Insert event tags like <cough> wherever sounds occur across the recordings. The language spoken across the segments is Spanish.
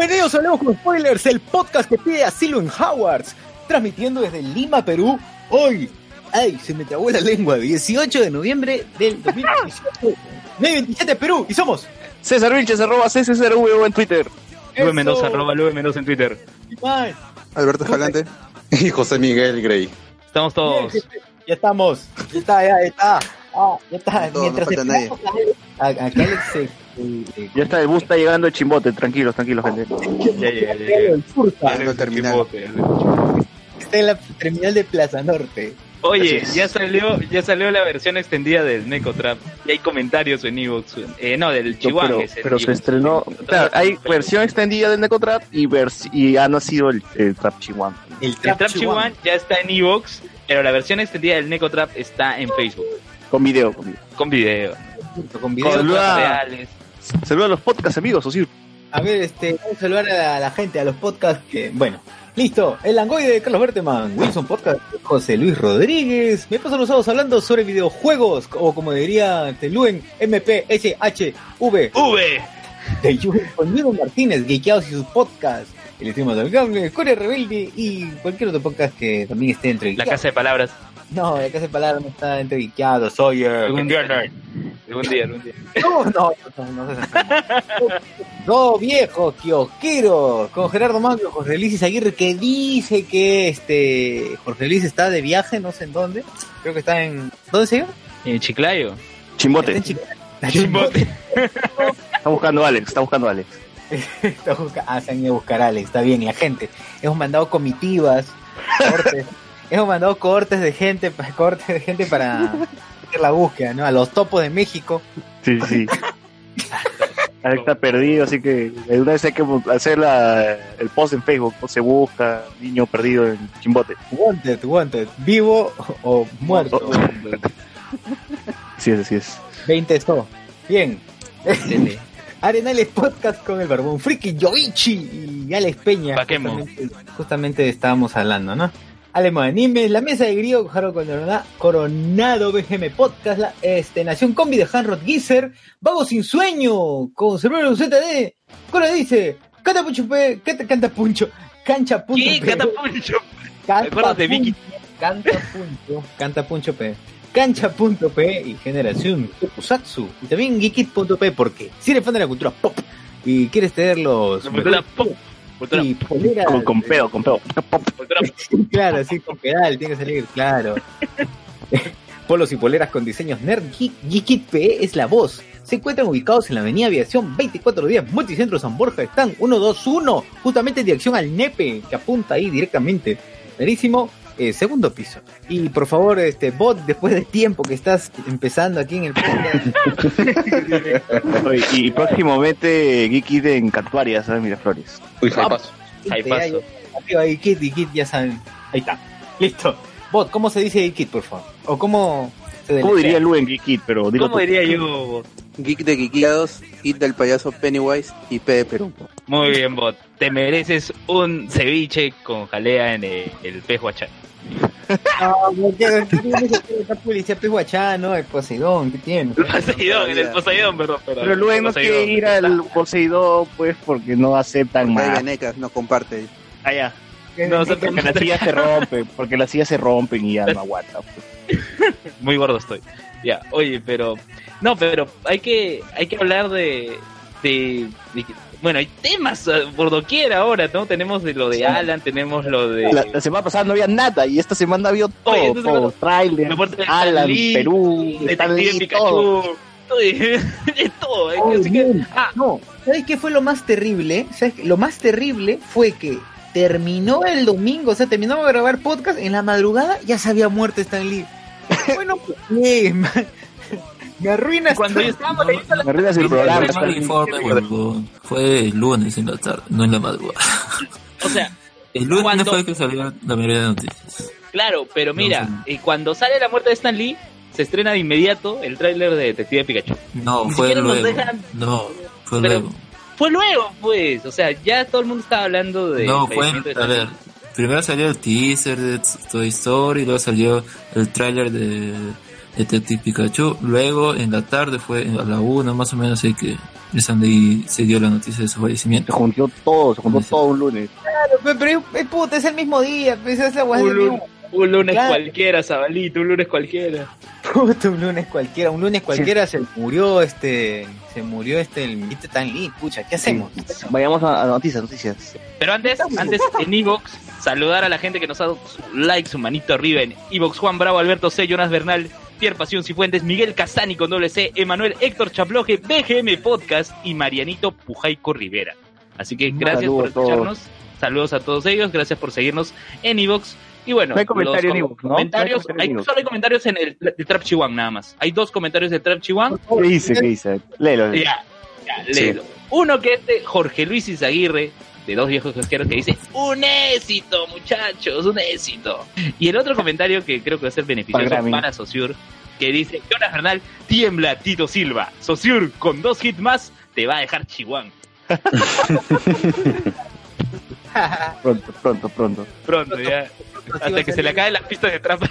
Bienvenidos a Hablemos con Spoilers, el podcast que pide asilo en Howards, transmitiendo desde Lima, Perú, hoy. ¡Ay! Se me trabó la lengua. 18 de noviembre del 2017. 27 Perú. Y somos. César Vilches, arroba CCRVO en Twitter. Lube Mendoza, arroba Lube Mendoza en Twitter. Alberto Escalante <laughs> y José Miguel Grey. Estamos todos. Ya estamos. Ya está, ya está. Ah, ya está. No, Mientras no falta nadie. a, a Alex se. eh, eh, Ya está, el bus está llegando el chimbote, tranquilos, tranquilos, gente. <laughs> Ya llega, ya llega. terminal. Está en la terminal de Plaza Norte. Oye, ya salió, ya salió la versión extendida del Necotrap. Y hay comentarios en Evox. Eh, no, del No, Chihuahua. pero, se estrenó. Claro, hay versión extendida del Necotrap y, y ha nacido el, el Trap Chihuahua. El El Trap Chihuahua ya está en Evox, pero la versión extendida del Necotrap está en Facebook. Con video, con video. Con video. Con video. Saluda. reales. Saludos a los podcast amigos, Osir. A ver, este, vamos a saludar a la, a la gente, a los podcasts que, bueno, listo, el langoide de Carlos Berteman, Wilson Podcast, de José Luis Rodríguez, me paso los sábados hablando sobre videojuegos, o como diría Teluen, MPSHV, V. de Juven con Diego Martínez, Geekeados y sus podcasts, el Encima del Cable, Corea Rebelde y cualquier otro podcast que también esté entre La Geekeados. casa de palabras. No, la casa de palabras no está Geekeados, oye, Algún día, algún día, algún <laughs> día. No, no, no, no, no, Dos <laughs> viejos kiosqueros con Gerardo Manco y Jorge Luis Aguirre que dice que este Jorge Luis está de viaje, no sé en dónde. Creo que está en. ¿Dónde se iba? En Chiclayo. Chimbote. en Chiclayo. <laughs> Chimbote. Está buscando a Alex, está buscando a Alex. Está Ah, se han ido a buscar a Alex, está bien, la gente. Hemos mandado comitivas, cortes. Hemos mandado cortes de gente, cortes de gente para hacer la búsqueda, ¿no? A los topos de México. Sí, sí. Alex está perdido, así que de una vez hay que hacer la, el post en Facebook. Se busca niño perdido en Chimbote. Wanted, wanted. Vivo o muerto. Sí, es, así es. 20 so. Bien. <laughs> Arenales Podcast con el Barbón Friki, Yoichi y Alex Peña. Justamente, justamente estábamos hablando, ¿no? Alemo Animes, La Mesa de Grillo, Jaro Coronado, BGM Podcast, la, este, Nación Combi de Hanrod Geyser, Vago Sin Sueño, con Cerebro ZD, Cora dice, Canta Puncho P, Canta, canta Puncho, Cancha Puncho ¿Qué? Canta ¿Te acuerdas de Vicky? Puncho, Canta punto, canta punto P. Cancha.p y Generación Tokusatsu. Y también Geekit.p porque si eres fan de la cultura pop y quieres tener los La cultura pop. Cultura y poleras, Con, con pedo, con pedo. <laughs> claro, así con pedal, tiene que salir, claro. <laughs> Polos y poleras con diseños nerd, Geek- Geekit.pe es la voz. Se encuentran ubicados en la avenida Aviación 24 días, Multicentro San Borja, están 121, justamente en dirección al NEPE, que apunta ahí directamente. Verísimo, eh, segundo piso. Y por favor, este bot, después de tiempo que estás empezando aquí en el podcast, <laughs> Oye, y próximamente Geekid en Cantuaria, ¿sabes? Miraflores. Uy, Ah, paso. Ahí este, paso. ahí- Geekit y Geekit, ya saben. Ahí está. Listo. Bot, ¿cómo se dice Geekit, por favor? O cómo se ¿Cómo diría Lu en Geekid? Pero ¿Cómo tú. diría yo? Geek de Geekiados, Hit del payaso Pennywise y P de Perú. Muy bien, bot. Te mereces un ceviche con jalea en el, el pez guachán. Ah, porque ¿qué tiene que policía pehuachá, no? El Poseidón, ¿qué tiene? El Poseidón, en el Poseidón, perdón. perdón. Pero Lu no quiere ir al Poseidón, pues, porque no aceptan más. venecas, no comparte. Allá. No, ¿Qué- son- Porque las sillas se rompen, porque las sillas se rompen y ya no aguanta. pues. <laughs> Muy gordo estoy. Ya, oye, pero. No, pero hay que, hay que hablar de, de, de- bueno, hay temas eh, por doquier ahora, ¿no? Tenemos de lo de Alan, tenemos lo de La, la semana pasada no había nada y esta semana había todo, Oye, todo. semana- de Alan, Stan Lee, Perú, Stan Detective Lee, Pikachu, todo. de, de todo. ¿eh? Oye, Así que- bien. ah, No, ¿sabes qué fue lo más terrible? ¿Sabes qué? Lo más terrible fue que terminó el domingo, o sea, terminamos de grabar podcast, en la madrugada ya se había muerto Stan Lee. <laughs> Bueno, pues, me arruinas cuando ya estábamos leyendo la Me arruinas el programa. Fue mal informe. Fue el lunes en la tarde, no en la madrugada. O sea, <laughs> El lunes Cuando- fue que salió la mayoría de noticias. claro, pero mira, No, eh, cuando sale la muerte de Stan Lee, se estrena de inmediato el tráiler de Detective Pikachu. No, Ni fue luego. dejan- No, fue Pero- luego. Fue luego, pues, o sea, ya todo el mundo estaba hablando de... No, fue, de a ver, primero salió el teaser de Toy Story, luego salió el tráiler de Detective Pikachu, luego en la tarde fue a la una más o menos ahí que Sandy se dio la noticia de su Se fallecimiento. juntó todo, se juntó Sí. todo un lunes. Pero, pero, eh, puta, es el mismo día, pues guay Un, lu- un lunes Claro. cualquiera, Sabalito, un lunes cualquiera. <laughs> Puta, un lunes cualquiera, un lunes cualquiera se murió este, se murió este el. Tan Lee, pucha, ¿qué hacemos? Vayamos a, a noticias, noticias. Pero antes, antes en Evox, saludar a la gente que nos ha dado su like, su manito arriba en Evox, Juan Bravo, Alberto C, Jonas Bernal, Pierre Pasión Cifuentes, Miguel Casani con doble C, Emanuel Héctor Chaploje, BGM Podcast y Marianito Pujaico Rivera. Así que gracias Saludos por escucharnos, saludos a todos ellos, gracias por seguirnos en Evox. Y bueno, No hay comentario los en com- iVoox, ¿no? No hay comentarios, comentario en hay- solo hay comentarios en el Trap Chihuahua nada más. Hay dos comentarios de Trap Chihuahua ¿Qué dice? ¿Qué dice? Léelo. ya, ya, léelo. Uno que es de Jorge Luis Izaguirre, de dos viejos casqueros, que dice, un éxito, muchachos, un éxito. Y el otro comentario que creo que va a ser beneficioso Para para Sociur, que dice, Jonas Bernal, tiembla Tito Silva. Sociur, con dos hits más, te va a dejar Chihuahua. <laughs> Pronto, pronto, pronto. Pronto, ya. Hasta que se le acaben las pistas de trap.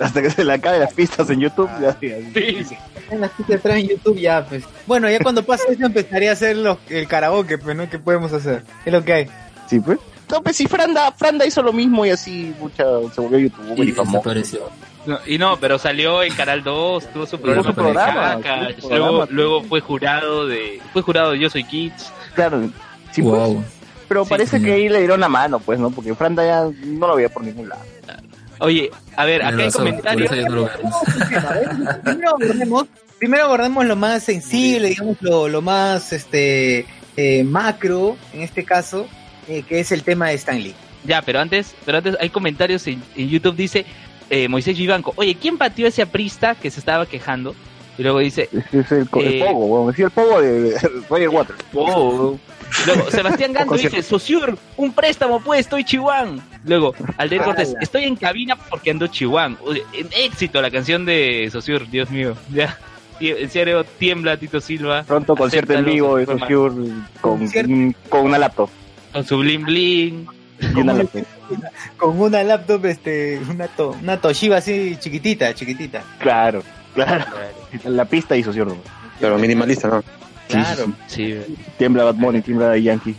Hasta que se le acaben las pistas en YouTube. Ya, ya. Sí. En las pistas atrás en YouTube ya, pues. Bueno, ya cuando pase eso empezaré a hacer los, el karaoke, pues, ¿no? ¿Qué podemos hacer? Es lo que hay. Sí, pues. No, pues si Franda, Franda hizo lo mismo y así mucha, se volvió youtuber y, Y famoso. desapareció. No, y no, pero salió en Canal 2, tuvo su programa, su con el programa, Cacas, tuvo su luego, programa. luego fue jurado de fue jurado de Yo Soy Kids. Claro. Sí, pues. wow. Pero Sí, parece señor. que ahí le dieron la mano, pues, ¿no? Porque Franda ya no lo veía por ningún lado. Oye, a ver, acá hay comentarios. primero abordemos, primero abordemos lo más sensible, digamos, lo, lo más este eh, macro, en este caso, eh, que es el tema de Stanley. Ya, pero antes, pero antes hay comentarios en, en YouTube dice eh, Moisés Vivanco, oye, ¿quién pateó a ese aprista que se estaba quejando? Y luego dice, Ese es el, Eh. pogo, weón. Decía el pogo de, de Roger Waters. <laughs> Luego, Sebastián <laughs> Gando Concierto. dice, Sociur, un préstamo pues, estoy Chihuahua. Luego, Alder Cortés, estoy en cabina porque ando Chihuahua. Oye, En éxito la canción de Sociur, Dios mío. <laughs> Ya, en serio, tiembla Tito Silva. Pronto concierto en vivo de Sociur con, con una laptop. Con su bling bling. Y una laptop. Con una laptop, este, una, to- una Toshiba así chiquitita, chiquitita. Claro, claro. La pista y Sociur. ¿no? Pero minimalista, ¿no? Claro. Sí, Tiembla Bad Bunny, tiembla Yankee.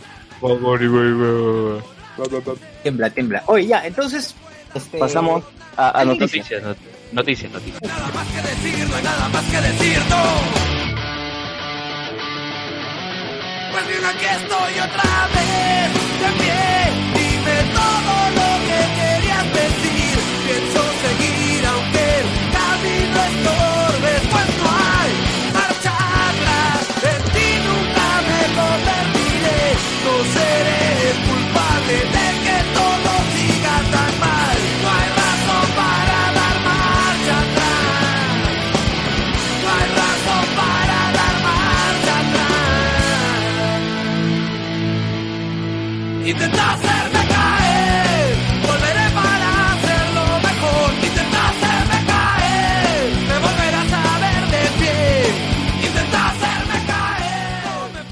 Tiembla, tiembla. Oye, ya, entonces, este, Pasamos a, a noticias. Noticias, not- noticias, noticias. Nada más que decir, no hay nada más que decir, no. Pues bien, aquí estoy otra vez, de pie. Dime todo lo que querías decir. Pienso seguir, Intenta hacerme caer, volveré para hacerlo mejor. Intenta hacerme caer, me volverás a ver de pie. Intenta hacerme caer, me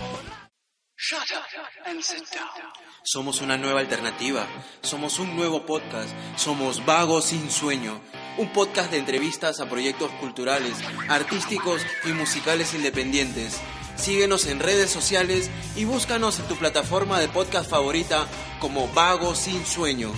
Somos una nueva alternativa, somos un nuevo podcast, somos Vagos sin Sueño, un podcast de entrevistas a proyectos culturales, artísticos y musicales independientes. Síguenos en redes sociales y búscanos en tu plataforma de podcast favorita como Vagos sin Sueño.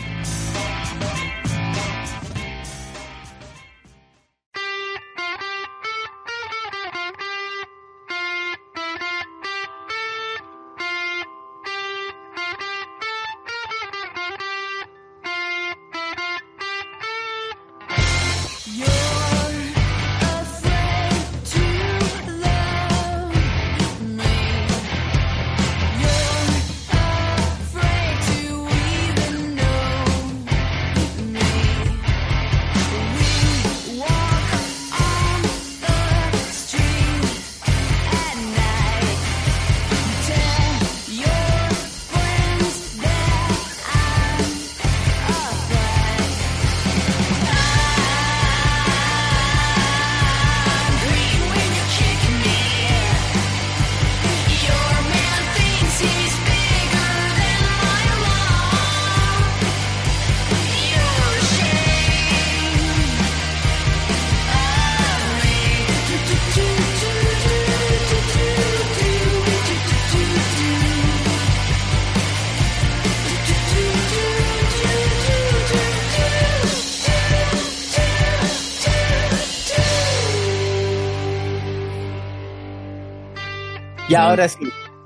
Y ahora sí,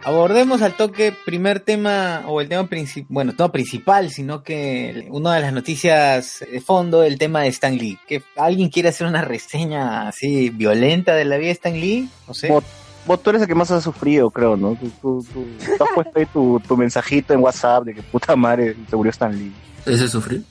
abordemos al toque primer tema, o el tema principal, bueno, no principal, sino que una de las noticias de fondo, el tema de Stan Lee. que ¿Alguien quiere hacer una reseña así violenta de la vida de Stan Lee? No sé. Vos, vos tú eres el que más has sufrido, creo, ¿no? Tú, tú, tú- tú has puesto ahí tu, tu mensajito en WhatsApp de que puta madre se murió Stan Lee. ¿Ese sufrir?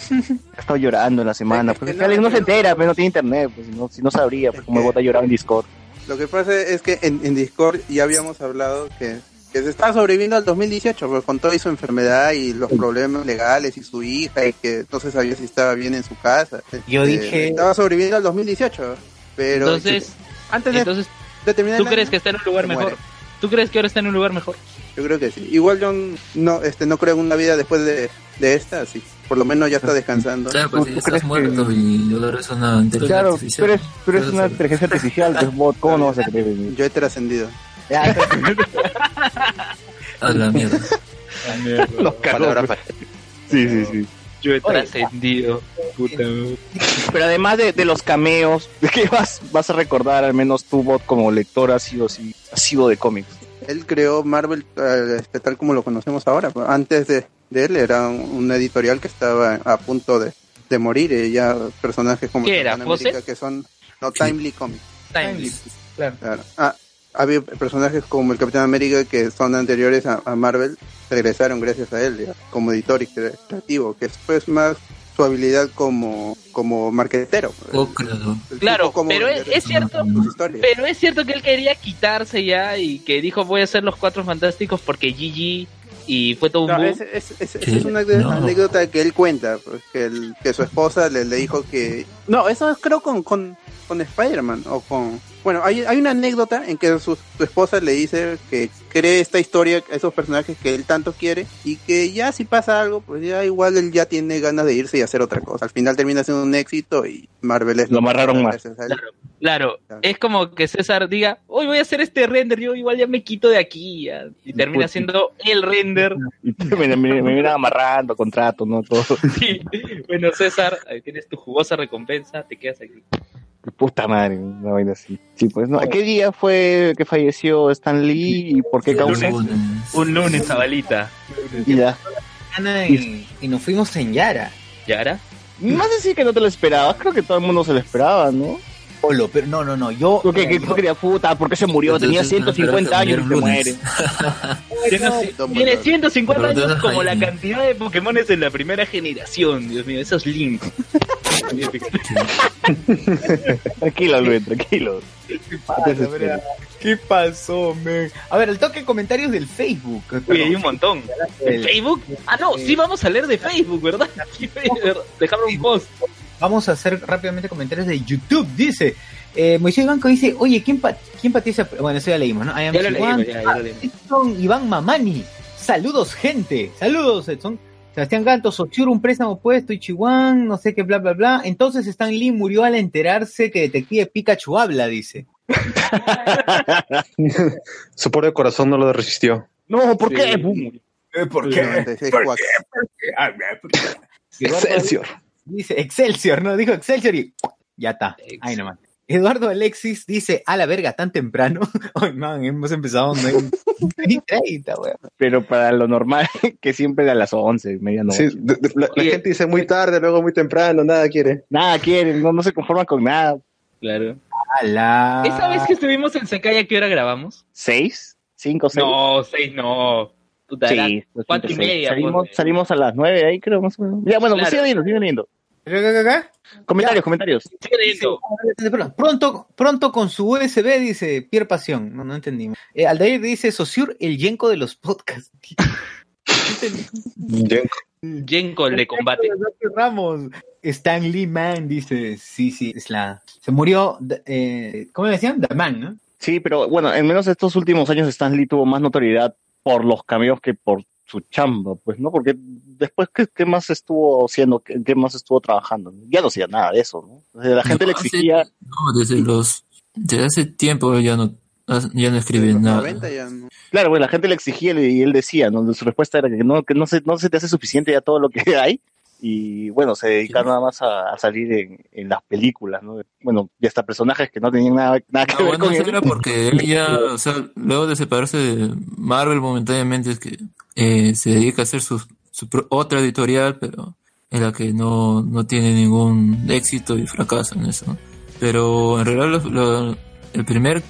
<laughs> He estado llorando en la semana. Pues, no, no se entera, pero no tiene internet. Pues, si, no, si no sabría, pues Es como bota lloraba en Discord. Lo que pasa es que en, en Discord ya habíamos hablado que, que se estaba sobreviviendo al 2018, pues, con toda su enfermedad y los problemas legales y su hija y que no se sabía si estaba bien en su casa. Yo Eh, dije- Estaba sobreviviendo al 2018, pero Entonces, antes de, entonces de terminar ¿tú crees año, que está en un lugar mejor? muere. ¿Tú crees que ahora está en un lugar mejor? Yo creo que sí. Igual yo no, este, no creo en una vida después de, de esta, así. Por lo menos ya está descansando. Claro, pues ¿Tú- si tú estás crees que- muerto y ahora es una inteligencia Claro, artificial. eres Puedes una inteligencia artificial, pues bot, ¿cómo no vas a creer en mí? Yo he trascendido. A la mierda. <laughs> Los cagó, Palabra pues. fa- Sí, sí, sí. Yo he trascendido. Puta. Pero además de, de los cameos, ¿de qué vas, vas a recordar al menos tu bot como lector ha sido, así, ha sido de cómics? Él creó Marvel eh, tal como lo conocemos ahora. Antes de, de él era un, un editorial que estaba a punto de, de morir. Y ya personajes como ¿Qué era, Capitán América, que son no Timely Comics. Timeless. Claro. Claro. Ah, había personajes como el Capitán América que son anteriores a, a Marvel, regresaron gracias a él ya, como editor y cre- creativo, que es pues más su habilidad como, como marquetero. Oh, claro. El Claro, tipo como pero es, cierto, pero es cierto que él quería quitarse ya y que dijo voy a hacer los cuatro fantásticos porque GG y fue todo un No, boom. es, es- es- ¿Qué? es una No. anécdota que él cuenta, pues, que, el- que su esposa le, le dijo que... No, eso es creo con, con, con Spider-Man o con... Bueno, hay, hay una anécdota en que su, su esposa le dice que cree esta historia, esos personajes que él tanto quiere y que ya si pasa algo, pues ya igual él ya tiene ganas de irse y hacer otra cosa. Al final termina siendo un éxito y Marvel es Lo amarraron más. Claro, claro, Claro. es como que César diga, hoy voy a hacer este render, yo igual ya me quito de aquí ya", y termina Pues, haciendo el render. <laughs> Y me, me, me vienen amarrando, contratos, ¿no? Todo. <laughs> Sí. Bueno, César, ahí tienes tu jugosa recompensa, te quedas aquí. Puta madre, una vaina así. Sí, pues, ¿no? ¿Qué día fue que falleció Stan Lee y por qué causa? Lunes. Un lunes, Zabalita. Y ya. Y, y nos fuimos en Yara. ¿Yara? Sé si que no te lo esperabas, creo que todo el mundo se lo esperaba, ¿no? Polo, pero no, no, no, yo... Porque que, tú querías puta, ¿por qué se murió? Tenía Entonces, 150 años y se lunes. muere. <laughs> Tiene, Dumbledore. tiene 150 Pero años como la cantidad de Pokémones de la primera generación. Dios mío, esos links. <laughs> Tranquilo, Luis, tranquilo. ¿Qué pasó, man? A ver, el toque de comentarios del Facebook. Uy, hay un montón. ¿En El- Facebook? Ah, no, sí vamos a leer de Facebook, ¿verdad? <laughs> Sí, Dejarlo un post. Vamos a hacer rápidamente comentarios de YouTube. Dice, eh, Moisés Banco dice, oye, ¿quién, pa quién patiza? Bueno, eso ya leímos, ¿no? I am Ya lo Chihuahua. leímos, ya, ya lo leímos. Edson Iván Mamani. Saludos, gente. Saludos, Edson. Sebastián Ganto, Sochur, un préstamo puesto, y Chihuahua, no sé qué, bla, bla, bla. Entonces Stan Lee murió al enterarse que Detective Pikachu habla, dice. <laughs> Su pobre corazón no lo resistió. No, ¿por qué? ¿Por 96 Quacks. <laughs> Excelsior. Dice Excelsior, ¿no? Dijo Excelsior y ya está. Ahí nomás. Eduardo Alexis dice, a la verga, tan temprano. <laughs> Ay, man, hemos empezado <laughs> a 30, weón. Pero para lo normal, <laughs> que siempre a las 11, medianoche. Sí, la, la gente dice muy tarde, luego muy temprano, nada quiere. Nada quieren, no, no se conforman con nada. Claro. Ala. ¿Esa vez que estuvimos en Secaya, qué hora grabamos? ¿Seis? ¿Cinco, seis? No, seis no. Puta, Sí, pues, cuatro y media. Salimos, pues. salimos a las nueve ahí, creo, más o menos. Ya, bueno, pues Claro. sigan viendo, sigan viendo. Comentarios, comentarios. Leyendo. Pronto, pronto con su USB, dice Pierre Pasión. No, no entendimos. Eh, Aldair dice, Sociur, el yenko de los podcasts. <laughs> Yenko. Yenko, el de combate. Ramos. Stan Lee Man dice, sí, sí, es la... Se murió, eh, ¿cómo le decían? The Man, ¿no? Sí, pero bueno, al menos estos últimos años Stan Lee tuvo más notoriedad por los cameos que por su chamba, pues, ¿no? Porque después, ¿qué, qué más estuvo haciendo? ¿Qué, qué más estuvo trabajando? Ya no hacía nada de eso, ¿no? O sea, la gente le No, sí, exigía... No, desde los. Desde hace tiempo ya no, ya no escribe nada. 90 ya no. Claro, bueno, la gente le exigía y él decía, ¿no? Su respuesta era que no, que no se, no se te hace suficiente ya todo lo que <laughs> hay. y bueno, se dedicaron nada más a, a salir en, en las películas, ¿no? Bueno, y hasta personajes que no tenían nada, nada que No, ver bueno, con eso él. era porque él ya, <laughs> o sea, luego de separarse de Marvel momentáneamente, es que eh, se dedica a hacer su, su pro- otra editorial, pero en la que no, no tiene ningún éxito y fracasa en eso. ¿no? Pero en realidad, lo- lo- el primer,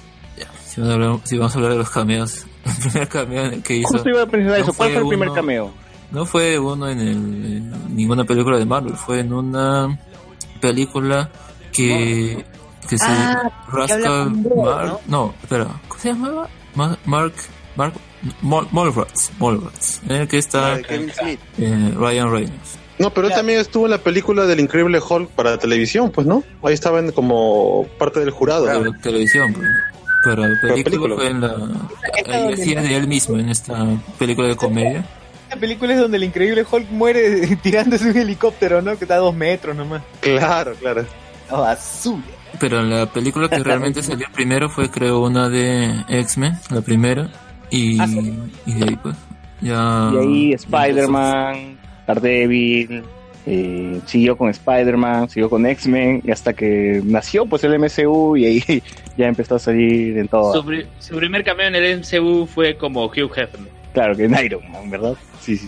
si, vamos a hablar, si vamos a hablar de los cameos, <laughs> el primer cameo en el que hizo. Justo iba a mencionar no eso, ¿cuál fue el primer uno- cameo? No fue uno en, el, en ninguna película de Marvel, fue en una película que, que se Ah, habla Rascal Bro, Mark, no, espera, ¿cómo se llamaba? Ma- Mark, Mark, Mallrats, Mallrats, en el que está eh, Ryan Reynolds. No, pero él también estuvo en la película del Increíble Hulk para televisión, pues, ¿no? Ahí estaba en- como parte del jurado. de la televisión, pues. pero la película, película. fue en la, de él mismo en esta película de comedia. La película es donde el increíble Hulk muere <laughs> tirándose un helicóptero, ¿no? Que está a dos metros nomás. Claro, claro. A basura. Pero la película que <laughs> realmente salió primero fue creo una de X-Men, la primera, y, Ah, sí. y de ahí pues ya... Y ahí Spider-Man, Daredevil, eh, siguió con Spider-Man, siguió con X-Men, y hasta que nació pues el MCU y ahí <laughs> ya empezó a salir en todo. Su, pri- su primer cameo en el MCU fue como Hugh Hefner. Claro, que en Iron Man, ¿verdad? Sí, sí,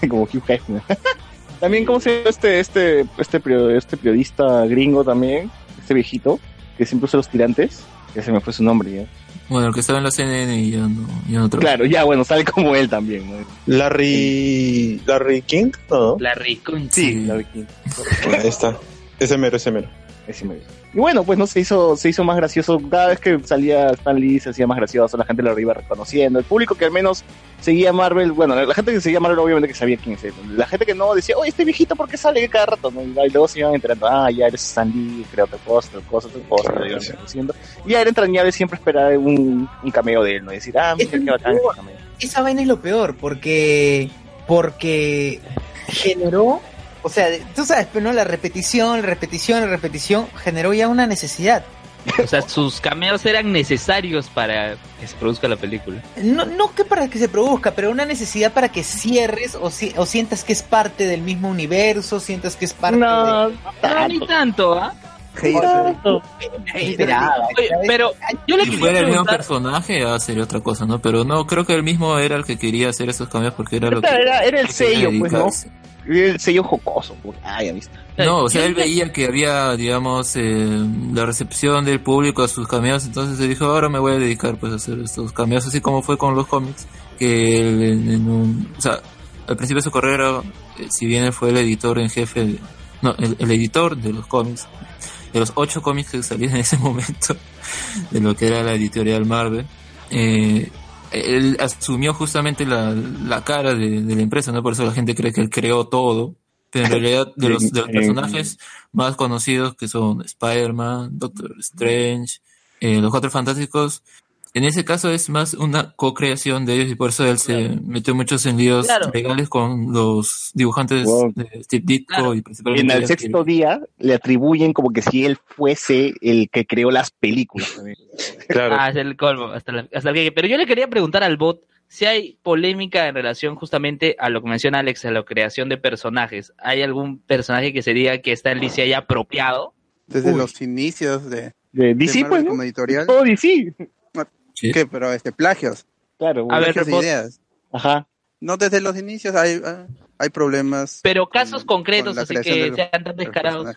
sí. <laughs> como Hugh Hefner. <laughs> también, ¿cómo se llama este, este, este, este periodista gringo también? Este viejito, que siempre usa los tirantes. Ya se me fue su nombre, ya. Bueno, el que estaba en la CNN y ya no, ya no. Claro, ya, bueno, sale como él también, ¿no? Larry. Larry King, no. Larry. Sí, Sí. Larry King. <laughs> Ahí está. Ese mero, ese mero. Ese. Y bueno, pues no se hizo, se hizo más gracioso. Cada vez que salía Stan Lee se hacía más gracioso, la gente lo iba reconociendo. El público que al menos seguía Marvel, bueno, la gente que seguía Marvel obviamente que sabía quién es él. La gente que no decía, oye, este viejito, ¿por qué sale cada rato? ¿no? Y luego se iban enterando, ah, ya eres Stan Lee, crea otra cosa, otra cosa, otra cosa, reconociendo. Y ya era entrañable siempre esperar un, un cameo de él, ¿no? Y decir, ah, mira qué bacán este cameo. Esa vaina es lo peor, porque. Porque generó. O sea, tú sabes, pero no, la repetición, la repetición, la repetición generó ya una necesidad. O sea, sus cameos eran necesarios para que se produzca la película. No, no que para que se produzca, pero una necesidad para que cierres o, si- o sientas que es parte del mismo universo, sientas que es parte No, No, ni tanto, ¿ah? pero yo le Si fuera el mismo personaje, ya sería otra cosa, ¿no? Pero no, creo que él mismo era el que quería hacer esos cambios porque era lo que... Era, era, era el sello, pues, ¿no? El sello jocoso. Ah, ya viste. No, o sea, él veía que había, digamos, eh, la recepción del público a sus cameos, entonces se dijo, ahora me voy a dedicar pues a hacer estos cameos, así como fue con los cómics, que él en, en un, o sea, al principio de su carrera, eh, si bien él fue el editor en jefe, de- no, el, el editor de los cómics, de los ocho cómics que salían en ese <laughs> momento, de lo que era la editorial Marvel, eh, él asumió justamente la, la cara de, de la empresa, ¿no? Por eso la gente cree que él creó todo. Pero en <laughs> realidad, de los, de los personajes más conocidos que son Spider-Man, Doctor Strange, eh, los Cuatro Fantásticos, en ese caso es más una co-creación de ellos y por eso él se metió muchos en líos Claro. legales con los dibujantes Wow. de Steve Ditko Claro. y principalmente En el sexto día le atribuyen como que si él fuese el que creó las películas. Claro. Ah, es el colmo, hasta, la- hasta el Pero yo le quería preguntar al bot si hay polémica en relación justamente a lo que menciona Alex, a la creación de personajes. ¿Hay algún personaje que se diga que está en se haya apropiado? Desde Uy. los inicios de, De de DC, Marvel pues, ¿no? como editorial. Todo DC. Sí. ¿Qué? Pero este, plagios. Claro, A ver, ideas. Ajá. No, desde los inicios hay, hay problemas. Pero casos con- concretos, con así que de los- sean tan descarados.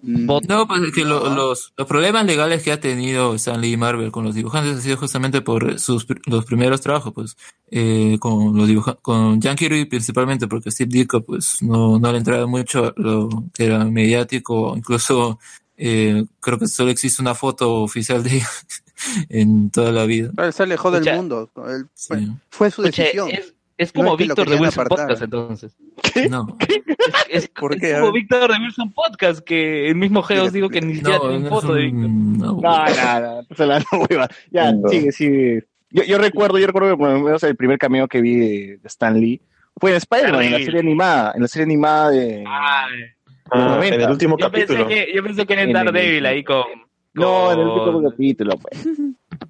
No, pues es que lo- los, los problemas legales que ha tenido Stan Lee y Marvel con los dibujantes ha sido justamente por sus los primeros trabajos, pues, eh, con los dibuja con Jan Kirby principalmente, porque Steve Ditko, pues, no, no le entraba mucho lo que era mediático, incluso, eh, creo que solo existe una foto oficial de <laughs> en toda la vida. Él se alejó del mundo. Él- Sí. fue, su decisión. es, es No como es que Víctor de Wilson apartar. Podcast, entonces. No, Es, es- <laughs> ¿Por es qué? A como. Víctor de Wilson Podcast, que el mismo Geos digo que ni siquiera no, tiene no es foto de Víctor. no, No, nada, se la no, hueva. Ya, No. sigue, sigue. Yo, yo recuerdo, yo recuerdo que por lo menos el primer cameo que vi de, Stan Lee fue en Spider-Man, en la serie animada, en la serie animada de... Ay, Ah, en el último yo, pensé capítulo. que, yo pensé que era En Daredevil ahí con... No, en el último capítulo, pues. <laughs>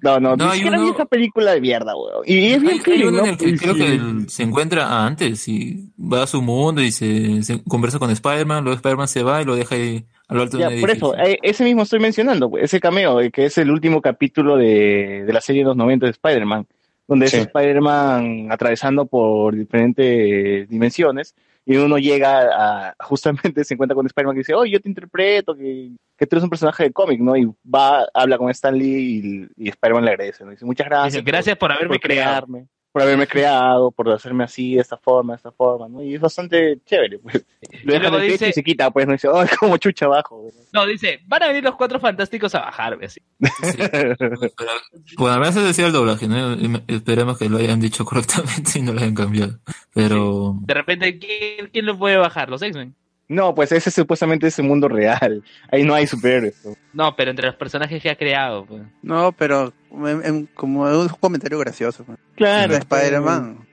No, no, No, no hay era uno- esa película de mierda, weón. Y es bien Hay, hay uno ¿no? en el que Y creo sí. que él se encuentra antes y va a su mundo y se, se conversa con Spider-Man, luego Spider-Man se va y lo deja ahí a lo alto de Ya, un por eso, eh, ese mismo estoy mencionando, pues, ese cameo, eh, que es el último capítulo de, de la serie de los 90 de Spider-Man, donde Sí. es Spider-Man atravesando por diferentes dimensiones y uno llega a, justamente <laughs> se encuentra con Spider-Man que dice, oh, yo te interpreto, que, que tú eres un personaje de cómic, ¿no? Y va, habla con Stan Lee y, y Spider-Man le agradece, ¿no? Dice, muchas gracias. Dice, gracias por haberme por creado. crearme, por haberme creado, por hacerme así, de esta forma, de esta forma, ¿no? Y es bastante chévere, pues. Lo deja en el dice- y se quita, pues, no dice, oh, es como chucha abajo. No, dice, van a venir los cuatro fantásticos a bajarme así. Sí. <laughs> Bueno, a veces decía el doblaje, ¿no? Esperemos que lo hayan dicho correctamente y no lo hayan cambiado. Pero De repente, ¿quién, quién lo puede bajar? ¿Los X-Men? No, pues ese supuestamente es el mundo real. <laughs> Ahí no hay superhéroes. No, pero entre los personajes que ha creado. pues. No, pero en- en- como un comentario gracioso. pues. Claro. De Spider-Man.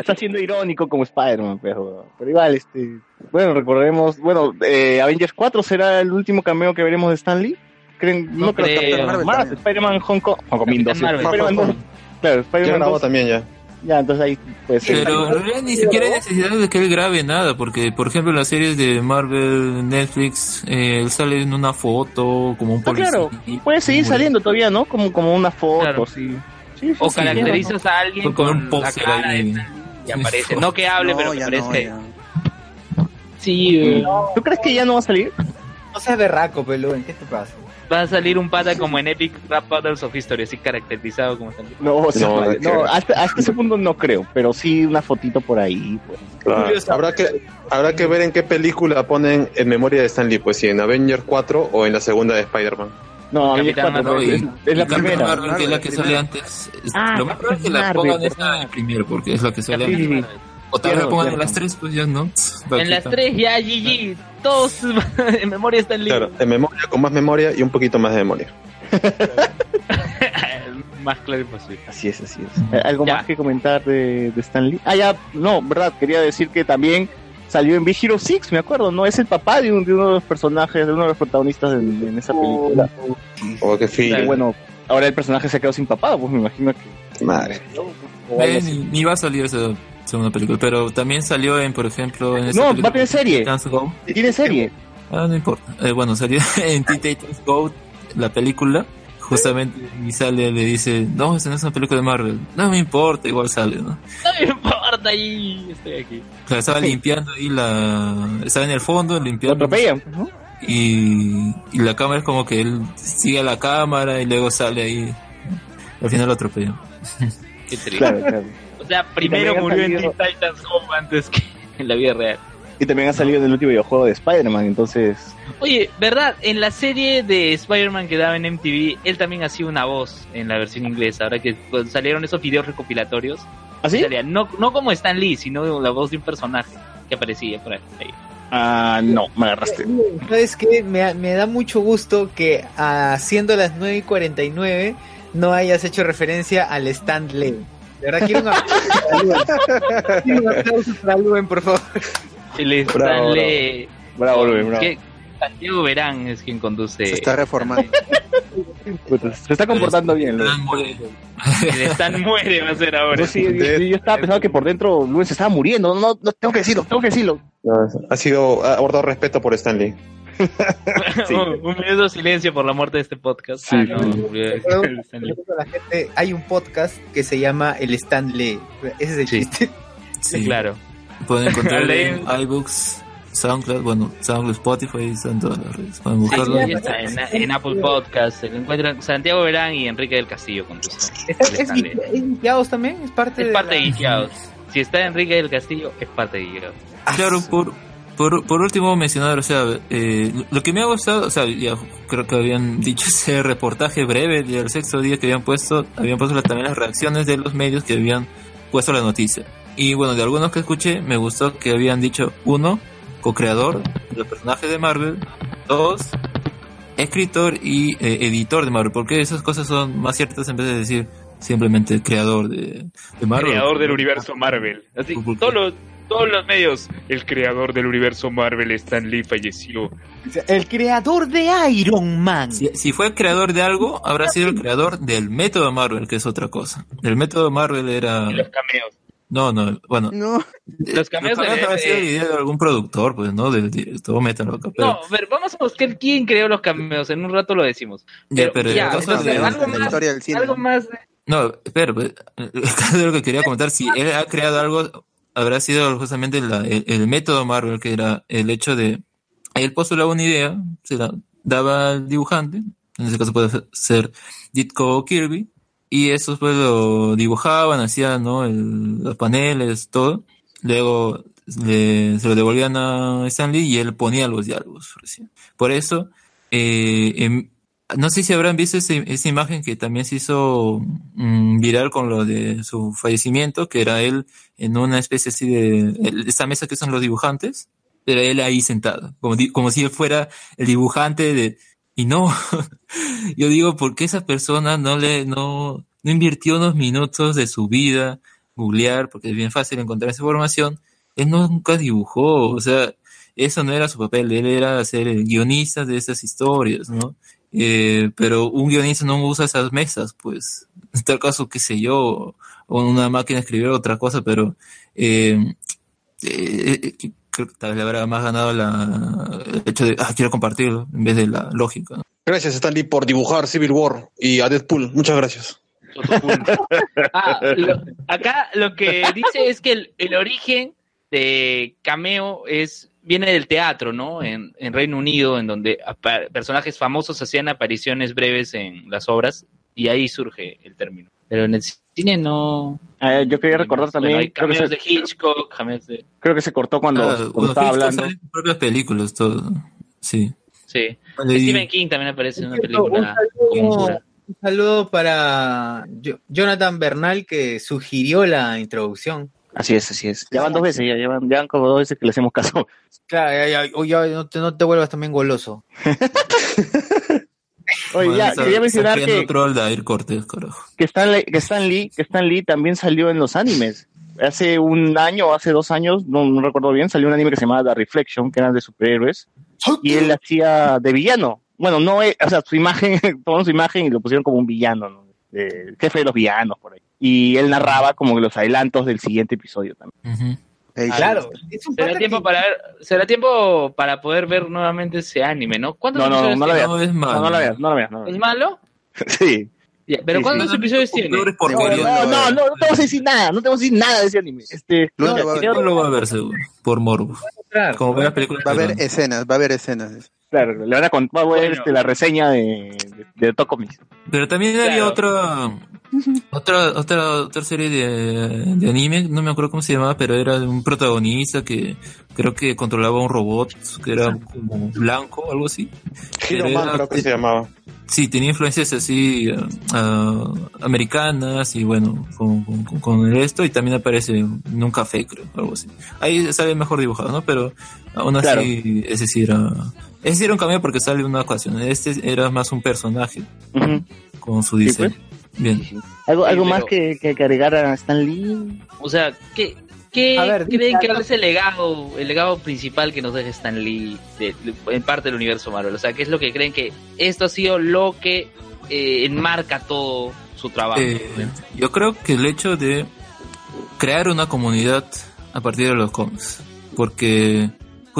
Está siendo irónico como Spider-Man, pero, pero igual, este. Bueno, recordemos. Bueno, eh, Avengers 4 será el último cameo que veremos de Stan Lee. ¿Creen? No No, creo creo. Spider-Man Hong Kong. Hong Kong 2. Capitán Marvel. Spider-Man Hong 2. Kong. Claro, Spider-Man grabó 2. también ya. Ya, entonces ahí, pues. Pero en realidad ni siquiera hay necesidad de que él grabe nada, porque por ejemplo en las series de Marvel, Netflix, eh, él sale en una foto como un Ah, policía. claro, puede seguir saliendo todavía, ¿no? Como, como una foto, Claro. sí. Sí, sí, O sí, caracterizas a alguien Con con, un la póster cara ahí. y aparece. No que hable, No, pero que no, aparece. Sí, eh, ¿Tú crees que ya no va a salir? No seas berraco, Pelú, ¿qué te pasa? va a salir un pata como en Epic Rap Battles of History, así caracterizado como tal. No, o sea, No, no, hasta, hasta ese punto no creo, pero sí una fotito por ahí. Pues. Claro. Habrá que habrá que ver en qué película ponen en memoria de Stan Lee, pues si en Avengers 4 o en la segunda de Spider-Man. No, Capitán Avengers 4, Marvel, y- es, es la primera. Marvel, que es la que Marvel, sale antes. Es- Ah, lo más probable es que la pongan esta en primero, porque es la que sale antes. O tal vez Cierto, pongan en las tres, pues ya no. En las tres ya GG, todos <laughs> en memoria están Claro, libres. en memoria, con más memoria y un poquito más de memoria. <laughs> Más claro posible. Así es, así es. ¿Algo Ya. más que comentar de, de Stan Lee? Ah, ya, no, verdad, quería decir que también salió en Big Hero 6, me acuerdo, ¿no? Es el papá de, un- de uno de los personajes, de uno de los protagonistas en, en esa película. O que Y feeling. bueno, ahora el personaje se ha quedado sin papá, pues me imagino que... Madre. Eh, ni, ni va a salir esa segunda película, pero también salió en, por ejemplo, en esa No, película va a tener serie. Go. Tiene serie. Ah, no importa. Eh, bueno, salió <laughs> en Teen Titans Go, la película. Justamente, y sale, le dice, no, esta no es una película de Marvel. No me importa, igual sale, ¿no? <laughs> No me importa, ahí estoy aquí. O sea, estaba limpiando ahí la... Estaba en el fondo Lo limpiando. atropellan, pues, ¿no? Y, y la cámara es como que él sigue a la cámara y luego sale ahí. Al final lo atropellan. Qué <laughs> triste. Claro, claro. Sea, primero murió en salido- Teen Titans Go antes que <laughs> en la vida real. Y también ha salido en el último videojuego de Spider-Man, entonces... Oye, ¿verdad? En la serie de Spider-Man que daba en MTV, él también hacía una voz en la versión inglesa. Ahora que pues, salieron esos videos recopilatorios, ¿Así? salía no, no como Stan Lee, sino la voz de un personaje que aparecía por ahí. Ah, no, me agarraste. ¿Sabes qué? Me, me da mucho gusto que haciendo las 9 y 49 no hayas hecho referencia al Stand Lee. De verdad, quiero un aplauso para Luen. Quiero un aplauso para Luen, por favor. El Stan Bravo, Lee. Bravo, que Santiago Verán es quien conduce. Se está reformando. Se está comportando bien, Luis. Stan muere. El Stan muere va a ser ahora. Yo, sí, yo, yo estaba pensando que por dentro Luis se estaba muriendo. No, no, tengo que decirlo, tengo que decirlo. Ha sido, ha guardado respeto por Stan Lee. <laughs> Sí. un, un minuto de silencio por la muerte de este podcast. Sí, Ah, no, la gente, hay un podcast que se llama El Stand Lee. Ese es el Sí. chiste. Sí. Claro. Pueden encontrar Leen. en iBooks, SoundCloud, bueno, SoundCloud, Spotify, están todas las redes. Pueden buscarlo. sí, está en, en Apple Podcast. Se lo encuentran Santiago Verán y Enrique del Castillo. ¿Está- el ¿Es, guiqueados también? ¿Es parte Es de parte la- de Guiqueados. Si está Enrique del Castillo, es parte de Guiqueados. Claro, por, por, por último mencionar, o sea, eh, lo que me ha gustado, o sea, ya creo que habían <laughs> dicho ese reportaje breve del sexto día que habían puesto, habían puesto la- también las reacciones de los medios que habían puesto la noticia. Y bueno, de algunos que escuché, me gustó que habían dicho, uno, co-creador del personaje de Marvel, dos, escritor y eh, editor de Marvel, porque esas cosas son más ciertas en vez de decir simplemente creador de, de Marvel. Creador del universo Marvel. Así, todos los, todos los medios. El creador del universo Marvel, Stan Lee, falleció. El creador de Iron Man. Si, si fue creador de algo, habrá sido el creador del método Marvel, que es otra cosa. El método Marvel era... Y los cameos. No, no, bueno. No. Los cameos Los de- habrá sido de- idea de algún productor, pues, ¿no? Del director, métalo acá. Pero, No, a ver, vamos a buscar quién creó los cameos. En un rato lo decimos. Ya, pero ya, el entonces, de- algo más. historia del cine. Algo más. No, pero pues, <laughs> el caso de lo que quería comentar, si él ha creado algo, habrá sido justamente la- el, método Marvel, que era el hecho de, él postulaba una idea, se la daba al dibujante, en ese caso puede ser Ditko o Kirby, y esos pues lo dibujaban, hacían ¿no? Los paneles, todo, luego le- se lo devolvían a Stanley y él ponía los diálogos. Por eso, eh, em- no sé si habrán visto ese- esa imagen que también se hizo mm, viral con lo de su fallecimiento, que era él en una especie así de esta mesa que son los dibujantes, pero él ahí sentado, como, como si él fuera el dibujante de y no, <laughs> yo digo, ¿por qué esa persona no le no, no invirtió unos minutos de su vida googlear, porque es bien fácil encontrar esa información? Él nunca dibujó, o sea, eso no era su papel, él era ser el guionista de esas historias, ¿no? Eh, pero un guionista no usa esas mesas, pues, en tal caso, qué sé yo, o una máquina escribir otra cosa, pero eh, eh, eh, creo que tal vez le habrá más ganado la, el hecho de, ah, quiero compartirlo, en vez de la lógica. ¿no? Gracias, Stanley, por dibujar Civil War y a Deadpool. Muchas gracias. <laughs> Ah, lo- acá lo que dice es que el, el origen de cameo es viene del teatro, ¿no? En, en Reino Unido, en donde personajes famosos hacían apariciones breves en las obras y ahí surge el término. Pero en el cine no. Ah, yo quería recordar Bueno, también, hay creo, que cameos se, de Hitchcock, de. creo que se cortó cuando, Ah, cuando estaba Hitchcock hablando. sale en sus propias películas, todo. Sí. Sí. Y- Stephen King también aparece en una Un película. saludo, un saludo para Jo- Jonathan Bernal que sugirió la introducción. Así es, así es. Ya van dos veces, ya, ya van, ya van como dos veces que le hacemos caso. Claro, ya, ya, ya no, te, no te vuelvas también goloso. <laughs> Oye, Bueno, ya, está- quería mencionar que, troll de Air Cortés, carajo. que, Stan Lee, que, Stan Lee, que Stan Lee también salió en los animes. Hace un año o hace dos años, no, no recuerdo bien, salió un anime que se llamaba The Reflection, que era de superhéroes, y él hacía de villano. Bueno, no, es- o sea, su imagen, <laughs> tomaron su imagen y lo pusieron como un villano, ¿no? Jefe de los villanos, por ahí. Y él narraba como que los adelantos del siguiente episodio también. Sí. Claro, es un Será tiempo que- para ver, será tiempo para poder ver nuevamente ese anime, ¿no? ¿Cuántos No, no, episodios no tiene? veas. No es malo. No, no la veas, no la veas. No ¿Es malo? <laughs> Sí. ¿Pero Sí, cuántos sí. episodios tiene? No, no, no, no, no te vamos a decir nada, no te vamos a decir nada de ese anime. Este, No, lo va a ver seguro, por morbo. Claro. Como ver las películas. Va a haber escenas, va a haber escenas. Claro, le van a contar, va a ver Bueno. este, la reseña de, de, de Tokomis. Pero también había Claro. otra, <laughs> otra, otra, otra serie de, de anime, no me acuerdo cómo se llamaba, pero era de un protagonista que creo que controlaba un robot que era como blanco o algo así. Hero Man era- creo que se llamaba. Sí, tenía influencias así ah, americanas y bueno, con, con, con- esto y también aparece en un café, creo, algo así. Ahí sale mejor dibujado, ¿no? Pero aún así, Claro. ese sí era... Ese sí era un cambio porque sale en una ocasión. Este era más un personaje con su Sí, diseño. Bien. ¿Algo, Sí, algo pero- más que, que, que agregar a Stan Lee? O sea, ¿qué, qué ver, creen que es el legado, el legado principal que nos deja Stan Lee de- de- en parte del universo Marvel? O sea, ¿qué es lo que creen que esto ha sido lo que eh, enmarca todo su trabajo? Eh, yo creo que el hecho de crear una comunidad a partir de los cómics, porque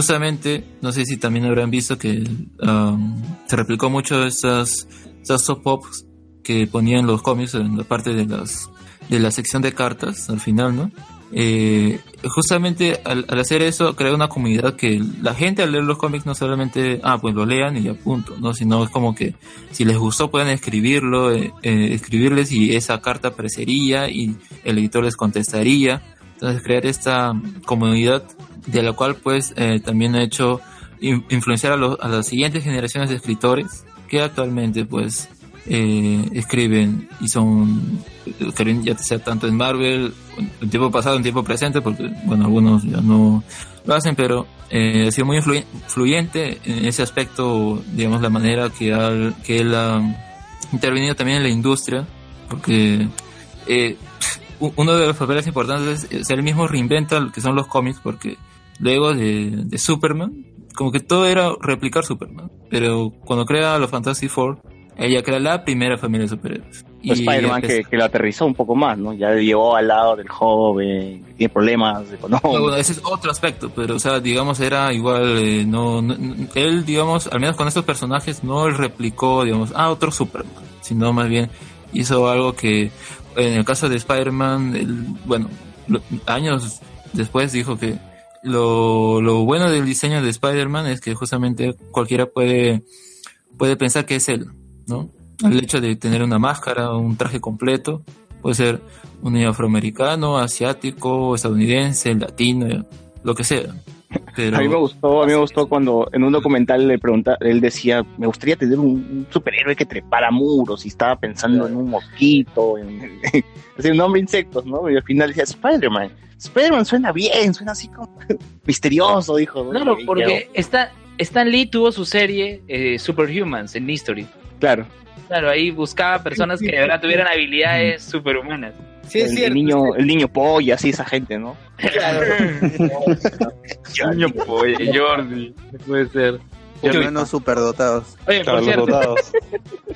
justamente, no sé si también habrán visto que um, se replicó mucho esas, esas soap ops que ponían los cómics en la parte de las de la sección de cartas al final, ¿no? Eh, justamente al, al hacer eso crea una comunidad que la gente al leer los cómics no solamente ah pues lo lean y ya punto no sino es como que si les gustó pueden escribirlo eh, eh, escribirles y esa carta aparecería y el editor les contestaría entonces crear esta comunidad de la cual pues eh, también ha hecho in- influenciar a, los- las siguientes generaciones de escritores que actualmente pues eh, escriben y son escriben ya sea tanto en Marvel en tiempo pasado en tiempo presente porque bueno algunos ya no lo hacen pero eh, ha sido muy influen- influyente en ese aspecto digamos la manera que, ha- que él ha intervenido también en la industria porque eh, uno de los papeles importantes es, es él mismo reinventa lo que son los cómics porque luego de, de Superman, como que todo era replicar Superman. Pero cuando crea los Fantastic Four, ella crea la primera familia de superhéroes. Pues Spider-Man que, que lo aterrizó un poco más, ¿no? Ya llevó al lado del joven, que tiene problemas No, bueno, ese es otro aspecto, pero o sea, digamos, era igual, eh, no, no- él, digamos, al menos con estos personajes, no replicó, digamos, ah, otro Superman, sino más bien hizo algo que, en el caso de Spider-Man, bueno, años después dijo que lo, lo bueno del diseño de Spider-Man es que justamente cualquiera puede, puede pensar que es él, ¿no? El hecho de tener una máscara, un traje completo, puede ser un niño afroamericano, asiático, estadounidense, latino, lo que sea. Pero, A mí me gustó, a mí me gustó cuando en un documental le pregunta, él decía, me gustaría tener un, un superhéroe que trepara muros y estaba pensando en un mosquito, en, <laughs> así, un hombre insectos, ¿no? Y al final decía, Spider-Man, Spider-Man suena bien, suena así como <laughs> misterioso, dijo. ¿no? Claro, Y porque está, Stan Lee tuvo su serie eh, Superhumans en History. Claro, Claro, ahí buscaba personas que de verdad tuvieran habilidades superhumanas. Sí, es el, cierto. el niño, el niño polla, así esa gente, ¿no? Claro. <laughs> Niño polla, Jordi. No puede ser. Hermanos superdotados. Oye, Claro, por los cierto, dotados.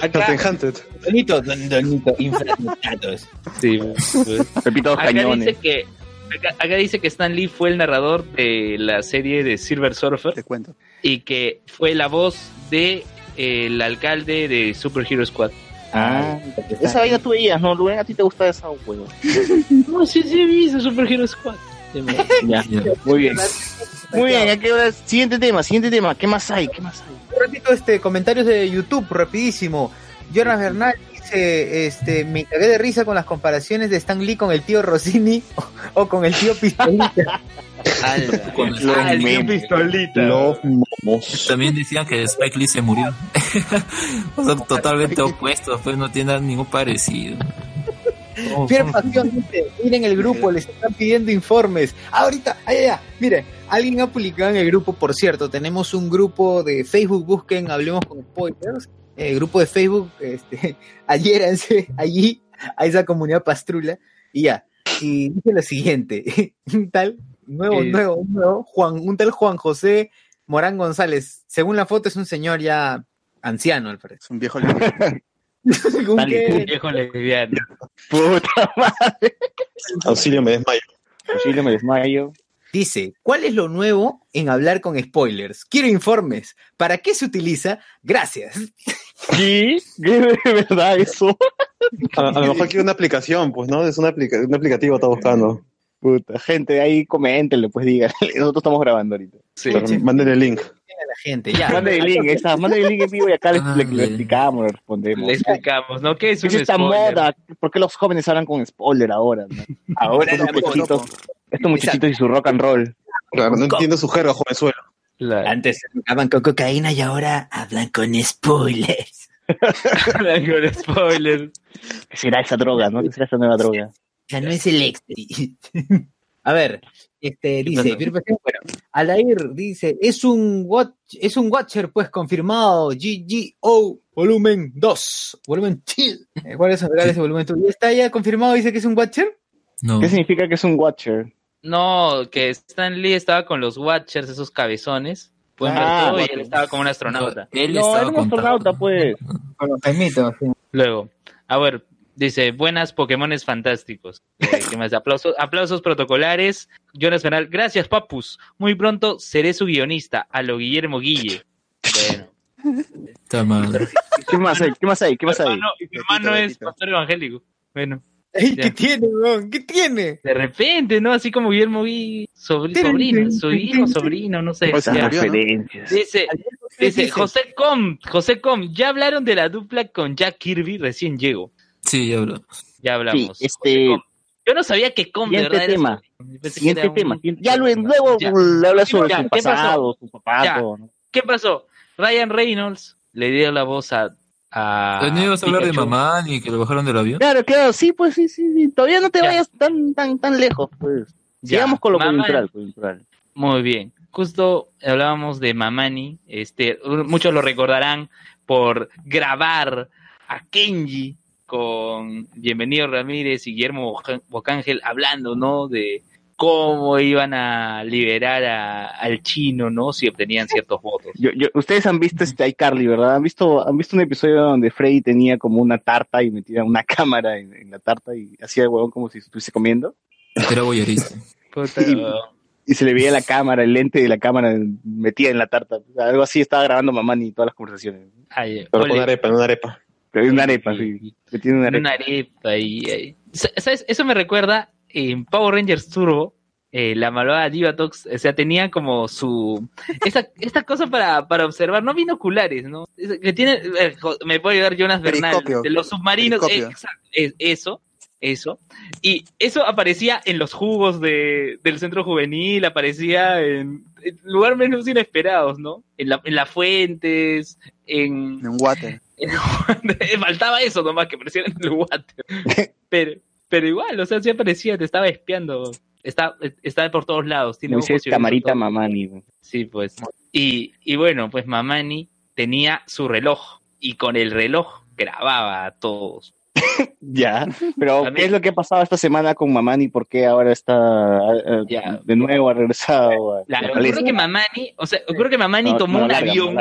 acá, Captain Hunted. Donito, don, donito, infradotados. sí, pues. Pepito acá Cañones. dice que acá, acá dice que Stan Lee fue el narrador de la serie de Silver Surfer Te cuento. y que fue la voz de eh, el alcalde de Super Hero Squad. Ah, esa vaina tú veías, ¿no? Luen, a ti te gusta esa huevo. <laughs> No, sí, sí, vi ese Super Hero Squad. <laughs> Ya, Ya. muy bien. Muy bien, ¿a qué hora? Siguiente tema, siguiente tema. ¿Qué más hay? ¿Qué más hay? Un ratito, este, comentarios de YouTube, rapidísimo. Jonas Bernal dice, este, me cagué de risa con las comparaciones de Stan Lee con el tío Rossini o, <laughs> o con el tío Pistolita. Con el- Ah, el tío pistolita. Los momos. También decían que Spike Lee se murió. <laughs> o sea, totalmente opuestos, pues no tiene ningún parecido. Oh, Fier son- Pasión dice, miren el grupo, les están pidiendo informes. Ahorita, allá, allá, mire, alguien ha publicado en el grupo, por cierto, tenemos un grupo de Facebook, busquen, hablemos con spoilers, el grupo de Facebook, este, <laughs> adhiéranse allí, a esa comunidad pastrula, y ya. Y dice lo siguiente, <laughs> tal, nuevo, Eh. nuevo, un nuevo, Juan, un tal Juan José Morán González, según la foto es un señor ya anciano, al parecer. Es un viejo lesbiano. <laughs> Que- Viejo lesbiano. Puta madre. Auxilio, me desmayo. Posible me desmayo. Dice, ¿cuál es lo nuevo en hablar con spoilers? Quiero informes. ¿Para qué se utiliza? Gracias. ¿Qué? ¿Qué de verdad eso? A, a lo mejor quiere una aplicación, pues, ¿no? Es una aplica un aplicativo está buscando. Puta, gente, ahí coméntenle, pues digan. <laughs> Nosotros estamos grabando ahorita. Sí. Pero mándenle el link. A la gente, ya. Manden el link, esa, <laughs> manden el link en vivo y acá le, Ah, le- le bien. explicamos, le respondemos. Le explicamos, ¿no? ¿Qué es ¿Qué un es esta spoiler? moda? ¿Por qué los jóvenes hablan con spoiler ahora? no? Ahora Estos muchachitos, estos muchachitos y su rock and roll. Claro, no entiendo su jerga, jovenzuelo. La- Antes hablaban con cocaína y ahora hablan con spoilers. <laughs> con spoilers. ¿Qué será esa droga, no? ¿Qué será esa nueva droga? Ya no es el ecstasy. <laughs> A ver, este dice, bueno, Alair dice, es un watch, es un Watcher pues confirmado, GGO volumen 2, volumen 2. Eh, ¿Cuál es ese volumen 2? ¿Ya está ya confirmado? Dice que es un Watcher. No. ¿Qué significa que es un watcher? No, que Stan Lee estaba con los Watchers, esos cabezones. Pueden ver Ah, todo y él estaba como un astronauta. Él No, estaba era un astronauta, pues. Con los sí. Luego, a ver, dice, buenas Pokémones fantásticos. Eh, <laughs> ¿Qué más? Aplausos, aplausos protocolares. Jonas Bernal, gracias papus. Muy pronto seré su guionista, a lo Guillermo Guille. Bueno, Está mal. ¿Qué más hay? ¿Qué más hay? ¿Qué más hay? hermano, mi hermano es pastor evangélico. Bueno, Ey. ¿Qué tiene, weón? ¿Qué tiene? de repente, ¿no? Así como Guillermo Guille, sobri- sobrino, su hijo, sobrino, no sé. Ya. Esas referencias. Dice, dice, Dice, José Com, José Com, ya hablaron de la dupla con Jack Kirby, recién llego. Sí, ya hablamos. Ya hablamos. Sí, este- José. Yo no sabía que Com de Siguiente verdad era tema. Siguiente era tema. Ya luego, luego Ya. le habla sobre Ya, su ¿qué pasó? pasado, su papá. ¿Qué pasó? Ryan Reynolds le dio la voz a. a ¿No ibas a hablar de mamá ni que lo bajaron del avión? Claro, claro, sí, pues sí, sí, sí. Todavía no te Ya. vayas tan, tan, tan lejos, pues. Sigamos con lo coyuntural. Muy bien. Justo hablábamos de Mamani. Este, muchos lo recordarán por grabar a Kenji con Bienvenido Ramírez y Guillermo Bocángel hablando, ¿no? De cómo iban a liberar a- al chino, ¿no? Si obtenían ciertos votos. Yo, yo- ustedes han visto este iCarly, ¿verdad? ¿Han visto, han visto un episodio donde Freddy tenía como una tarta y metía una <laughs> cámara en, en la tarta y hacía el huevón como si estuviese comiendo? Era boyerista. Puta, Y se le veía la cámara, el lente de la cámara metida en la tarta. Algo así estaba grabando Mamani todas las conversaciones. ay, Pero con una arepa, una arepa. Es una arepa, sí. En una arepa. una arepa y, y- ¿sabes? Eso me recuerda en Power Rangers Turbo, eh, la malvada Divatox, o sea, tenía como su esa, esta cosa para, para observar, no binoculares, ¿no? Es- Que tiene, eh, me puede ayudar Jonas Bernal, Periscopio. de los submarinos, Periscopio. exacto, es- eso, eso, y eso aparecía en los jugos de, del centro juvenil, aparecía en, en lugares menos inesperados, ¿no? En, la, en las fuentes, en, En water. <laughs> Faltaba eso nomás, que apareciera en el water. Pero, pero igual, o sea, sí aparecía, te estaba espiando. Está, está por todos lados. Tiene ojos Camarita. Mamani. Sí, pues. Y, y bueno, pues Mamani tenía su reloj. Y con el reloj grababa a todos. <laughs> Ya, pero También- ¿qué es lo que ha pasado esta semana con Mamani? ¿Por qué ahora está eh, Ya. de nuevo ha regresado? a- Claro, a ocurre que Mamani, o sea, ocurre que Mamani No, tomó no, un larga, avión.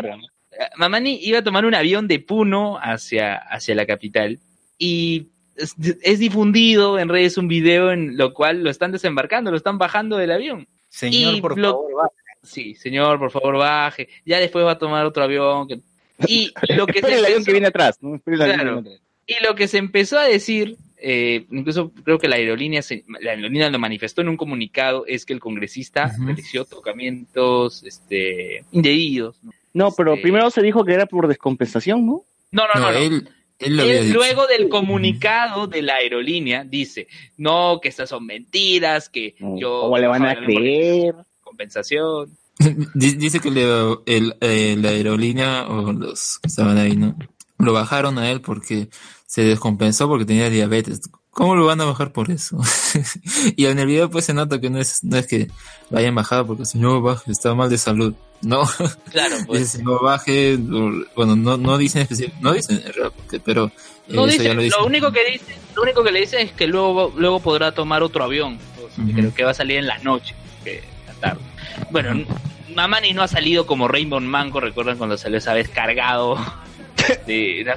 Mamani iba a tomar un avión de Puno hacia, hacia la capital y es, es difundido en redes un video en lo cual lo están desembarcando, lo están bajando del avión. Señor, Y por lo- favor, va. Sí, señor, por favor baje. Ya después va a tomar otro avión. que- <laughs> Y lo que se el avión empezó- que viene atrás, ¿no? Claro. y lo que se empezó a decir, eh, incluso creo que la aerolínea, se- la aerolínea lo manifestó en un comunicado, es que el congresista realizó tocamientos este, indebidos. ¿no? No, pero Este- primero se dijo que era por descompensación, ¿no? No, no, no. No, no. él, él lo había Él, dicho. luego del comunicado de la aerolínea dice, no, que estas son mentiras, que yo... ¿Cómo le van a el creer? Compensación. <laughs> Di- Dice que le- el- eh, la aerolínea o los que estaban ahí, ¿no? Lo bajaron a él porque se descompensó porque tenía diabetes. ¿Cómo lo van a bajar por eso? <laughs> y en el video pues se nota que no es, no es que lo hayan bajado porque si no baje, está mal de salud. No, Claro, <laughs> pues. no baje, bueno, no, no dicen no dicen pero eh, No ya lo dicen. único que dice, lo único que le dice es que luego, luego podrá tomar otro avión, creo que va a salir en la noche, que la tarde. Bueno, Mamani no ha salido como Rainbow Manco, recuerdan cuando salió esa vez cargado.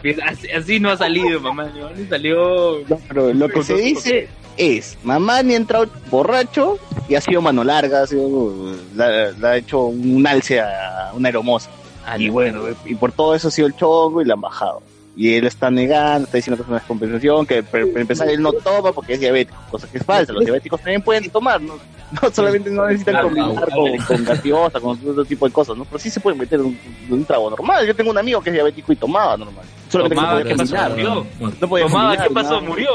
Fiesta? así, así no ha salido Mamani, Mamani salió No, pero lo que se dice es, Mamani ha entrado borracho y ha sido mano larga, ha sido, la- ha hecho un alce a una aeromoza. Ah, Y no. bueno, y por todo eso ha sido el chongo y la han bajado. Y él está negando, está diciendo que es una descompensación, que para empezar él no toma porque es diabético, cosa que es falsa. Los diabéticos también pueden tomar, no, <laughs> no solamente no necesitan Claro, combinar claro. con, con gaseosa, con otro tipo de cosas, ¿no? Pero sí se pueden meter un, un trago normal. Yo tengo un amigo que es diabético y tomaba normal. Solamente Tomaba, que no ¿qué pasó? Murió. No podía Tomaba, combinar, ¿qué pasó? nada. ¿Murió?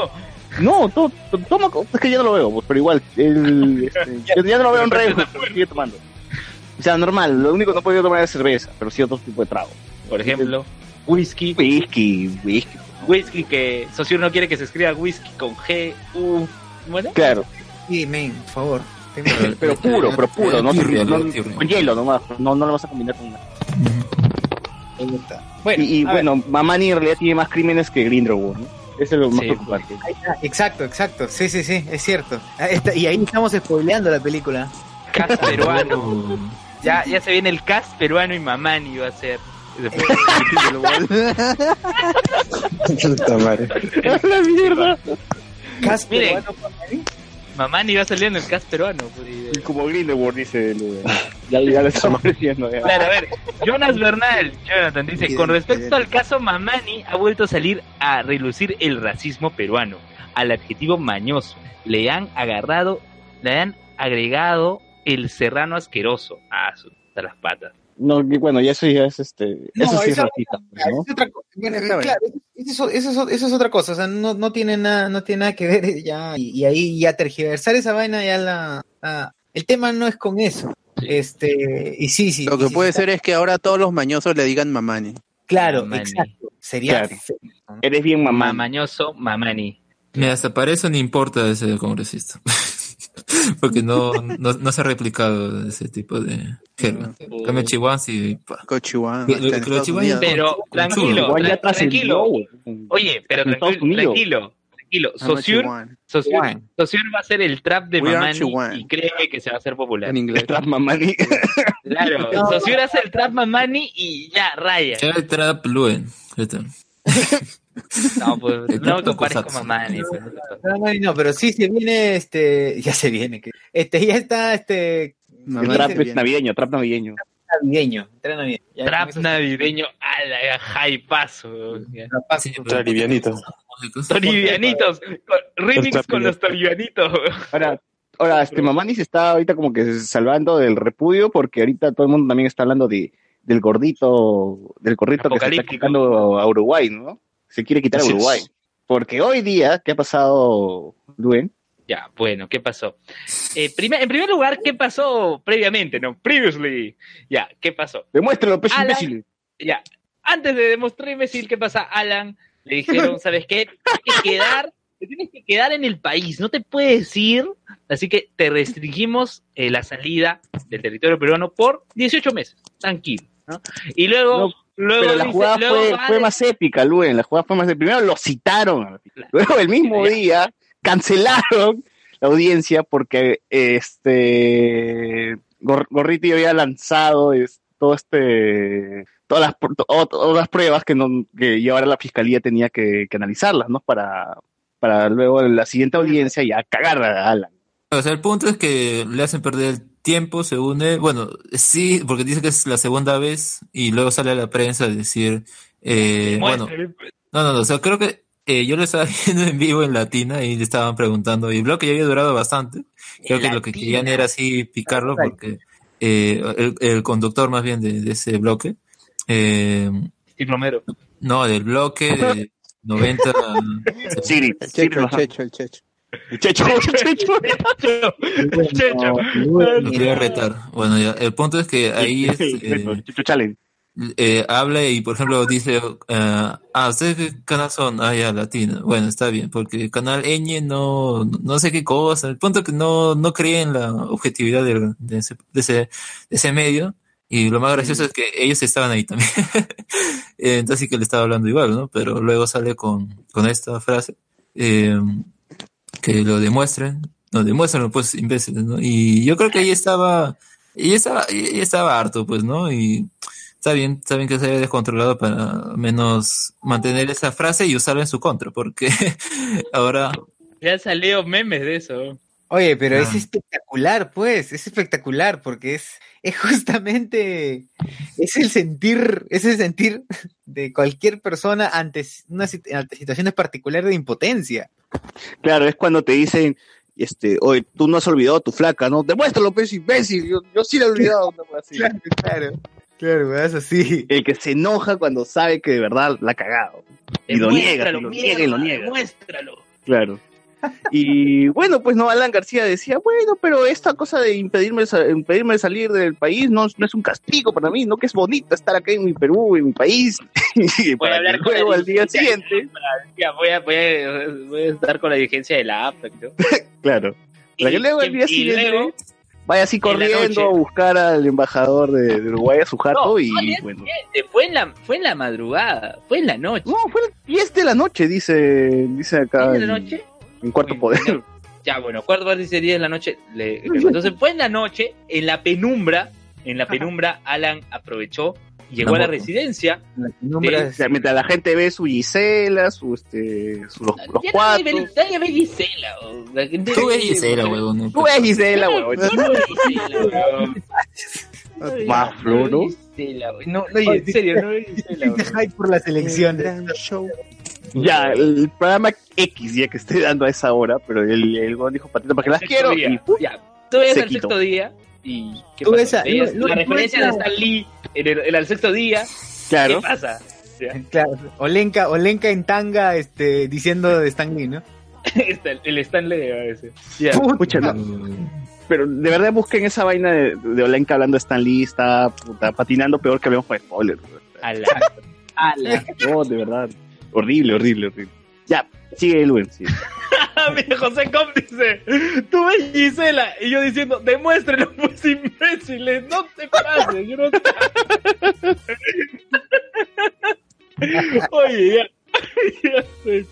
No, to- to- toma, es que yo no lo veo, pues, pero igual, él, <laughs> este, yo ya no lo veo en red, pero sigue tomando. O sea, normal, lo único que no podía tomar es cerveza, pero sí otro tipo de trago. Por ejemplo, whisky. Whisky, whisky. Whisky que Socio no quiere que se escriba whisky con G, U. Bueno, Claro, Sí, men, por favor. Tengo- Pero- pero puro, pero puro, no, no- con hielo nomás, no, no lo vas a combinar con nada. Bueno, Y, bueno, Mamani en realidad tiene más crímenes que Grindelwald, ¿no? Eso es lo más Sí, preocupante. Está, Exacto, exacto. Sí, sí, sí, es cierto. Está- y ahí estamos spoileando la película. cast peruano. <laughs> Ya, ya se viene el cast peruano y Mamani va a ser. Después- <laughs> Puta madre. ¡La mierda! Cas Miren. peruano, Mamani va a salir en el cast peruano. pues, y- Como Grindelwald, dice el... <laughs> Ya, ya lo estamos diciendo. ya. Claro, a ver, Jonas Bernal, Jonathan dice, con respecto al caso Mamani, ha vuelto a salir a relucir el racismo peruano, al adjetivo mañoso. Le han agarrado, le han agregado el serrano asqueroso. Ah, su, hasta las patas. No, bueno, y eso ya es este... No, eso sí es pues, ¿no? Es otra co- bueno, Está bien. claro, eso, eso, eso, eso es otra cosa, o sea, no, no tiene nada, no tiene nada que ver <laughs> ya, y, y ahí ya tergiversar esa vaina ya la, la- el tema no es con eso. Este, y sí, sí. Lo que sí, puede ser es que ahora todos los mañosos le digan mamani. Claro, Mamani. exacto. Sería Claro. Eres bien mamá. Mamañoso, Mamani. Mira, hasta para eso no importa ese congresista. <laughs> <laughs> Porque no, no, no se ha replicado ese tipo de jerga. En cambio, Chihuahua sí. pa. Cochihuán. Lo- está lo- en lo Estados Chihuahua- Unidos. Pero tranquilo, tra- tranquilo. Oye, pero tranquilo, tranquilo, tranquilo. Ah. Saussure va a ser el trap de We Mamani y créeme que se va a hacer popular. En inglés. Trap <laughs> Mamani. Claro, <laughs> Saussure hace el trap Mamani y ya, raya. Ya el trap Luen. <laughs> No, pues no me trap compares con Tokusatsu. Mamani. pues, no. No, no, no, pero sí se viene, este, ya se viene, que, este, ya está, este, trap es bien. navideño, trap navideño. navideño, entra navideño. Ya, Trap eso- navideño a la hypazo. ya. Trapazo. Sí, Ultra livianito. músicos. Tolivianitos, con- remix trap con los tolivianitos. Ahora, ahora este Mamani se está ahorita como que salvando del repudio porque ahorita todo el mundo también está hablando de del gordito, del gordito que se está quitando a Uruguay, ¿no? Se quiere quitar a es. Uruguay. Porque hoy día, ¿qué ha pasado, Luen? Ya, bueno, ¿qué pasó? Eh, en primer lugar, ¿qué pasó previamente? No, previously. Ya, ¿qué pasó? Demuéstralo, Alan. imbécil. Ya, antes de demostrar imbécil qué pasa, Alan, le dijeron, <laughs> ¿sabes qué? Tienes que quedar, te tienes que quedar en el país, no te puedes ir, así que te restringimos eh, la salida del territorio peruano por 18 meses, tranquilo, ¿no? Y luego, No, luego Pero la dice- jugada luego fue, más épica, Luen. La jugada fue más épica. Primero lo citaron. Luego el mismo día cancelaron la audiencia porque este Gor- Gorriti había lanzado es- todo este todas las, pr- to- todas las pruebas que, no, que la fiscalía tenía que, que analizarlas, ¿no? Para, para luego en la siguiente audiencia ya cagar a Alan. O sea, el punto es que le hacen perder el tiempo, según él. Bueno, sí, porque dice que es la segunda vez y luego sale a la prensa a decir, eh, bueno, no, no, no, o sea, creo que eh, yo lo estaba <laughs> viendo en vivo en Latina y le estaban preguntando, y el bloque ya había durado bastante. Creo que lo que querían era así picarlo porque eh, el, el conductor más bien de, de ese bloque, eh, Steve Romero. no, del bloque de 90... Siri, El checho, el checho, checho. El <laughs> Checho, Checho. Checho. Lo quería retar. Bueno, ya, el punto es que ahí es, eh, Checho Challenge. eh, habla y, por ejemplo, dice, eh, ah, ¿ustedes qué canal son? Ah, ya, Latina. Bueno, está bien, porque el canal Ñ no, no sé qué cosa. El punto es que no, no cree en la objetividad del- de, ese, de, ese, de ese medio. Y lo más gracioso es que ellos estaban ahí también. <laughs> Eh, Entonces sí que le estaba hablando igual, ¿no? Pero luego sale con, con esta frase, eh, que lo demuestren. No, demuéstrenlo, pues, imbéciles, ¿no? Y yo creo que ahí estaba, y estaba, y estaba harto, pues, ¿no? Y está bien, está bien que se haya descontrolado para menos mantener esa frase y usarla en su contra, porque <laughs> ahora, Ya salió memes de eso. Oye, pero es Ah. espectacular, pues, es espectacular, porque es, es justamente, es el sentir, es el sentir de cualquier persona ante, una, ante situaciones particulares de impotencia. Claro, es cuando te dicen, este, oye, tú no has olvidado a tu flaca, ¿no? Demuéstralo, pues, imbécil. Yo, yo sí la he olvidado. así. Claro, claro, claro, es así. El que se enoja cuando sabe que de verdad la ha cagado. Y lo niega, y lo niega, y lo niega. Demuéstralo. Claro. <laughs> Y bueno, pues no, Alan García decía, bueno, pero esta cosa de impedirme, impedirme salir del país no, no es un castigo para mí, no que es bonito estar acá en mi Perú, en mi país. <laughs> Y Voy a hablar con la al día siguiente, voy a, voy a, voy a estar con la dirigencia de la app. ¿no? <laughs> claro, que luego al día siguiente luego- vaya así corriendo a buscar al embajador de, de Uruguay, a su jato, No, y no, bueno. Fue en, la, fue en la madrugada, fue en la noche. No, fue las 10 de la noche, dice, dice acá ¿Fue en la noche? En Cuarto Uy, Poder. bueno. Ya, bueno, cuarto bar dice 10 de la noche. le- le- entonces fue en la noche, en la penumbra, en la penumbra, Alan aprovechó, llegó a la residencia. La penumbra O sea, mientras la gente ve su Gisela, su, este, su- los, los cuatro. nadie ve, nadie ve Gisela. o- la gente tú ve- ves Gisela, huevón. Tú ves Gisela, huevón. Más veo ¿no? Gisela, weón. No, no, en serio, no veo Gisela. Este hype por las elecciones. Gran show. Ya, el programa X ya que estoy dando a esa hora, pero el, el weón dijo patito para que las quiero. día. Y ¡pum! Ya, tú ves se quitó. sexto día y ¿qué Tú pasa? ves a- Veías no, la no, referencia no, de. Stan Lee en el, en el sexto día. claro. ¿Qué pasa? <laughs> Claro, Olenka, Olenka en tanga, este, diciendo de Stan Lee, ¿no? <laughs> está el, el Stan Lee a veces. Ya. Escucha, no, pero de verdad busquen esa vaina de, de Olenka hablando de Stan Lee, está puta, patinando peor que hablamos con spoiler. A la- No, de verdad. Horrible, horrible, horrible. Ya, sigue Luen. Sí. <laughs> Mira, José Comp dice, ¿tú ves Gisela, y yo diciendo, demuéstrenlo, <laughs> pues imbéciles, no te pases, yo no <laughs> Oye, ya, ya, sé.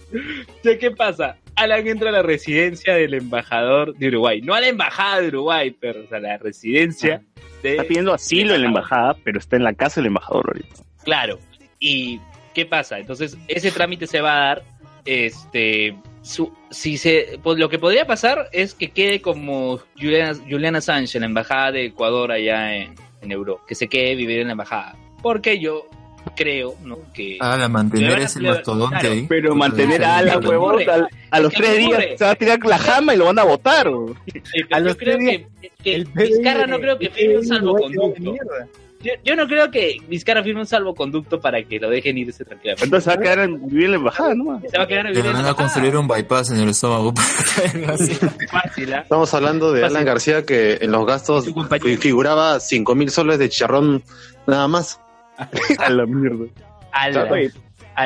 Ya, ¿qué pasa? Alan entra a la residencia del embajador de Uruguay, no a la embajada de Uruguay, pero o sea, a la residencia de... Está pidiendo asilo en la embajada, pero está en la casa del embajador ahorita. Claro. ¿Y qué pasa? Entonces, ese trámite se va a dar. Este. Su, si se, pues lo que podría pasar es que quede como Juliana, Juliana Sánchez en la embajada de Ecuador allá en, en Europa, que se quede vivir en la embajada. Porque yo creo, ¿no? Que Ah, la mantener a- ese mastodonte claro, ahí. Pero mantener a ¿qué huevón, a los ¿Qué tres días se va a tirar la jama y lo van a votar. A yo los creo tres que, que El Vizcarra no creo que firme un salvoconducto. Yo, yo no creo que Vizcarra firme un salvoconducto para que lo dejen irse tranquilamente. Entonces se va a quedar en, vivir en la embajada, ¿no? Se va a quedar a Le vivir en van la a embajada. construir un bypass en el estómago. <laughs> Fácil, ¿ah? Estamos hablando de Fácil. Alan García que en los gastos figuraba 5 mil soles de chicharrón nada más. <laughs> A la mierda.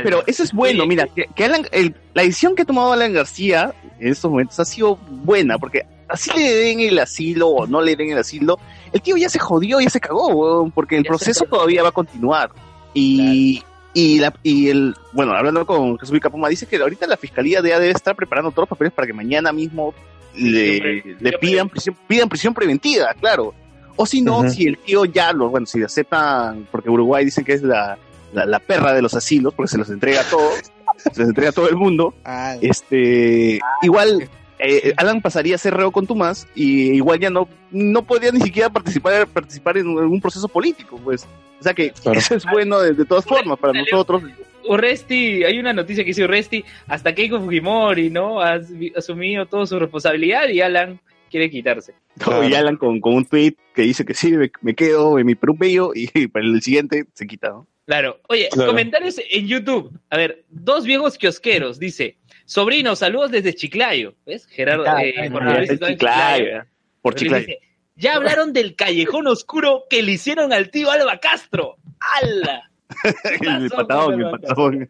Pero eso es bueno, Oye, mira, que, que Alan, el- la decisión que ha tomado Alan García en estos momentos ha sido buena, porque así le den el asilo o no le den el asilo, el tío ya se jodió, ya se cagó, weón, porque el Ya proceso todavía va a continuar. Y, y, la, y el, bueno, hablando con Jesús Vicapoma, dice que ahorita la fiscalía ya debe estar preparando todos los papeles para que mañana mismo le, Prisión le pidan prisión, pidan prisión preventiva, claro. O si no, Ujú. si el tío ya lo, bueno, si aceptan, porque Uruguay dicen que es la, la, la perra de los asilos, porque se los entrega a todos, <laughs> se los entrega a todo el mundo, Ah, este, igual eh, Alan pasaría a ser reo con Tomás y igual ya no, no podría ni siquiera participar, participar en algún proceso político, pues. O sea que Claro. eso es bueno de, de todas formas para nosotros. Urresti, hay una noticia que dice Urresti, hasta Keiko Fujimori, ¿no? Ha asumido- asumido toda su responsabilidad y Alan quiere quitarse. Claro. Y Alan con, con un tweet que dice que sí, me, me quedo en mi Perú bello y <laughs> para el siguiente se quita, ¿no? Claro. Oye, Claro. comentarios en YouTube. A ver, dos viejos kiosqueros, dice, sobrino, saludos desde Chiclayo. ¿Ves? Gerardo, eh, Chiclayo, Chiclayo. por Chiclayo. dice, ya hablaron del callejón oscuro que le hicieron al tío Alba Castro. ¡Hala! <laughs> patadón, patadón.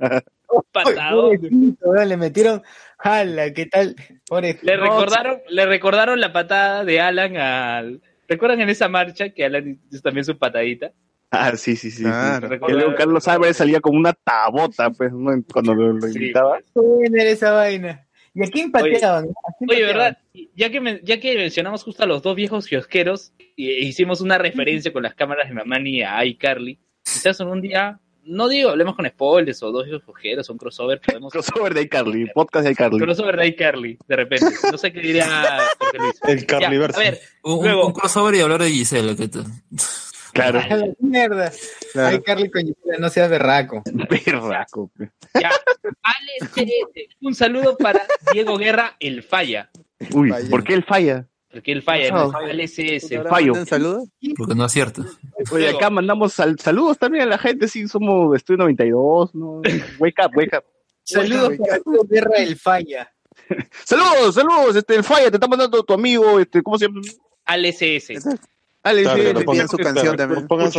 Patadón. Le metieron. Jala, ¿qué tal? Pobre- Le no, recordaron, le recordaron la patada de Alan al. ¿Recuerdan en esa marcha que Alan hizo también su patadita? Ah, sí, sí, sí. sí. Claro. Que luego Carlos Álvarez salía como una tabota, pues, ¿no? cuando lo, lo Sí, pues. esa vaina. ¿Y a quién pateaban? ¿A quién Oye, pateaban? ¿verdad? Ya que, ya que mencionamos justo a los dos viejos kiosqueros, y e hicimos una referencia con las cámaras de Mamani a iCarly, quizás en un día, no digo, hablemos con spoilers o dos viejos kiosqueros, un crossover, podemos... Crossover de iCarly, podcast de iCarly. crossover de iCarly, de repente. No sé qué diría Jorge Luis. El Ya, Carliverso. a ver, Un, Luego- un crossover y hablar de Gisela, ¿qué tal? Claro, A la mierda. Claro. Ay, Carly con Gisela, no seas berraco. perraco. pues. ya. CS, <laughs> un saludo para Diego Guerra, el falla. Uy, Falla. ¿por qué él falla? Porque él falla, Pasado. ¿no? Ale CS. ¿Ahora fallo. saludos? Porque no acierta. Oye, acá mandamos sal- saludos también a la gente, sí, somos Estudio 92, ¿no? Wake up, wake up. Saludos para tu guerra el falla. <laughs> Saludos, saludos, este, el falla, te está mandando tu amigo, este, ¿cómo se llama? Ale CS. Ale, Claro, sí, que pongan- su canción también. pongan.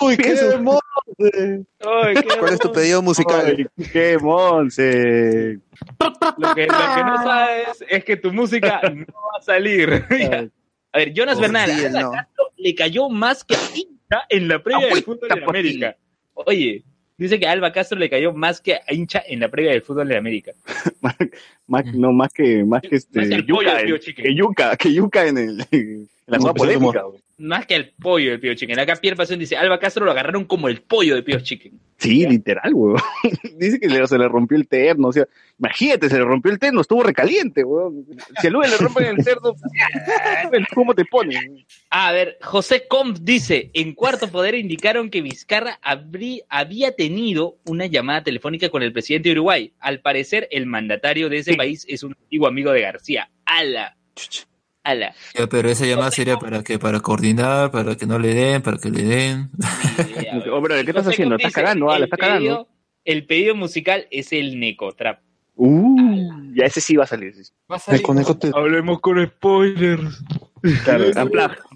Uy, qué qué ¿Cuál es tu pedido musical? Ay, qué monse. Lo que, lo que no sabes es que tu música <laughs> no va a salir. <laughs> A ver, Jonas Oh, Bernal, no. Castro le cayó más que a hincha en la previa del fútbol de América. Oye, dice que a Alba Castro le cayó más que a hincha en la previa del fútbol de América. <laughs> Más, no, más que, más que este, Más que el pollo yuca, del Pío en- Chicken. que yuca, que yuca en, el, <laughs> en la zona. Más que el pollo del Pío Chicken. Acá Pierre Pasión dice, Alba Castro lo agarraron como el pollo de Pío Chicken. Sí, literal, güey. <laughs> Dice que le- se le rompió el terno, o sea, imagínate, se le rompió el terno, estuvo recaliente, güey. Si a Luis le rompen el terno, ¿cómo te ponen? Ah, A ver, José Comp dice, en cuarto poder indicaron que Vizcarra habrí- había tenido una llamada telefónica con el presidente de Uruguay. Al parecer, el mandatario de ese Sí. País es un antiguo amigo de García. ¡Ala! ¡Ala! Ya, pero esa llamada sería para que para coordinar, para que no le den, para que le den. Ni idea, <laughs> Oh, bro, ¿qué estás haciendo? Estás cagando, la el estás cagando. pedido- El pedido musical es el Necotrap. Uh, ya ese sí va a salir. Va a El salir- conejo te... Hablemos con spoilers. Claro, <laughs>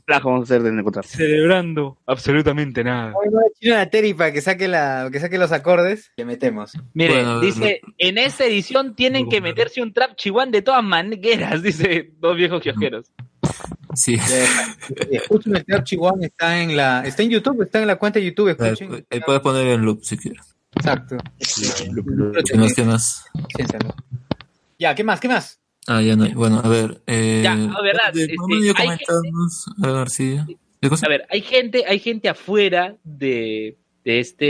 plazo vamos a hacer de encontrar. Celebrando absolutamente nada. Bueno, chino a Terry para que saque la, que saque los acordes, le metemos. Mire, Bueno, dice, en esta edición tienen que meterse un trap chihuán de todas maneras, <laughs> dice dos viejos kiosqueros. Sí. Escuchen el Trap Chihuahua, está en la, está en YouTube, está en la cuenta de YouTube, escuchen. Ahí ahí puedes poner en loop si quieres. Exacto. ¿Qué más? ¿Qué más? Ya, ¿qué más? ¿Qué más? Ah, ya no hay. Bueno, a ver. Eh, Ya, no, verdad, de- este, vamos a hay comentarnos. A ver, sí. ¿Qué cosa? A ver, hay gente, hay gente afuera de, de este,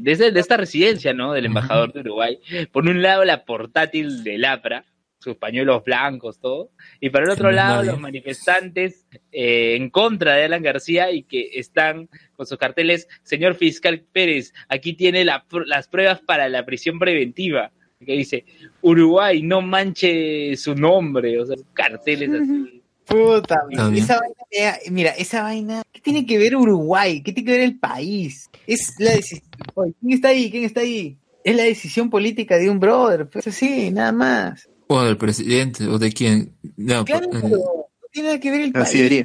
de, de esta residencia, ¿no? Del embajador de Uruguay. Por un lado la portátil del APRA, sus pañuelos blancos, todo. Y por el otro lado nadie. los manifestantes eh, en contra de Alan García y que están con sus carteles, señor fiscal Pérez, aquí tiene la las pruebas para la prisión preventiva. Que dice, Uruguay, no manche su nombre, o sea, carteles así. <laughs> Puta, bien. esa vaina, mira, esa vaina, ¿qué tiene que ver Uruguay? ¿Qué tiene que ver el país? Es la decisión, ¿quién está ahí? ¿Quién está ahí? Es la decisión política de un brother, pues así, nada más. O del presidente, o de quién. No, Claro, pues, no eh, tiene nada que ver el país. Así diría.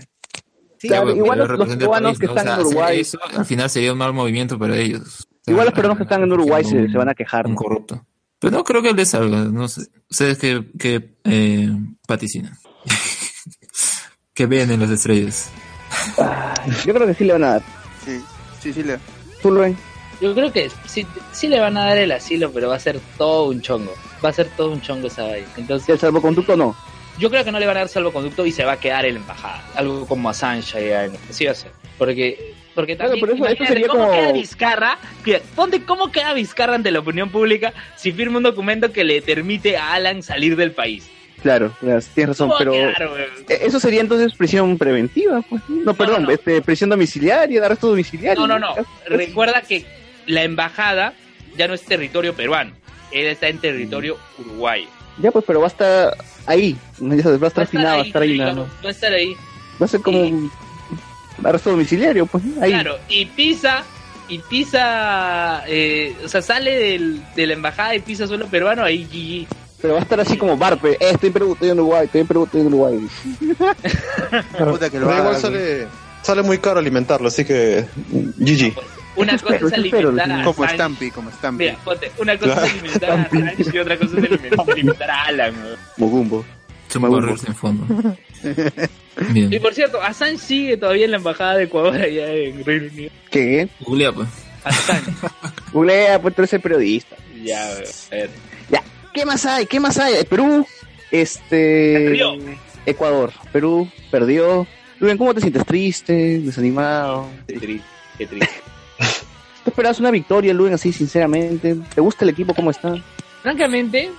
Sí, ya, Claro, bueno, igual los- los país, que ¿no? están en Uruguay- eso, al final sería un mal movimiento para ellos. Igual los peruanos que están en Uruguay se, Un- se van a quejar. Un ¿no? corrupto. Pero no creo que le salga, no sé. Ustedes que, que eh, vaticinan. <laughs> que ven en las estrellas. Yo creo que sí le van a dar. Sí, sí, sí. Le... ¿Tú lo ven? Yo creo que sí, sí le van a dar el asilo, pero va a ser todo un chongo. Va a ser todo un chongo esa vaina. ¿Y Entonces, el salvoconducto no? yo creo que no le van a dar salvoconducto y se va a quedar en la embajada. Algo como Assange allá en sí va a ser. Porque, porque Claro, también, pero eso- eso sería cómo como- queda Vizcarra. Ponte cómo queda Vizcarra ante la opinión pública si firma un documento que le permite a Alan salir del país. Claro, claro, tienes razón, ¿Cómo va pero quedar, eh, eso sería entonces prisión preventiva, pues. No, perdón, no, no. este prisión domiciliaria, arresto domiciliario. No, no, no. Recuerda que la embajada ya no es territorio peruano. Él está en territorio uruguayo. Ya pues, pero va a estar ahí, va a estar Va a estar afinado, va a estar ahí claro, va a estar ahí. Va a ser como un arresto domiciliario, pues, ahí. Claro, y pisa, y pisa, eh, o sea, sale del, de la embajada y pisa suelo peruano, ahí GG. Pero va a estar así como Barpe, eh, estoy en Perú, estoy en Uruguay, estoy en Perú, estoy en Uruguay. Puta que lo Pero haga, igual sale, sale muy caro alimentarlo, así que GG. Una cosa espero, es alimentar a Como. Stampy, como Stampy. Mira, ponte, una cosa es alimentar a Assange y otra cosa es alimentar, alimentar a Alan. weón. Mogumbo. En fondo. Bien. Y por cierto, Assange sigue todavía en la embajada de Ecuador allá en Reino Unido. ¿Qué? Googlea, pues. Assange. <laughs> Googlea, pues tú eres el periodista. ya, a ver. ¿Qué más hay? ¿Qué más hay? Perú, este... Perdió. Ecuador. Perú perdió. Rubén, ¿cómo te sientes? ¿Triste? ¿Desanimado? Qué triste, qué triste. ¿Te esperabas una victoria, Luen, así sinceramente? ¿Te gusta el equipo? ¿Cómo está? Francamente,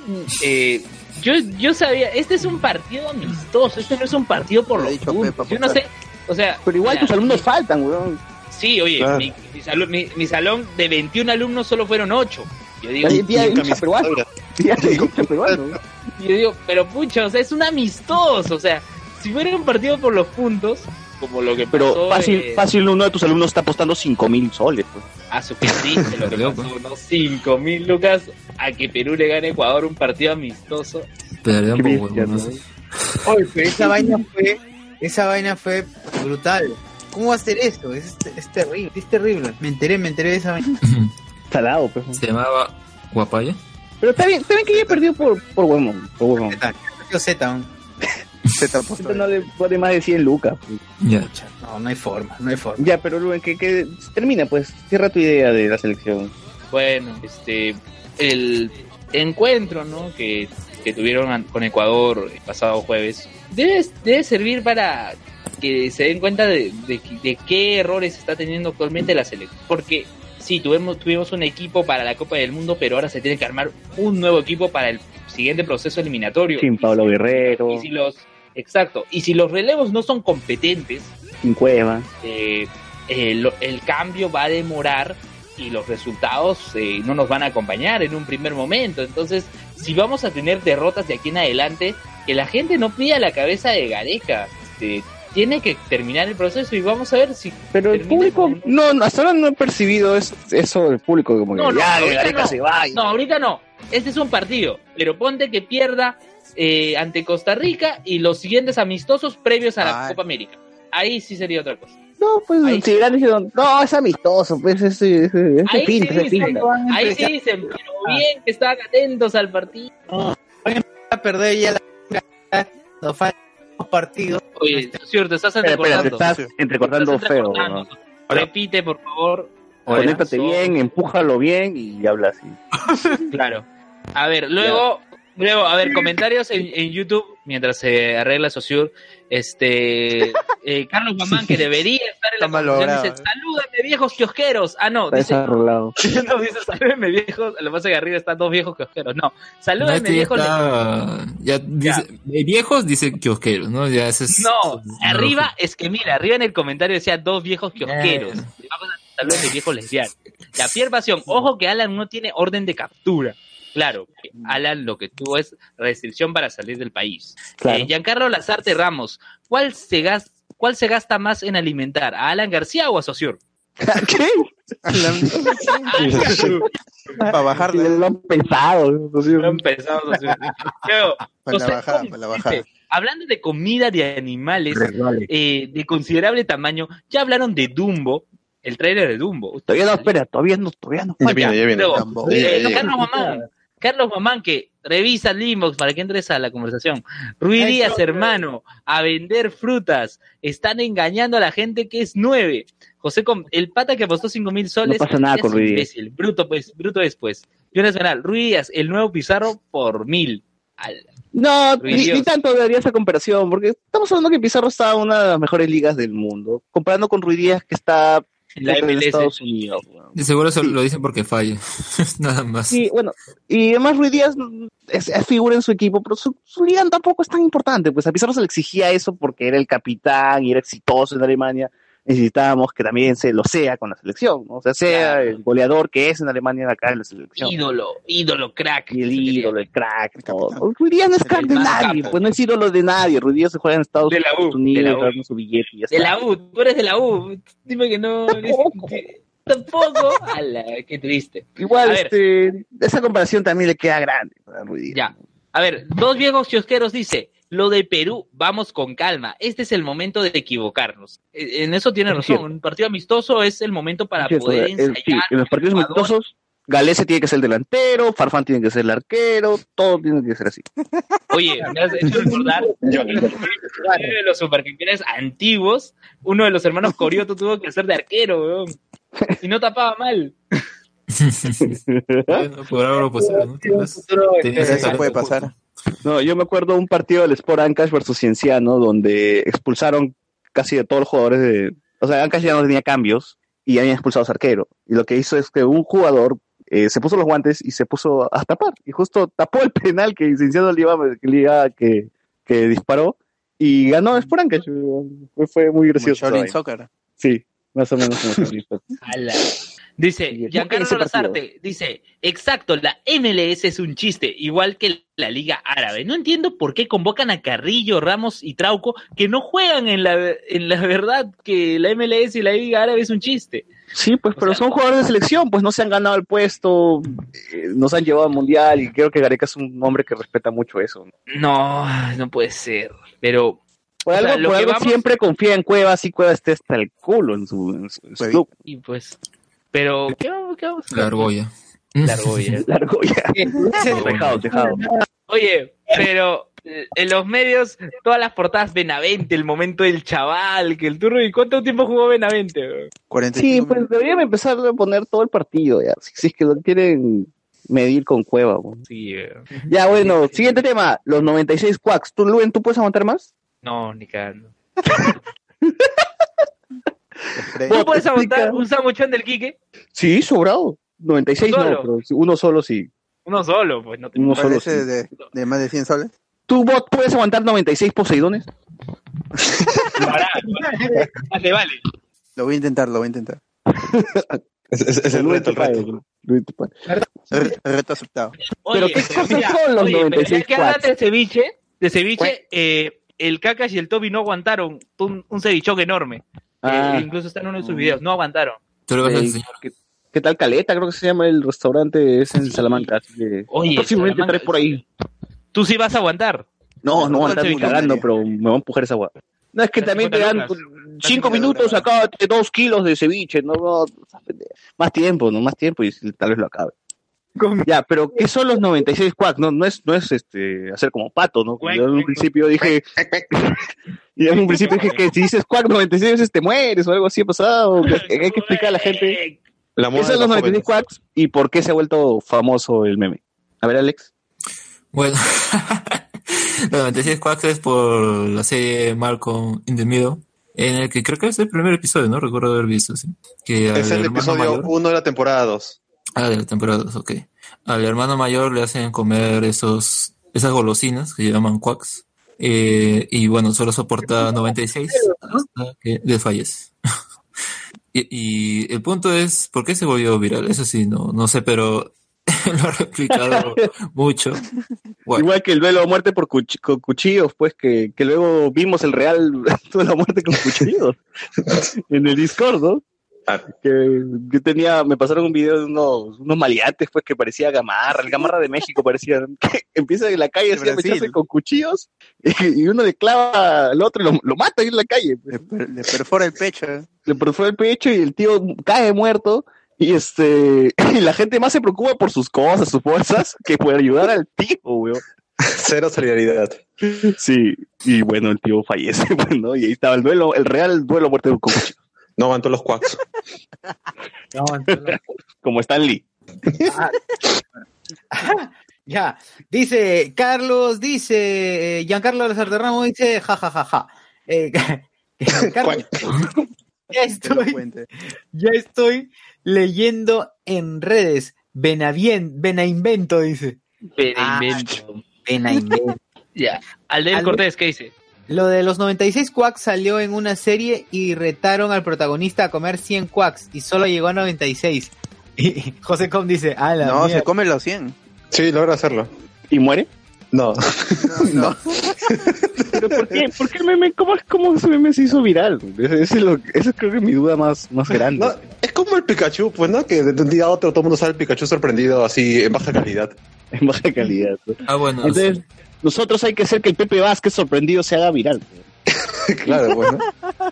eh, yo, yo sabía, este es un partido amistoso, este no es un partido por Lo los dicho. Pepa, Yo no sé, o sea, Pero igual mira, tus alumnos faltan, weón. Sí, oye, Claro. mi, mi salón, mi- mi salón de 21 alumnos solo fueron 8. Yo digo, día de peruano. Día de peruano. yo digo, pero pucha, o sea, es un amistoso, o sea, si fuera un partido por los puntos, como lo que Pero fácil, eh, fácil uno de tus alumnos está apostando 5 mil soles. Pues. a su que triste lo que pasó, ¿no? 5 mil lucas a que Perú le gane a Ecuador un partido amistoso. Sé. Oye, pero esa vaina fue, esa vaina fue brutal. ¿Cómo va a ser esto? Es, es terrible, es terrible. Me enteré, me enteré de esa vaina. Salado, pues. Se llamaba Guapaya. Pero está bien, está bien que haya perdido por, por huevón. Por. Yo Z. Se te apostó. Esto no le pone más de 100 lucas. Ya. No, no hay forma, no hay forma. Ya, pero Rubén, que, que termina, pues. Cierra tu idea de la selección. Bueno, este, el encuentro, ¿no? Que, que tuvieron con Ecuador el pasado jueves, debe, debe servir para que se den cuenta de, de, de qué errores está teniendo actualmente la selección. Porque sí, tuvimos, tuvimos un equipo para la Copa del Mundo, pero ahora se tiene que armar un nuevo equipo para el siguiente proceso eliminatorio. Sin Pablo Guerrero, Y si los, exacto, y si los relevos no son competentes, sin Cueva. eh, el cambio va a demorar y los resultados eh, no nos van a acompañar en un primer momento. Entonces, si vamos a tener derrotas de aquí en adelante, que la gente no pida la cabeza de Gareca. Este, tiene que terminar el proceso y vamos a ver si... Pero el público, con- no, no, hasta ahora no he percibido eso, eso del público, como que No, ya, Gareca no. se vaya. No, ahorita no. Este es un partido, pero ponte que pierda eh, ante Costa Rica y los siguientes amistosos previos a la Ay. Copa América. ahí sí sería otra cosa. No, pues Ahí si hubieran dicho, no, es amistoso, pues es, es, es, es Ahí sí, pinta, es dicen, pinta. ahí sí dicen, pero bien que estaban atentos al partido. a perder ya la nos faltan dos partidos. Oye, es cierto, estás Espera, espera, te entrecortando. estás entrecortando Estás feo. entrecortando. ¿no? Repite, por favor. Conéctate bien, empújalo bien y habla así. <laughs> Claro. A ver, luego, luego, a ver, comentarios en, en YouTube mientras se arregla Sociur. Este, <laughs> eh, Carlos Mamán, que debería estar en la conversación, dice: Salúdame, viejos kiosqueros. Ah, no, Está dice, <laughs> no, dice, salúdame, viejos. Lo que pasa es que arriba están dos viejos kiosqueros. No, No, salúdame, este ya viejos. está, ya dice, eh, viejos dice kiosqueros, ¿no? Ya ese es, No, arriba es que mira, arriba en el comentario decía dos viejos kiosqueros. Eh. Vamos a saludos de viejos lesbianos. La Pierre Pasión, ojo que Alan no tiene orden de captura. Claro, que Alan lo que tuvo es restricción para salir del país. Claro. Eh, Giancarlo Lazarte Ramos, ¿cuál se, gasta, ¿cuál se gasta más en alimentar? ¿A Alan García o a Sociur? ¿Qué? <laughs> Para bajarle. Lo han pensado. a Sociur. Luego, <laughs> Para la bajada, para la bajada. Hablando de comida de animales eh, de considerable tamaño, ya hablaron de Dumbo, el trailer de Dumbo. Todavía no, espera, todavía no, todavía no. Ya viene, ya viene. Luego, eh, Ya, ya, ya. Carlos Mamán, Carlos Mamán, que revisa el inbox para que entres a la conversación. Rui Díaz, hermano, a vender frutas. Están engañando a la gente que es nueve. José, Com- el pata que apostó cinco mil soles. No pasa nada con Rui Díaz. Bruto, pues, bruto después. Jonas Bernal, Rui Díaz, el nuevo Pizarro por mil. Al- No, ni, ni tanto debería esa comparación, porque estamos hablando que Pizarro está en una de las mejores ligas del mundo, comparando con Ruiz Díaz que está la. Estados Unidos. De seguro eso Sí. lo dicen porque falla. <laughs> Nada más. Sí, bueno, y además Ruiz Díaz es, es figura en su equipo, pero su, su liga tampoco es tan importante, pues a Pizarro se le exigía eso porque era el capitán y era exitoso en Alemania, necesitábamos que también se lo sea con la selección, ¿no? o sea, sea Claro. el goleador que es en Alemania acá en la selección. Ídolo, ídolo, crack. Y el ídolo, el crack, El todo. Díaz no es crack de nadie, capo. pues no es ídolo de nadie. Ruiz Díaz se juega en Estados De la U, Unidos, de la U. su billete y ya De la U, tú eres de la U. Dime que no. Tampoco. Ala, qué triste. Igual, A ver. este, esa comparación también le queda grande a Ruiz Díaz. Ya. A ver, dos viejos kiosqueros dice, lo de Perú, vamos con calma. Este es el momento de equivocarnos. Eh, En eso tiene razón. Un partido amistoso es el momento para poder ensayar. sí, en los partidos jugador. amistosos, Galese tiene que ser el delantero, Farfán tiene que ser el arquero, todo tiene que ser así. Oye, me has hecho recordar <laughs> uno de los supercampeones antiguos, uno de los hermanos Corioto tuvo que hacer de arquero, weón. Y no tapaba mal. <laughs> Bueno, por ahora lo posible, ¿no? Tenías Eso puede justo. pasar. No, yo me acuerdo un partido del Sport Ancash versus Cienciano donde expulsaron casi de todos los jugadores de... O sea, Ancash ya no tenía cambios y habían expulsado a su arquero. Y lo que hizo es que un jugador eh, se puso los guantes y se puso a tapar. Y justo tapó el penal que Cienciano le iba, que, le iba- que, que disparó y ganó Sport Ancash. Fue, fue muy gracioso. Soccer. Sí, más o menos como. <laughs> Dice, Giancarlo. Lazarte, dice, exacto, la MLS es un chiste, igual que la Liga Árabe. No entiendo por qué convocan a Carrillo, Ramos y Trauco, que no juegan en la, en la verdad que la MLS y la Liga Árabe es un chiste. Sí, pues, O pero sea- son jugadores de selección, pues no se han ganado el puesto, eh, nos han llevado al mundial y creo que Gareca es un hombre que respeta mucho eso. ¿no? No, no puede ser. Pero, Por sea, algo, por algo vamos- siempre confía en Cuevas y Cuevas esté hasta el culo en su, en su- en su Pues, club. y pues, pero, ¿qué vamos, qué vamos a La argolla. La argolla. Largo ya. <laughs> Dejado, dejado. Oye, pero eh, en los medios, todas las portadas Benavente, el momento del chaval, que el turno, ¿y cuánto tiempo jugó Benavente? weón? 45 Sí, pues minutos. deberían empezar a poner todo el partido ya. Si, si es que lo quieren medir con Cueva. ¿no? Sí, weón. Ya, bueno, siguiente tema, los 96 quacks. ¿Tú, Luen, tú puedes aguantar más? no, ni cagando. <laughs> ¿Tú puedes aguantar un sanguchón del Quique? Sí, sobrado. 96 ¿Solo? no, pero uno solo sí. Uno solo, pues no te Uno solo sí. de, de más de 100 soles. ¿Tú, bot, puedes aguantar 96 poseidones? Vale, vale. Lo voy a intentar, lo voy a intentar. <laughs> Es, es- es el reto, el reto. paga, Luen te paga. Re- reto aceptado. Oye, ¿qué cosas mira, son los oye, pero 96 ya que hablas quacks? de ceviche, de ceviche, eh, el Cacas y el Toby no aguantaron un, un cevichón enorme. Ah. Eh, incluso está en uno de sus videos, no aguantaron. Tú le vas a Eh, enseñar. ¿qué, qué tal Caleta? Creo que se llama el restaurante, es en Sí. Salamanca. Así que Oye, próximamente Salamanca, por ahí. Tú sí vas a augandar. No, no, ¿Cuánto andar ni cagando, pero me va a empujar esa agua. No, es que también te 50 dan, lucas. cinco minutos acá dos kilos de ceviche, no, no, más tiempo, no más tiempo y tal vez lo acabe. Ya, pero ¿qué <laughs> son los 96 quacks? No, no es, no es este hacer como pato, ¿no? Yo en un principio dije, <laughs> y en un principio dije que si dices quack 96 veces te mueres o algo así ha pasado. <laughs> Hay que explicar a la gente La qué son los los 96 jóvenes. quacks y por qué se ha vuelto famoso el meme. A ver, Alex. Bueno, los 96 Quacks es por la serie Malcolm in the Middle, en el que creo que es el primer episodio, ¿no? Recuerdo haber visto, sí. Que Es el episodio mayor- 1 de la temporada 2. Ah, de la temporada 2, ok. Al hermano mayor le hacen comer esos, esas golosinas que se llaman quacks. Eh, y bueno, solo soporta 96 hasta que desfallece. <laughs> y, y el punto es, ¿por qué se volvió viral? Eso sí, no, no sé, pero <laughs> lo ha replicado <laughs> mucho. Bueno, Igual que el duelo a muerte por cuch- con cuchillos, pues que, que luego vimos el real duelo a muerte con cuchillos en el Discord, ¿no? Ah. Que, que tenía, me pasaron un video de unos, unos maleantes, pues que parecía gamarra, el gamarra de México parecía, <laughs> que empieza en la calle así a mecharse con cuchillos y, y uno le clava al otro y lo, lo mata ahí en la calle. pues. Le, per- le perfora el pecho. ¿eh? Le perfora el pecho y el tío cae muerto. Y este, <laughs> y la gente más se preocupa por sus cosas, sus bolsas, que por ayudar al tío, weón. Cero solidaridad. Sí, y bueno, el tío fallece, <laughs> bueno, y ahí estaba el duelo, el real duelo muerte con cuchillo, No aguantó los quacks. <laughs> No, entonces- como Stan Lee. Ya, dice Carlos, dice eh, Giancarlo Lazarderramo, dice ja ja ja ja. Eh, <laughs> Carlos, <laughs> ya estoy, ya estoy leyendo en redes. Benavien, Benainvento, dice. Pero Ah, invento. Benainvento. Ya. Alden Al- Cortés, ¿qué dice? Lo de los 96 quacks salió en una serie y retaron al protagonista a comer 100 quacks y solo llegó a 96. <laughs> Y José Com dice, ah, la No, mierda". se come los 100. Sí, logra hacerlo. ¿Y muere? <laughs> No. No, ¿Pero por qué? ¿Por qué el meme? ¿Cómo, cómo ese meme se hizo viral? Ese, ese es lo, esa creo que es mi duda más, más grande. No, es como el Pikachu, pues, ¿no? Que de un día a otro todo el mundo sabe el Pikachu sorprendido así en baja calidad. <laughs> En baja calidad. ah, bueno, Entonces, nosotros hay que hacer que el Pepe Vázquez sorprendido se haga viral. <laughs> claro, pues, ¿no?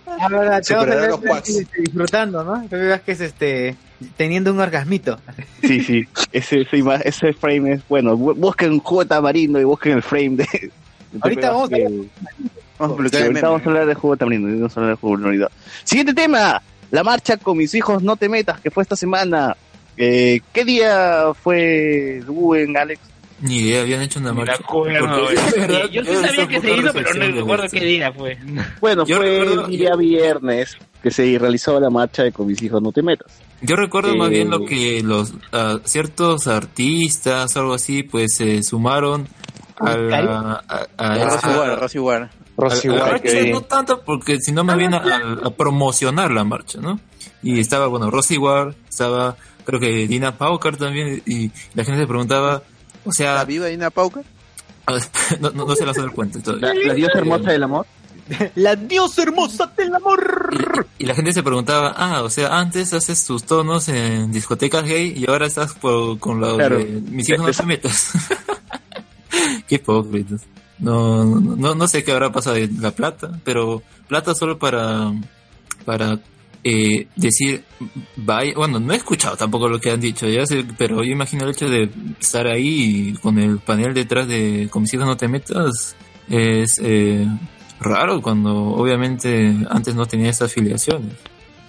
Ah, verdad, te vas a Superar a ver los quacks. este, disfrutando, ¿no? Pepe Vázquez, este, teniendo un orgasmito. Sí, sí. Ese, ese, frame es bueno. Bu- Busquen jugo de tamarindo y busquen el frame de. de Ahorita vamos a vamos ahorita vamos a hablar de jugo tamarindo. Vamos a hablar de jugo de tamarindo. Siguiente tema. La marcha con mis hijos, no te metas, que fue esta semana. Eh, ¿Qué día fue Rubén, Alex? Ni idea, habían hecho una marcha. acuerdo, <laughs> Yo sí sabía que se hizo, pero no recuerdo qué día fue. <laughs> Bueno, Yo fue recuerdo- el día viernes que se realizó la marcha de con mis hijos, no te metas. Yo recuerdo más Eh, bien lo que los ah, ciertos artistas o algo así, pues se sumaron a la, a, a Rosy esa- War, Rosy War. Rosy a la War, marcha, que- no tanto porque sino más bien a, a- a promocionar la marcha, ¿no? Y estaba, bueno, Rosy War, estaba creo que Dina Paucar también, y la gente se preguntaba, o ¿Está sea, viva Dina Pauca? <laughs> no, no, no se las da el cuento todavía. La, <laughs> la diosa hermosa del amor. La diosa hermosa del amor. Y la gente se preguntaba, ah, o sea, antes haces tus tonos en discotecas gay y ahora estás por- con lo Claro. de mis hijos no te metas. <laughs> Qué hipócritas. No, no, no, no sé qué habrá pasado de la plata, pero plata solo para, para eh, decir, bueno, no he escuchado tampoco lo que han dicho, ya pero yo imagino el hecho de estar ahí con el panel detrás de con mis hijos no te metas, es eh, raro cuando obviamente antes no tenía esas afiliaciones,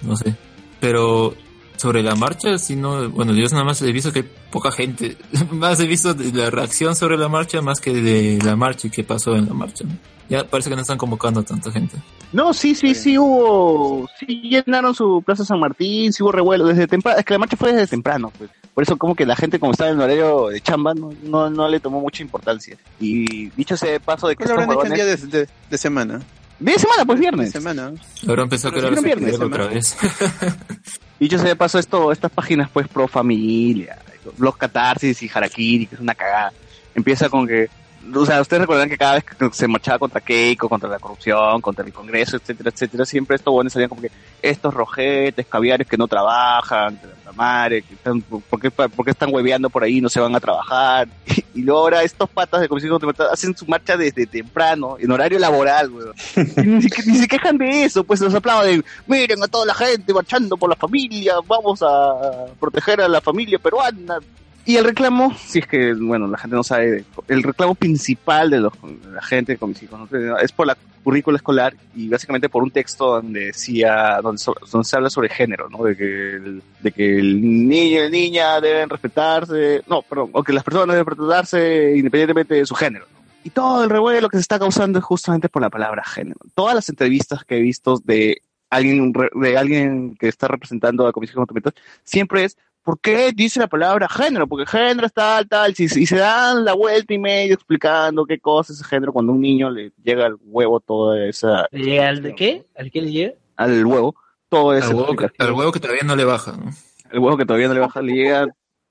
no sé. Pero sobre la marcha, si no, bueno, yo nada más he visto que hay poca gente, <laughs> más he visto de la reacción sobre la marcha más que de la marcha y qué pasó en la marcha. ¿no? Ya parece que no están convocando a tanta gente. No, sí, sí, sí hubo, sí llenaron su Plaza San Martín, sí hubo revuelo desde temprano, es que la marcha fue desde temprano, pues. Por eso como que la gente como estaba en el horario de chamba no, no, no le tomó mucha importancia. Y dicho ese paso de que ¿Qué lo estos habrán huevones- día de, de- de semana? de semana, pues De viernes. semana. Ahora empezó a Pero la viernes, otra vez. <laughs> Dicho sea de paso, esto, estas páginas pues pro familia, Blog Catarsis y Harakiri, que es una cagada. Empieza con que, o sea, ustedes recordarán que cada vez que se marchaba contra Keiko, contra la corrupción, contra el Congreso, etcétera, etcétera, siempre estos buenos salían como que estos rojetes, caviares que no trabajan, la madre, que están, ¿por, qué, ¿por están hueveando por ahí no se van a trabajar? <laughs> Y luego ahora estos patas de Comisión hacen su marcha desde temprano, en horario laboral, weón. Ni, se- quejan de eso, pues los aplauden. Miren a toda la gente marchando por la familia, vamos a proteger a la familia peruana. Y el reclamo, si es que, bueno, la gente no sabe, el reclamo principal de, los, de la gente de contra la Libertad es por la currícula escolar y básicamente por un texto donde decía, donde, donde se habla sobre género, ¿no? De que el, de que el niño y la niña deben respetarse, no, perdón, o que las personas deben respetarse independientemente de su género. Y todo el revuelo que se está causando es justamente por la palabra género. Todas las entrevistas que he visto de alguien, de alguien que está representando a la Comisión Libertad siempre es ¿Por qué dice la palabra género? Porque género es tal, tal, si- y se dan la vuelta y medio explicando qué cosa es género cuando a un niño le llega al huevo toda esa, ¿Le llega al de qué? ¿Al qué le llega? al huevo, todo esa Al huevo, que, explicación. al huevo que todavía no le baja, ¿no? El huevo que todavía no le baja, le llega,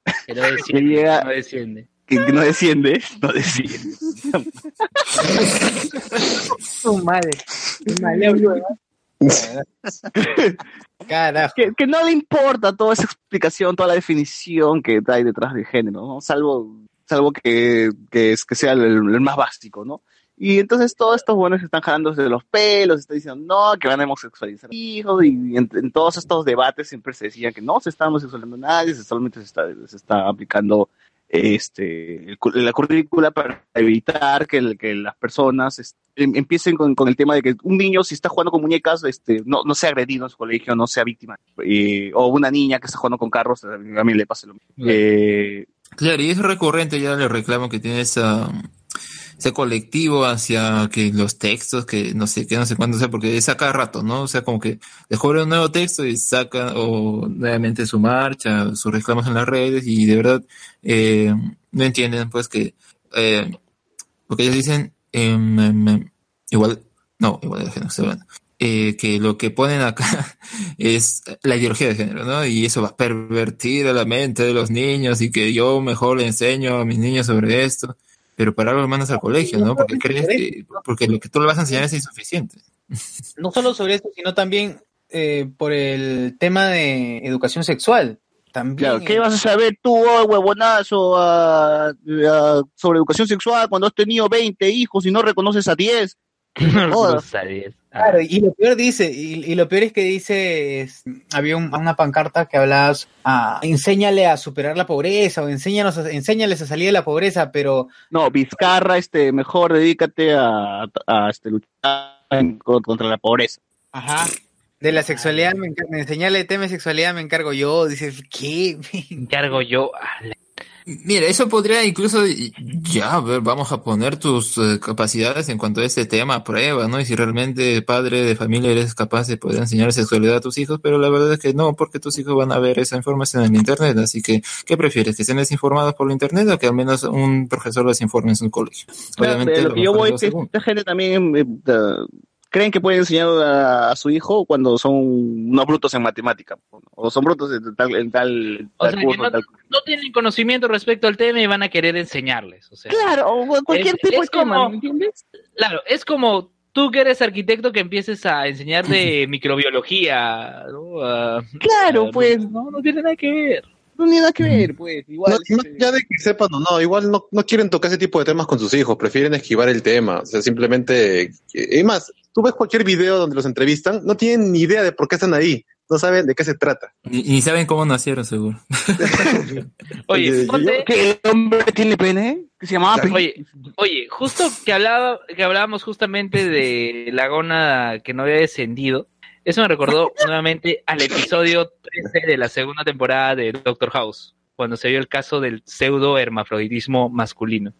<laughs> Que no desciende. le llega, No desciende. que, que no desciende, no desciende. <laughs> Su madre. Maleable, ¿verdad? <laughs> <laughs> Carajo. que, que no le importa toda esa explicación, toda la definición que hay detrás del género, ¿no? Salvo, salvo que, que, es, que sea el, el más básico, ¿no? Y entonces todos estos buenos están jalándose de los pelos, están diciendo no, que van a homosexualizar hijos, y en, en todos estos debates siempre se decía que no se está homosexualizando a nadie, se solamente se está, se está aplicando este el la currícula para evitar que, el- que las personas em- empiecen con, con el tema de que un niño si está jugando con muñecas este no, no sea agredido en su colegio, no sea víctima. Eh, o una niña que está jugando con carros, a mí le pasa lo mismo. Eh, Claro, y es recurrente ya el reclamo que tiene esa, ese colectivo hacia que los textos, que no sé qué, no sé cuándo, sea, porque es a cada rato, ¿no? O sea, como que descubren un nuevo texto y sacan o nuevamente su marcha, sus reclamos en las redes y de verdad eh, no entienden pues que eh, porque ellos dicen em, igual, no, igual de género. Eh, que lo que ponen acá <laughs> es la ideología de género, ¿no? Y eso va a pervertir a la mente de los niños y que yo mejor le enseño a mis niños sobre esto, pero para algo lo mandas al colegio, ¿no? Porque crees que, porque lo que tú le vas a enseñar es insuficiente. No solo sobre eso, sino también eh, por el tema de educación sexual. También. claro, ¿qué vas a saber tú, oh, huevonazo, a- a- sobre educación sexual cuando has tenido 20 hijos y no reconoces a 10? No sabes. Ah, Claro, y lo peor dice, y, y lo peor es que dice, es- había un- una pancarta que hablaba, ah, enséñale a superar la pobreza, o enséñanos a- enséñales a salir de la pobreza, pero No, Vizcarra, este, mejor dedícate a, a, este, luchar en- contra la pobreza. Ajá. De la sexualidad, me el tema de sexualidad me encargo yo. Dices, ¿qué? <laughs> encargo yo. a la- Mira, eso podría incluso, ya, a ver, vamos a poner tus eh, capacidades en cuanto a este tema a prueba, ¿no? Y si realmente padre de familia eres capaz de poder enseñar sexualidad a tus hijos, pero la verdad es que no, porque tus hijos van a ver esa información en internet, así que, ¿qué prefieres? ¿Que estén desinformados por internet o que al menos un profesor les informe en su colegio? Claro, pero lo que yo voy es que esta gente también eh, creen que pueden enseñar a, a su hijo cuando son unos brutos en matemática, o son brutos en tal, en tal, O tal sea, que curso, no, tal- no tienen conocimiento respecto al tema y van a querer enseñarles. O sea, Claro, o cualquier Es- tipo es de tema, como- ¿me entiendes? Claro, es como tú que eres arquitecto que empieces a enseñar de <laughs> microbiología, ¿no? A- Claro, a- pues, No, no tiene nada que ver. No tiene nada que ver, pues, igual. No, no, este, ya de que sepan o no, igual no, no quieren tocar ese tipo de temas con sus hijos, prefieren esquivar el tema. O sea, simplemente. Es más, tú ves cualquier video donde los entrevistan, no tienen ni idea de por qué están ahí, no saben de qué se trata. Ni, ni saben cómo nacieron, seguro. <laughs> Oye, Oye, ponte- ¿Que el hombre tiene pene? Que se llamaba? Oye, oye, justo que hablaba, que hablábamos justamente de la gona que no había descendido, eso me recordó <laughs> nuevamente al episodio 13 de la segunda temporada de Doctor House, cuando se vio el caso del pseudo hermafroditismo masculino,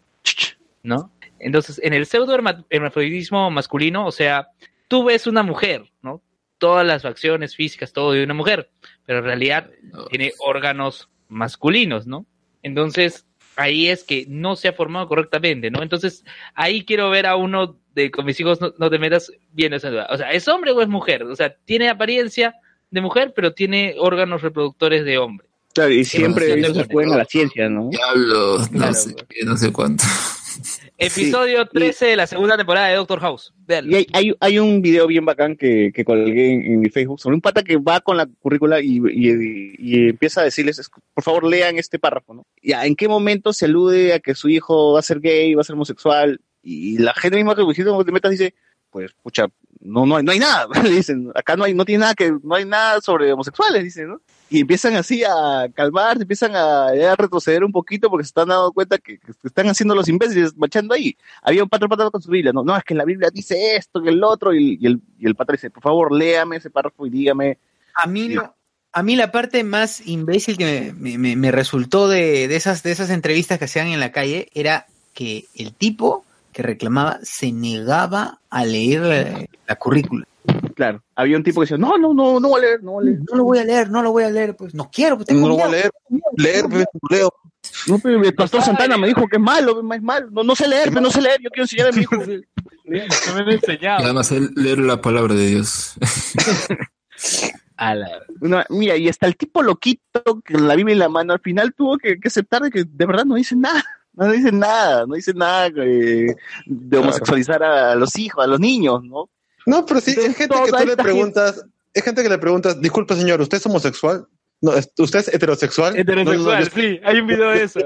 ¿no? Entonces, en el pseudo herma- hermafroditismo masculino, o sea, tú ves una mujer, ¿no? Todas las facciones físicas, todo de una mujer, pero en realidad tiene órganos masculinos, ¿no? Entonces, ahí es que no se ha formado correctamente, ¿no? Entonces, ahí quiero ver a uno de con mis hijos, no, no te metas bien esa duda. O sea, ¿es hombre o es mujer? O sea, tiene apariencia de mujer, pero tiene órganos reproductores de hombre. Claro, y siempre Sí, eso sí, se juega a la ciencia, ¿no? Diablo, no Claro, sé, pues. no sé cuánto. <laughs> Episodio 13 de la segunda temporada de Doctor House. Véanlo. Y hay, hay, hay un video bien bacán que, que colgué en, en mi Facebook sobre un pata que va con la currícula y, y- y empieza a decirles, es- por favor, lean este párrafo, ¿no? Ya, ¿en qué momento se alude a que su hijo va a ser gay, va a ser homosexual? Y la gente misma que visita de metas dice, pues, pucha, no, no hay, no hay nada, <laughs> dicen, acá no hay, no tiene nada que, no hay nada sobre homosexuales, dicen, ¿no? Y empiezan así a calmar, empiezan a, retroceder un poquito porque se están dando cuenta que, que están haciendo los imbéciles marchando ahí. Había un patrón patrón con su Biblia, no, no, es que en la Biblia dice esto, que el otro, y, y el, y el patrón dice, por favor, léame ese párrafo y dígame. A mí, lo- a mí la parte más imbécil que me, me- me resultó de, de esas, de esas entrevistas que hacían en la calle era que el tipo que reclamaba se negaba a leer la, la currícula. Claro, había un tipo que decía, no, no, no, no voy a leer, no voy a leer. No lo voy a leer, no lo voy a leer, pues no quiero, pues tengo No lo voy a leer. Leer, pues, leo. No, pero el pastor Santana me dijo que es malo, es malo, no, no sé leer, pero no sé leer, yo quiero enseñar a mi hijo. No me han Y enseñado. además leer la palabra de Dios. <laughs> A la- mira, y hasta el tipo loquito que la Biblia en la mano al final tuvo que, que aceptar de que de verdad no dice nada. No dice nada, no dice nada eh, de homosexualizar a los hijos, a los niños, ¿no? No, pero sí, Entonces, es gente que tú le preguntas, es gente que le preguntas, disculpe señor, ¿usted es homosexual? No, ¿usted es heterosexual? No, no, no, Heterosexual, yo, sí, hay un video de eso.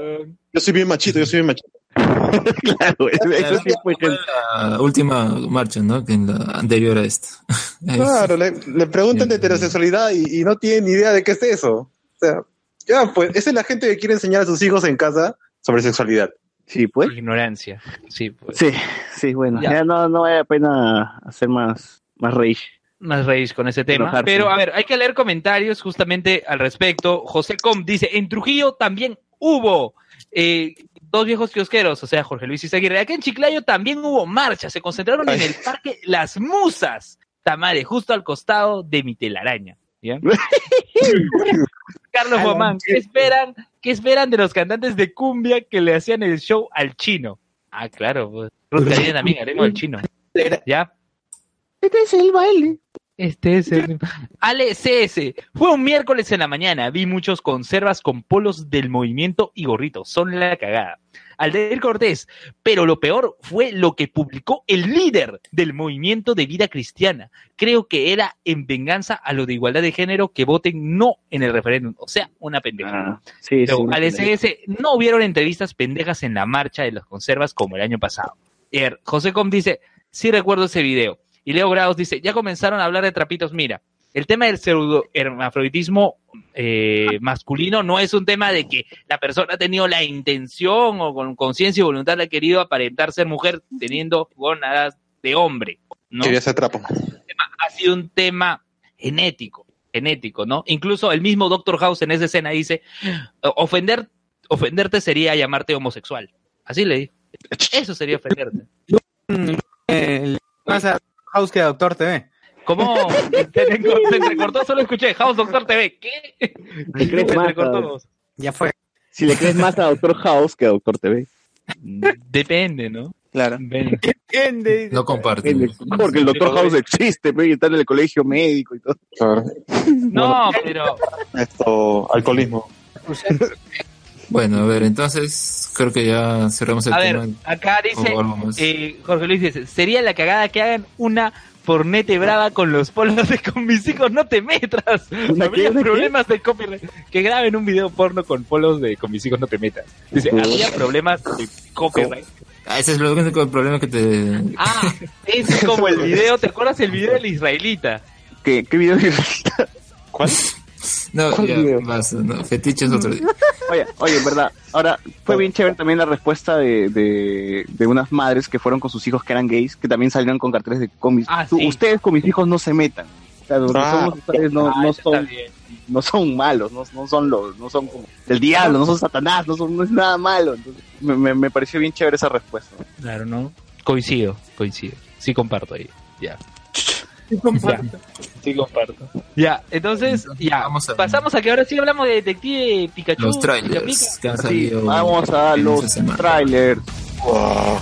yo soy bien machito, yo soy bien machito. <laughs> claro, ese, ese tipo de gente. La última marcha, ¿no? Que en la anterior a esta. <laughs> Claro, le, le preguntan de heterosexualidad y, y no tienen ni idea de qué es eso. O sea, ya, pues, esa es la gente que quiere enseñar a sus hijos en casa sobre sexualidad. Sí, pues. Ignorancia. Sí, pues. Sí, sí, bueno, Ya. ya, no, no vale la pena hacer más, más rage. más raíz con ese tema. Enojarse. Pero a ver, hay que leer comentarios justamente al respecto. José Com dice, en Trujillo también hubo eh, dos viejos kiosqueros, o sea, Jorge Luis Izaguirre. Acá en Chiclayo también hubo marchas, se concentraron en el parque Las Musas, Tamare, justo al costado de mi telaraña. ¿ya? <laughs> <laughs> Carlos Guamán, ¿qué esperan, ¿qué esperan de los cantantes de cumbia que le hacían el show al chino? Ah, claro, pues. Ruth también haremos el chino. <laughs> ¿Ya? Este es el baile. Este es el... <laughs> Ale CS. Fue un miércoles en la mañana. Vi muchos conservas con polos del movimiento y gorritos. Son la cagada. Aldair Cortés. Pero lo peor fue lo que publicó el líder del movimiento de vida cristiana. Creo que era en venganza a lo de igualdad de género que voten no en el referéndum. O sea, una pendeja. Ah, sí, Pero sí. al SS no hubieron entrevistas pendejas en la marcha de los conservas como el año pasado. Er, José Com dice, sí recuerdo ese video. Y Leo Grados dice, ya comenzaron a hablar de trapitos. Mira, el tema del pseudo hermafroditismo eh, masculino no es un tema de que la persona ha tenido la intención o con conciencia y voluntad ha querido aparentar ser mujer teniendo gónadas de hombre. ¿no? Quería hacer trapo. ha sido un tema genético, genético, ¿no? Incluso el mismo Doctor House en esa escena dice, ofender, ofenderte sería llamarte homosexual. Así le dijo. Eso sería ofenderte. Eh, a House que a Doctor TV. ¿Cómo? <laughs> Se, entrecor- se entrecortó, solo escuché House Doctor TV. ¿Qué? ¿Te <laughs> crees Se más. Ya fue. Si le crees más a Doctor House que a Doctor TV. Depende, ¿no? Claro. Depende. No comparten. Porque el Doctor House existe, pe, y está en el colegio médico y todo. Claro. No, pero Esto, alcoholismo. Bueno, a ver, entonces creo que ya cerramos el a tema. ver, acá dice, eh, Jorge Luis dice, sería la cagada que hagan una fornete brava con los polos de con mis hijos, no te metas. ¿Una Habría problemas de copyright. Que graben un video porno con polos de con mis hijos, no te metas. Dice, había problemas de copyright. Ah, ese es lo único problema que te... <laughs> Ah, es como el video, ¿te acuerdas el video del israelita? ¿Qué, qué video? ¿Cuál? No, ¿Cuál ya basta, no, fetiches otro día. <laughs> Oye, oye, en verdad. Ahora, fue bien chévere también la respuesta de, de, de unas madres que fueron con sus hijos que eran gays, que también salieron con carteles de cómics. Ah, sí. Ustedes con mis hijos no se metan. O sea, Ah. somos ustedes no, Ah, no son bien. no son malos, no, no son los, no son como del diablo, no son Satanás, no son no es nada malo. Entonces, me, me, me pareció bien chévere esa respuesta. Claro, ¿no? Coincido, coincido. Sí comparto ahí. Ya. Sí, comparto. Sí comparto. Ya, entonces, ya. vamos a- Pasamos a que ahora sí hablamos de Detective Pikachu. Los Pica trailers que han Sí, salido. vamos a los trailers. Wow.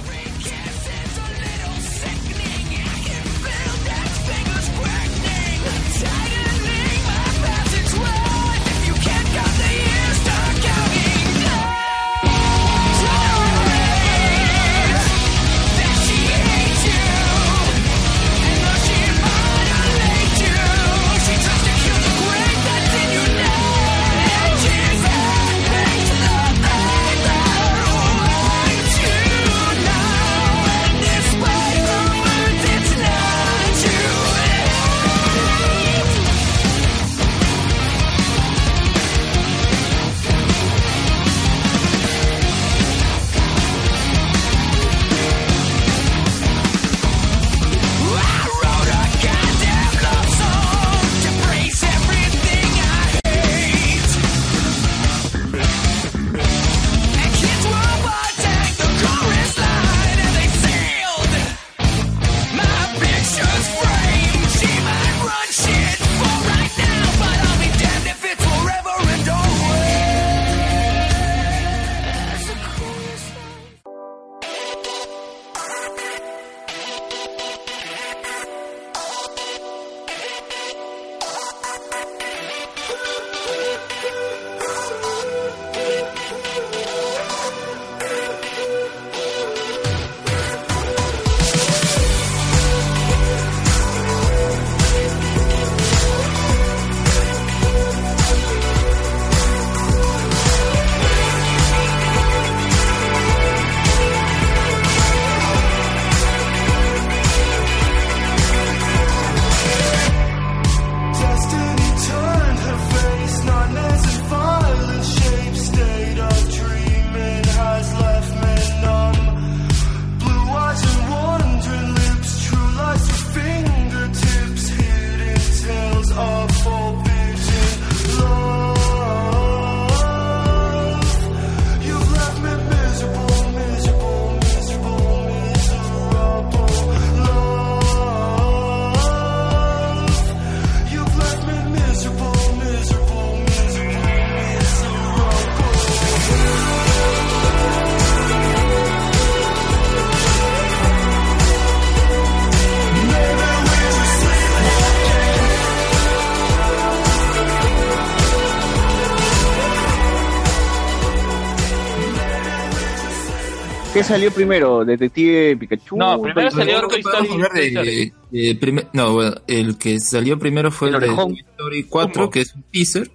¿Qué salió primero? ¿Detective Pikachu? No, primero salió Story? Toy Story. hablar de- Toy de primer- no, bueno, el que salió primero fue el, El de Story 4, que es un teaser,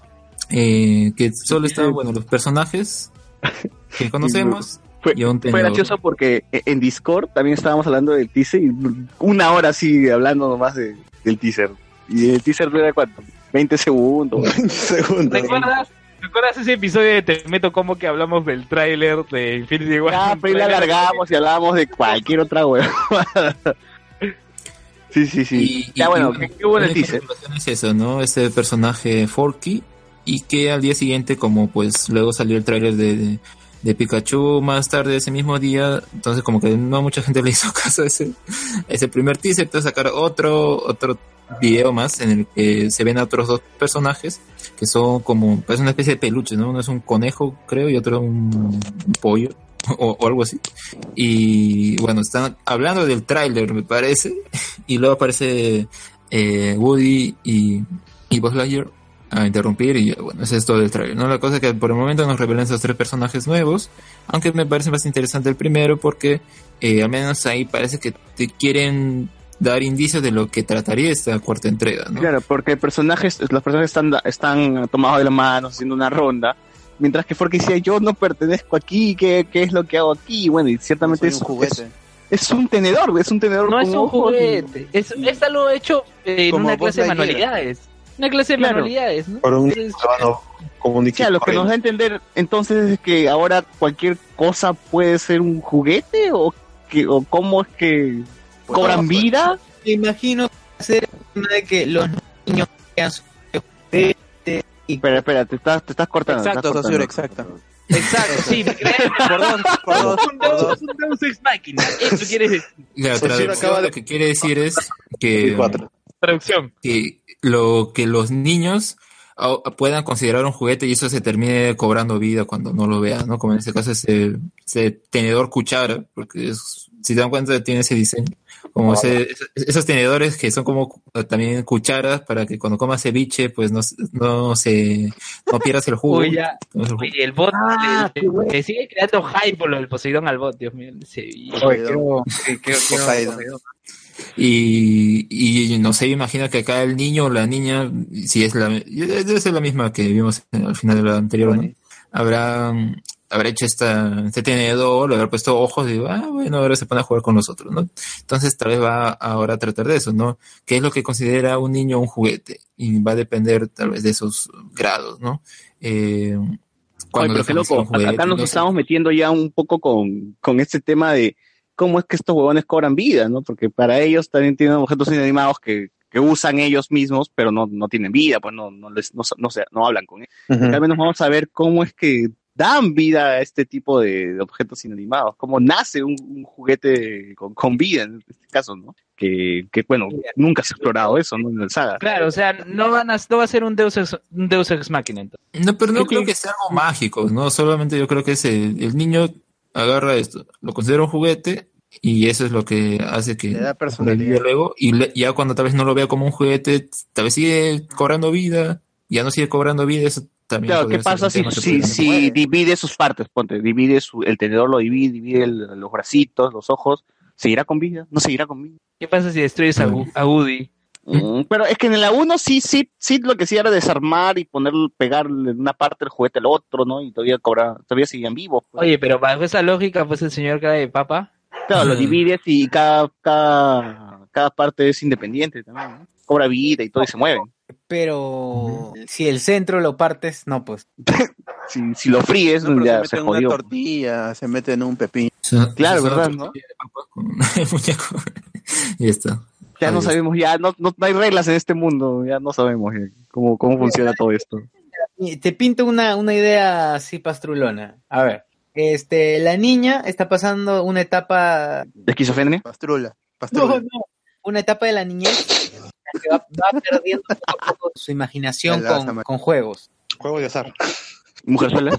eh, que solo están, bueno, los personajes que <laughs> conocemos. Fue, y un fue tenedor. gracioso porque e- en Discord también estábamos hablando del teaser y una hora así hablando nomás de- del teaser. Y el teaser dura cuánto? 20 segundos. <laughs> Segundo. ¿Recuerdas, ¿Recuerdas ese episodio de Te Meto Como que hablamos del tráiler de Infinity War? Ya, pero ahí la alargamos y hablábamos de cualquier otra hueá. sí, sí, sí. Y, ya y- bueno, y ¿qué, qué hubo en el la teaser? información es eso, ¿no? Ese personaje Forky y que al día siguiente, como pues luego salió el tráiler de, de, de Pikachu más tarde ese mismo día, entonces como que no mucha gente le hizo <laughs> caso a ese, a ese primer teaser, entonces sacar otro, otro video más en el que se ven a otros dos personajes que son como, parece una especie de peluche, ¿no? Uno es un conejo, creo, y otro un, pollo. <laughs> O, algo así. Y bueno, están hablando del tráiler, me parece. <laughs> Y luego aparece eh, Woody y, y Buzz Lightyear a interrumpir y bueno, es todo el trailer, ¿no? La cosa es que por el momento nos revelan esos tres personajes nuevos, aunque me parece más interesante el primero porque eh, al menos ahí parece que te quieren dar indicios de lo que trataría esta cuarta entrega, ¿no? Claro, porque personajes, los personajes están, están tomados de la mano, haciendo una ronda, mientras que Forky decía, yo no pertenezco aquí, ¿qué, qué es lo que hago aquí? Y bueno, y ciertamente es un juguete. Es, es un tenedor, es un tenedor No con es un juguete, es, es algo hecho en Como una clase de manualidades. Una clase de Claro. manualidades, ¿no? Por un Entonces, comunicativo. sea, lo que nos da a entender entonces es que ahora cualquier cosa puede ser un juguete o que o cómo es que Pues cobran no, vida. Me imagino hacer una de que los niños vean su Espera, espera, te estás, te estás cortando. Exacto, estás cortando. exacto. Exacto, sí. Por dos, por dos, Un Deus, dos. un Deus Ex Machina. Eso quiere decir. La traducción lo que quiere decir es que. Traducción. que lo que los niños ah, puedan considerar un juguete y eso se termine cobrando vida cuando no lo vean, ¿no? Como en este caso ese, ese tenedor cuchara, porque es- si te dan cuenta tiene ese diseño, como ese- esos, tenedores que son como eh, también cucharas para que cuando comas ceviche pues no, se- no se no pierdas el jugo. Uy, ya. Oye, el bot Ah, le, le sigue creando hype por lo del Poseidón al bot, Dios mío. Oye. Y, y no sé, imagino que acá el niño o la niña, si es la, debe ser la misma que vimos al final de la anterior, ¿no? Habrá, habrá hecho esta, este tenedor, le habrá puesto ojos y digo, ah, bueno, ahora se pone a jugar con los otros, ¿no? Entonces tal vez va ahora a tratar de eso, ¿no? ¿Qué es lo que considera un niño un juguete? Y va a depender tal vez de esos grados, ¿no? Eh, Oye, cuando pero qué loco, juguete, acá nos no sé. estamos metiendo ya un poco con, con este tema de cómo es que estos huevones cobran vida, ¿no? Porque para ellos también tienen objetos inanimados que, que usan ellos mismos, pero no, no tienen vida, pues no, no, les, no, no, se- no hablan con ellos. Ujú. Al menos vamos a ver cómo es que dan vida a este tipo de, de objetos inanimados, cómo nace un, un juguete con, con vida en este caso, ¿no? Que, que bueno, nunca se ha explorado eso, ¿no? En el saga. Claro, o sea, no, van a, no va a ser un Deus Ex, un Deus Ex Machina. entonces. No, pero no ¿Qué creo que sea algo mágico, ¿no? Solamente yo creo que es el, el niño agarra esto, lo considera un juguete y eso es lo que hace que Le da personalidad. luego y le- ya cuando tal vez no lo vea como un juguete, tal vez sigue cobrando vida, ya no sigue cobrando vida, eso también Claro, ¿qué pasa si, que si, divide sus partes? Ponte, divide su, el tenedor lo divide, divide el- los bracitos, los ojos. ¿Seguirá con vida? ¿No seguirá con vida? ¿Qué pasa si destruyes a, Gu- a Woody? Mm, pero es que en la 1 sí, sí, sí, lo que sí era desarmar y poner, pegarle en una parte del juguete al otro, ¿no? Y todavía cobra, todavía seguían vivos. pues. Oye, pero bajo esa lógica, pues el señor cara de papa. Claro, lo divides y cada, cada, cada parte es independiente también, ¿no? Cobra vida y todo y se mueven. Pero si el centro lo partes, no, pues. <laughs> Si, si lo fríes, No, ya se se mete en una tortilla, se mete en un pepino. O sea, Claro, ¿verdad, no? y <laughs> <laughs> ya está. Ya no sabemos, ya no, no, no hay reglas en este mundo, ya no sabemos ya cómo, cómo funciona todo esto. Te pinto una, una idea así pastrulona. A ver, este, la niña está pasando una etapa, ¿De esquizofrenia? Pastrula. no, Pastrula. no, una etapa de la niñez que va, va perdiendo poco a poco <laughs> su imaginación con, juegos. Juego de azar. ¿Mujerzuela?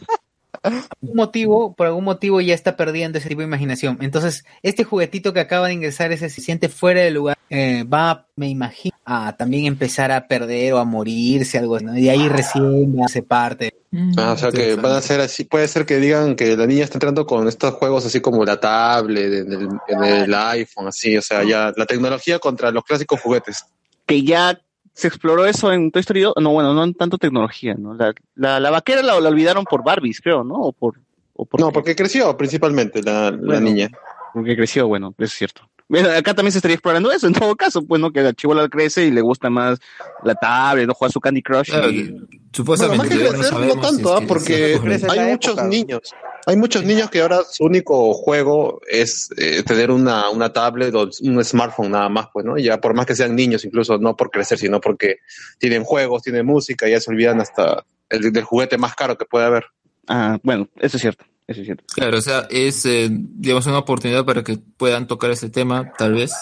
Por algún motivo, por algún motivo ya está perdiendo ese tipo de imaginación. Entonces, este juguetito que acaba de ingresar, ese se siente fuera de lugar, eh, va, me imagino, a también empezar a perder o a morirse, algo así, ¿no? Y ahí recién hace parte. Ah, o sea que van a ser así, puede ser que digan que la niña está entrando con estos juegos así como la tablet, en el, en el iPhone, así, o sea, ya la tecnología contra los clásicos juguetes. Que ya se exploró eso en Toy Story 2. No, bueno, no en tanto tecnología, ¿no? La, la, la vaquera la, la olvidaron por Barbies, creo, ¿no? O por, o por No, porque creció principalmente la, la Bueno, niña. Porque creció, bueno, eso es cierto. Bueno, acá también se estaría explorando eso, en todo caso, pues, ¿no? Que la chivola crece y le gusta más la tablet, no juega su Candy Crush. Claro, y- Bueno, Supuestamente más que no no si tanto, es ¿ah? que porque hay muchos época. niños. Hay muchos niños que ahora su único juego es eh, tener una, una tablet o un smartphone nada más, pues, ¿no? Ya por más que sean niños, incluso no por crecer, sino porque tienen juegos, tienen música, ya se olvidan hasta el, del juguete más caro que puede haber. Ah, bueno, eso es cierto, eso es cierto. Claro, o sea, es, eh, digamos, una oportunidad para que puedan tocar ese tema, tal vez.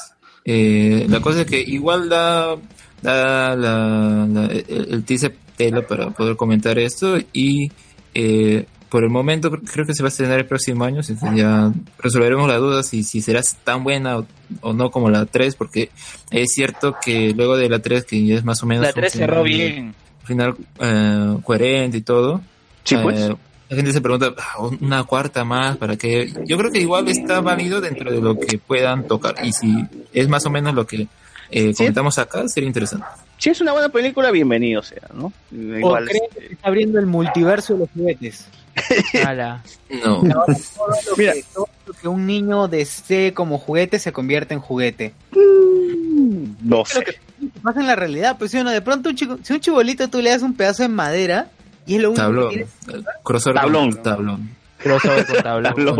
Eh, la cosa es que igual da, da la, la- el, el teaser tela para poder comentar esto y eh, por el momento cre- creo que se va a estrenar el próximo año, que ya resolveremos la duda si, si será tan buena o, o no como la 3, porque es cierto que luego de la 3, que ya es más o menos... La un 3 cerró final- bien. final eh, coherente y todo. Sí, pues. Eh, la gente se pregunta, "Ah, una cuarta más, ¿para qué? Yo creo que igual está válido dentro de lo que puedan tocar. Y si es más o menos lo que eh, comentamos acá, sería interesante. Si es una buena película, bienvenido sea, ¿no? ¿O Igual, creen que está abriendo el multiverso de los juguetes? <laughs> Ala. No. Todo lo, Mira. que, todo lo que un niño desee como juguete se convierte en juguete. no Es lo sé. que pasa en la realidad, pues si uno de pronto un chico, si un chibolito tú le das un pedazo de madera y es lo único Tablón. que tiene, Crossover con Tablón. tablón. Crossover con tablón. Tablón,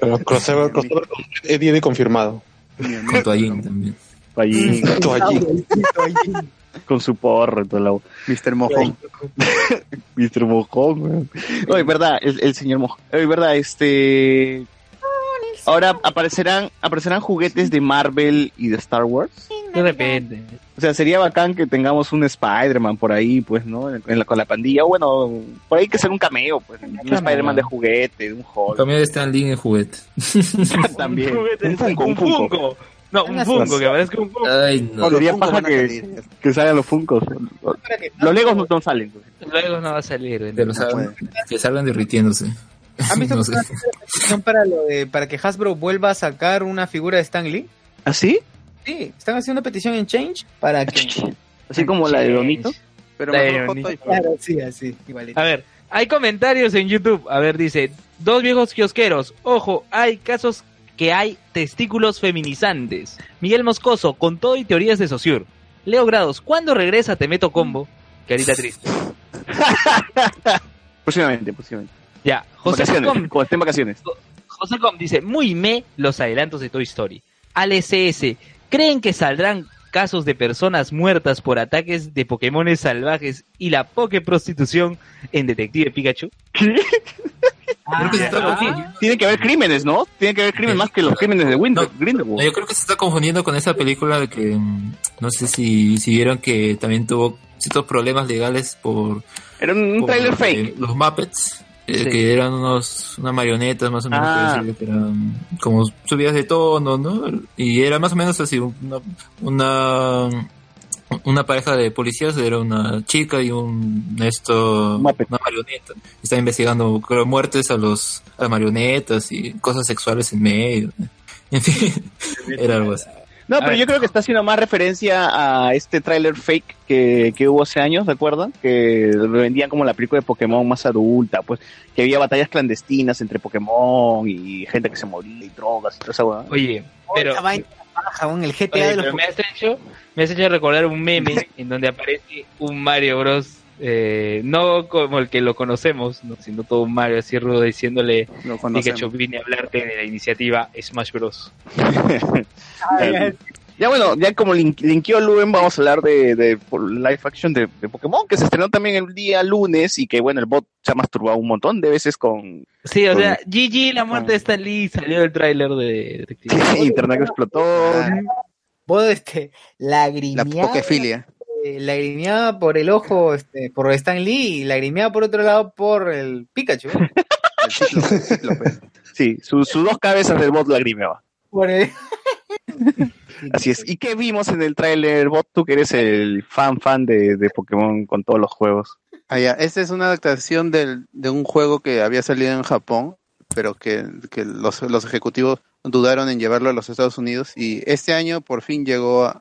Con crossover, crossover con Eddie Eddie confirmado. Con toallín también. Allí, Tú allí. con su porro y todo la... Mr. Mojón. <laughs> Mr. Mojón. No, es verdad, el, el señor Mojón. Es verdad, este... Ahora aparecerán, aparecerán juguetes de Marvel y de Star Wars. De repente. O sea, sería bacán que tengamos un Spider-Man por ahí, pues, ¿no? En la- con la pandilla. O bueno, por ahí hay que ser un cameo, pues. Un Spider-Man de juguete, de un Hulk. Cambio de Stan Lee en juguete. <laughs> También. juguete, Un Funko, un un Funko. No, un Funko, que parezca un Funko. Ay, no. Los Sería paja que- salgan los Funkos. Los Legos no, no salen. pues. Luego no va a salir. Pero salgan- que salgan derritiéndose. ¿Han <laughs> visto No sé. para lo de para que Hasbro vuelva a sacar una figura de Stan Lee? ¿Ah, sí? Sí, están haciendo una petición en Change para que Así como la de Donito. Pero La de foto y foto. Claro, sí, así, igualito. A ver, hay comentarios en YouTube. A ver, dice, dos viejos kiosqueros. Ojo, hay casos que hay testículos feminizantes. Miguel Moscoso, con todo y teorías de Sociur. Leo Grados, ¿cuándo regresa Te Meto Combo? Carita triste. <laughs> Próximamente, próximamente. Ya, José. Com, en vacaciones. José Com dice, muy me los adelantos de Toy Story. Al SS, ¿creen que saldrán casos de personas muertas por ataques de Pokémones salvajes y la prostitución en Detective Pikachu? Creo que se está Ah, confundiendo. Tiene que haber crímenes, ¿no? Tiene que haber crímenes más que los crímenes de Winter, No, Grindelwald. No, yo creo que se está confundiendo con esa película de que mm, no sé si, si vieron que también tuvo ciertos problemas legales por, Era un, por, trailer eh, fake. los Muppets, eh, Sí. que eran unas unas marionetas más o menos Ah. que eran como subidas de tono, ¿no? Y era más o menos así, una, una una pareja de policías, era una chica y un esto Muppet. una marioneta. Está investigando creo, muertes a los a las marionetas y cosas sexuales en medio. <laughs> En fin, era algo así. No, pero yo creo que está haciendo más referencia a este tráiler fake que, que hubo hace años, ¿recuerdan? Que lo vendían como la película de Pokémon más adulta, pues que había batallas clandestinas entre Pokémon y gente que se moría y drogas y toda esa hueá. Oye, pero, weón, el GTA oye, de los pero me, has hecho, me has hecho recordar un meme en donde aparece un Mario Bros. eh, no como el que lo conocemos, no, sino todo un Mario así rudo diciéndole Pikachu vine a hablarte de la iniciativa Smash Bros. <laughs> Ya bueno, ya como link, linkeó Luen, vamos a hablar de, de live action de, de Pokémon, que se estrenó también el día lunes y que bueno, el bot se ha masturbado un montón de veces con Sí, o sea, GG, la muerte de Stan Lee, salió del tráiler de Detective. <laughs> internet explotó. Vos, este, La pokefilia. eh, lagrimeaba por el ojo, este, por Stan Lee y lagrimeaba por otro lado por el Pikachu. ¿eh? <laughs> El cíclope, el cíclope. Sí, sus sus dos cabezas del bot lagrimeaba. Por el... <laughs> Así es. ¿Y qué vimos en el tráiler, bot? Tú que eres el fan fan de, de Pokémon con todos los juegos. Ah, ya. Esta es una adaptación del, de un juego que había salido en Japón, pero que, que los, los ejecutivos dudaron en llevarlo a los Estados Unidos y este año por fin llegó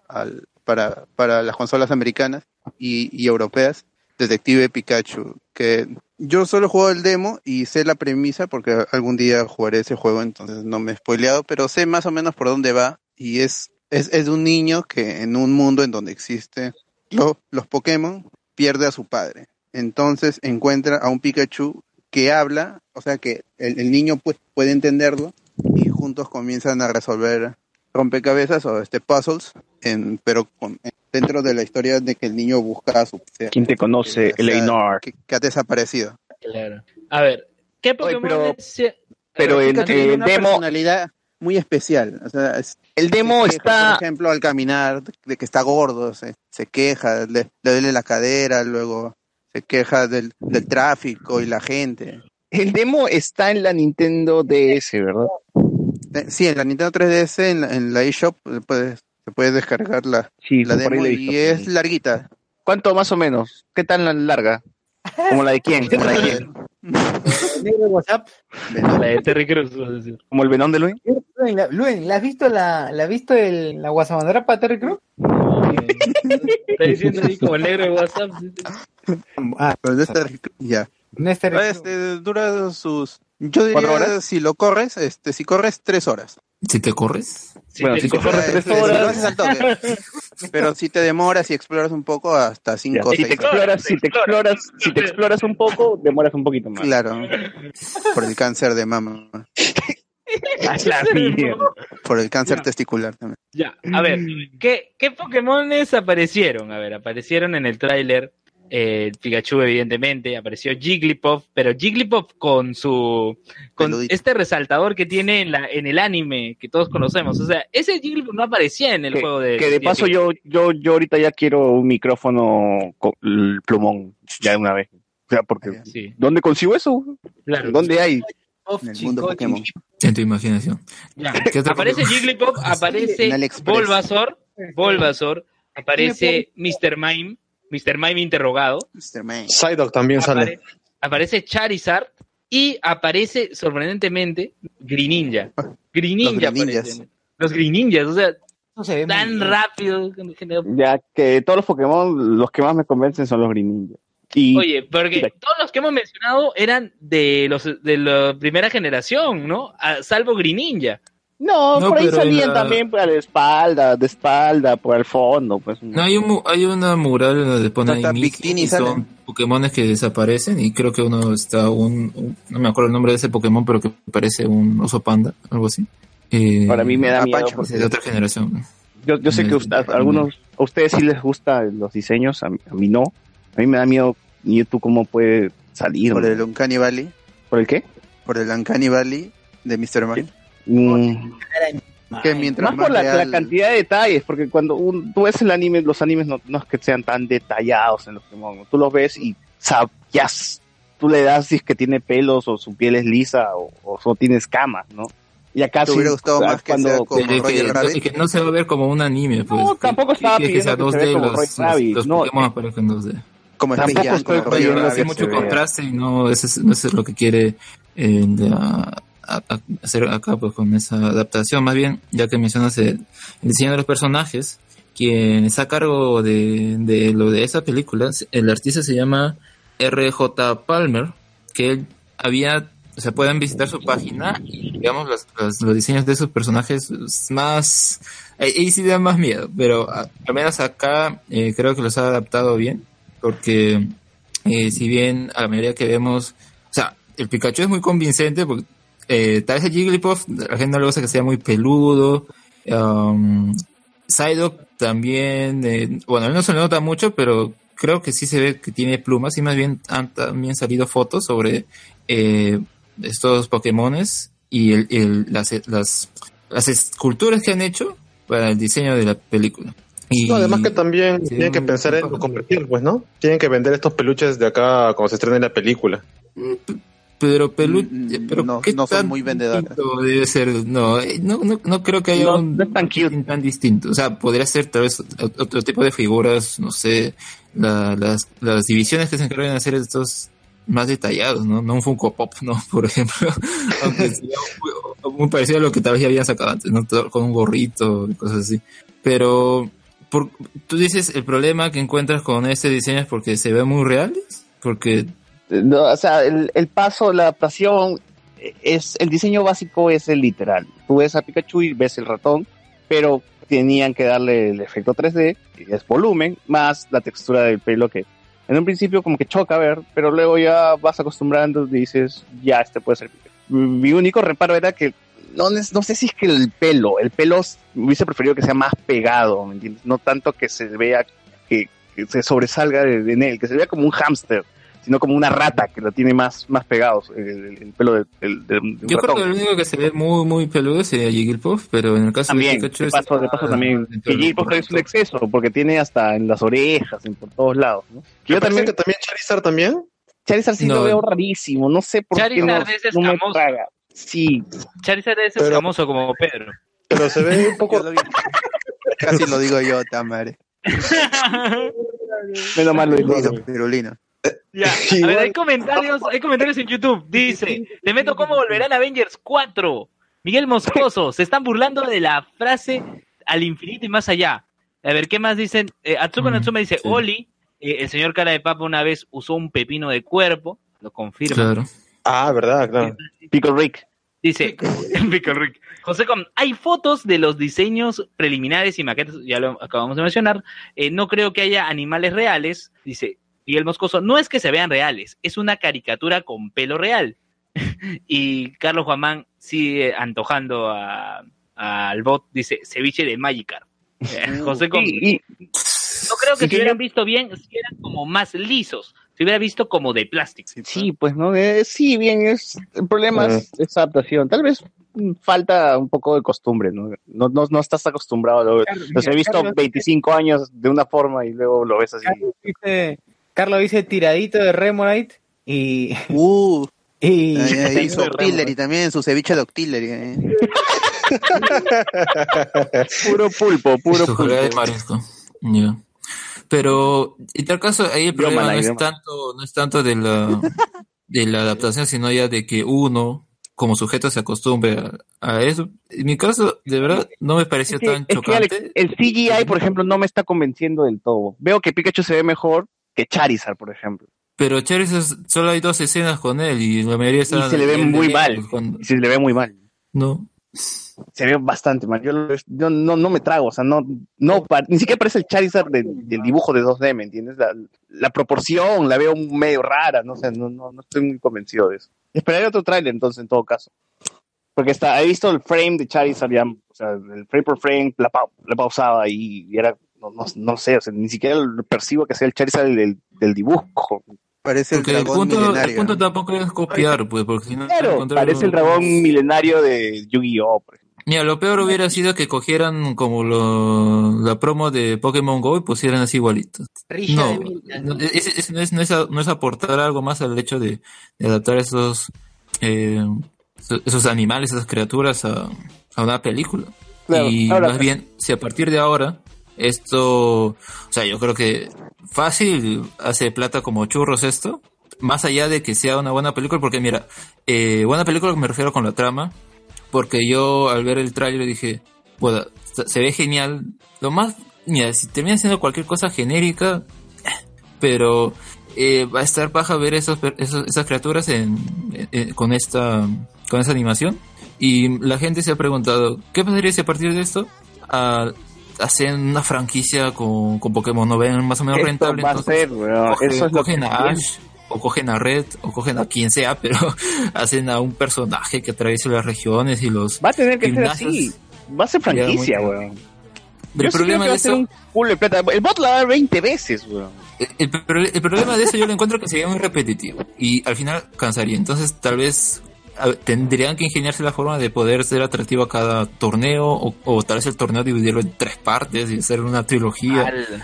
para, para las consolas americanas y, y europeas, Detective Pikachu, que yo solo juego el demo y sé la premisa porque algún día jugaré ese juego, entonces no me he spoileado, pero sé más o menos por dónde va y es, es, es un niño que en un mundo en donde existe lo- los Pokémon pierde a su padre. Entonces encuentra a un Pikachu que habla, o sea que el, el niño pues, puede entenderlo juntos comienzan a resolver rompecabezas o este puzzles, en, pero con- dentro de la historia de que el niño busca a su ¿Quién te conoce? sea, Eleanor. que, que ha desaparecido. Claro. A ver, ¿qué Pokémon pero- es- pero ver, el- Pikachu- el una demo- personalidad muy especial. O sea, es- El demo se queja, está... Por ejemplo, al caminar, de que está gordo, se, se queja, le, le duele la cadera, luego se queja del, del tráfico y la gente. El demo está en la Nintendo DS, ¿verdad? Sí, en la Nintendo 3DS, en la, en la eShop, eh, puedes, se puede descargar la, Sí, la demo y visto. es larguita. ¿Cuánto más o menos? ¿Qué tan larga? ¿Como la de quién? ¿Como la de quién? <laughs> Negro de WhatsApp. La de Terry Cruz, vas a decir. ¿Como el venón de Luis? Luen, la- Luen, ¿la has visto la, la has visto el, la guasamandrapa Terry Cruz? Está diciendo ahí como el negro de WhatsApp. Ah, Pero no está rico. Ya. no es Terry Cruz. Este, dura sus... Yo diría, ¿Cuatro horas? si lo corres, este, si corres, tres horas. Si te corres. Bueno, te- si te corres tres si lo horas... haces al toque. Pero si te demoras y exploras un poco, hasta cinco o Si te seis horas. exploras, si te exploras, si te exploras un poco, demoras un poquito más. Claro. Por el cáncer de mama. Por el cáncer testicular también. Ya, a ver, ¿qué, qué Pokémones aparecieron? A ver, aparecieron en el tráiler eh, Pikachu, evidentemente, apareció Jigglypuff, pero Jigglypuff con su con Peludito. este resaltador que tiene en la en el anime que todos conocemos, o sea, ese Jigglypuff no aparecía en el Que, juego de que de paso yo, yo, yo ahorita ya quiero un micrófono con el plumón, ya de una vez. O sea, porque sí, ¿dónde consigo eso? claro. ¿Dónde hay? Off, En el mundo Pokémon. En tu imaginación. Ya. ¿Qué otro Aparece? Jigglypuff, aparece. Bulbasaur, Bulbasaur, aparece Mr. Mime, Mr. Mime interrogado, Mr. Man. Psyduck también sale. apare- aparece Charizard y aparece sorprendentemente Greninja. Greninja Los Greninjas. aparecen. Los Greninjas, o sea, se ve tan rápido. Ya que todos los Pokémon, los que más me convencen son los Greninja. Y Oye, porque todos los que hemos mencionado eran de los de la primera generación, ¿no? A- salvo Greninja. No, No, por ahí salían la- también por la espalda, de espalda, por el fondo, pues. No, hay, un, mu- hay una mural donde pone Hasta ahí Mickey y son. Pokémones que desaparecen y creo que uno está un, un- no me acuerdo el nombre de ese Pokémon, pero que parece un oso panda, algo así. Eh, Para mí me da miedo Apache. porque es de otra generación. yo, yo sé que usted- a algunos, a ustedes sí les gustan los diseños, a, mí- a mí no. A mí me da miedo YouTube cómo puede salir. Por el Uncanny Valley. ¿Por el qué? Por el Uncanny Valley de Mr. Man. Mm, Que mientras más por la, real- la cantidad de detalles, porque cuando un- tú ves el anime, los animes no, no es que sean tan detallados en los Pokémon. ¿no? Tú los ves y sabes, ya s- tú le das si es que tiene pelos o su piel es lisa o, o solo tiene escamas, ¿no? Y acá ¿Te sí, hubiera gustado o sea, más que sea como que, Roger Rabbit? y que no se va a ver como un anime, pues. No, que- tampoco que- estaba que, sea pidiendo que se 2D, vea como los, Roger los- Rabbit, los no, Pokémon aparecen 2D. Como Tampoco Space Jam, estoy como Roger pidiendo Rabbit. hace que mucho se contraste y no eso es, no eso es lo que quiere eh, de, hacer acá pues con esa adaptación más bien ya que mencionas el, diseño de los personajes quien está a cargo de, de lo de esa película el artista se llama R.J. Palmer que él había o sea pueden visitar su página y digamos los, los, diseños de esos personajes es más ahí, sí da más miedo pero al menos acá eh, creo que los ha adaptado bien porque eh, si bien a la mayoría que vemos, o sea, el Pikachu es muy convincente, porque eh, tal vez el Jigglypuff, la gente no le gusta que sea muy peludo, um, Psyduck también, eh, bueno, él no se le nota mucho, pero creo que sí se ve que tiene plumas y más bien han también salido fotos sobre eh, estos Pokémones y el, el- las, las, las esculturas que han hecho para el diseño de la película. Y, No, además que también tienen que pensar en convertir, pues, ¿no? Tienen que vender estos peluches de acá cuando se estrene la película. Pero pelu Mm, pero no- ¿qué no son muy vendedoras. Debe ser, no, eh, no, no, no creo que haya No, un no es tan cute. tan distinto. O sea, podría ser tal vez ot- otro tipo de figuras, no sé, la- las, las divisiones que se encargan de hacer estos más detallados, ¿no? No un Funko Pop, ¿no? <laughs> Por ejemplo, <laughs> aunque sería muy, muy parecido a lo que tal vez ya habían sacado antes, ¿no? Todo Con un gorrito y cosas así. Pero, por, tú dices, el problema que encuentras con este diseño es porque se ven muy reales, porque No, o sea, el, el paso, la adaptación, es el diseño básico es el literal. Tú ves a Pikachu y ves el ratón, pero tenían que darle el efecto 3D, que es volumen, más la textura del pelo que en un principio como que choca ver, pero luego ya vas acostumbrando y dices, ya, este puede ser Pikachu. Mi único reparo era que no, no sé si es que el pelo, el pelo hubiese preferido que sea más pegado. No tanto que se vea, que, se sobresalga en él, que se vea como un hámster sino como una rata que lo tiene más, más pegados, el, el- el pelo de un yo creo que el único que se ve muy, muy peludo sería Jigglypuff, pero en el caso También, de Pikachu de es- paso, de paso ah, también. Jigglypuff es un exceso, porque tiene hasta en las orejas, en por todos lados. ¿no? Yo también, que también Charizard también. Charizard sí No. lo veo rarísimo, no sé por Charizard qué es no, no me traga. Sí, Charizard es Pero- famoso como Pedro. Pero se ve un poco. Casi lo digo yo, Tamare. <laughs> menos mal lo digo. Pirulino, pirulino. Ya, <laughs> a ver, hay comentarios, hay comentarios en YouTube. Dice, te meto cómo volverán Avengers 4. Miguel Moscoso, se están burlando de la frase al infinito y más allá. A ver, ¿qué más dicen? Eh, Atsuko Mm, Natsume dice, sí. Oli, eh, el señor cara de papa una vez usó un pepino de cuerpo, lo confirma. Claro. Ah, verdad, claro. Pico Rick. Dice, <laughs> Pickle Rick. José Com, hay fotos de los diseños preliminares y maquetas, ya lo acabamos de mencionar. Eh, no creo que haya animales reales. Dice Miguel Moscoso, no es que se vean reales, es una caricatura con pelo real. <laughs> y Carlos Guamán sigue antojando a- al bot, dice ceviche de Magikarp. Eh, José Com, Y, y- no creo que y se hubieran visto bien si eran como más lisos. Se hubiera visto como de plástico. sí, pues no, Eh, sí, bien, es el problema es esa adaptación. Tal vez mm, falta un poco de costumbre, ¿no? No, no, no estás acostumbrado a Los he mira, visto Carlos- 25 años de una forma y luego lo ves así. Carlos dice, Carlos dice tiradito de Remorite y, Uh, <laughs> y Sí, su sí, Octillery también, su ceviche de Octillery. eh. <laughs> Puro pulpo, puro Su jalea de pulpo. marisco. Ya. Pero en tal caso ahí el problema no es tanto, no es tanto de la de la adaptación, sino ya de que uno como sujeto se acostumbre a, a eso. En mi caso, de verdad, no me pareció Es que, tan es que, chocante. Alex, el CGI, por ejemplo, no me está convenciendo del todo. Veo que Pikachu se ve mejor que Charizard, por ejemplo. Pero Charizard solo hay dos escenas con él y la mayoría Y está se le ve muy mal. cuando- Y se le ve muy mal. No. Se ve bastante mal. Yo, no, no me trago, o sea, no, no ni siquiera parece el Charizard del, del dibujo de 2D, ¿me entiendes? La, la proporción la veo medio rara, no sé, no, no, no estoy muy convencido de eso. Esperaré otro tráiler entonces, en todo caso. Porque está, he visto el frame de Charizard ya, o sea, el frame por frame, la, la pausaba y, y era, no, no, no sé, o sea, ni siquiera percibo que sea el Charizard del, del dibujo. Parece el Porque el dragón punto, el milenario. punto tampoco es copiar, pues, porque si no, parece el dragón milenario de Yu-Gi-Oh! por ejemplo. Mira, lo peor hubiera sido que cogieran como lo, la promo de Pokémon Go y pusieran así igualitos. No, no, es, es- no, es, no, es, a- no es aportar algo más al hecho de, de adaptar esos, eh, esos- esos animales, esas criaturas a, a una película. Claro, y ahora- más bien, si a partir de ahora esto, o sea, yo creo que fácil hace plata como churros esto, más allá de que sea una buena película, porque mira, eh, buena película me refiero con la trama, porque yo al ver el tráiler dije, bueno, se- ve genial, lo más, mira, si termina siendo cualquier cosa genérica, <laughs> pero eh, va a estar paja ver esos, esas criaturas en, con esta con esa animación. Y la gente se ha preguntado qué pasaría si a partir de esto hacen una franquicia con, con Pokémon no ven más o menos Esto rentable va a ser, weón, coge- eso es lo cogen que a Ash o cogen a Red o cogen a quien sea <laughs> pero hacen a un personaje que atraviesa las regiones y los Va a tener que ser así. Va a ser franquicia, weón. el Yo sí creo problema va de a ser eso un culo de plata. El bot la va a dar 20 veces, weón. El, el pro- el problema de eso yo lo encuentro que sería muy repetitivo y al final cansaría. Entonces tal vez tendrían que ingeniarse la forma de poder ser atractivo a cada torneo o, o tal vez el torneo dividirlo en tres partes y hacer una trilogía. Al-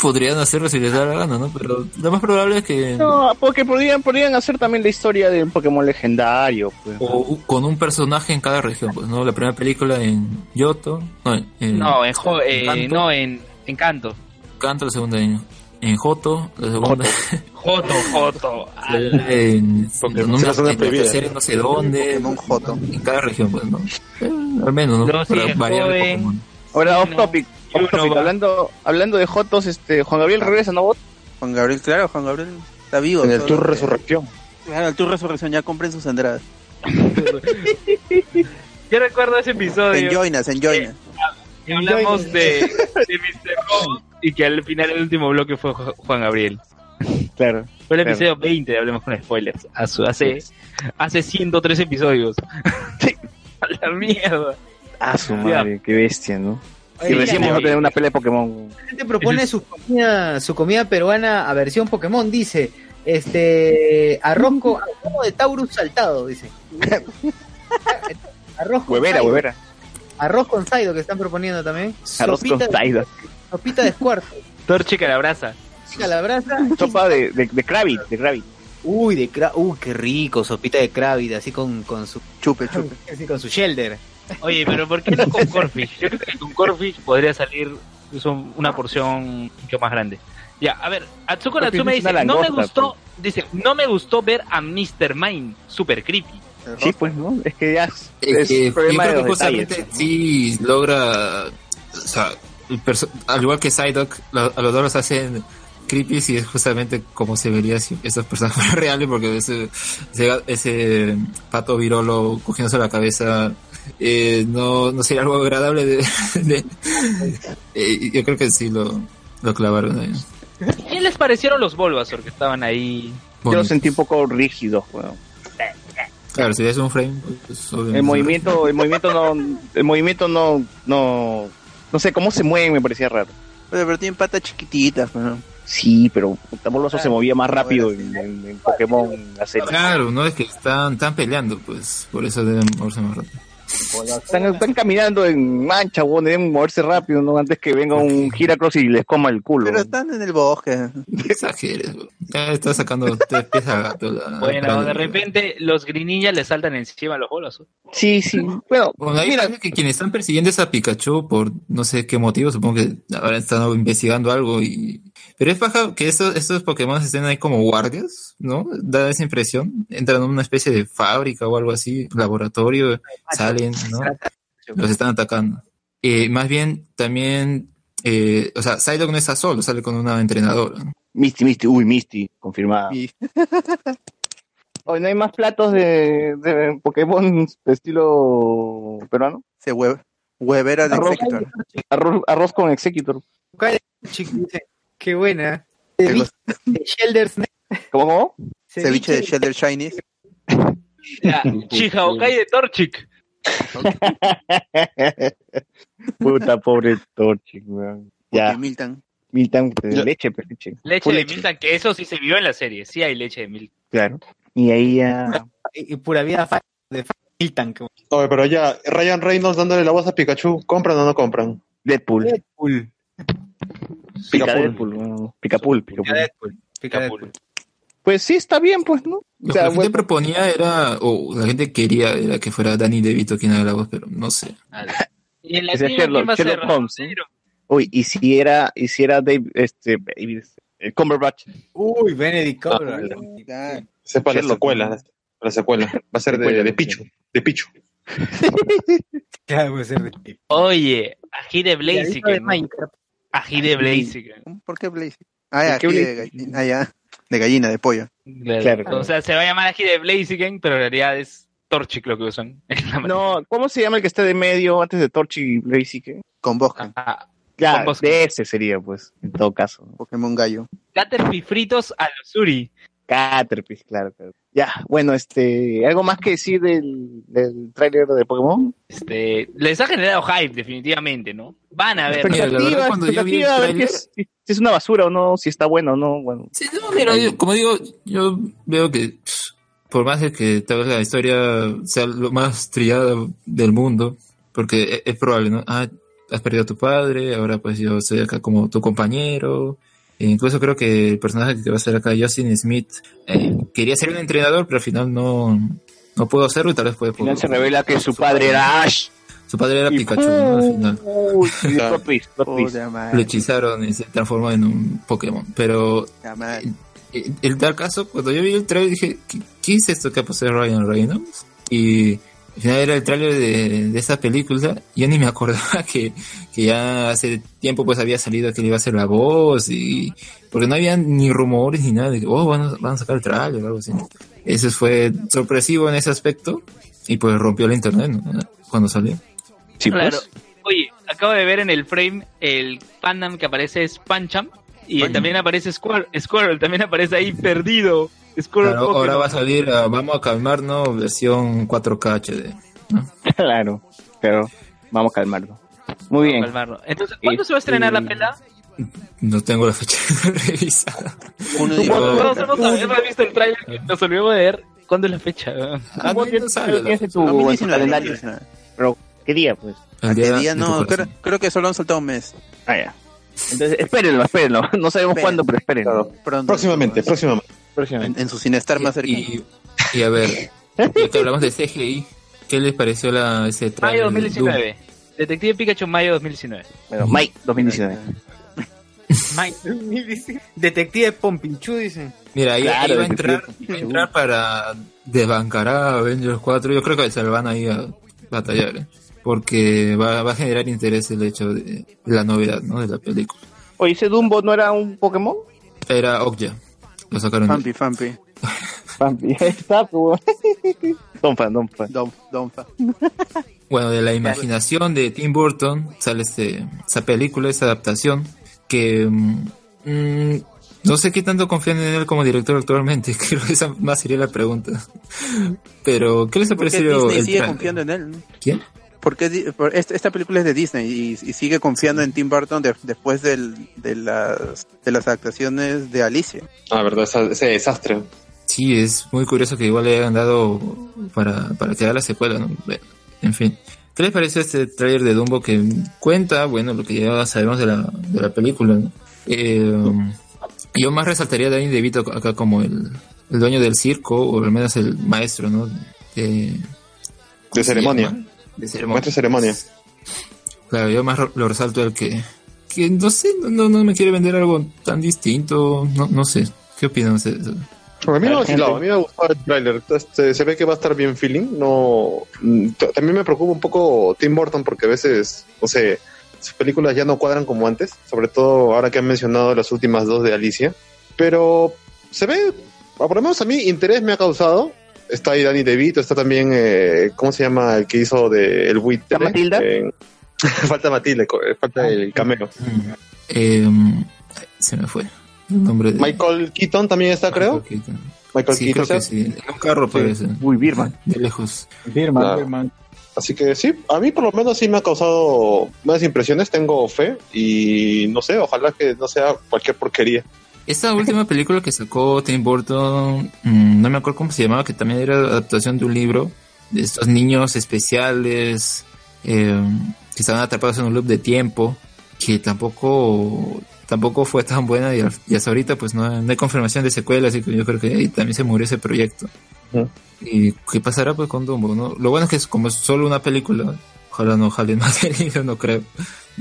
Podrían hacerlo si les da la gana, ¿no? Pero lo más probable es que No, porque podrían, podrían hacer también la historia de un Pokémon legendario, pues. o con un personaje en cada región, pues, ¿no? La primera película en Yoto, no, en, No, en, jo- eh, Encanto. no, en Encanto. Canto el segundo año. En Joto, la segunda Joto, Joto. <laughs> en, en zona en la prohibida. tercera en no sé dónde, Pokémon Joto. en cada región, pues, ¿no? Eh, al menos, ¿no? Luego Para sigue variar. Pokémon. Ahora, off topic. off topic. va. Hablando, hablando de Jotos, este, Juan Gabriel regresa, ¿no, bot? Juan Gabriel, claro, Juan Gabriel está vivo. En el Tour que- Resurrección. Claro, el Tour Resurrección, ya compren sus entradas. <laughs> Yo recuerdo ese episodio. En Joinas, en Joinas. que hablamos de, de Mr. Robot y que al final el último bloque fue Ju- Juan Gabriel. Claro. Fue el Claro. episodio 20 de Hablemos con Spoilers. A su- hace, hace 103 episodios. <laughs> A la mierda. Ah, su madre, qué bestia, ¿no? Oye, Y recién vamos a tener una pelea de Pokémon. La gente propone su comida, su comida peruana a versión Pokémon, dice. Este arroz con <laughs> como de Taurus saltado, dice. <laughs> arroz con Huevera, Saido. huevera. Arroz con Saido que están proponiendo también. Arroz con Sopita de-. Sopita de escuarto. Torche Calabraza. Calabraza. Sopa de, de, de Kravit, de Kravit. Uy, de cra Uy, qué rico, sopita de Kravit, así con, con su Chupe, chupe. <laughs> así con su shelter. Oye, pero ¿por qué no con Corfish? Yo creo que con Corfish podría salir incluso una porción mucho más grande. Ya, a ver, Atsuko Natsume dice, no me gustó, dice, no me gustó ver a Mr. Mime, super creepy. Sí, pues, ¿no? Es que ya es, Es es que yo problema de creo que los detalles. justamente sí logra, o sea, al igual que Psyduck, lo- a los dos los hacen creepy y es justamente como se vería si estos personajes <laughs> fueran reales porque ese, ese, ese pato virolo cogiéndose la cabeza eh, no, no sería algo agradable de, <laughs> de- eh, yo creo que sí lo, lo clavaron ahí. ¿Qué les parecieron los Bulbasaur que estaban ahí? Yo lo sentí un poco rígido, weón. Claro, si es un frame, pues, El movimiento, el movimiento no, el movimiento no, no, no sé cómo se mueve, me parecía raro. Pero, pero tienen patas chiquititas, ¿no? Sí, pero Bulbasaur se movía más rápido en, en- en Pokémon. Claro, no es que están, están peleando, pues, por eso deben moverse más rápido. Están, están caminando en mancha, weón, deben moverse rápido, ¿no? Antes que venga un <laughs> Heracross y les coma el culo. Pero están en el bosque. Exageres. Ya está sacando tres pies a gato. la- Bueno, de repente los Grinillas le saltan encima a los Bulbasaur. Sí, sí. Bueno, Bueno, ahí parece que quienes están persiguiendo es a Pikachu por no sé qué motivo, supongo que ahora están investigando algo y... Pero es paja que estos, estos Pokémon estén ahí como guardias, ¿no? Da esa impresión. Entran en una especie de fábrica o algo así, laboratorio, salen, ¿no? Los están atacando. Eh, más bien, también, eh, o sea, Psylocke no está solo, sale con una entrenadora. Misty, Misty, uy, Misty, confirmada. <laughs> Hoy no hay más platos de, de Pokémon de estilo peruano. se hue huevera de Arroz. Executor. Arroz, arroz con Executor. Dice, qué buena. Ceviche de Shelter. ¿Cómo, cómo? Ceviche de Shelter Shinies. La Chihaokai de Torchic. Puta, pobre Torchic, weón. Ya. Ya, Milton. Milton, de Ya. leche, pues, leche. Leche de Milton, que eso sí se vio en la serie. Sí hay leche de Milton. Claro. Y ahí ya... Y, y pura vida de Milton. Oye, pero ya, Ryan Reynolds dándole la voz a Pikachu, ¿compran o no compran? Deadpool. Deadpool. Pica Picapul. Picapul, Pica Picapul. Pues sí, está bien, pues, ¿no? Lo O sea, que la gente bueno, proponía era, o la gente quería era que fuera Danny DeVito quien haga la voz, pero no sé. <laughs> Y en ¿quién Sherlock- va a ser? Sherlock Holmes. Uy, y si era, y si era Dave, este, David, el Cumberbatch. Uy, Benedict Cumberbatch. Ah, Ese es para la secuela, la secuela. Va a ser de, de Pichu, de Pichu. <laughs> Claro, puede ser de- Oye, ají de. ¿no? Minecraft. Ají de Blaziken. ¿Por qué Blaze? Ah, ya, ¿Por qué aquí de Blaze? gallina. Ah, ya. De gallina, de pollo. Claro. Claro. O sea, se va a llamar ají de Blaziken, pero en realidad es Torchic lo que usan. No, ¿cómo se llama el que está de medio antes de Torch y Blaziken? Con Bosque. Ah, Claro, de ese sería, pues, en todo caso. Pokémon Gallo. Caterpie fritos a los Uri. Caterpie, claro, claro. Ya, bueno, este, ¿algo más que decir del, del tráiler de Pokémon? Este, les ha generado hype, definitivamente, ¿no? Van a ver. Mira, la verdad, Expectativa, cuando yo vi el expectativa, a ver es- si, si es una basura o no, si está bueno o no, bueno. Sí, no, mira, yo- como digo, yo veo que por más de que tal vez la historia sea lo más trillada del mundo, porque e- es, probable, ¿no? Ah, has perdido a tu padre, ahora pues yo soy acá como tu compañero. E incluso creo que el personaje que va a ser acá, Justin Smith, eh, quería ser un entrenador, pero al final no, no pudo hacerlo y tal vez puede Al final se revela que su padre era Ash. Su padre era Pikachu, ¿no? Al final. Uy, <laughs> twist. Puta Lo hechizaron y se transformó en un Pokémon. Pero en en tal caso, cuando yo vi el trailer dije, ¿qué, qué es esto que ha pasado Ryan Reynolds? Y al final era el tráiler de, de esa película. Yo ni me acordaba <laughs> que, que ya hace tiempo pues había salido que él iba a ser la voz y porque no había ni rumores ni nada de que oh van a, van a sacar el tráiler o algo así. Eso fue sorpresivo en ese aspecto y pues rompió el internet ¿no? cuando salió. Sí, Claro. pues. Oye, acabo de ver en el frame el Pandam que aparece es Pancham y también aparece Squirrel, Squirrel, también aparece ahí perdido. Squirrel Claro, ahora va a salir ah, Vamos a calmarnos versión 4K HD. ¿no? <laughs> Claro, pero vamos a calmarlo. Muy bien. Calmarlo. Entonces, ¿cuándo se va a estrenar la pela? No tengo la fecha revisada. Uno pon- Todos hemos, hemos visto el trailer, nos olvidamos de ver cuándo es la fecha. Ah, no, no sale Tienes en tu, en tu 2019, calendario. 2019. Pero, ¿qué día, pues? ¿A qué día de No, creo, creo que solo han soltado un mes. Ah, ya. Entonces, espérenlo, espérenlo. <laughs> No sabemos Esperen. cuándo, pero espérenlo. Claro. Pronto. Próximamente, próximamente. En, en su Cinestar más cercano. Y, y a ver, ya que hablamos de CGI, ¿qué les pareció la, ese Mayo trailer? de 2019. Detective Pikachu, mayo 2019. Bueno, Mike 2019. <laughs> Mike. Detective Pompinchu, dicen. Mira, ahí Claro, iba a entrar, que- iba a entrar para desbancar a Avengers 4. Yo creo que se lo van a ir a batallar, ¿eh? Porque va, va a generar interés el hecho de, de la novedad ¿no? de la película. Oye, ¿ese Dumbo no era un Pokémon? Era Okja, lo sacaron de Fampi, <laughs> Fampi. Ahí está, pues. <laughs> Don fan, don fan. Don, don fa. <laughs> Bueno, de la imaginación de Tim Burton sale este, esa película, esa adaptación, que mm, mm, no sé qué tanto confían en él como director actualmente, creo que esa más sería la pregunta. Pero, ¿qué les ha ¿Por qué parecido Disney el sigue trailer? confiando en él? no? ¿Quién? Porque esta, esta película es de Disney y, y sigue confiando en Tim Burton de- después del, de, las, de las actuaciones de Alicia. Ah, verdad, ese desastre. Sí, es muy curioso que igual le hayan dado para, para que haga la secuela, ¿no? Bueno, En fin. ¿Qué les pareció este tráiler de Dumbo que cuenta, bueno, lo que ya sabemos de la, de la película? ¿no? Eh, yo más resaltaría a Danny DeVito acá como el, el dueño del circo, o al menos el maestro, ¿no? De, ¿cómo De se ceremonia. llama? De ceremonia. Maestro de ceremonia. Claro, yo más lo resalto el que, que no sé, no, no, no me quiere vender algo tan distinto, no, no sé. ¿Qué opinan ustedes? A mí, gente- a mí me ha gustado el tráiler. Este, se ve que va a estar bien feeling. No, también me preocupa un poco Tim Burton porque a veces, no sé, sus películas ya no cuadran como antes. Sobre todo ahora que han mencionado las últimas dos de Alicia. Pero se ve, por lo menos a mí, interés me ha causado. Está ahí Danny DeVito, está también, eh, ¿cómo se llama? El que hizo de El Buitre. ¿Está Matilda? Eh, <laughs> falta Matilde, co- eh, falta el cameo. Eh, se me fue el nombre de Michael Keaton también está, creo. Michael Keaton. Michael Sí, Keaton. creo que ¿sí? En un carro parece, Uy, Birman. de lejos. Birman, Claro. Birman. Así que sí, a mí por lo menos sí me ha causado buenas impresiones, tengo fe y no sé, ojalá que no sea cualquier porquería. Esta última película que sacó Tim Burton, mm, no me acuerdo cómo se llamaba, que también era adaptación de un libro de estos niños especiales eh, que estaban atrapados en un loop de tiempo, que tampoco tampoco fue tan buena y, hasta ahorita pues no, no hay confirmación de secuela, así que yo creo que ahí también se murió ese proyecto. ¿Y qué pasará pues con Dumbo? ¿no? Lo bueno es que es como solo una película, ojalá no jalen más <laughs> libro, no creo.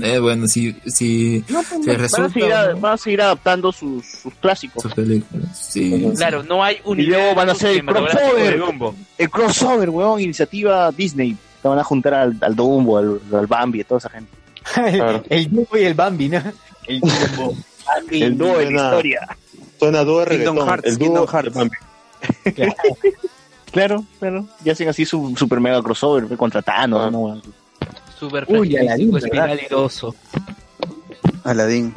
Eh, bueno, si, si No, se van, a resulta seguir, a- no, van a seguir adaptando sus, sus clásicos. sus películas, sí. Claro, no hay un Y luego van a hacer el crossover. Dumbo. El crossover, weón, iniciativa Disney. Te van a juntar al, al Dumbo, al, al Bambi, a toda esa gente. Claro. <laughs> El Dumbo y el Bambi, ¿no? El Dumbo. <laughs> El dúo de la historia. Suena dúo de Kingdom reggaetón, Hearts, el dúo Kingdom de Hearts. Bambi. <laughs> Claro, claro. Y hacen así su super mega crossover ve, contra Thanos. Ah. ¿no, weón? Super Uy, Aladín, ¿verdad? espiral y oso. Aladín.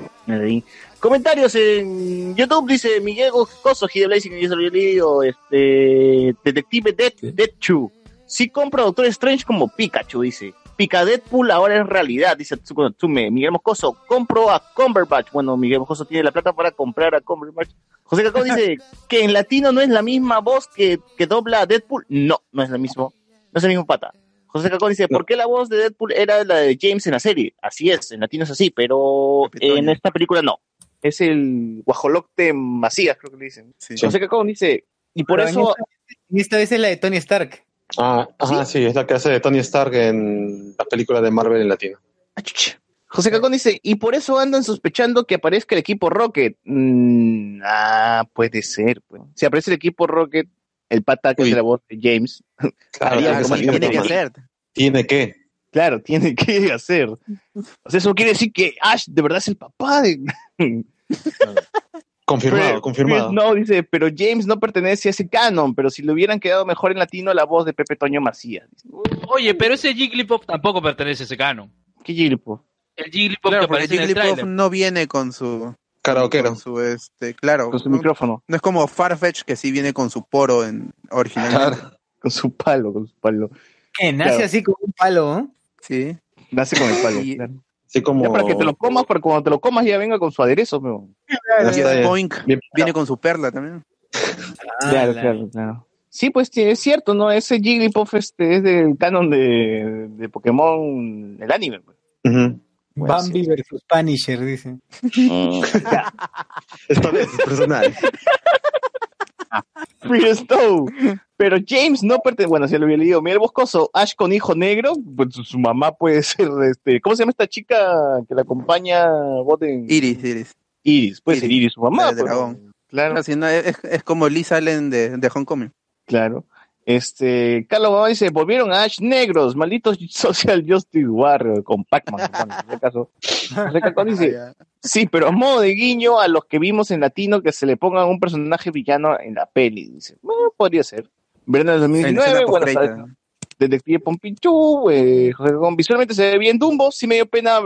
Comentarios en YouTube dice Miguel Coso, Hide Blazing y el lío, este Detective Dead, ¿Qué? Deadchu. Sí compra a Doctor Strange como Pikachu, dice. Pica Deadpool ahora es realidad, dice Natsume. Miguel Moscoso, compro a Cumberbatch. Bueno, Miguel Moscoso tiene la plata para comprar a Cumberbatch. José Cacao dice <laughs> que en latino no es la misma voz que, que dobla a Deadpool. No, no es la misma. No es el mismo pata. José Cacao dice, ¿por qué la voz de Deadpool era la de James en la serie? Así es, en latino es así, pero en esta película no. Es el guajolocte Macías, creo que le dicen. Sí. José Cacao dice, y por Pero eso... En esta, en esta vez es la de Tony Stark. Ah, ajá, sí, es la que hace de Tony Stark en la película de Marvel en latino. Ah. José Cacón dice, y por eso andan sospechando que aparezca el equipo Rocket. Mm, ah, puede ser. Pues. Si aparece el equipo Rocket, el pata que Uy. es la voz de James, <laughs> Claro, haría tiene que como tiene que hacer. Tiene que. Claro, tiene que hacer. O sea, eso quiere decir que Ash de verdad es el papá de... Confirmado, Pero- confirmado. No, dice, pero James no pertenece a ese canon, pero si le hubieran quedado mejor en latino la voz de Pepe Toño Macías. Dice, Oye, pero ese Jigglypuff tampoco pertenece a ese canon. ¿Qué Jigglypuff? El Jigglypuff Claro, que aparece en el Jigglypuff no viene con su, Karaokeero. con su este, claro, Con su no, micrófono, no es como Farfetch que sí viene con su poro en originalmente. Claro. <laughs> con su palo, con su palo. ¿Qué? Nace Claro. así como un palo, ¿no? Sí. Nace con el palo. Y- claro. Así como. Ya para que te lo comas, para cuando te lo comas ya venga con su aderezo. pero- Y el. Boink viene con su perla también. Claro, la- claro, claro. Sí, pues sí, es cierto, ¿no? Ese Jigglypuff este, es del canon de, de Pokémon, el anime. pues. Ujú. Bambi versus Punisher, dice. <laughs> Esta vez es personal. <laughs> Pero Stowe. Pero James no pertenece. Bueno, si lo había leído. Miguel Boscoso, Ash con hijo negro. Pues su- mamá puede ser. este ¿Cómo se llama esta chica que la acompaña? Voten? Iris, Iris. Iris, puede ser Iris, su mamá. pues. dragón. Claro, Así, no, es, es como Liz Allen de, de Homecoming. claro. Este, Carlos Babá dice, volvieron a Ash negros, malditos <laughs> Social Justice Warrior, con Pac-Man. bueno, <laughs> este dice, sí, pero a modo de guiño a los que vimos en latino que se le ponga un personaje villano en la peli, dice. Bueno, podría ser. Verano del En 2019, escena bueno, Detective Pompichu, eh, visualmente se ve bien Dumbo, sí me dio pena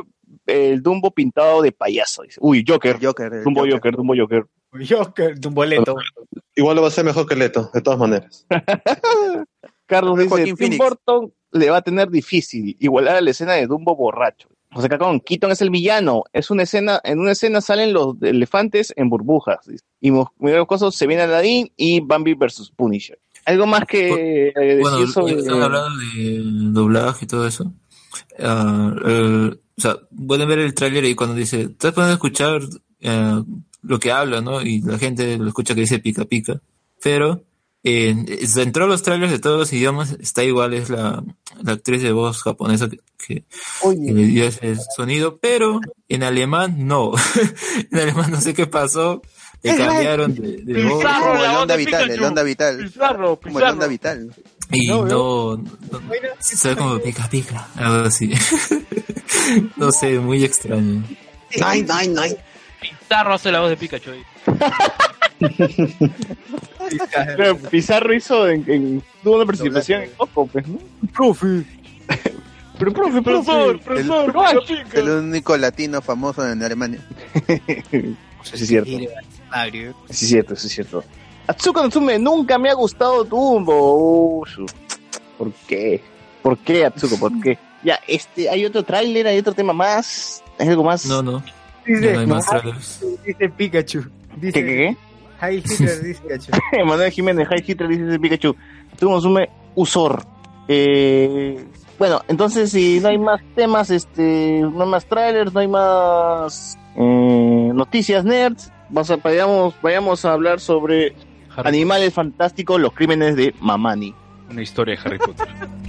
el Dumbo pintado de payaso, dice. Uy, Joker, Joker. Dumbo Joker. Joker, Dumbo Joker. Joker, de un boleto. Igual lo va a hacer mejor que Leto, de todas maneras. <laughs> Carlos dice, Joaquín Tim Phoenix. Burton le va a tener difícil igualar a la escena de Dumbo borracho. José Cacón, Keaton es el villano. Es una escena, en una escena salen los elefantes en burbujas. dice. Y Miguel Cosas se viene Aladdin y Bambi versus Punisher. ¿Algo más que eh, Bueno, decir sobre... estamos hablando del doblaje y todo eso. Ah, o sea, pueden ver el tráiler y cuando dice, ustedes pueden escuchar eh, lo que habla, ¿no? Y la gente lo escucha que dice pica pica. Pero eh, dentro de los trailers de todos los idiomas está igual, es la, la actriz de voz japonesa que, que, que le dio ese sonido, pero en alemán no. <laughs> en alemán no sé qué pasó. Le cambiaron de, de voz. Pizarro, Como la el Onda Vital, el. Onda Vital. Pizarro, Como el Onda Pizarro. Vital. Y No, no, no, se ve como pica pica, algo así. <laughs> no sé, muy extraño. Nine, nine, nine. Pizarro hace la voz de Pikachu. ahí. Pero <laughs> Pizarro hizo en, en- tuvo una participación en Coco, pues, ¿no? Profe. <laughs> Pero profe, profesor, profesor, El- pero Ash. El único latino famoso en Alemania. Sí, es cierto. Sí, es cierto, sí, es cierto. Atsuko Natsume, nunca me ha gustado Dumbo. ¿Por qué? ¿Por qué, Atsuko? ¿Por qué? Ya, este, hay otro tráiler, hay otro tema más. ¿Hay algo más? No, no, Dice, no hay más trailers. dice Pikachu. Dice, ¿Qué, qué, qué? Hi Hitler, dice Pikachu. <laughs> Manuel Jiménez, High Hitler dice Pikachu. Atsuko Natsume, Usor. Eh, bueno, entonces si no hay más temas, este, no hay más trailers, no hay más eh, noticias nerds, vamos a, vayamos, vayamos a hablar sobre Animales fantásticos, los crímenes de Mamani. Una historia de Harry Potter. <laughs>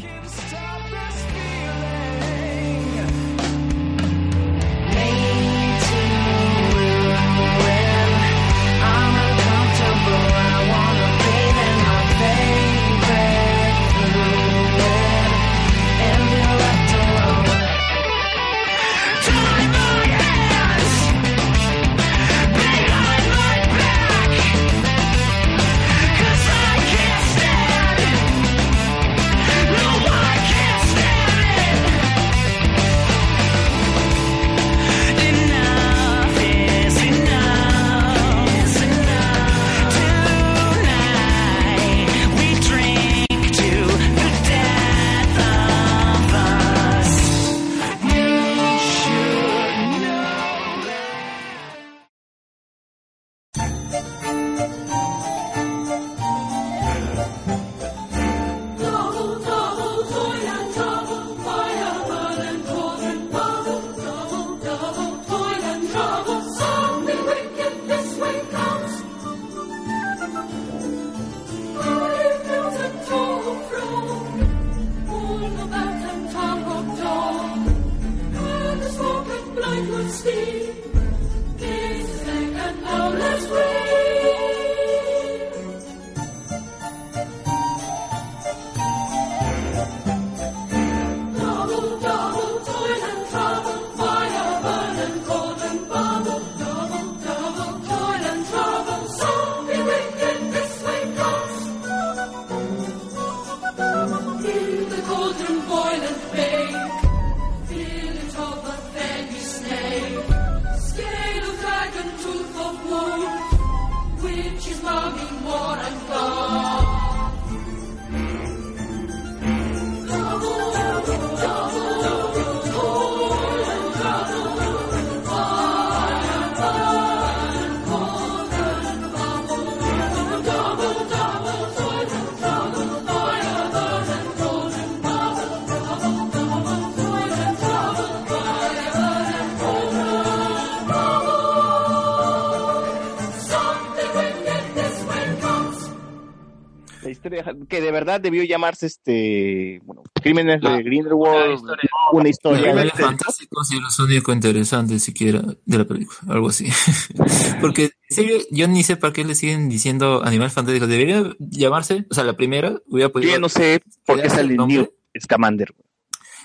verdad debió llamarse este, bueno, Crímenes Ah, de Grindelwald, una historia. una historia. animales fantásticos y los únicos interesantes siquiera de la película, algo así. <laughs> Porque en serio, yo ni sé para qué le siguen diciendo animales fantásticos. Debería llamarse, o sea, la primera hubiera Yo podido ya no sé por qué sale el nombre. Newt Scamander.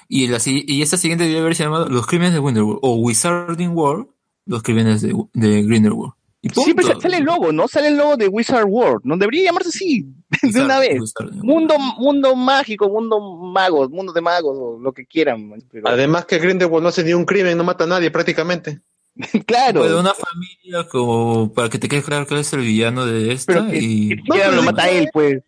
Y, la, y esta siguiente debería haberse llamado Los Crímenes de Grindelwald o Wizarding World, Los Crímenes de, de Grindelwald. Siempre sale el logo, ¿no? Sale el logo de Wizard World. No debería llamarse así, <laughs> de Wizard- una vez. Mundo, mundo mágico, mundo magos, mundo de magos, o lo que quieran. pero- Además que Grindelwald no hace ni un crimen, no mata a nadie prácticamente. <laughs> claro. Pues de una familia como para que te quede claro que es el villano de esta que, y que siquiera lo mata él, pues.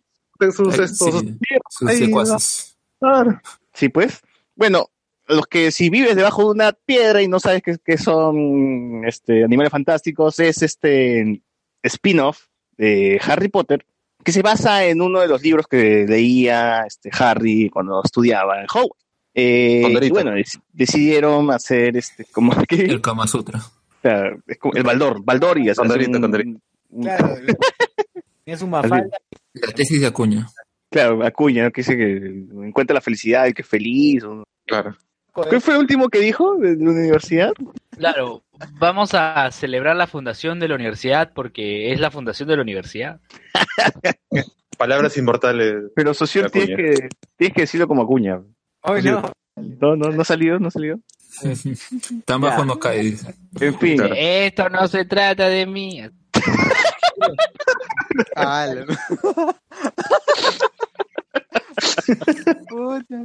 Sus, Ay, estos, sí, sus Ay, secuaces. claro. Sí, pues. Bueno, los que si vives debajo de una piedra y no sabes que, que son este, animales fantásticos, es este spin-off de Harry Potter, que se basa en uno de los libros que leía este, Harry cuando estudiaba en Hogwarts. Eh, y bueno, dec- decidieron hacer este como que El Kama Sutra. <laughs> o sea, es como el Baldor, Baldor y hacer un- Claro. <laughs> Tienes un mafalda. La tesis de Acuña. claro, Acuña, ¿no? que dice que encuentra la felicidad y que es feliz. o- Claro. ¿Qué fue el último que dijo de la universidad? Claro, vamos a celebrar la fundación de la universidad porque es la fundación de la universidad. <laughs> Palabras inmortales. Pero socio Acuña. tienes que, tienes que decirlo como Acuña. No. No, no, no salió, no salió. <laughs> Tan bajo no cae. dice. En fin, Claro. Esto no se trata de mí. <laughs> Puta.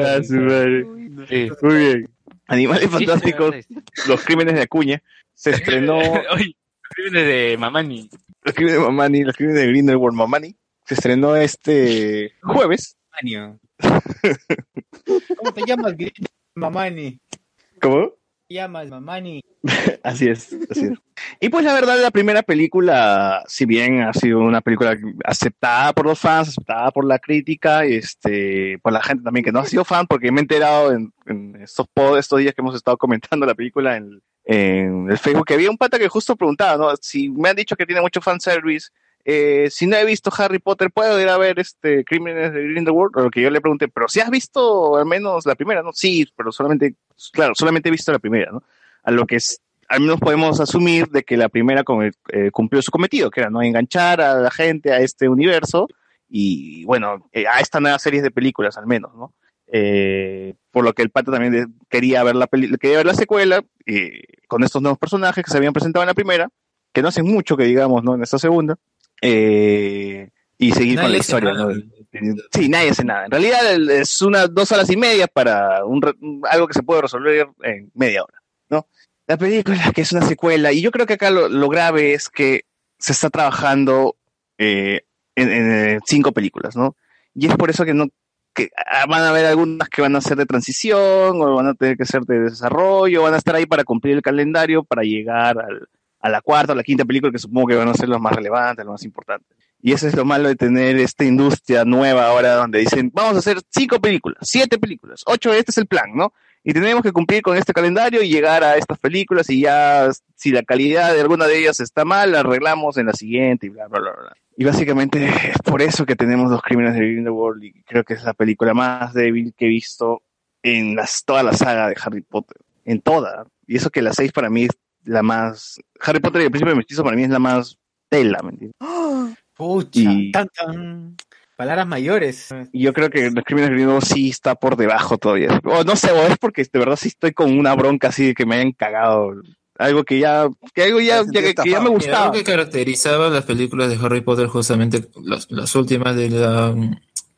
Ah, su madre. Sí. muy bien. Animales Sí, fantásticos, sí, los crímenes de Acuña. Se estrenó <laughs> Oye, crímenes de Mamani. los crímenes de Mamani, los crímenes de Grindelwald Mamani. Se estrenó este jueves. <laughs> ¿Cómo te llamas? Mamani? ¿Cómo? ¿Te llamas Mamani? <laughs> Así es, así es. Y pues la verdad, la primera película, si bien ha sido una película aceptada por los fans, aceptada por la crítica, este, por la gente también que no ha sido fan, porque me he enterado en, estos pods, estos días que hemos estado comentando la película en, en el Facebook, que había un pata que justo preguntaba, ¿no? Si me han dicho que tiene mucho fanservice, eh, si no he visto Harry Potter, ¿puedo ir a ver este Crímenes de Grindelwald? O lo que yo le pregunté, pero si has visto al menos la primera, ¿no? Sí, pero solamente, claro, solamente he visto la primera, ¿no? A lo que al menos podemos asumir de que la primera eh, cumplió su cometido, que era no enganchar a la gente a este universo y, bueno, eh, a esta nueva serie de películas al menos, ¿no? Eh, por lo que el pata también quería ver la peli- quería ver la secuela eh, con estos nuevos personajes que se habían presentado en la primera, que no hacen mucho que digamos, ¿no? En esta segunda. Eh, y seguir con la historia. ¿no? Sí, nadie hace nada. En realidad es unas dos horas y media para un- algo que se puede resolver en media hora, ¿no? La película, que es una secuela, y yo creo que acá lo, lo grave es que se está trabajando eh, en, en, eh, cinco películas, ¿no? Y es por eso que no que ah, van a haber algunas que van a ser de transición o van a tener que ser de desarrollo, van a estar ahí para cumplir el calendario para llegar al- a la cuarta o la quinta película que supongo que van a ser las más relevantes, las más importantes. Y eso es lo malo de tener esta industria nueva ahora donde dicen, vamos a hacer cinco películas, siete películas, ocho, este es el plan, ¿no? Y tenemos que cumplir con este calendario y llegar a estas películas y ya si la calidad de alguna de ellas está mal, la arreglamos en la siguiente y bla, bla, bla, bla. Y básicamente es por eso que tenemos los crímenes de Grindelwald y creo que es la película más débil que he visto en las, toda la saga de Harry Potter. En toda. Y eso que la 6 para mí la más... Harry Potter y el Príncipe Mestizo para mí es la más tela, ¿me entiendes? <gasps> Pucha, Y- tan, tan. Palabras mayores. Y yo creo que los crímenes de Grindelwald sí está por debajo todavía. O no sé, o es porque de verdad sí estoy con una bronca así de que me hayan cagado. Algo que ya, que algo ya, ya- que, que ya me gustaba. algo que caracterizaba las películas de Harry Potter, justamente las, las últimas de la,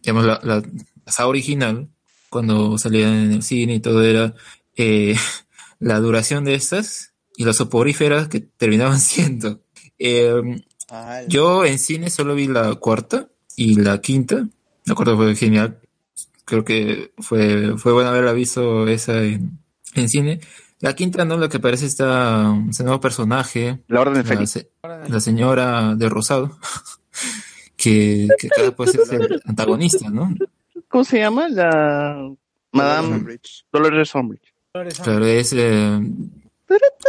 digamos, la, la, la saga original, cuando salían en el cine y todo, era eh, <laughs> la duración de estas y las soporíferas que terminaban <laughs> siendo. Eh, la- yo en cine solo vi la cuarta y la quinta. La cuarta fue genial. Creo que fue, fue bueno haberla visto esa en, en cine. La quinta, ¿no? La que aparece esta, este nuevo personaje. La Orden La, Fénix. se- la señora de Rosado. <laughs> que, que acá puede ser el antagonista, ¿no? ¿Cómo se llama? La Madame Umbridge. Dolores Umbridge. Claro, es, eh,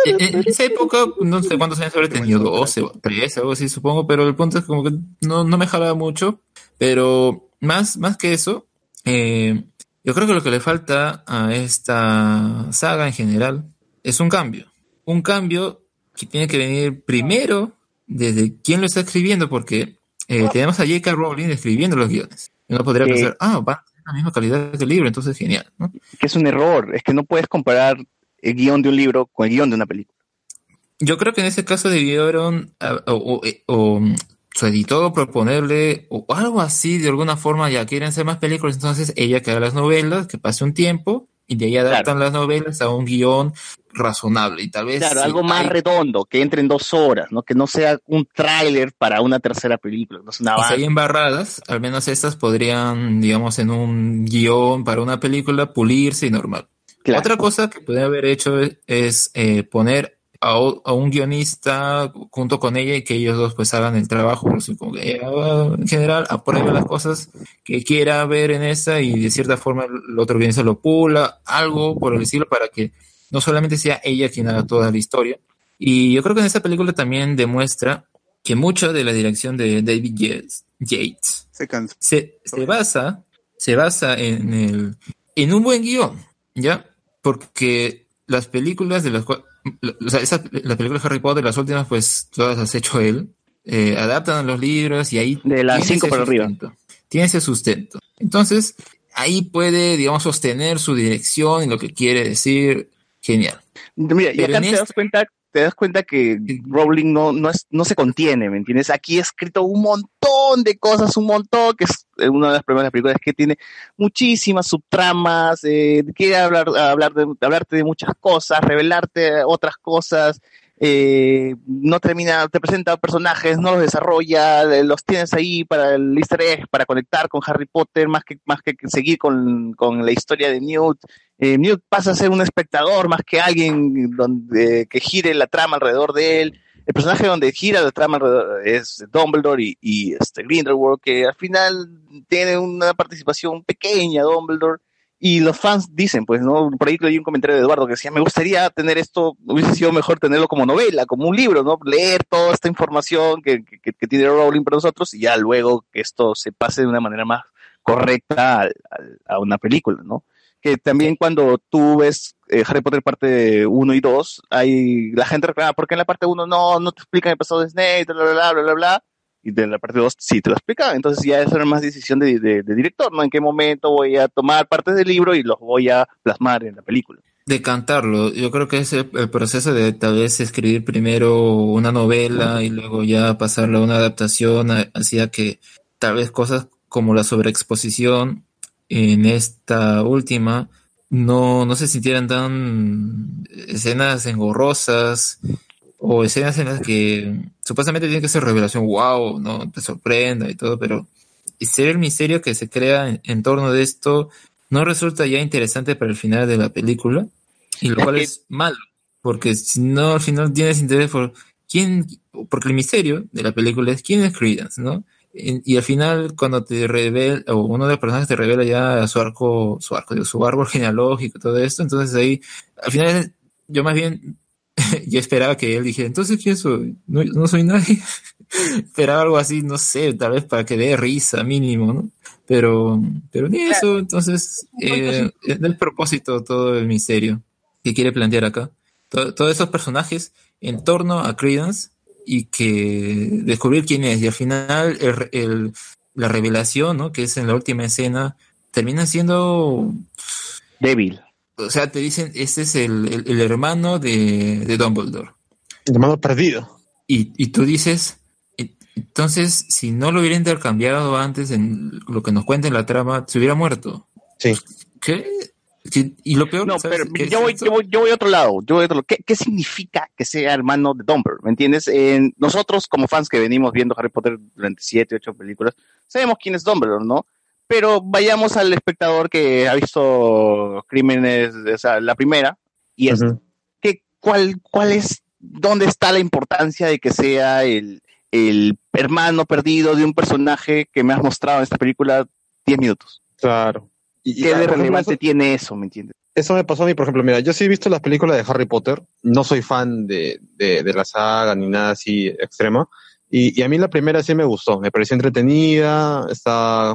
En, en esa época, no sé cuántos años habré tenido, 12 o 13, algo así, supongo, pero el punto es como que no, no me jalaba mucho. Pero más, más que eso, eh, yo creo que lo que le falta a esta saga en general es un cambio. Un cambio que tiene que venir primero desde quién lo está escribiendo, porque eh, tenemos a J.K. Rowling escribiendo los guiones. Uno podría pensar, ah, va a tener la misma calidad que el libro, entonces genial, ¿no? Que es un error, es que no puedes comparar el guion de un libro con el guion de una película. Yo creo que en ese caso debieron o, o- o, mm, su editor proponerle o algo así de alguna forma, ya quieren hacer más películas, entonces ella que haga las novelas, que pase un tiempo y de ahí adaptan las novelas a un guion razonable y tal vez Claro, sí, algo más hay- redondo, que entre en dos horas, ¿no? Que no sea un tráiler para una tercera película, no es una y si hay embarradas, al menos estas podrían, digamos, en un guion para una película pulirse y normal. Claro. Otra cosa que podría haber hecho es, es, eh, poner a, a un guionista junto con ella y que ellos dos pues hagan el trabajo, como que ella, en general apruebe las cosas que quiera ver en esa y de cierta forma el otro guionista lo pula, algo por el estilo para que no solamente sea ella quien haga toda la historia. Y yo creo que en esta película también demuestra que mucho de la dirección de David Yates, Se se, se basa, se basa en el, en un buen guion, ¿ya? Porque las películas de las cuales, o sea, esas, las películas de Harry Potter, las últimas, pues todas las ha hecho él, eh, adaptan a los libros y ahí De las cinco para arriba. sustento, Tiene ese sustento. Entonces, ahí puede, digamos, sostener su dirección y lo que quiere decir. Genial. Mira, y Pero acá te este- das cuenta, te das cuenta que Rowling no, no, es, no se contiene, ¿me entiendes? Aquí ha escrito un montón de cosas, un montón, que es eh, una de las primeras películas que tiene muchísimas subtramas, eh, quiere hablar, hablar de, hablarte de muchas cosas, revelarte otras cosas, eh, no termina, te presenta personajes, no los desarrolla, los tienes ahí para el easter egg, para conectar con Harry Potter, más que, más que seguir con, con la historia de Newt. Eh, Newt pasa a ser un espectador más que alguien donde, que gire la trama alrededor de él. El personaje donde gira la trama alrededor es Dumbledore y, y este Grindelwald, que al final tiene una participación pequeña, Dumbledore. Y los fans dicen, pues, ¿no? Por ahí leí un comentario de Eduardo que decía, me gustaría tener esto, hubiese sido mejor tenerlo como novela, como un libro, ¿no? Leer toda esta información que, que, que tiene Rowling para nosotros y ya luego que esto se pase de una manera más correcta a una película, ¿no? que también cuando tú ves eh, Harry Potter parte 1 y 2, hay la gente reclama, ¿por qué en la parte 1 no, no te explican el pasado de Snape, bla, bla, bla, bla, bla, bla? Y de la parte 2 sí te lo explican, entonces ya eso era más decisión de, de- de director, ¿no? En qué momento voy a tomar partes del libro y los voy a plasmar en la película. Decantarlo. Yo creo que es el, proceso de tal vez escribir primero una novela y luego ya pasarlo a una adaptación hacía que tal vez cosas como la sobreexposición en esta última no, no se sintieran tan escenas engorrosas o escenas en las que supuestamente tiene que ser revelación wow, no te sorprenda y todo, pero ser el misterio que se crea en, en torno de esto no resulta ya interesante para el final de la película, y lo cual es malo, porque si no al final tienes interés por quién, porque el misterio de la película es quién es Credence, ¿no? Y, y al final cuando te revela, o uno de los personajes te revela ya su arco, su arco, digo, su árbol genealógico, todo esto, entonces ahí, al final yo más bien, <laughs> yo esperaba que él dijera, entonces quién soy, no, no soy nadie, <laughs> esperaba algo así, no sé, tal vez para que dé risa mínimo, ¿no? Pero, pero ni eso, entonces, eh, es del propósito todo el misterio que quiere plantear acá. To- todos esos personajes en torno a Credence y que descubrir quién es. Y al final, el, re- el- la revelación, ¿no? Que es en la última escena, termina siendo. Débil. O sea, te dicen, este es el, el- el hermano de, de Dumbledore. Llamado perdido. Y, y tú dices, e- entonces, si no lo hubiera intercambiado antes en lo que nos cuenta en la trama, se hubiera muerto. Sí. ¿Qué? ¿Qué? Y lo peor, No, ¿sabes pero qué es yo voy, esto? yo, voy, yo voy a otro lado. Yo voy a otro lado. ¿Qué, qué significa que sea hermano de Dumbledore? ¿Me entiendes? En- nosotros, como fans que venimos viendo Harry Potter durante siete, ocho películas, sabemos quién es Dumbledore, ¿no? Pero vayamos al espectador que ha visto Crímenes, o sea, la primera, y es, Ujú. ¿qué, cuál, ¿cuál es, dónde está la importancia de que sea el, el hermano perdido de un personaje que me has mostrado en esta película 10 minutos? Claro. Y, ¿Qué de relevante eso- tiene eso, me entiendes? eso me pasó a mí, por ejemplo, mira, yo sí he visto las películas de Harry Potter, no soy fan de, de, de la saga ni nada así extremo, y, y a mí la primera sí me gustó, me pareció entretenida, está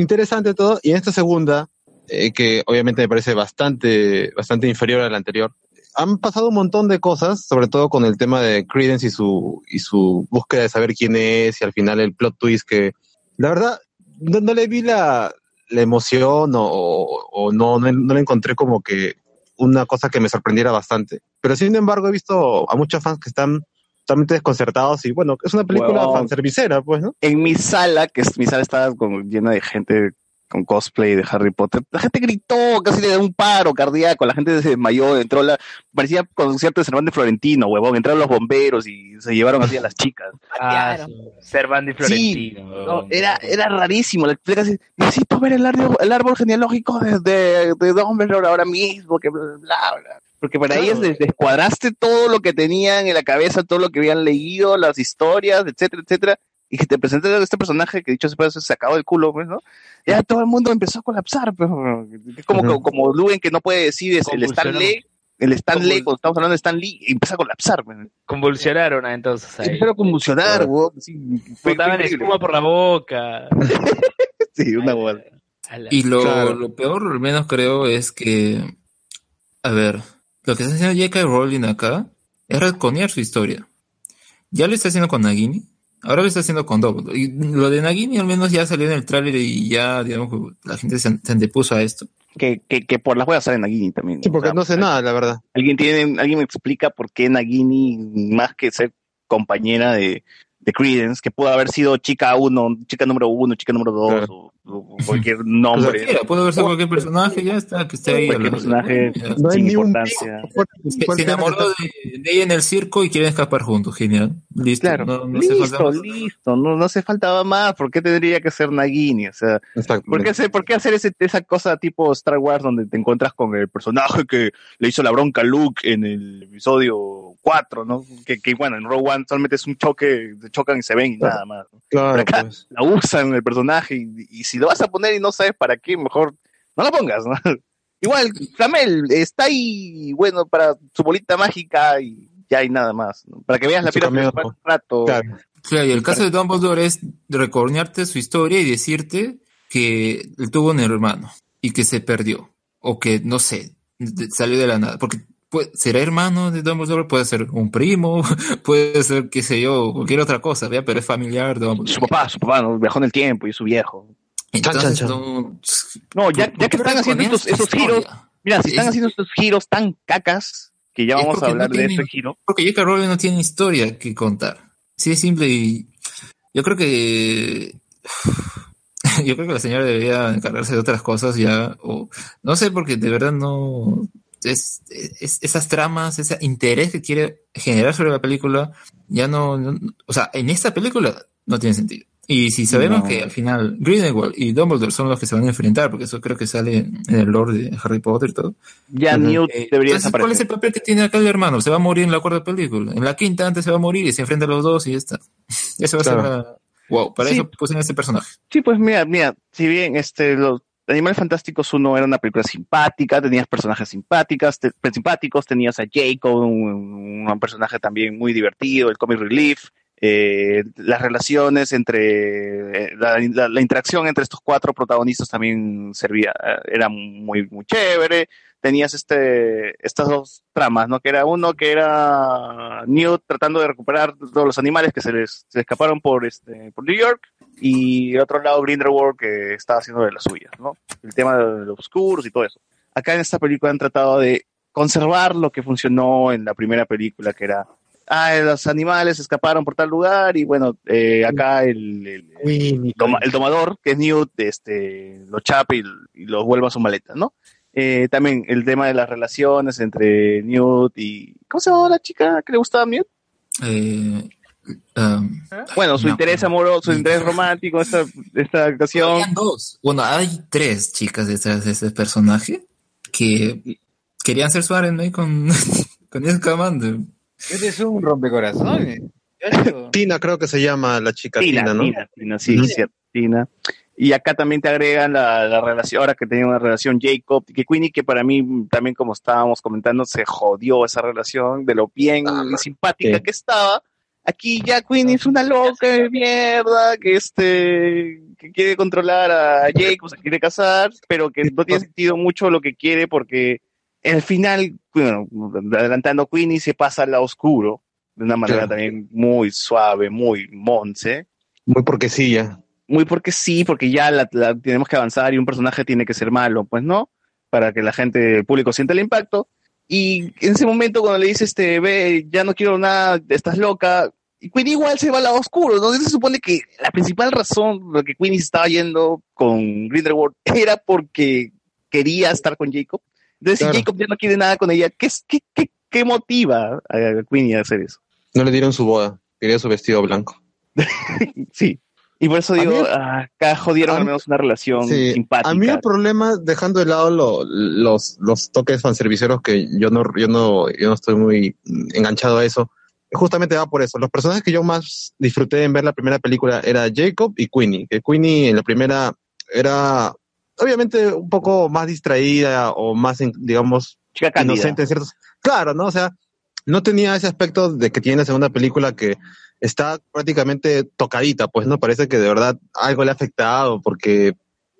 interesante todo, y en esta segunda, eh, que obviamente me parece bastante, bastante inferior a la anterior, han pasado un montón de cosas, sobre todo con el tema de Credence y su, y su búsqueda de saber quién es, y al final el plot twist que, la verdad, no, le vi la, emoción o, o no, no, no le encontré como que una cosa que me sorprendiera bastante. Pero sin embargo he visto a muchos fans que están totalmente desconcertados y bueno, es una película Wow. fanservicera, pues, ¿no? En mi sala, que es, mi sala estaba con- llena de gente con cosplay de Harry Potter, la gente gritó, casi le dio un paro cardíaco, la gente se desmayó, entró la, parecía concierto de Cervantes Florentino, huevón, entraron los bomberos y se llevaron así a las chicas. <laughs> Ah, Cervantes Sí, Florentino. No, era, era rarísimo. La explica así, necesito ver el árbol, el árbol genealógico de, de, de Dumbledore ahora mismo, que bla, bla, bla, bla. Porque para ellos les descuadraste todo lo que tenían en la cabeza, todo lo que habían leído, las historias, etcétera, etcétera, y que te presentan este personaje que dicho se puede se sacado del culo, pues, ¿no? Ya todo el mundo empezó a colapsar, pues, es como, como, como Luen que no puede decir es el Stan Convulsionó. Lee, el Stan Lee, cuando estamos hablando de Stan Lee, empieza a colapsar, pues. Convulsionaron entonces ahí. Empezaron a convulsionar, weón, sí, Botaban espuma por la boca. <laughs> Sí, una boda. Ala. Y lo, Claro. lo peor, al menos creo, es que, a ver, lo que está haciendo J.K. Rowling acá es retconear su historia. Ya lo está haciendo con Nagini, ahora lo está haciendo con Dumbledore. Y lo de Nagini al menos ya salió en el tráiler y ya, digamos, la gente se, se antepuso a esto. que, que, que por las huevas sale Nagini también. Sí, porque O sea, no sé nada, la verdad. Alguien tiene, alguien me explica por qué Nagini, más que ser compañera de, de Credence, que pudo haber sido chica uno, chica número uno, chica número dos, Claro. o cualquier <laughs> nombre. Cualquiera, puede verse cualquier personaje, ya está, que esté ahí. cualquier al- personaje. No hay sin importancia. Se, se enamoró de, de ella en el circo y quieren escapar juntos, genial. Listo. Claro, no, no hace listo, falta más. listo, no, no hace falta más, ¿por qué tendría que ser Nagini? O sea, Exacto. ¿Por qué hacer, por qué hacer ese- esa cosa tipo Star Wars donde te encuentras con el personaje que le hizo la bronca a Luke en el episodio 4, ¿no? Que, que bueno, en Rogue One solamente es un choque, se chocan y se ven y Claro. nada más. ¿no? Claro, Pero acá pues. la usan el personaje y, y si lo vas a poner y no sabes para qué, mejor no lo pongas, ¿no? <laughs> Igual, Flamel está ahí, bueno, para su bolita mágica y ya hay nada más, ¿no? Para que veas la filosofal un rato. Claro. Claro, y el caso de Dumbledore es recornearte su historia y decirte que él tuvo un hermano y que se perdió. O que, no sé, salió de la nada. Porque puede, será hermano de Dumbledore, puede ser un primo, <laughs> puede ser, qué sé yo, cualquier otra cosa, ¿vea? pero es familiar de Dumbledore. Su papá, su papá, ¿no? Viajó en el tiempo y su viejo. Entonces, Chan, chan, chan. no- No, ya, ¿por ya que están haciendo estos, esos giros, mira, si están Es- haciendo estos giros tan cacas, que ya vamos a no hablar de ese giro. Porque J.K. Rowling no tiene historia que contar. Sí, es simple y yo creo que <sighs> yo creo que la señora debería encargarse de otras cosas ya o no sé porque de verdad no es, es- esas tramas, ese interés que quiere generar sobre la película ya no, no- o sea, en esta película no tiene sentido. Y si sabemos No. que al final Grindelwald y Dumbledore son los que se van a enfrentar, porque eso creo que sale en el lore de Harry Potter y todo. Ya Ujú. Newt Eh, debería entonces, ¿cuál es el papel que tiene acá el hermano? Se va a morir en la cuarta película. En la quinta antes se va a morir y se enfrenta a los dos y ya está. <laughs> Eso va a Claro. ser la... Wow, para Sí. eso pusieron este personaje. Sí, pues mira, mira, si bien este los Animales Fantásticos 1 era una película simpática, tenías personajes simpáticos, tenías a Jacob, un, personaje también muy divertido, el comic relief, eh, las relaciones entre eh, la, interacción entre estos cuatro protagonistas también servía, eh, era muy muy chévere. Tenías este estas dos tramas, ¿no? Que era uno que era Newt tratando de recuperar todos los animales que se les escaparon por este por New York y el otro lado Grindelwald que estaba haciendo de las suyas, ¿no? El tema de los oscuros y todo eso. Acá en esta película han tratado de conservar lo que funcionó en la primera película, que era, ah, los animales escaparon por tal lugar y bueno, eh, acá el, el- el toma- el tomador, que es Newt, este, lo chapa y, y lo vuelve a su maleta, ¿no? Eh, también el tema de las relaciones entre Newt y... ¿Cómo se llama la chica que le gustaba a Newt? Eh, um, Bueno, su no, interés amoroso, su interés romántico, <laughs> esta, esta ocasión. Habían dos. Bueno, hay tres chicas detrás de ese personaje que querían ser su R&B con, <laughs> con Scamander. Este es un rompecorazones. <laughs> Tina creo que se llama la chica Tina, Tina, ¿no? Tina, Tina, sí, cierto, Tina. Y acá también te agregan la, la relación, ahora que tenía una relación Jacob, que Queenie, que para mí también como estábamos comentando, se jodió esa relación de lo bien simpática sí. que estaba. Aquí ya Queenie es una loca de mierda, que este, que quiere controlar a Jacob, se quiere casar, pero que no tiene sentido mucho lo que quiere porque al final, bueno, adelantando Queenie se pasa al lado oscuro, de una manera Claro. también muy suave, muy monce Muy porque sí, ya. muy porque sí, porque ya la, la- tenemos que avanzar y un personaje tiene que ser malo, pues no, para que la gente, el público sienta el impacto. Y en ese momento cuando le dice, este, ve, ya no quiero nada, estás loca, y Queenie igual se va al lado oscuro, ¿no? Se supone que la principal razón por la que Queenie se estaba yendo con Grindelwald <laughs> era porque quería estar con Jacob. Entonces Claro. si Jacob ya no quiere nada con ella, ¿qué, qué, qué, qué motiva a Queenie a hacer eso? No le dieron su boda. Quería su vestido blanco. <laughs> Sí. Y por eso digo, mí- acá jodieron al menos una relación Sí, simpática. A mí el problema, dejando de lado lo- los, los toques fanserviceros que yo no, yo no, yo no estoy muy enganchado a eso, justamente va por eso. Los personajes que yo más disfruté en ver la primera película era Jacob y Queenie. Que Queenie en la primera era obviamente un poco más distraída o más, digamos, Chica inocente en ciertos. Claro, ¿no? O sea, no tenía ese aspecto de que tiene la segunda película que está prácticamente tocadita, pues no parece que de verdad algo le ha afectado porque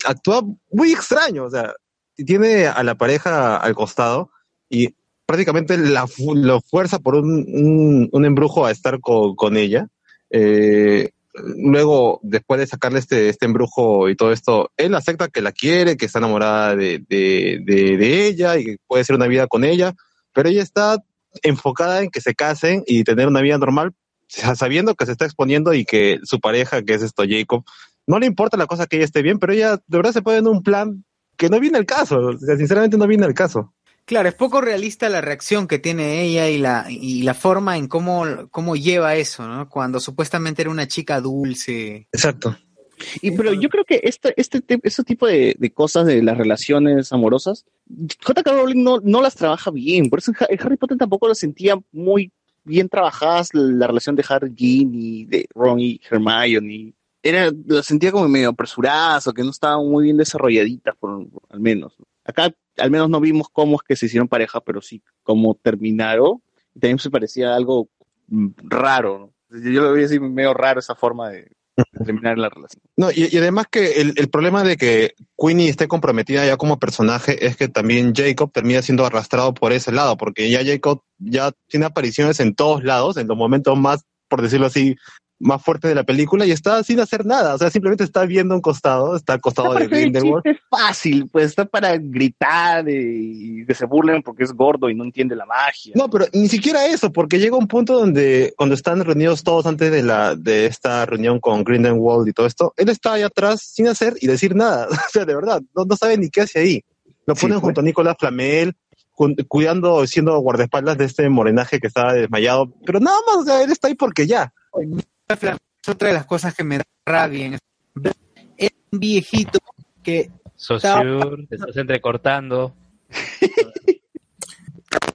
actúa muy extraño, o sea, tiene a la pareja al costado y prácticamente la, lo fuerza por un, un, embrujo a estar con, con ella. Eh, luego, después de sacarle este, este embrujo y todo esto, él acepta que la quiere, que está enamorada de, de, de, de ella y que puede ser una vida con ella, pero ella está enfocada en que se casen y tener una vida normal, sa- sabiendo que se está exponiendo y que su pareja, que es esto Jacob, no le importa la cosa que ella esté bien, pero ella de verdad se pone en un plan que no viene al caso, sinceramente no viene al caso. Claro, es poco realista la reacción que tiene ella y la, y la forma en cómo, cómo lleva eso, ¿no? Cuando supuestamente era una chica dulce. Exacto. Y, pero yo creo que este, este, te- este tipo de, de cosas de las relaciones amorosas, J.K. Rowling no, no las trabaja bien. Por eso en Harry Potter tampoco lo sentía muy bien trabajadas la relación de Harry Ginny, de Ron y Hermione. Era, lo sentía como medio apresuradas o que no estaban muy bien desarrolladitas, por, al menos. Acá al menos no vimos cómo es que se hicieron pareja, pero sí cómo terminaron. Y también se parecía algo mm, raro. ¿no? Yo lo veía así medio raro esa forma de terminar la relación. No, y, y además que el, el problema de que Queenie esté comprometida ya como personaje es que también Jacob termina siendo arrastrado por ese lado, porque ya Jacob ya tiene apariciones en todos lados, en los momentos más, por decirlo así, más fuertes de la película y está sin hacer nada, o sea, simplemente está viendo un costado, está al costado Está de <laughs> Grindelwald. chistes fácil, pues está para gritar y que se burlen porque es gordo y no entiende la magia. No, pero ni siquiera eso, porque llega un punto donde cuando están reunidos todos antes de la de esta reunión con Grindelwald y todo esto, él está ahí atrás sin hacer y decir nada, <laughs> o sea, de verdad, no, no sabe ni qué hace ahí. Lo Sí, ponen pues. junto a Nicolás Flamel, cu- cuidando, siendo guardaespaldas de este morenaje que estaba desmayado, pero nada más, o sea, él está ahí porque ya. Es otra de las cosas que me da rabia. en esto. Es un viejito que Sociur, te estás entrecortando. <laughs>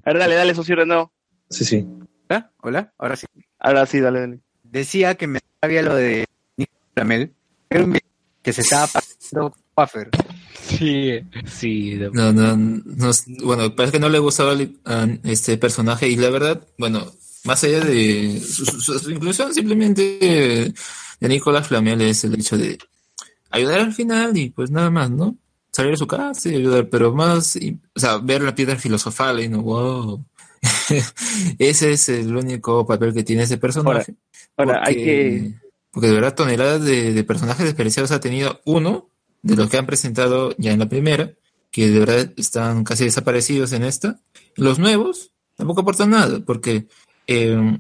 A ver, dale, dale, socio no. Sí, sí. ¿Ah? Hola, ahora sí. Ahora sí, dale, dale. Decía que me da rabia lo de Nicolás Flamel. Era un que se estaba pasando Waffer. Sí, sí. de- No, no, no, bueno, parece que no le gustaba el- a este personaje y la verdad, bueno, más allá de su, su- su inclusión, simplemente de Nicolás Flamel es el hecho de ayudar al final y pues nada más, ¿no? Salir de su casa y ayudar, pero más, y- o sea, ver la piedra filosofal y no, wow. <laughs> Ese es el único papel que tiene ese personaje. Ahora, hay Porque- que. Porque de verdad toneladas de, de personajes desperdiciados ha tenido uno de los que han presentado ya en la primera, que de verdad están casi desaparecidos en esta. Los nuevos tampoco aportan nada, porque eh,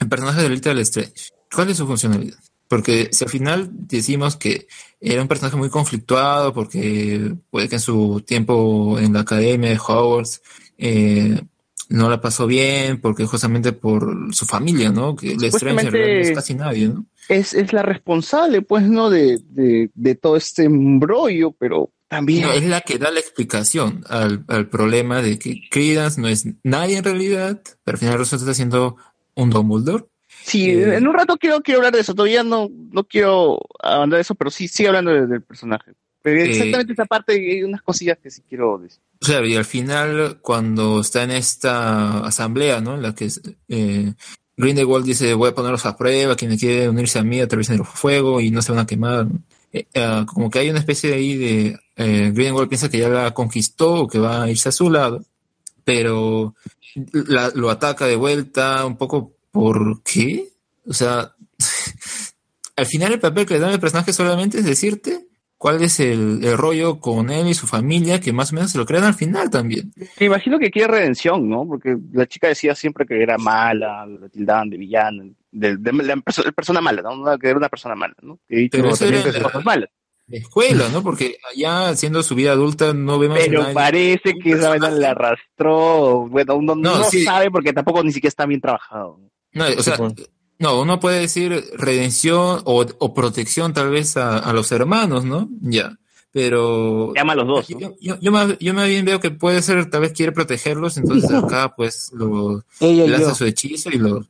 el personaje de Little Strange, ¿cuál es su funcionalidad? Porque si al final decimos que era un personaje muy conflictuado, porque puede que en su tiempo en la academia de Hogwarts eh, no la pasó bien, porque justamente por su familia, ¿no? Que el Strange en realidad no es casi nadie, ¿no? Es, es la responsable, pues, ¿no? De, de, de todo este embrollo, pero también. No, es la que da la explicación al, al problema de que Credence no es nadie en realidad, pero al final resulta siendo un Dumbledore. Sí, Eh, en un rato quiero, quiero hablar de eso. Todavía no, no quiero hablar de eso, pero sí sigue hablando de- del personaje. Pero Eh, exactamente esa parte hay unas cosillas que sí quiero decir. Claro, y al final, cuando está en esta asamblea, ¿no? En la que eh, Grindelwald dice, voy a ponerlos a prueba, quien quiere unirse a mí atraviesen el fuego y no se van a quemar. ¿no? Eh, ah, como que hay una especie ahí de... Eh, Grindelwald piensa que ya la conquistó o que va a irse a su lado, pero lo ataca de vuelta un poco ¿por qué? O sea, <laughs> al final el papel que le dan al personaje solamente es decirte cuál es el, el rollo con él y su familia, que más o menos se lo crean al final también. Me imagino que quiere redención, ¿no? Porque la chica decía siempre que era mala, la tildaban de villana, de, de, de la persona mala, ¿no? Que era una persona mala, ¿no? Que hizo Pero eso también era que la- cosas malas. La escuela, ¿no? Porque allá haciendo su vida adulta no vemos Pero nadie- parece que esa vaina la arrastró. Bueno, uno no, No, sí. sabe porque tampoco ni siquiera está bien trabajado. No, o sea, no, uno puede decir redención o, o protección tal vez a, a los hermanos, ¿no? Ya. Pero Llama a los dos. yo, yo, yo más, yo más bien veo que puede ser, tal vez quiere protegerlos, entonces <laughs> acá pues lo Ella yo. su hechizo y lo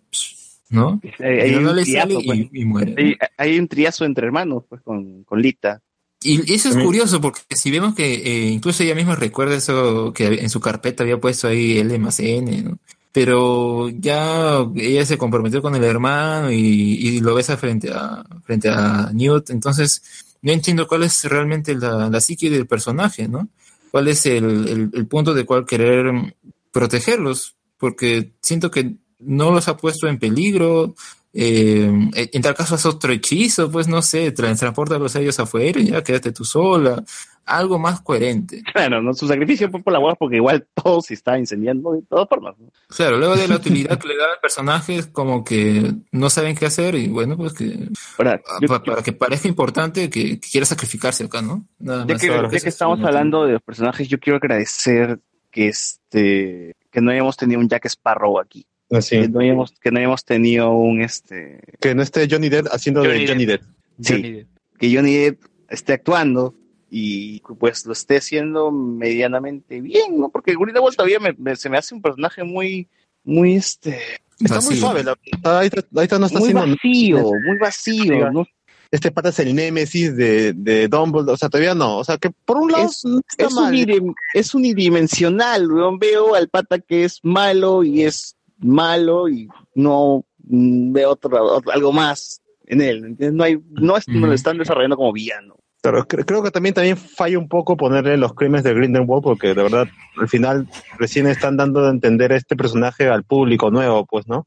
¿no? Hay, no le triazo, sale pues. y, y muere. Hay, hay un triazo entre hermanos, pues, con, con Lita. Y eso es curioso porque si vemos que eh, incluso ella misma recuerda eso que en su carpeta había puesto ahí L más N, ¿no? Pero ya ella se comprometió con el hermano y, y lo besa frente a, frente a Newt, entonces no entiendo cuál es realmente la, la psique del personaje, ¿no? ¿Cuál es el, el, el punto de cual querer protegerlos? Porque siento que no los ha puesto en peligro, eh, en tal caso hace otro hechizo, pues no sé, transportarlos a ellos afuera y ya quédate tú sola, algo más coherente. Claro, ¿no? Su sacrificio fue por la boda porque igual <laughs> todo se está incendiando de todas formas. ¿no? Claro, luego de la <laughs> utilidad que le da al personaje es como que no saben qué hacer y bueno, pues que Para, pa- para, que parezca importante que, que quiera sacrificarse acá, ¿no? Nada Ya más. que, ya que es estamos hablando de los personajes, yo quiero agradecer que este que no hayamos tenido un Jack Sparrow aquí. Así. Que no hayamos, que no hayamos tenido un este Que no esté Johnny Depp haciendo Johnny de Johnny Depp. sí, que Johnny Depp esté actuando y pues lo esté haciendo medianamente bien, ¿no? Porque Grindelwald todavía me- me- se me hace un personaje muy muy este Está muy suave. La, ahí, está- ahí está, no está muy haciendo vacío, muy vacío, ¿no? Este pata es el némesis de, de Dumbledore. O sea, todavía no. O sea, que por un lado Es- no está es, mal. unidim- es unidimensional, weón. Veo al pata que es malo y es malo y no mm, veo otro, otro- algo más en él. ¿entiendes? No hay, no, es- no lo están desarrollando como villano. Pero cre- creo que también, también falla un poco ponerle los crímenes de Grindelwald porque de verdad al final recién están dando a entender este personaje al público nuevo, pues, ¿no?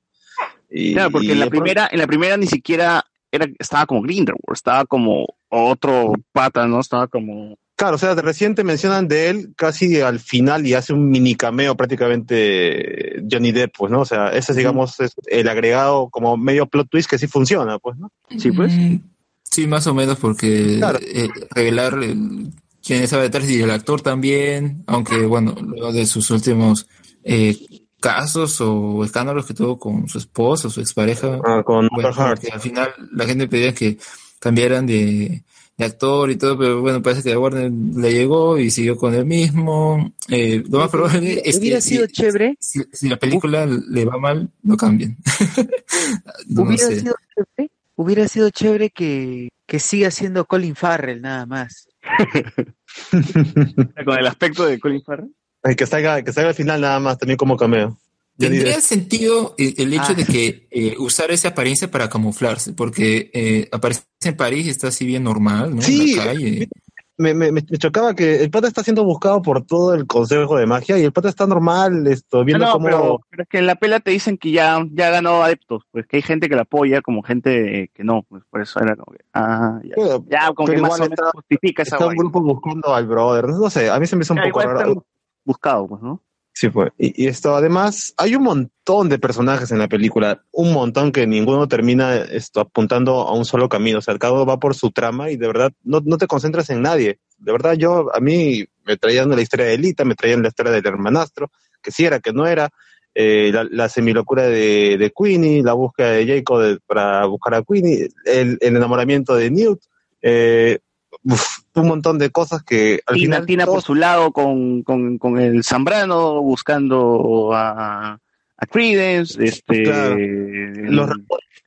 Y, Claro, porque y en la primera, en la primera ni siquiera era, estaba como Grindelwald, estaba como otro pata, ¿no? Estaba como Claro, o sea, de recién te mencionan de él casi al final y hace un mini cameo prácticamente Johnny Depp, pues, ¿no? O sea, ese, digamos, es el agregado como medio plot twist que sí funciona, pues, ¿no? Sí, pues. Mm, Sí, más o menos, porque Claro. eh, revelar el- quién estaba detrás y el actor también, aunque bueno, luego de sus últimos eh, casos o escándalos que tuvo con su esposa, su expareja, Ah, con bueno, que al final la gente pedía que cambiaran de actor y todo, pero bueno, parece que a Warner le llegó y siguió con el mismo. Eh, lo más probable es Hubiera sido si, chévere, si, si la película le va mal, lo cambien. <laughs> no hubiera sé. sido chévere, hubiera sido chévere que, que siga siendo Colin Farrell nada más. <laughs> con el aspecto de Colin Farrell. Que salga, que salga al final nada más también como cameo. Tendría sentido el, el hecho Ah. de que eh, usar esa apariencia para camuflarse, porque eh, aparece en París y está así bien normal, ¿no? Sí, En la calle. me, me, me chocaba que el pata está siendo buscado por todo el consejo de magia y el pata está normal, esto, viendo no, cómo. pero, pero es que en la pela te dicen que ya, ya ganó adeptos, pues que hay gente que la apoya como gente que no, pues por eso era como que, ah, ya, Pero- ya como pero que más o menos está- justifica esa está un vaina. grupo buscando al brother. No sé, a mí se me hizo un Ya, poco raro. está buscado, pues, ¿no? Sí, pues. Y, esto, además, hay un montón de personajes en la película, un montón que ninguno termina esto apuntando a un solo camino. O sea, cada uno va por su trama y de verdad no, no te concentras en nadie. De verdad, yo, a mí me traían la historia de Elita, me traían la historia del hermanastro, que sí era, que no era, eh, la, la semilocura de, de Queenie, la búsqueda de Jacob de- para buscar a Queenie, el, el enamoramiento de Newt, eh, uf, un montón de cosas que al Tina, final Tina por su lado con, con, con el Zambrano buscando a, a Credence, este, Claro. Los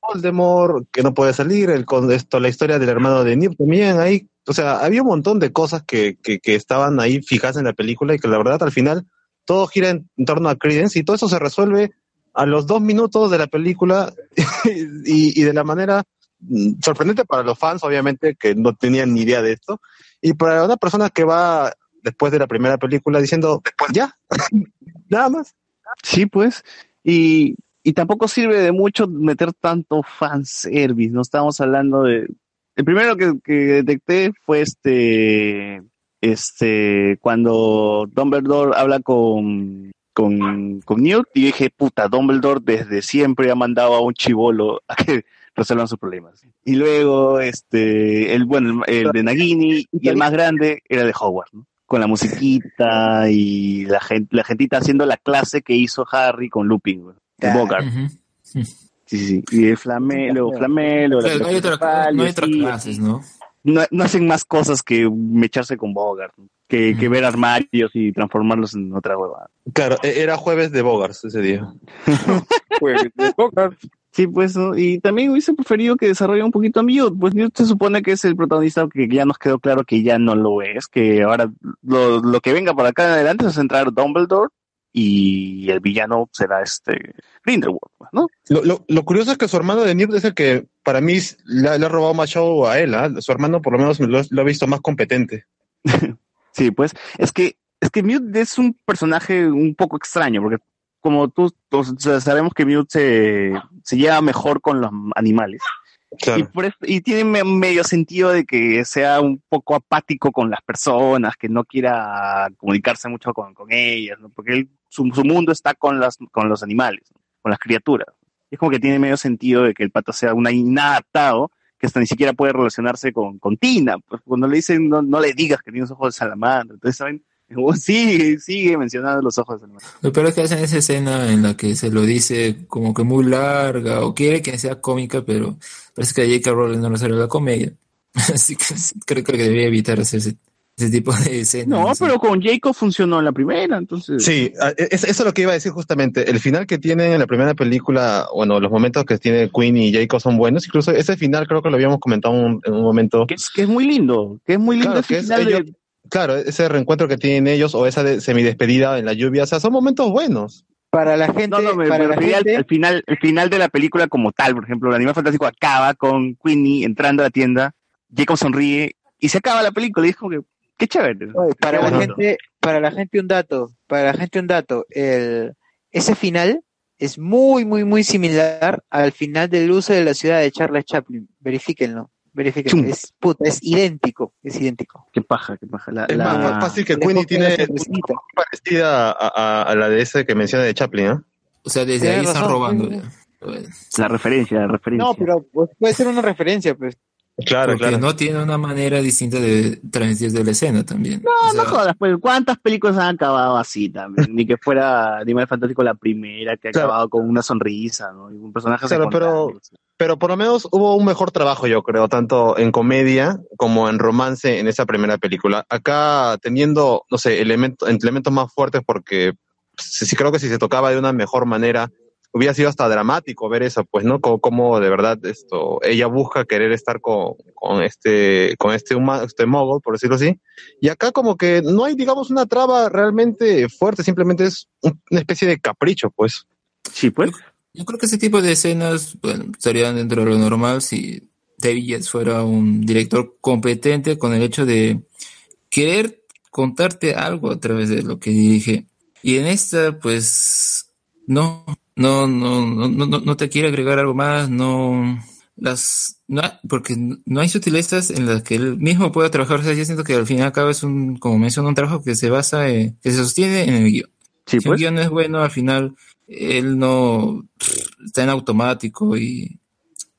Voldemort, que no puede salir, el, con esto, la historia del hermano de Newt también ahí. O sea, había un montón de cosas que, que, que estaban ahí fijas en la película y que la verdad al final todo gira en, en torno a Credence y todo eso se resuelve a los dos minutos de la película <laughs> y, y de la manera sorprendente para los fans, obviamente, que no tenían ni idea de esto, y para una persona que va después de la primera película diciendo, ya, <laughs> nada más. Sí, pues. Y, y tampoco sirve de mucho meter tanto fanservice. No estamos hablando de. El primero que, que detecté fue este. Este. Cuando Dumbledore habla con. Con, con Newt y dije, puta, Dumbledore desde siempre ha mandado a un chivolo a que resuelvan sus problemas. Y luego, este, el, bueno, el, el de Nagini y el más grande era de Hogwarts, ¿no? Con la musiquita y la gente, la gentita haciendo la clase que hizo Harry con Lupin, güey. El Bogart. Ujú. Sí, sí, sí. Y el Flamelo, Flamelo, la Claro, no hay otra- no hay otras clases, ¿no? No, no hacen más cosas que mecharse con Bogart, ¿no? Que, que ver armarios y transformarlos en otra hueva. Claro, e- era jueves de Bogars ese día. <laughs> Sí, pues, ¿no? y también hubiese preferido que desarrolle un poquito a Newt, pues Newt se supone que es el protagonista que ya nos quedó claro que ya no lo es, que ahora lo, lo que venga por acá en adelante es entrar Dumbledore y el villano será este Grindelwald, pues, ¿no? Lo, lo, lo curioso es que su hermano de Newt es el que para mí le, le ha robado más show a él. ¿ah? Su hermano por lo menos lo, lo he visto más competente. <laughs> Sí, pues es que es que Mute es un personaje un poco extraño, porque como tú, sea, sabemos que Mute se, se lleva mejor con los animales. Y, por eso- y tiene me- medio sentido de que sea un poco apático con las personas, que no quiera comunicarse mucho con, con ellas, ¿no? porque él- su, su mundo está con, las, con los animales, ¿no? con las criaturas. Y es como que tiene medio sentido de que el pato sea un inadaptado, que hasta ni siquiera puede relacionarse con, con Tina. Pues cuando le dicen no, no le digas que tienes ojos de salamandra, entonces saben, <laughs> sigue, sigue mencionando los ojos de salamandra. Lo peor es que hacen esa escena en la que se lo dice como que muy larga o quiere que sea cómica, pero parece que a J.K. Rowling no le sale la comedia. <laughs> Así que creo que debería evitar hacer ese, tipo de escenas. No, así. pero con Jacob funcionó en la primera, entonces. Sí, a- es- eso es lo que iba a decir justamente. El final que tienen en la primera película, bueno, los momentos que tiene Queen y Jacob son buenos. Incluso ese final creo que lo habíamos comentado un- en un momento. Que es, que es muy lindo, que es muy lindo Claro, ese que es final de- ellos- claro, ese reencuentro que tienen ellos o esa de- semidespedida en la lluvia, o sea, son momentos buenos. Para la gente, No, no, me, para me la al, gente, al final, el final de la película como tal, por ejemplo, el animal fantástico acaba con Queenie entrando a la tienda, Jacob sonríe y se acaba la película y es como que, qué chévere. Oye, para Qué la gente, para la gente un dato, para la gente un dato, el, ese final es muy, muy, muy similar al final del uso de la ciudad de Charles Chaplin. Verifíquenlo, verifíquenlo. Es, puta, es idéntico, es idéntico. Qué paja, qué paja. La, Es la- más, más fácil que Queenie tiene una parecida a, a- a la de ese que menciona de Chaplin, ¿ah? O sea, desde ahí están razón, robando. sí, ya. la referencia, la referencia. No, pero pues, puede ser una referencia, pues. Claro, Porque claro. no tiene una manera distinta de transmitir de la escena también. No, O sea, no jodas, pues ¿cuántas películas han acabado así también? Ni que fuera Animal Fantástico la primera, que ha Claro. acabado con una sonrisa, ¿no? Y un personaje Claro, pero-. Pero por lo menos hubo un mejor trabajo, yo creo, tanto en comedia como en romance en esa primera película. Acá teniendo, no sé, elementos, elementos más fuertes porque sí, sí creo que si se tocaba de una mejor manera, hubiera sido hasta dramático ver eso, pues, ¿no? Como, como de verdad esto, ella busca querer estar con, con este, con este huma- este mogul, por decirlo así. Y acá como que no hay, digamos, una traba realmente fuerte, simplemente es un- una especie de capricho, pues. Sí, pues. Yo creo que ese tipo de escenas bueno, estarían dentro de lo normal si David Yates fuera un director competente con el hecho de querer contarte algo a través de lo que dirige. Y en esta, pues, no, no, no, no, no, no- te quiere agregar algo más, no, las, no, porque no hay sutilezas en las que él mismo pueda trabajar. O sea, yo siento que al fin y al cabo es un, como menciono, un trabajo que se basa en, que se sostiene en el guion. Sí, Si pues. guion no es bueno, al final él no está en automático y,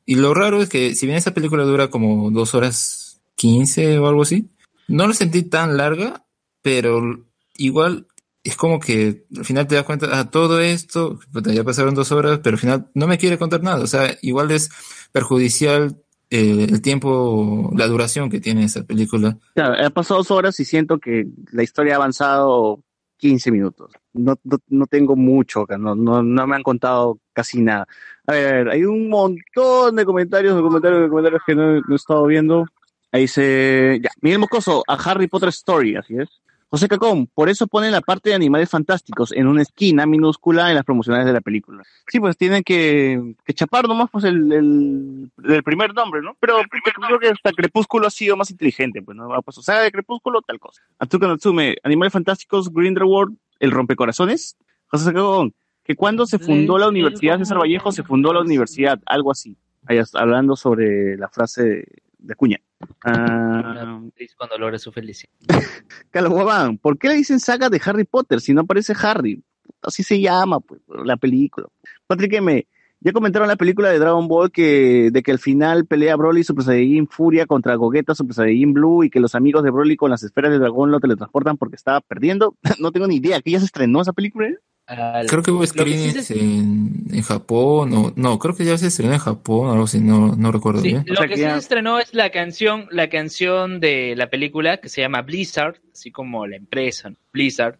y lo raro es que si bien esa película dura como dos horas quince o algo así, no lo sentí tan larga, pero igual es como que al final te das cuenta, a todo esto, ya pasaron dos horas, pero al final no me quiere contar nada, o sea, igual es perjudicial eh, el tiempo, la duración que tiene esa película. Claro, han pasado dos horas y siento que la historia ha avanzado 15 minutos. No, no, no tengo mucho no, no, no me han contado casi nada. A ver, a ver, hay un montón de comentarios, de comentarios, de comentarios que no, no he estado viendo. Ahí dice, ya, Miguel Moscoso, a Harry Potter Story, así es. José Cacón, por eso ponen la parte de animales fantásticos en una esquina minúscula en las promocionales de la película. Sí, pues tienen que, que chapar nomás pues el, el, el primer nombre, ¿no? Pero creo que hasta Crepúsculo ha sido más inteligente, pues, ¿no? Pues, o sea, de Crepúsculo, tal cosa. Atsuka Natsume, Animales Fantásticos, Grindelwald, El Rompecorazones. José Cacón, que cuando se fundó la Universidad César Vallejo, se fundó la universidad, algo así. Ahí está, hablando sobre la frase de, de Acuña. Ah, cuando logre su felicidad. <laughs> Carlos Guabán, ¿por qué le dicen saga de Harry Potter si no aparece Harry? Así se llama, pues, la película. Patrick M., ya comentaron la película de Dragon Ball que de que al final pelea Broly Super Saiyajin Furia contra Gogeta Super Saiyajin Blue y que los amigos de Broly con las esferas de dragón lo teletransportan porque estaba perdiendo. <laughs> no tengo ni idea, que ya se estrenó esa película. Al- Creo que hubo lo que sí screenings se- en, en Japón, o no, creo que ya se estrenó en Japón, algo así, no, no recuerdo Sí, bien. lo sea que que sí ya- se estrenó es la canción, la canción de la película que se llama Blizzard, así como la empresa, ¿no? Blizzard,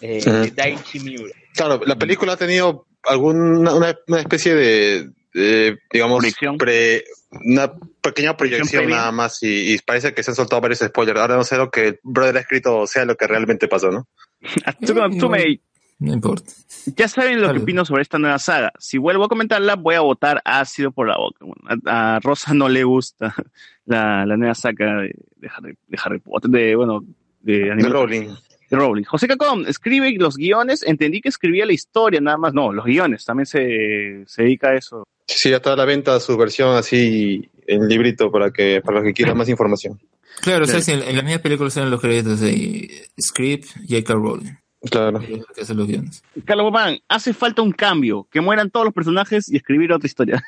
eh, Ujú. de Daiichi Miura. Claro, la película ha tenido alguna una, una especie de, de, digamos, pre- una pequeña proyección nada más y, y parece que se han soltado varios spoilers. Ahora no sé lo que el brother ha escrito sea lo que realmente pasó, ¿no? <laughs> Atsuko Natsume, No importa. Ya saben lo que opino sobre esta nueva saga. Si vuelvo a comentarla, voy a votar ácido por la boca. Bueno, a, a Rosa no le gusta <laughs> la, la nueva saga de, de Harry, de Harry Potter, de, bueno, de Rowling. de Rowling. José Cacón, escribe los guiones. Entendí que escribía la historia, nada más. No, los guiones. También se, se dedica a eso. Sí, ya está a la venta su versión así en librito para que para los que quieran más información. Claro, o sea, Claro. si en, en la misma película salen los créditos de Script y J.K. Rowling, Claro. que es la que hace los guiones. Carlos Bobán, hace falta un cambio. Que mueran todos los personajes y escribir otra historia.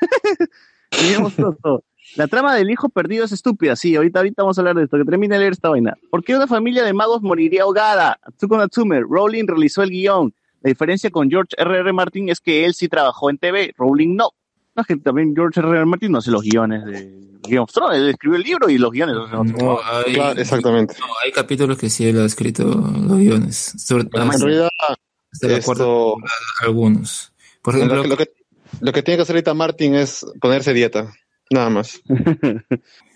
<laughs> La trama del hijo perdido es estúpida, sí, ahorita, ahorita vamos a hablar de esto, que termine de leer esta vaina. ¿Por qué una familia de magos moriría ahogada? Atsuko Natsume, Rowling realizó el guion. La diferencia con George R.R. R. Martin es que él sí trabajó en TV, Rowling no. No, es que también George R.R. Martin no hace los guiones de Game of Thrones, él escribió el libro y los guiones. los No, trabajo. hay, Claro, exactamente. no, hay capítulos que sí él ha escrito los guiones. Sobre, En realidad, hasta la cuarta algunos. Por lo ejemplo, que, lo, que, lo que tiene que hacer ahorita Martin es ponerse dieta. Nada más. <laughs>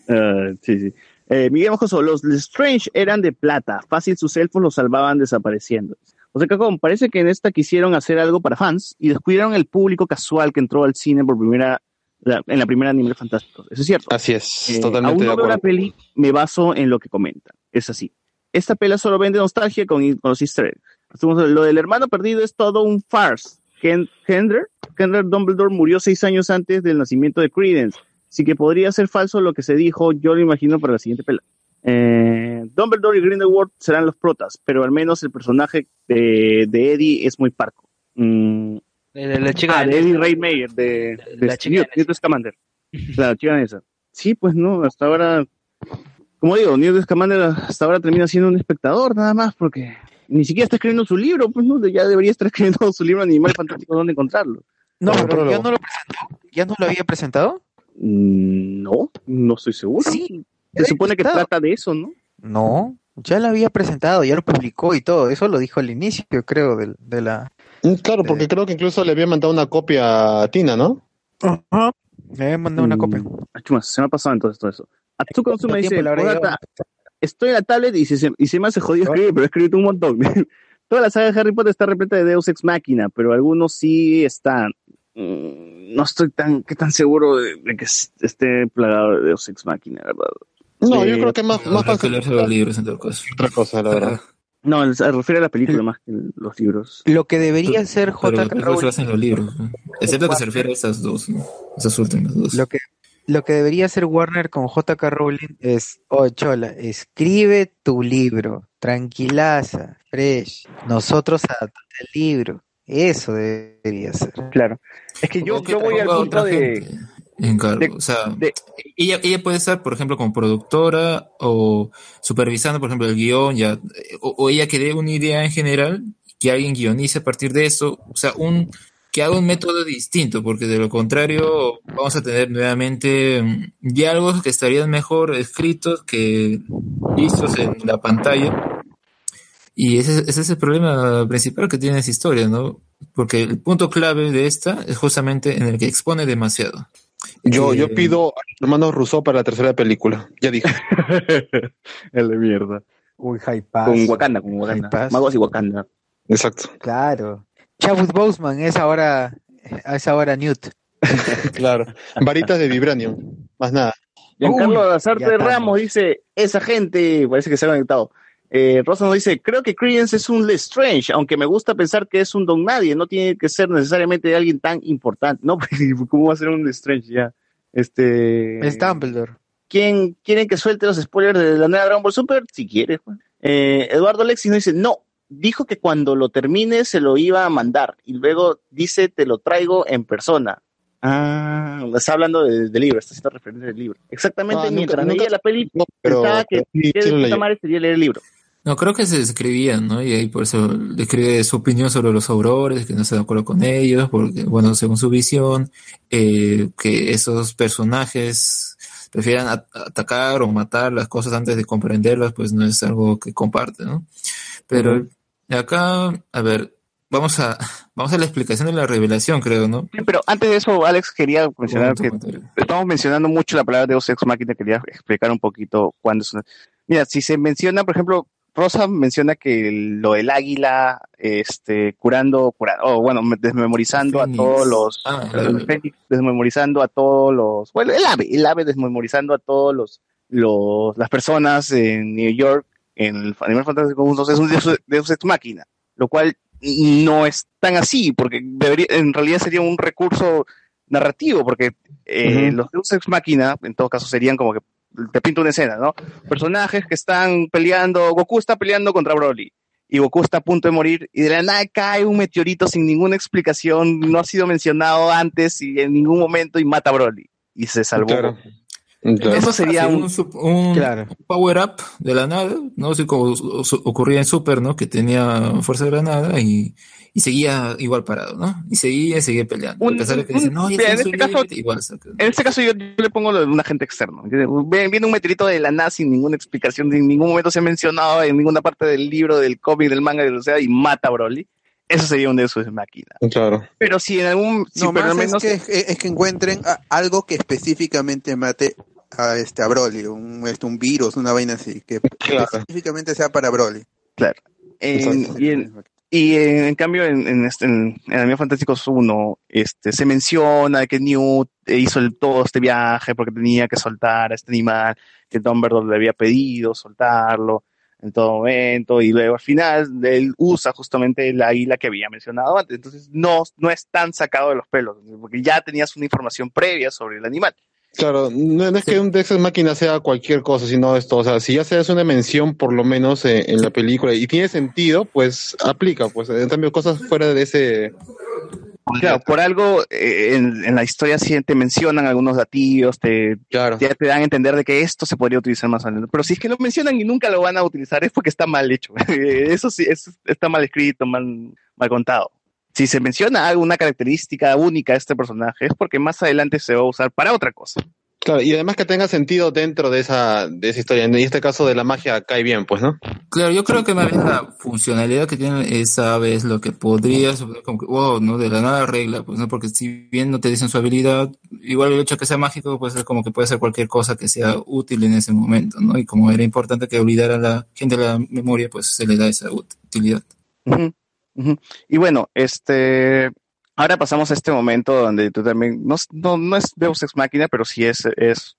Ah, sí, sí. Eh, Miguel Mojoso, los Strange eran de plata. Fácil sus elfos los salvaban desapareciendo. José Cacón, parece que en esta quisieron hacer algo para fans y descuidaron el público casual que entró al cine por primera la- en la primera Animales Fantásticos. Eso es cierto. Así es, Eh, totalmente aún de no veo la acuerdo. peli, me baso en lo que comentan. Es así. Esta pela solo vende nostalgia con, con los easter eggs. Lo del hermano perdido es todo un farce. Ken, Kendra, Kendra Dumbledore murió seis años antes del nacimiento de Credence. Así que podría ser falso lo que se dijo, yo lo imagino para la siguiente pela. Eh, Dumbledore y Grindelwald serán los protas, pero al menos el personaje de, de Eddie es muy parco. Mm, De la, la chica ah, de Eddie Raymayer, de, de La chica Newt, de- Newt Scamander. <laughs> La chica esa. Sí, pues no, hasta ahora, como digo, Newt Scamander hasta ahora termina siendo un espectador nada más, porque ni siquiera está escribiendo su libro, pues no, ya debería estar <laughs> escribiendo su libro Animal Fantástico, ¿dónde encontrarlo? No, pero ya no lo presentó. ¿Ya no lo había presentado? Mm, No, no estoy seguro. Sí. Se supone que trata de eso, ¿no? No, ya lo había presentado, ya lo publicó y todo. Eso lo dijo al inicio, creo, del- de, la. Mm, Claro, porque creo que incluso le había mandado una copia a Tina, ¿no? Me había mandado una Mm, copia. chumas, se me ha pasado entonces todo eso. Atsuko Onsuma ¿Cuánto dice, le habrá "Ogata, llevado? estoy en la tablet y se, y se me hace jodido escribir, pero he escrito un montón. <laughs> Toda la saga de Harry Potter está repleta de Deus Ex Máquina, pero algunos sí están. Mm, No estoy tan, que tan seguro de, de que esté plagado de Deus Ex Máquina, ¿verdad? No, Sí. yo creo que más, más fácil leerse los libros en todo caso. otra cosa, la verdad. No, se refiere a la película más que los libros. Lo que debería ser Pero J.K. los libros se Rowling. basan en los libros. ¿no? Excepto que se refiere a esas dos, ¿no? Esas últimas dos. Lo que, lo que debería hacer Warner con J.K. Rowling es, oh, Chola, escribe tu libro, tranquilaza, fresh, nosotros adaptamos el libro. Eso debería ser. Claro. Es que yo, yo voy al punto de... gente en cargo. de- o sea, de- ella, ella puede estar, por ejemplo, como productora o supervisando, por ejemplo, el guion, ya, o, o ella que dé una idea en general, que alguien guionice a partir de eso, o sea, un que haga un método distinto, porque de lo contrario vamos a tener nuevamente mm, diálogos que estarían mejor escritos que vistos en la pantalla. Y ese, ese es el problema principal que tiene esa historia, ¿no? Porque el punto clave de esta es justamente en el que expone demasiado. Yo, Eh, yo pido a los hermanos Rousseau para la tercera película. Ya dije. <laughs> El de mierda. Uy, hypazo. Con Wakanda, con Wakanda. Magos y Wakanda. Exacto. Claro. Chadwick Boseman es ahora, es ahora Newt. <laughs> Claro. Varitas de vibranium. Más nada. Giancarlo estamos. Ramos dice, esa gente, parece que se ha conectado. Eh, Rosa nos dice, creo que Credence es un Lestrange, aunque me gusta pensar que es un don nadie, no tiene que ser necesariamente alguien tan importante. No, <laughs> pues, ¿cómo va a ser un Lestrange ya? Este... Es Dumbledore. ¿Quién quieren que suelte los spoilers de la nueva Dragon Ball Super? Si quieres. pues. Eh, Eduardo Lexis nos dice, no, dijo que cuando lo termine se lo iba a mandar y luego dice, te lo traigo en persona. Ah, está hablando de- del libro, está haciendo referencia del libro. Exactamente, nunca- mientras nunca- leía la peli, No, pero, pensaba que, pero sí, que sí de madre sería leer el libro. No, creo que se escribían, ¿no? Y ahí por eso describe su opinión sobre los aurores, que no está de acuerdo con ellos, porque, bueno, según su visión, eh, que esos personajes prefieran atacar o matar las cosas antes de comprenderlas, pues no es algo que comparte, ¿no? Pero acá, a ver, vamos a, vamos a la explicación de la revelación, creo, ¿no? Sí, Pero antes de eso, Alex, quería mencionar que comentario. estamos mencionando mucho la palabra Deus Ex Machina, quería explicar un poquito cuándo es una... Mira, si se menciona, por ejemplo, Rosa menciona que lo del águila, este, curando, curando, o bueno, desmemorizando a todos los, Ah, Fénix desmemorizando a todos los, bueno, el ave, el ave desmemorizando a todos los, los, las personas en New York, en el Animal Fantástico 1, es un Deus, Deus Ex Machina, lo cual no es tan así, porque debería, en realidad sería un recurso narrativo, porque eh, los Deus Ex Machina, en todo caso, serían como que te pinto una escena, ¿no? Personajes que están peleando, Goku está peleando contra Broly, y Goku está a punto de morir, y de la nada cae un meteorito sin ninguna explicación, no ha sido mencionado antes y en ningún momento, y mata a Broly, y se salvó. Claro. Eso sería un... sup- un Claro. power up de la nada, ¿no? Así como ocurría en Super, ¿no? Que tenía fuerza de granada y, y seguía igual parado, ¿no? Y seguía, y seguía peleando. Un- a pesar de que un- dicen, no, ya mira, está en este caso- límite", igual saca. En este caso yo, yo le pongo lo de un agente externo. Viene un meteorito de la nada sin ninguna explicación, en ningún momento se ha mencionado en ninguna parte del libro, del cómic, del manga, de lo sea, y mata a Broly. Eso sería un de sus máquinas. Claro. Pero si en algún... si No, pero al más menos- es, que, es que encuentren a- algo que específicamente mate a este a Broly, un, este, un virus, una vaina así, que Claro. específicamente sea para Broly. en- Exacto. y en, y en, en cambio en, en, este, en, en Fantásticos 1 este, se menciona que Newt hizo el, todo este viaje porque tenía que soltar a este animal, que Dumbledore le había pedido soltarlo en todo momento, y luego al final él usa justamente el águila que había mencionado antes. Entonces no, no es tan sacado de los pelos, porque ya tenías una información previa sobre el animal. Claro, no, es que un Ex Máquina sea cualquier cosa, sino esto, o sea, si ya se hace una mención por lo menos eh, en la película y tiene sentido, pues aplica, pues en cambio cosas fuera de ese... Claro, por algo eh, en, en la historia sí te mencionan algunos datillos, te, Claro. ya te dan a entender de que esto se podría utilizar más adelante. Pero si es que lo mencionan y nunca lo van a utilizar es porque está mal hecho. <laughs> Eso sí, eso está mal escrito, mal, mal contado. Si se menciona alguna característica única de este personaje es porque más adelante se va a usar para otra cosa. Claro, y además que tenga sentido dentro de esa, de esa historia. En este caso de la magia cae bien, pues, ¿no? Claro, yo creo que más bien la funcionalidad que tiene esa ave es lo que podría suponer como que, wow, ¿no? De la nada regla, pues, ¿no? Porque si bien no te dicen su habilidad, igual el hecho de que sea mágico, pues es como que puede ser cualquier cosa que sea útil en ese momento, ¿no? Y como era importante que olvidara a la gente la memoria, pues se le da esa utilidad. Ujú, ujú. Y bueno, este, ahora pasamos a este momento donde tú también, no, no, no es Deus Ex Máquina, pero sí es, es,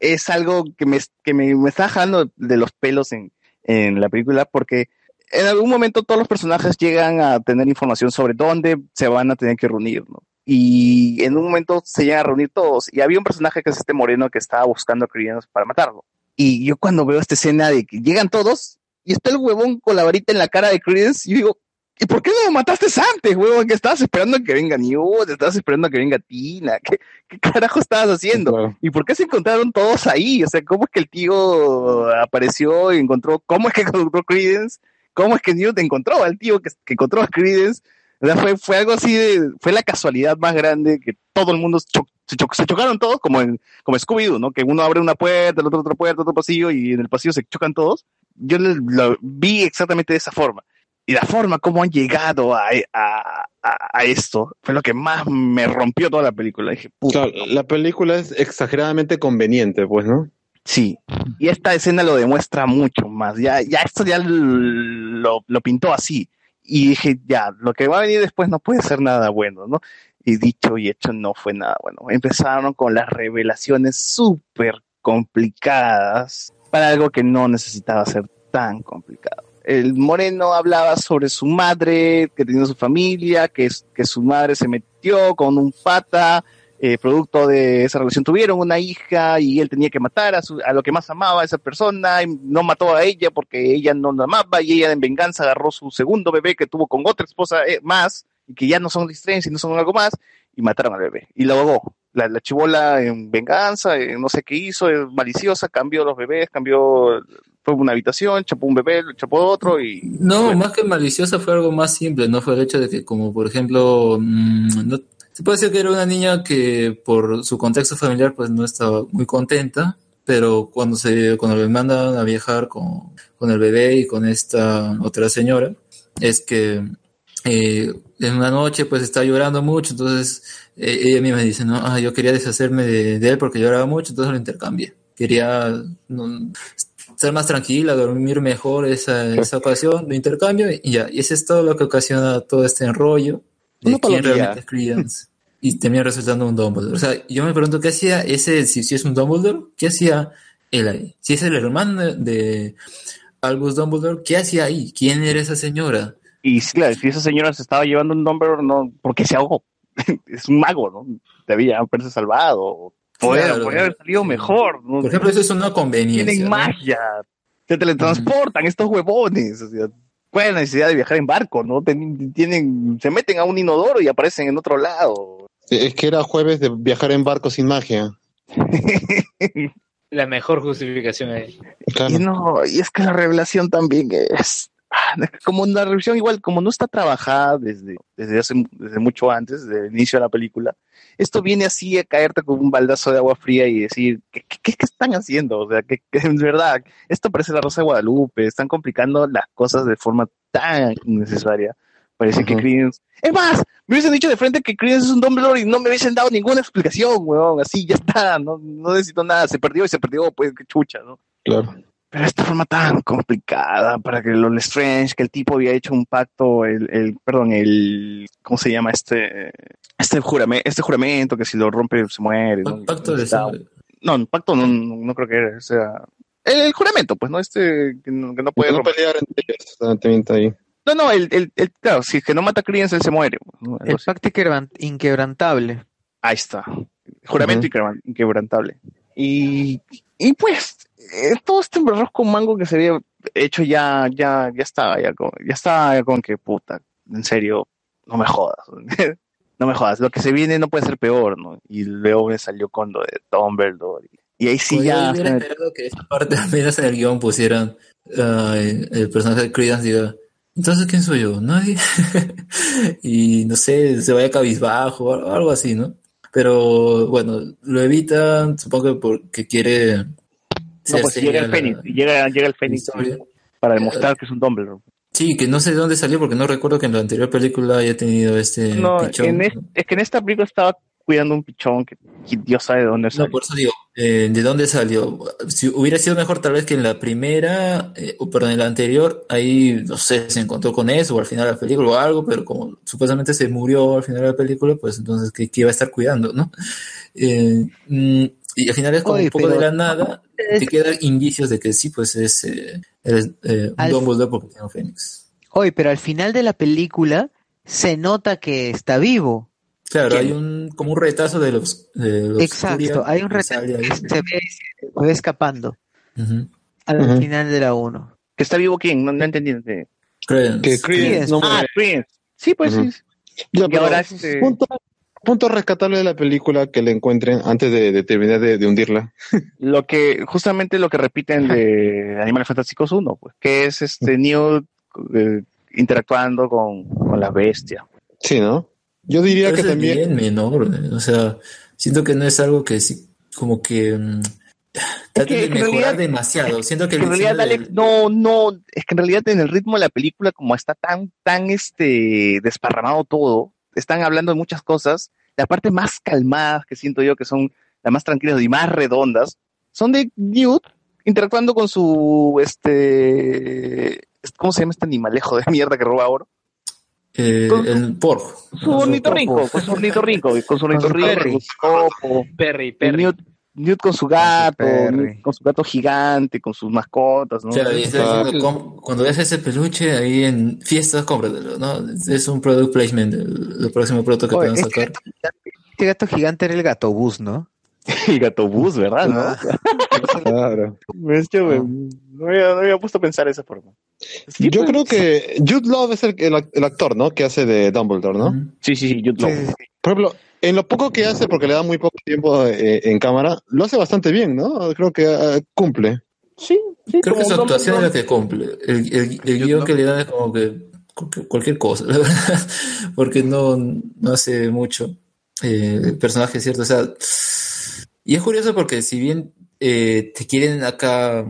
es algo que me, que me, me está jalando de los pelos en, en la película porque en algún momento todos los personajes llegan a tener información sobre dónde se van a tener que reunir, ¿no? Y en un momento se llegan a reunir todos y había un personaje que es este moreno que estaba buscando a para matarlo. Y yo cuando veo esta escena de que llegan todos y está el huevón con la varita en la cara de Credence, yo digo, ¿Y por qué no lo mataste antes, huevón? Que estabas esperando a que venga Newt, estabas esperando a que venga Tina. <laughs> ¿Qué, qué carajo estabas haciendo? Claro. ¿Y por qué se encontraron todos ahí? O sea, ¿cómo es que el tío apareció y encontró? ¿Cómo es que <laughs> encontró Credence? ¿Cómo es que Newt encontró al tío que, que encontró a Credence? O sea, fue, fue algo así de. Fue la casualidad más grande que todo el mundo cho- se, cho- se chocaron todos, como en como Scooby-Doo, ¿no? Que uno abre una puerta, el otro otra puerta, otro pasillo y en el pasillo se chocan todos. yo lo, lo vi exactamente de esa forma. Y la forma como han llegado a, a, a- esto fue lo que más me rompió toda la película. Dije, puta. Claro, la película es exageradamente conveniente, pues, ¿no? Sí. Y esta escena lo demuestra mucho más. Ya, ya esto ya lo, lo pintó así. Y dije, ya, lo que va a venir después no puede ser nada bueno, ¿no? Y dicho y hecho, no fue nada bueno. Empezaron con las revelaciones súper complicadas para algo que no necesitaba ser tan complicado. El moreno hablaba sobre su madre, que tenía su familia, que, que su madre se metió con un pata, eh, producto de esa relación tuvieron una hija y él tenía que matar a, su- a lo que más amaba a esa persona, y no mató a ella porque ella no la amaba y ella en venganza agarró su segundo bebé que tuvo con otra esposa eh, más y que ya no son Lestrange y no son algo más y mataron al bebé y lo ahogó. La, la chibola en venganza, eh, no sé qué hizo, es maliciosa, cambió los bebés, cambió, fue una habitación, chapó un bebé, lo chapó otro y... No, más que maliciosa fue algo más simple, ¿no? Fue el hecho de que, como por ejemplo, mm, no- se puede decir que era una niña que por su contexto familiar pues no estaba muy contenta, pero cuando se cuando le mandan a viajar con, con el bebé y con esta otra señora, es que eh, en una noche pues está llorando mucho, entonces eh, ella misma dice, no, ah, yo quería deshacerme de, de él porque lloraba mucho, entonces lo intercambié. Quería no, estar más tranquila, dormir mejor esa, esa ocasión, lo intercambio y ya. Y eso es todo lo que ocasiona todo este enrollo de quién realmente es Credence. Y termina resultando un Dumbledore. O sea, yo me pregunto qué hacía ese, si, si es un Dumbledore, ¿qué hacía él ahí? Si es el hermano de, de Albus Dumbledore, ¿qué hacía ahí? ¿Quién era esa señora? Y sí, claro, si esa señora se estaba llevando un Dumbledore, no, porque se ahogó. <laughs> es un mago, ¿no? Debía haberse salvado. Podría, Claro. podría haber salido mejor. ¿no? Por ejemplo, eso es una conveniencia. Tienen ¿no? magia. Se teletransportan estos huevones. O sea, ¿cuál es la necesidad de viajar en barco? ¿no? Ten- Tienen, se meten a un inodoro y aparecen en otro lado. Es que era jueves de viajar en barco sin magia. <laughs> La mejor justificación es. Claro. Y no, y es que la revelación también es ah, como una revelación igual, como no está trabajada desde, desde hace desde mucho antes, desde el inicio de la película, esto viene así a caerte con un baldazo de agua fría y decir, ¿qué, qué, qué están haciendo? O sea, que, en verdad, esto parece la Rosa de Guadalupe, están complicando las cosas de forma tan innecesaria. Parece que. Credence... Es más, me hubiesen dicho de frente que Credence es un Dumbledore y no me hubiesen dado ninguna explicación, weón. Así, ya está, no, no necesito nada. Se perdió y se perdió, pues qué chucha, ¿no? Claro. Pero esta forma tan complicada para que lo Strange, que el tipo había hecho un pacto, el, el perdón, el, ¿cómo se llama este? Este juramento, este juramento que si lo rompe se muere. ¿no? Pacto de sangre. No, un pacto no, no, creo que era, o sea, el, el juramento, pues, ¿no? Este que no, que no puede no romper. pelear entre ellos. También está ahí. No, no, el, el, el- claro, si es que no mata a Credence, él se muere. ¿no? Algo El así. pacto inquebran- inquebrantable. Ahí está. Juramento Ujú. inquebran- inquebrantable. Y, y pues, todo este arroz con mango que se había hecho ya, ya, ya estaba, ya con, ya estaba ya con que puta, en serio, no me jodas. <laughs> no me jodas. Lo que se viene no puede ser peor, ¿no? Y luego me salió con lo de Dumbledore. Y, y ahí sí ya. yo esperado que esa parte al menos en el guion pusieran ah, el, personaje de Credence diga, entonces ¿quién soy yo? Nadie. <laughs> y no sé, se vaya cabizbajo o algo así, ¿no? Pero bueno, lo evitan, supongo que porque quiere No, pues llega el la- Fénix, llega, llega el Fénix historia. para demostrar que es un Dumbledore. Sí, que no sé de dónde salió porque no recuerdo que en la anterior película haya tenido este No, pichón. en es, es que en esta película estaba cuidando un pichón que, que Dios sabe de dónde No, salió. por eso digo, eh, ¿de dónde salió? Si hubiera sido mejor tal vez que en la primera, eh, o perdón, en la anterior, ahí, no sé, se encontró con eso, o al final de la película o algo, pero como supuestamente se murió al final de la película, pues entonces, ¿qué, qué iba a estar cuidando, no? Eh, mm, y al final es como Oye, un poco pero- de la nada, te quedan indicios de que sí, pues es, eh, es, eh, un Dumbledore porque tiene un Fénix. Oye, pero al final de la película se nota que está vivo. Claro, hay un, como un retazo de los, de los Exacto, hay un ahí. que se ve, se ve escapando al final de la 1. ¿Que está vivo quién? No, no entendí. Credence. Que Credence no Ah. Credence. Sí, pues sí. Ya, Y pero ahora este- punto, punto rescatable de la película que le encuentren antes de, de terminar de, de hundirla. Lo que, justamente lo que repiten de <laughs> Animales Fantásticos 1, pues, que es este Newt eh, interactuando con, con las bestias. Sí, ¿no? Yo diría que también. bien menor, eh, o sea, siento que no es algo que sí, como que mm, Trata que de mejorar realidad- demasiado. Siento que en el realidad, de- Alex, no, no, es que en realidad en el ritmo de la película, como está tan, tan este desparramado todo, están hablando de muchas cosas, la parte más calmadas que siento yo que son las más tranquilas y más redondas, son de Newt interactuando con su este ¿cómo se llama este animalejo de mierda que roba oro? eh, el porco. Su ornitorrinco, con su ornitorrinco, con su ornitorrinco, con su Perry, Perry. Newt, Newt con su gato. Newt con su gato gigante, con sus mascotas, ¿no? Y está diciendo, cuando veas ese peluche ahí en fiestas, cómpratelo, ¿no? Es- un product placement, el, el próximo producto que Oye, puedan este, sacar. gato gigante, este gato gigante era el gato bus, ¿no? <laughs> el gato bus, ¿verdad? ¿no? Ah. <laughs> Claro. Es que, güey, no, había, no había puesto a pensar de esa forma. Sí, Yo pues. creo que Jude Law es el, el, el actor, ¿no? Que hace de Dumbledore, ¿no? Sí, sí, sí, Jude sí, sí. Por ejemplo, en lo poco que hace, porque le da muy poco tiempo eh, en cámara, lo hace bastante bien, ¿no? Creo que ah, cumple. Sí, sí, Creo que su actuación es la que cumple. El, el, el guion que le dan es como que cu- cualquier cosa, la verdad. <laughs> Porque no, no hace mucho. Eh, el personaje es cierto, o sea. Y es curioso porque si bien eh, te quieren acá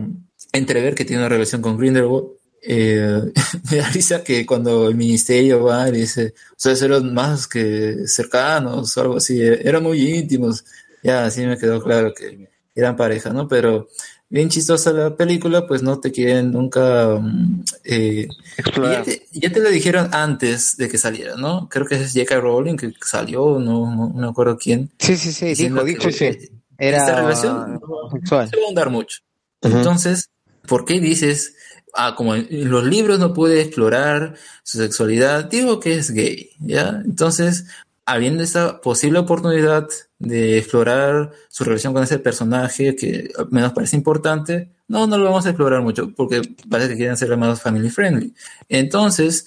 entrever que tiene una relación con Grindelwald, eh, <laughs> me da risa que cuando el ministerio va y dice, ustedes eran más que cercanos o algo así, eh, eran muy íntimos. Ya, así me quedó claro que eran pareja, ¿no? Pero bien chistosa la película, pues no te quieren nunca... mm, eh, y ya, te, ya te lo dijeron antes de que saliera, ¿no? Creo que es J.K. Rowling que salió, no, no, no me acuerdo quién. Sí, sí, sí, dijo, dijo esta era relación no homosexual. se va a ahondar mucho. Ujú. Entonces, ¿por qué dices, ah, como en los libros no puede explorar su sexualidad, digo que es gay, ¿ya? Entonces, habiendo esta posible oportunidad de explorar su relación con ese personaje que menos parece importante, no, no lo vamos a explorar mucho porque parece que quieren ser más family friendly. Entonces,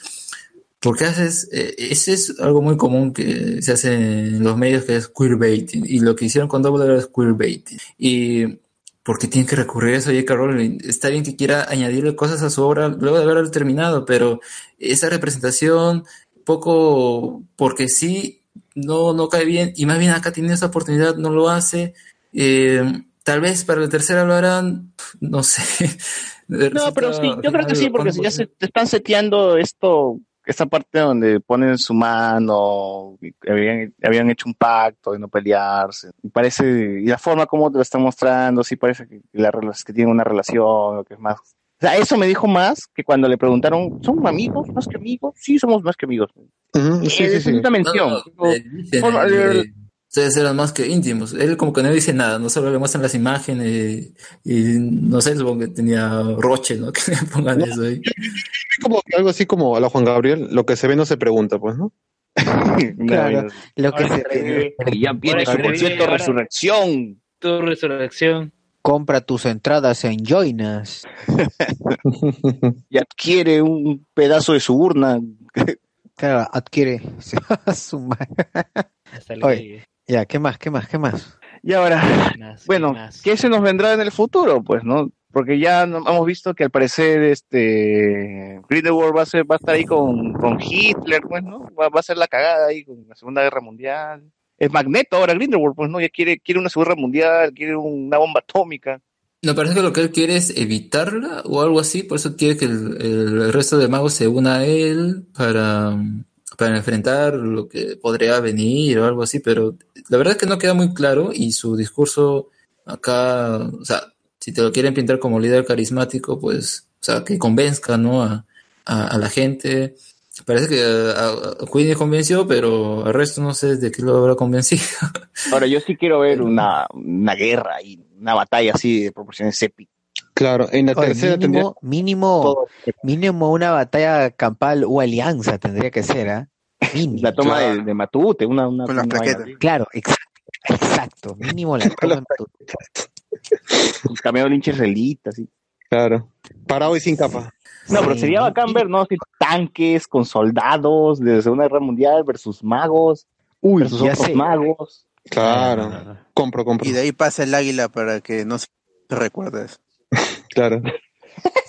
¿por qué haces? eh, ese es algo muy común que se hace en los medios que es queerbaiting y lo que hicieron con Dumbledore es queerbaiting. Y porque tienen que recurrir a eso J.K. Rowling. Está bien que quiera añadirle cosas a su obra luego de haberlo terminado, pero esa representación, poco porque sí, no, no cae bien, y más bien acá tiene esa oportunidad, no lo hace. Eh, tal vez para la tercera lo harán, no sé. <laughs> No, pero sí, yo creo que sí, porque si ya se te están seteando esto, esta parte donde ponen su mano, habían, habían hecho un pacto de no pelearse, y parece, y la forma como te lo están mostrando, sí parece que, la, que tienen una relación, o que es más. O sea, eso me dijo más que cuando le preguntaron, ¿son amigos? ¿Más que amigos? Sí, somos más que amigos. Sí, Eh, sí, es sí. una mención. No, no, eh, ustedes eran más que íntimos. Él como que no dice nada, no solo le muestran las imágenes y no sé, supongo que tenía roche, ¿no? <laughs> Que le pongan eso ahí. Como que algo así como a la Juan Gabriel, lo que se ve no se pregunta, pues, ¿no? <laughs> Claro, lo que Ahora se. Y ya viene su concierto Resurrección. Tu resurrección. compra tus entradas en Joinas. <laughs> Y adquiere un pedazo de su urna. Claro, adquiere Oye. Ya, ¿qué más? ¿Qué más? ¿Qué más? Y ahora, <laughs> Más, Bueno, más. ¿qué se nos vendrá en el futuro? Pues, ¿no? Porque ya no- hemos visto que al parecer este Grindelwald va a ser, va a estar ahí con, con Hitler, pues, ¿no? Va, va a ser la cagada ahí con la Segunda Guerra Mundial. Es Magneto ahora Grindelwald, pues, ¿no? Ya quiere, quiere una Segunda Guerra Mundial, quiere una bomba atómica. Me parece que lo que él quiere es evitarla o algo así, por eso quiere que el, el resto de magos se una a él para, para enfrentar lo que podría venir o algo así, pero la verdad es que no queda muy claro y su discurso acá, o sea, si te lo quieren pintar como líder carismático, pues, o sea, que convenzca, ¿no? A, a, a la gente. Parece que a, a Queenie convenció, pero al resto no sé de qué lo habrá convencido. Ahora, yo sí quiero ver <laughs> una, una guerra y una batalla así de proporciones épicas. Claro, en la Oye, tercera tendría... mínimo, mínimo, mínimo una batalla campal o alianza tendría que ser, ¿ah? Mínimo. La toma de, de Matute, una, una, Con las plaquetas. Claro, exacto. Exacto, mínimo la <laughs> toma así, con cameo de linches relitas, así. Claro. Parado y sin capa. No, pero Sí. sería bacán ver, ¿no? Así, tanques con soldados de la Segunda Guerra Mundial versus magos, Uy, versus ya otros sé. magos. Claro. Compro, compro. Y de ahí pasa el águila para que no se recuerde eso. Claro. <laughs>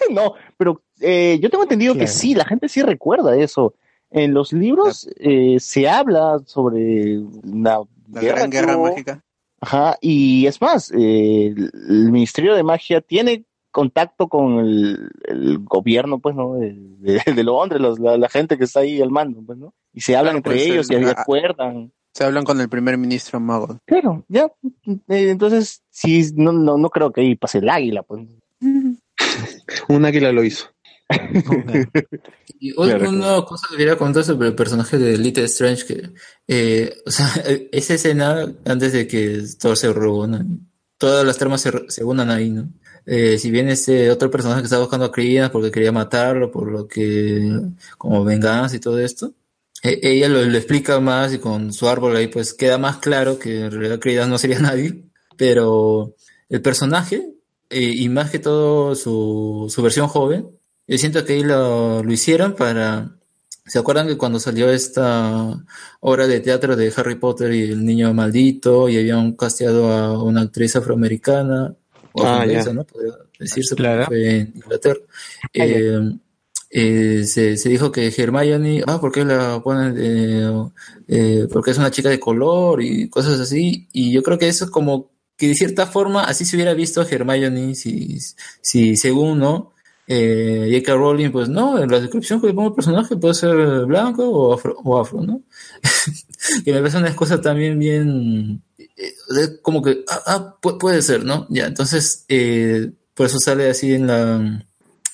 No, pero eh, yo tengo entendido que sí, la gente sí recuerda eso. En los libros eh, se habla sobre la, La gran guerra mágica. Ajá, y es más, eh, el, Ministerio de Magia tiene contacto con el, el gobierno, pues, ¿no? De, de- de Londres, los- la, la gente que está ahí al mando, pues, ¿no? Y se hablan Claro, entre pues, ellos el- y acuerdan. Se hablan con el primer ministro Mago. Claro, ya. eh, entonces, sí, no, no, no creo que ahí pase el águila, pues. Un águila lo hizo. Y o- Claro, una cosa que quería comentar sobre el personaje de Little Strange, que, eh, o sea, <laughs> esa escena antes de que todo se reúna, todas las tramas se, unan ahí, ¿no? Eh, si bien este otro personaje que estaba buscando a Credence porque quería matarlo, por lo que, como venganza y todo esto, e- ella lo, lo explica más y con su árbol ahí pues queda más claro que en realidad Credence no sería <laughs> nadie, pero el personaje, eh, y más que todo su, su versión joven, yo siento que ahí lo, lo hicieron para... ¿Se acuerdan que cuando salió esta obra de teatro de Harry Potter y el niño maldito y habían casteado a una actriz afroamericana o Ah, ya. ¿no? Podría decirse, Claro. porque fue en Inglaterra. Eh, eh, se, se dijo que Hermione, ah, ¿por qué la ponen de, eh, porque es una chica de color y cosas así? Y yo creo que eso como que de cierta forma así se hubiera visto a Hermione si, si según, ¿no? Eh, J.K. Rowling, pues no, en la descripción que pongo el personaje puede ser blanco o afro, o afro ¿no? <laughs> que me parece una cosa también bien, eh, como que, ah, ah, pu- puede ser, ¿no? Ya, entonces, eh, por eso sale así en la,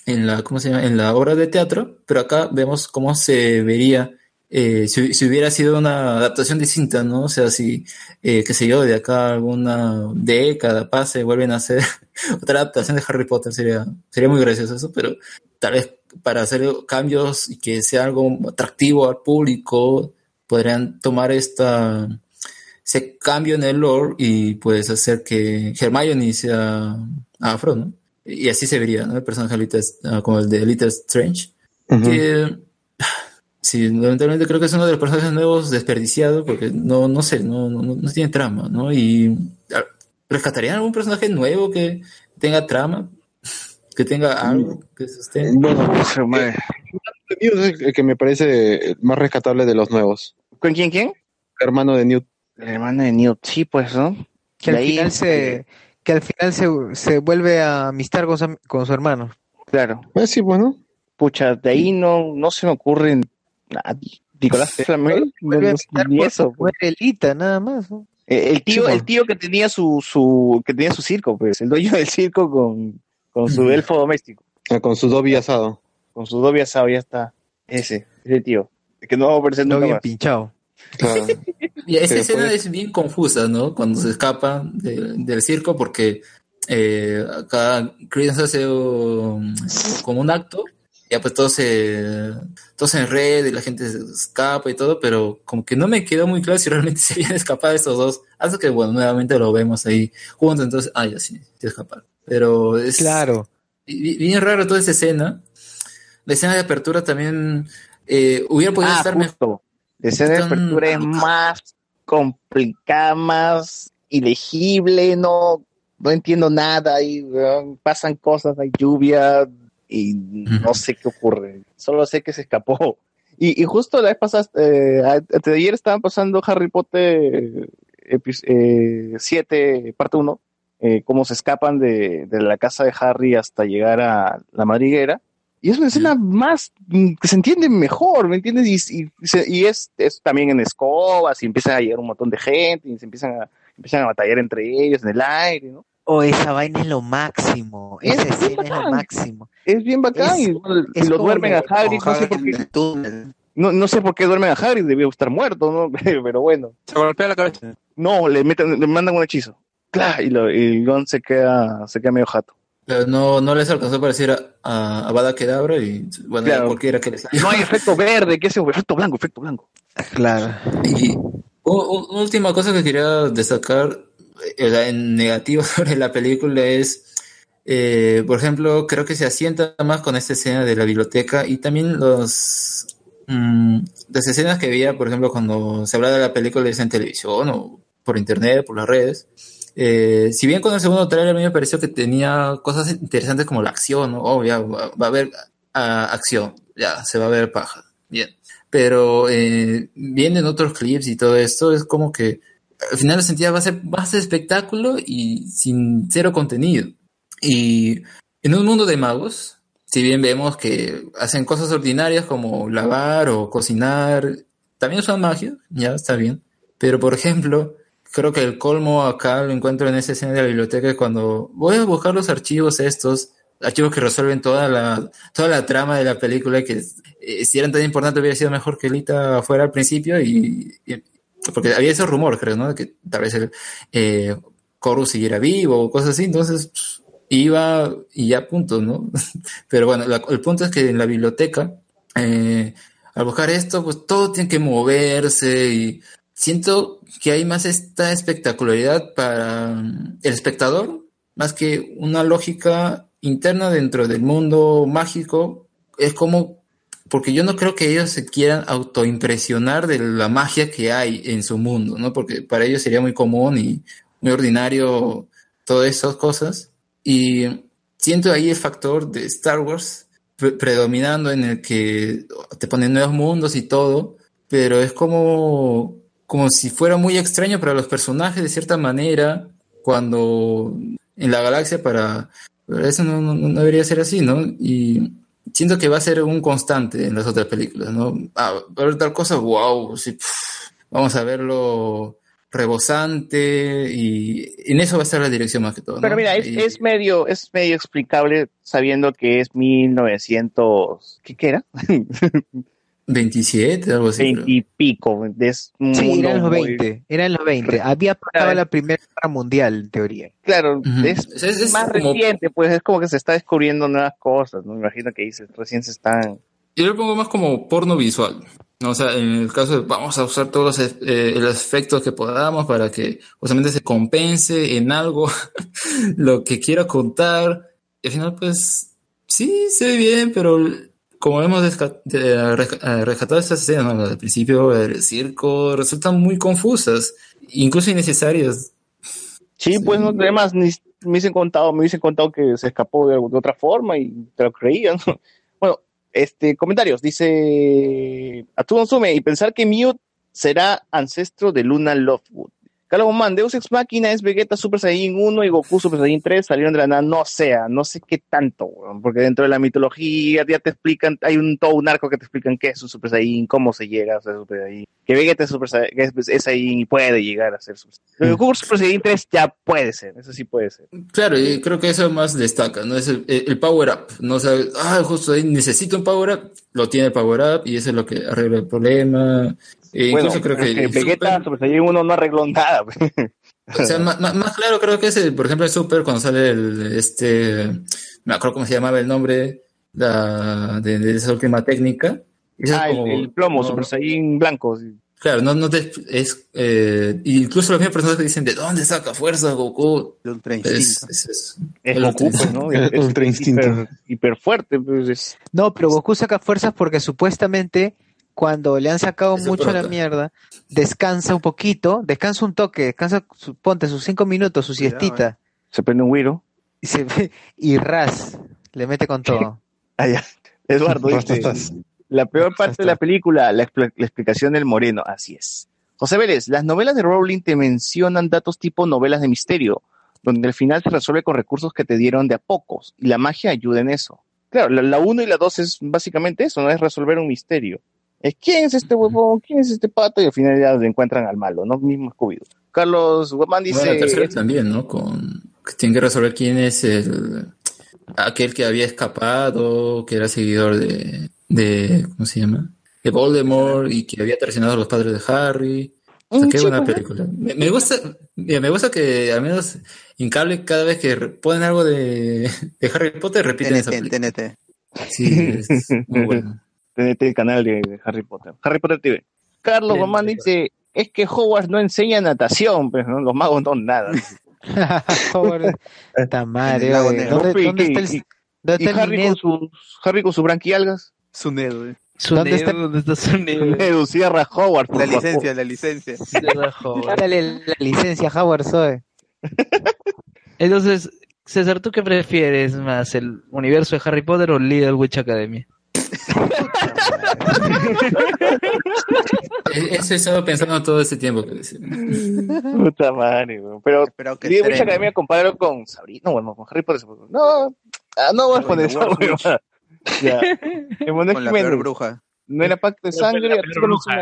en la, ¿cómo se llama? En la obra de teatro, pero acá vemos cómo se vería eh, si, si hubiera sido una adaptación distinta, ¿no? O sea, si, eh, qué sé yo, de acá alguna década pase, vuelven a hacer <laughs> otra adaptación de Harry Potter, sería, sería muy gracioso eso, pero tal vez para hacer cambios y que sea algo atractivo al público, podrían tomar esta, ese cambio en el lore y pues hacer que Hermione sea afro, ¿no? Y así se vería, ¿no? El personaje ah, como el de Little Strange. Que, sí, lamentablemente creo que es uno de los personajes nuevos desperdiciado porque no, no sé, no, no, no tiene trama, ¿no? Y rescatarían algún personaje nuevo que tenga trama, <laughs> que tenga algo que sostenga. Bueno, pues, eh, es el que me parece más rescatable de los nuevos. ¿Con quién, quién? Hermano de Newt. El hermano de Newt, sí, pues, ¿no? Que al ahí, final se, que al final se, se vuelve a amistar con su, con su hermano. Claro. Ah, sí, bueno. Pucha, de ahí no, no se me ocurre nadie. Nicolás Flamel, no, no- ni eso. su mujerelita, nada más. ¿no? Eh, El tío, el tío que tenía su, su, que tenía su circo, pues, el dueño <laughs> del circo con, con su elfo doméstico, Ah, con su Dobby asado. con su doble asado, ya está. Ese, ese tío. Que no va a aparecer No nunca bien más. pinchado. Claro. <laughs> Y esa Sí, escena pues. es bien confusa, ¿no? Cuando se escapa de- del circo, porque eh, acá Credence hace como un acto, ya pues todo se, todo se enreda y la gente se escapa y todo, pero como que no me quedó muy claro si realmente <laughs> se habían escapado estos dos, hasta que, bueno, nuevamente lo vemos ahí juntos, entonces, ah, ya sí, se escaparon. Pero es Claro. bi- bien raro toda esa escena. La escena de apertura también eh, hubiera podido Ah, estar mejor. La escena de apertura es más complicada, más ilegible, no, no entiendo nada, ahí weón, pasan cosas, hay lluvia y no sé qué ocurre, solo sé que se escapó. Y, y justo la vez pasada, eh, antes de ayer estaban pasando Harry Potter 7, parte 1, eh, cómo se escapan de, de la casa de Harry hasta llegar a la madriguera. Y es una escena más mm, que se entiende mejor, ¿me entiendes? Y, y, y es, es también en escobas y empiezan a llegar un montón de gente y se empiezan a, empiezan a batallar entre ellos en el aire, ¿no? Oh, esa vaina es lo máximo. Esa Es escena es lo máximo. Es bien bacán Es- y, bueno, y es lo duermen a Hagrid, no sé por qué. No, no sé por qué duermen a Hagrid, debió estar muerto, ¿no? <laughs> Pero bueno. Se golpea la cabeza. No, le meten, le mandan un hechizo. Claro, y, lo, y Gon se queda, se queda medio jato. No, no les alcanzó a parecer a, a, a Avada Kedavra y bueno, Claro. cualquiera que les no hay efecto verde, ¿qué es efecto blanco, efecto blanco? Claro. Y una última cosa que quería destacar o en negativo <laughs> sobre la película es, eh, por ejemplo, creo que se asienta más con esta escena de la biblioteca y también los mm, las escenas que veía, por ejemplo, cuando se habla de la película en televisión o por internet, por las redes. Eh, si bien con el segundo trailer a mí me pareció que tenía cosas interesantes como la acción, ¿no? Oh, ya va, va a haber ah, acción, ya se va a ver paja, bien. Pero eh, vienen otros clips y todo esto, es como que al final lo sentía va a ser más espectáculo y sin cero contenido. Y en un mundo de magos, si bien vemos que hacen cosas ordinarias como lavar o cocinar, también usan magia, ya está bien. Pero por ejemplo, creo que el colmo acá lo encuentro en esa escena de la biblioteca cuando voy a buscar los archivos estos, archivos que resuelven toda la, toda la trama de la película, que eh, si eran tan importantes hubiera sido mejor que Lita fuera al principio y, y- porque había ese rumor, creo, ¿no? Que tal vez el eh, Corus siguiera vivo o cosas así, entonces pff, iba y ya punto, ¿no? <laughs> Pero bueno, el punto es que en la biblioteca, eh, al buscar esto, pues todo tiene que moverse y siento que hay más esta espectacularidad para mm, el espectador, más que una lógica interna dentro del mundo mágico. Es como, porque yo no creo que ellos se quieran autoimpresionar de la magia que hay en su mundo, ¿no? Porque para ellos sería muy común y muy ordinario todas esas cosas. Y siento ahí el factor de Star Wars pre- predominando en el que te ponen nuevos mundos y todo, pero es como, como si fuera muy extraño para los personajes de cierta manera, cuando en la galaxia para, eso no, no- no debería ser así, ¿no? Y siento que va a ser un constante en las otras películas, ¿no? Ah, va a haber tal cosa, wow, sí, pf, vamos a verlo rebosante y en eso va a estar la dirección más que todo. ¿no? Pero mira, es, Y- es medio, es medio explicable sabiendo que es 1900, ¿qué, qué era? <laughs> 27, algo así. 20 y pico. Es un Sí, eran los muy- 20, eran los 20. Había pasado la Primera Guerra Mundial, en teoría. Claro, Ujú. es, Es- es- es más como- reciente, pues es como que se está descubriendo nuevas cosas, ¿no? Me imagino que dices, recién se están... Yo lo pongo más como porno visual. ¿no? O sea, en el caso de vamos a usar todos los, ef- eh, los efectos que podamos para que justamente se compense en algo <laughs> lo que quiera contar. Y al final, pues, sí, se ve bien, pero como hemos resca- eh, rescatado estas escenas. Al principio del circo, resultan muy confusas, incluso innecesarias. Sí, pues no, además ni- me hubiesen contado, me hubiesen contado que se escapó de, de otra forma y te lo creían. <laughs> Bueno, este, comentarios, dice Atuno Sume, y pensar que Mute será ancestro de Luna Lovewood. Carlos Guzmán, Deus Ex Machina es Vegeta Super Saiyan 1 y Goku Super Saiyan 3 salieron de la nada, no sea, no sé qué tanto, porque dentro de la mitología ya te explican, hay un todo un arco que te explican qué es un Super Saiyan, cómo se llega a ser Super Saiyan, que Vegeta es Super Saiyan, y puede llegar a ser Super Saiyan. Goku Super Saiyan 3 ya puede ser, eso sí puede ser. Claro, y creo que eso más destaca, ¿no? Es el, power up, no sabes, ah, justo ahí necesito un power up, lo tiene power up y eso es lo que arregla el problema. E Bueno, incluso creo que, el Vegeta Super- Super Saiyan 1 no arregló nada. o sea, más, más- claro creo que es, el, por ejemplo, el Super cuando sale el, este, me acuerdo cómo se llamaba el nombre la, de, de esa última técnica. Eso es Ah, el, como- el plomo, no, Super Saiyan blanco. sí. Claro, no, no te, es, eh, incluso las mismas personas que dicen, ¿de dónde saca fuerza Goku? Ultra Es, instinto. es, es- Es el Goku, ultra pues, ¿no? El <laughs> Es ultra instinto. Hiper, hiper fuerte, pues, es- No, pero Goku saca fuerzas porque supuestamente cuando le han sacado Eso mucho a la mierda, descansa un poquito, descansa un toque, descansa, su- ponte sus cinco minutos, su Cuidado, siestita, se prende un Wiro. y, se, y ras, le mete con todo. <laughs> Ah, ya. Eduardo <laughs> la peor parte de la película, la, expl- la explicación del moreno, así es. José Vélez, las novelas de Rowling te mencionan datos tipo novelas de misterio, donde al final se resuelve con recursos que te dieron de a pocos, y la magia ayuda en eso. Claro, la, la 1 y la 2 es básicamente eso, no es resolver un misterio. Es quién es este huevón, quién es este pato, y al final ya encuentran al malo, ¿no? Mismo scooby Carlos Guamán dice... Bueno, la tercera también, ¿no? Con, que tienen que resolver quién es el aquel que había escapado, que era seguidor de, de ¿cómo se llama? De Voldemort y que había traicionado a los padres de Harry. O sea, qué buena pues, película. Me, me gusta, me gusta que al menos en cable cada vez que ponen algo de, de Harry Potter repiten esa TNT, película. TNT. Sí, es muy <laughs> bueno. TNT, el canal de, de Harry Potter. Harry Potter TV. Carlos Bien, Román dice, es que Hogwarts no enseña natación, pero ¿no? los magos no nada. <laughs> Madre. ¿dónde, está el, dónde está el Harry Ned? con sus Harry con sus branquialgas. Su dedo, eh. ¿Dónde está- ¿Dónde está su cierra Hogwarts. por La favor. licencia, la licencia. <laughs> Dale la licencia Howard Zoe. <laughs> Entonces, César, ¿tú qué prefieres más? ¿El universo de Harry Potter o Little Witch Academy? Eso he estado pensando todo este tiempo. Puta madre, weón. Pero Espero que mucha academia compararlo con Sabrina, no, bueno, con Harry Potter. No, ah, no voy a poner esa Bueno, huevada. Ya. <laughs> Con la peor bruja. no era pacto de sangre, la peor no bruja.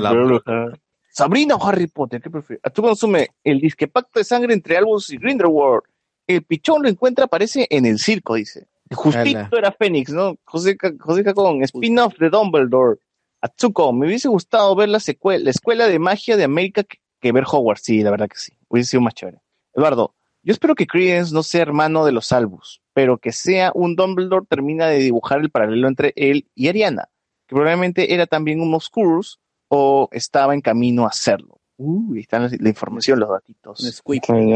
la- peor bruja. Sabrina o Harry Potter, ¿qué prefieres? Atsuko asume el disque pacto de sangre entre Albus y Grindelwald. El pichón lo encuentra, aparece en el circo, dice. Justito Ala. era Fénix, ¿no? José, José Cacón, spin-off de Dumbledore. Atsuko, me hubiese gustado ver la, secuela, la escuela de magia de América que, que ver Hogwarts. Sí, la verdad que sí. Hubiese sido más chévere. Eduardo, yo espero que Credence no sea hermano de los Albus, pero que sea un Dumbledore termina de dibujar el paralelo entre él y Ariana, que probablemente era también un Oscurus o estaba en camino a hacerlo. Uy, están la, la información, los datitos.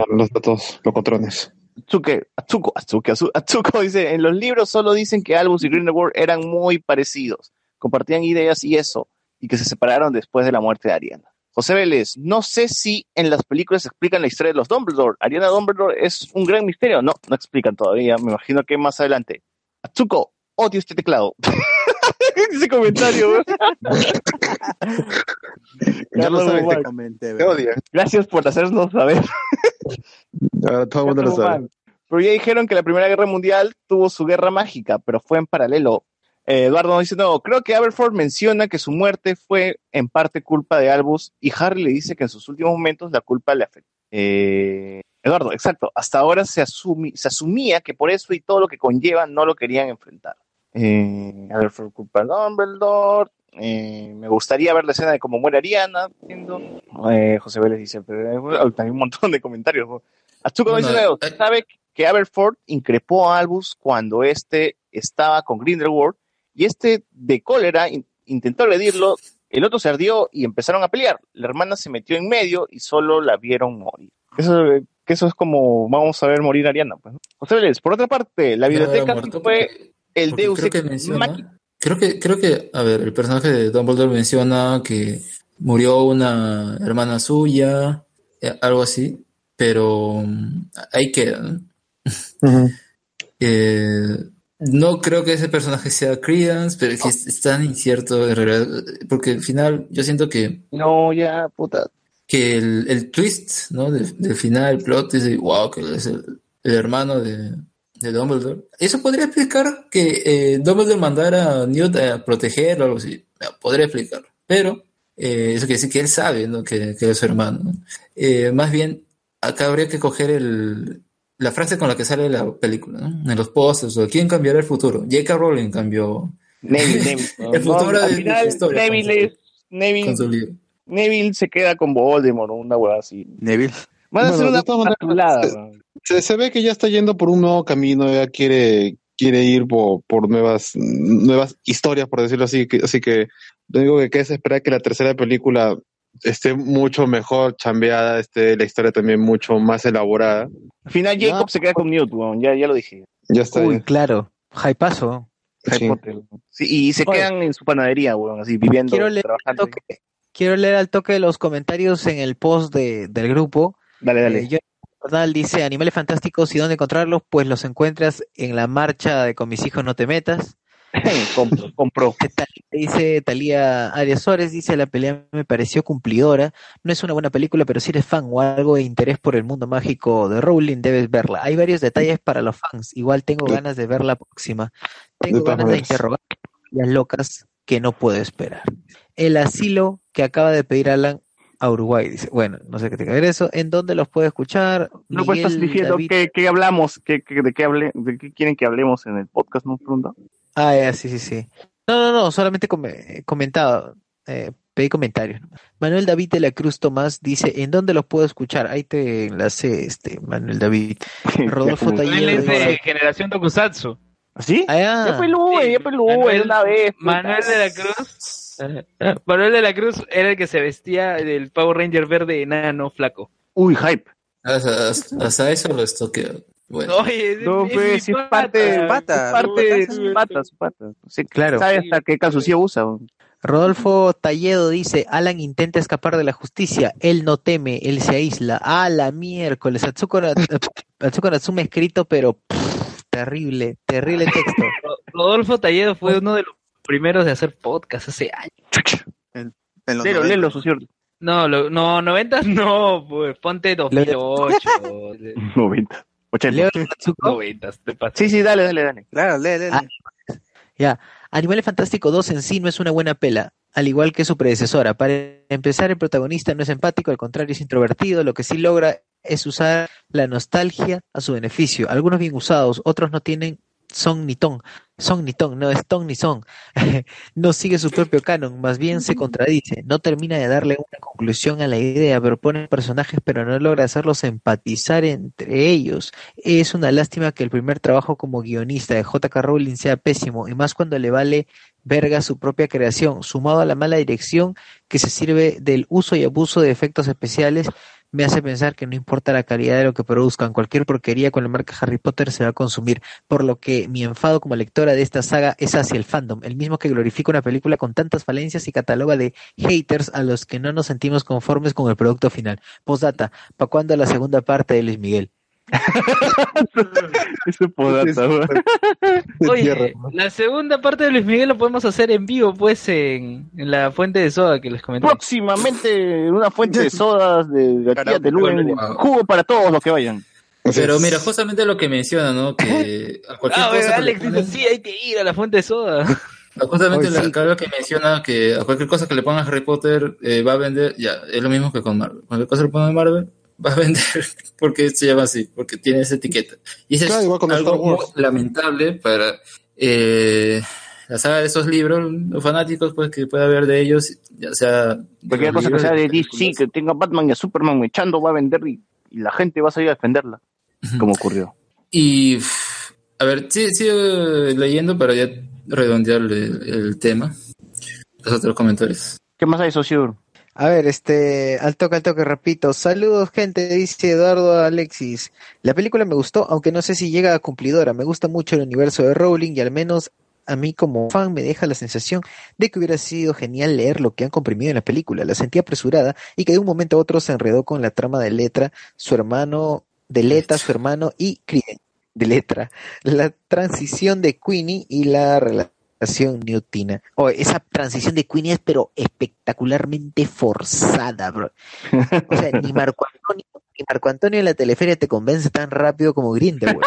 Los datos locotrones. Atsuke, Atsuko, Atsuke, Atsu- Atsuko dice, en los libros solo dicen que Albus y Grindelwald eran muy parecidos, compartían ideas y eso, y que se separaron después de la muerte de Ariana. José Vélez, no sé si en las películas explican la historia de los Dumbledore. Ariana Dumbledore es un gran misterio. No, no explican todavía. Me imagino que más adelante. Atsuko, odio este teclado. <laughs> <laughs> Ese comentario. <laughs> Ya lo sabes, te, odia. Gracias por hacernos saber. <laughs> Ahora todo el mundo lo sabe. Pero ya dijeron que la Primera Guerra Mundial tuvo su guerra mágica, pero fue en paralelo. Eh, Eduardo nos dice, no, creo que Aberford menciona que su muerte fue en parte culpa de Albus y Harry le dice que en sus últimos momentos la culpa le afectó. Eh, Eduardo, exacto. Hasta ahora se, asumi- se asumía que por eso y todo lo que conlleva no lo querían enfrentar. Eh, culpa de Dumbledore. Eh, me gustaría ver la escena de cómo muere Ariana. Eh, José Vélez dice, pero eh, hay <laughs> un montón de comentarios. eh, sabe que Aberford increpó a Albus cuando este estaba con Grindelwald y este de cólera in- intentó agredirlo, el otro se ardió y empezaron a pelear. La hermana se metió en medio y solo la vieron morir. Eso, eh, que eso es como vamos a ver morir a Ariana. Pues. José Vélez, por otra parte, la biblioteca fue porque- el porque Deus creo que menciona, creo que, creo que, a ver, el personaje de Dumbledore menciona que murió una hermana suya, eh, algo así, pero mm, ahí queda, ¿no? <laughs> Eh, no creo que ese personaje sea Credence, pero es que es, es tan incierto en realidad, porque al final yo siento que, No, ya, puta. que el, el twist, ¿no? Del, del final, el plot, dice, wow, que es el, el hermano de, de Dumbledore. Eso podría explicar que eh, Dumbledore mandara a Newt a protegerlo o algo así. Podría explicar. Pero eh, eso quiere decir que él sabe, ¿no? Que, que es su hermano. ¿no? Eh, más bien, acá habría que coger el, la frase con la que sale la película, ¿no? En los pósters, o quién cambiará el futuro. J.K. Rowling cambió Neville, <laughs> Neville. El futuro al de- de final, su historia, Neville, con es- Neville, con su libro. Neville se queda con Voldemort una hueá así. Neville. Van a Bueno, hacer una se-. Se, se ve que ya está yendo por un nuevo camino, ya quiere, quiere ir por, por nuevas, nuevas historias, por decirlo así. que- así que lo único que queda es esperar que la tercera película esté mucho mejor chambeada, esté la historia también mucho más elaborada. Al final Jacob se queda con Newt, weón, ya, ya lo dije. Ya está. Uy, ya. claro. Hypazo. Sí. Sí, y se Oye. quedan en su panadería, weón, así viviendo, Quiero leer, al trabajando. toque, quiero leer al toque los comentarios en el post de, del grupo. Dale, dale. Eh, Bernal dice, animales fantásticos y dónde encontrarlos, pues los encuentras en la marcha de Con mis hijos no te metas. <laughs> compro, compró. <laughs> Dice Talía Arias Suárez, dice la pelea me pareció cumplidora. No es una buena película, pero si eres fan o algo de interés por el mundo mágico de Rowling, debes verla. Hay varios detalles para los fans. Igual tengo De- ganas de ver la próxima. Tengo de ganas de interrogar las locas que no puedo esperar. El asilo que acaba de pedir Alan a Uruguay, dice. Bueno, no sé qué tenga que ver eso. ¿En dónde los puedo escuchar? No, pues estás diciendo David- que, que hablamos, que, que- de qué hable, de qué quieren que hablemos en el podcast, ¿no? Pregunta. Ah, ya, sí, sí, sí. No, no, no, solamente come- comentado, eh, pedí comentarios. Manuel David de la Cruz Tomás dice, ¿en dónde los puedo escuchar? Ahí te enlacé, este, Manuel David. <laughs> Rodolfo es de generación Tokusatsu. ¿Sí? ah, ya. Ya Sí, ya Manuel- una vez. Manuel de la Cruz. <laughs> Manuel de la Cruz era el que se vestía del Power Ranger verde enano flaco. Uy, hype. Hasta, hasta- hasta eso lo estoqueo. Bueno, Oye, No, es pues, es parte, Su pata, es parte de su pata, su pata. Sí, Claro. Sabe hasta qué calzoncillo usa. Rodolfo Talledo dice, Alan intenta escapar de la justicia, él no teme, él se aísla. Ah, la miércoles, Atsuko, <laughs> Atsuko Natsume escrito, pero pff, terrible, terrible texto. <laughs> Rodolfo Talledo fue uno de los primeros de hacer podcast hace años. En los Lelo, 90. lelo, socio. No, lo- no, 90 no, pues ponte 2008. 90. 80. Leo Matsuko. 90, <laughs> te pasas. Sí, sí, dale, dale, dale. Claro, lee, lee, lee. Ah, Ya, Animales Fantástico 2 en sí no es una buena pela, al igual que su predecesora. Para empezar, el protagonista no es empático, al contrario es introvertido, lo que sí logra es usar la nostalgia a su beneficio. Algunos bien usados, otros no tienen son ni ton, son ni ton, no es ton ni son. <laughs> no sigue su propio canon, más bien se contradice, no termina de darle una conclusión a la idea, propone personajes pero no logra hacerlos empatizar entre ellos. Es una lástima que el primer trabajo como guionista de J.K. Rowling sea pésimo, y más cuando le vale verga su propia creación, sumado a la mala dirección que se sirve del uso y abuso de efectos especiales, me hace pensar que no importa la calidad de lo que produzcan, cualquier porquería con la marca Harry Potter se va a consumir, por lo que mi enfado como lectora de esta saga es hacia el fandom, el mismo que glorifica una película con tantas falencias y cataloga de haters a los que no nos sentimos conformes con el producto final. Postdata, ¿para cuándo la segunda parte de Luis Miguel? <laughs> Ese podata. Oye, la segunda parte de Luis Miguel lo podemos hacer en vivo, pues, en, en la fuente de soda que les comenté. Próximamente una fuente de sodas de gatillas de Luen. Jugo para todos los que vayan. Pero mira, justamente lo que menciona, ¿no? Que <laughs> a cualquier Ah, cosa que le Alex ponen- dice, sí, hay que ir a la fuente de soda. Justamente la sí. claro que menciona que a cualquier cosa que le pongan a Harry Potter eh, va a vender, ya, es lo mismo que con Marvel. Cualquier cosa que le pongan a Marvel va a vender <laughs> porque se llama así, porque tiene esa etiqueta. Y eso Claro, es algo muy lamentable para eh, la saga de esos libros, los fanáticos pues que pueda haber de ellos, ya sea... Cualquier cosa que libros, sea de DC, que tenga Batman y a Superman echando, va a vender y, y la gente va a salir a defenderla. Como ocurrió. Y, a ver, sí, sigo leyendo para ya redondear el, el tema. Los otros comentarios. ¿Qué más hay, socio? A ver, este, al toque, al toque, repito. Saludos, gente, dice Eduardo Alexis. La película me gustó, aunque no sé si llega a cumplidora. Me gusta mucho el universo de Rowling y al menos a mí como fan me deja la sensación de que hubiera sido genial leer lo que han comprimido en la película. La sentí apresurada y que de un momento a otro se enredó con la trama de Letra, su hermano, de Leta, su hermano y Criden, de Letra. La transición de Queenie y la relación Newtina. Oh, esa transición de Queenie es pero espectacularmente forzada, bro. O sea, ni Marco Antonio, ni Marco Antonio en la teleferia te convence tan rápido como Grindelwald.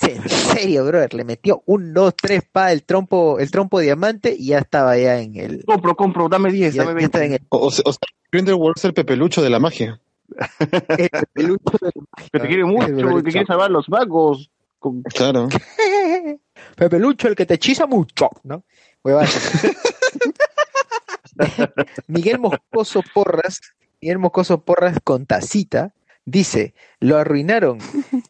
En serio, brother, le metió un, dos, tres pa el trompo, el trompo diamante y ya estaba ya en el. Compro, compro, dame 10, Ya, dame ya estaba 20. en el, O, o sea, Grindelwald es el pepelucho de la magia. <laughs> el pelucho del- Que te quiere mucho, que pelucho. quiere salvar los vagos. Con- Claro. <laughs> Pepelucho, el que te hechiza mucho, ¿no? <laughs> Miguel Moscoso Porras, Miguel Moscoso Porras con tacita, dice, lo arruinaron.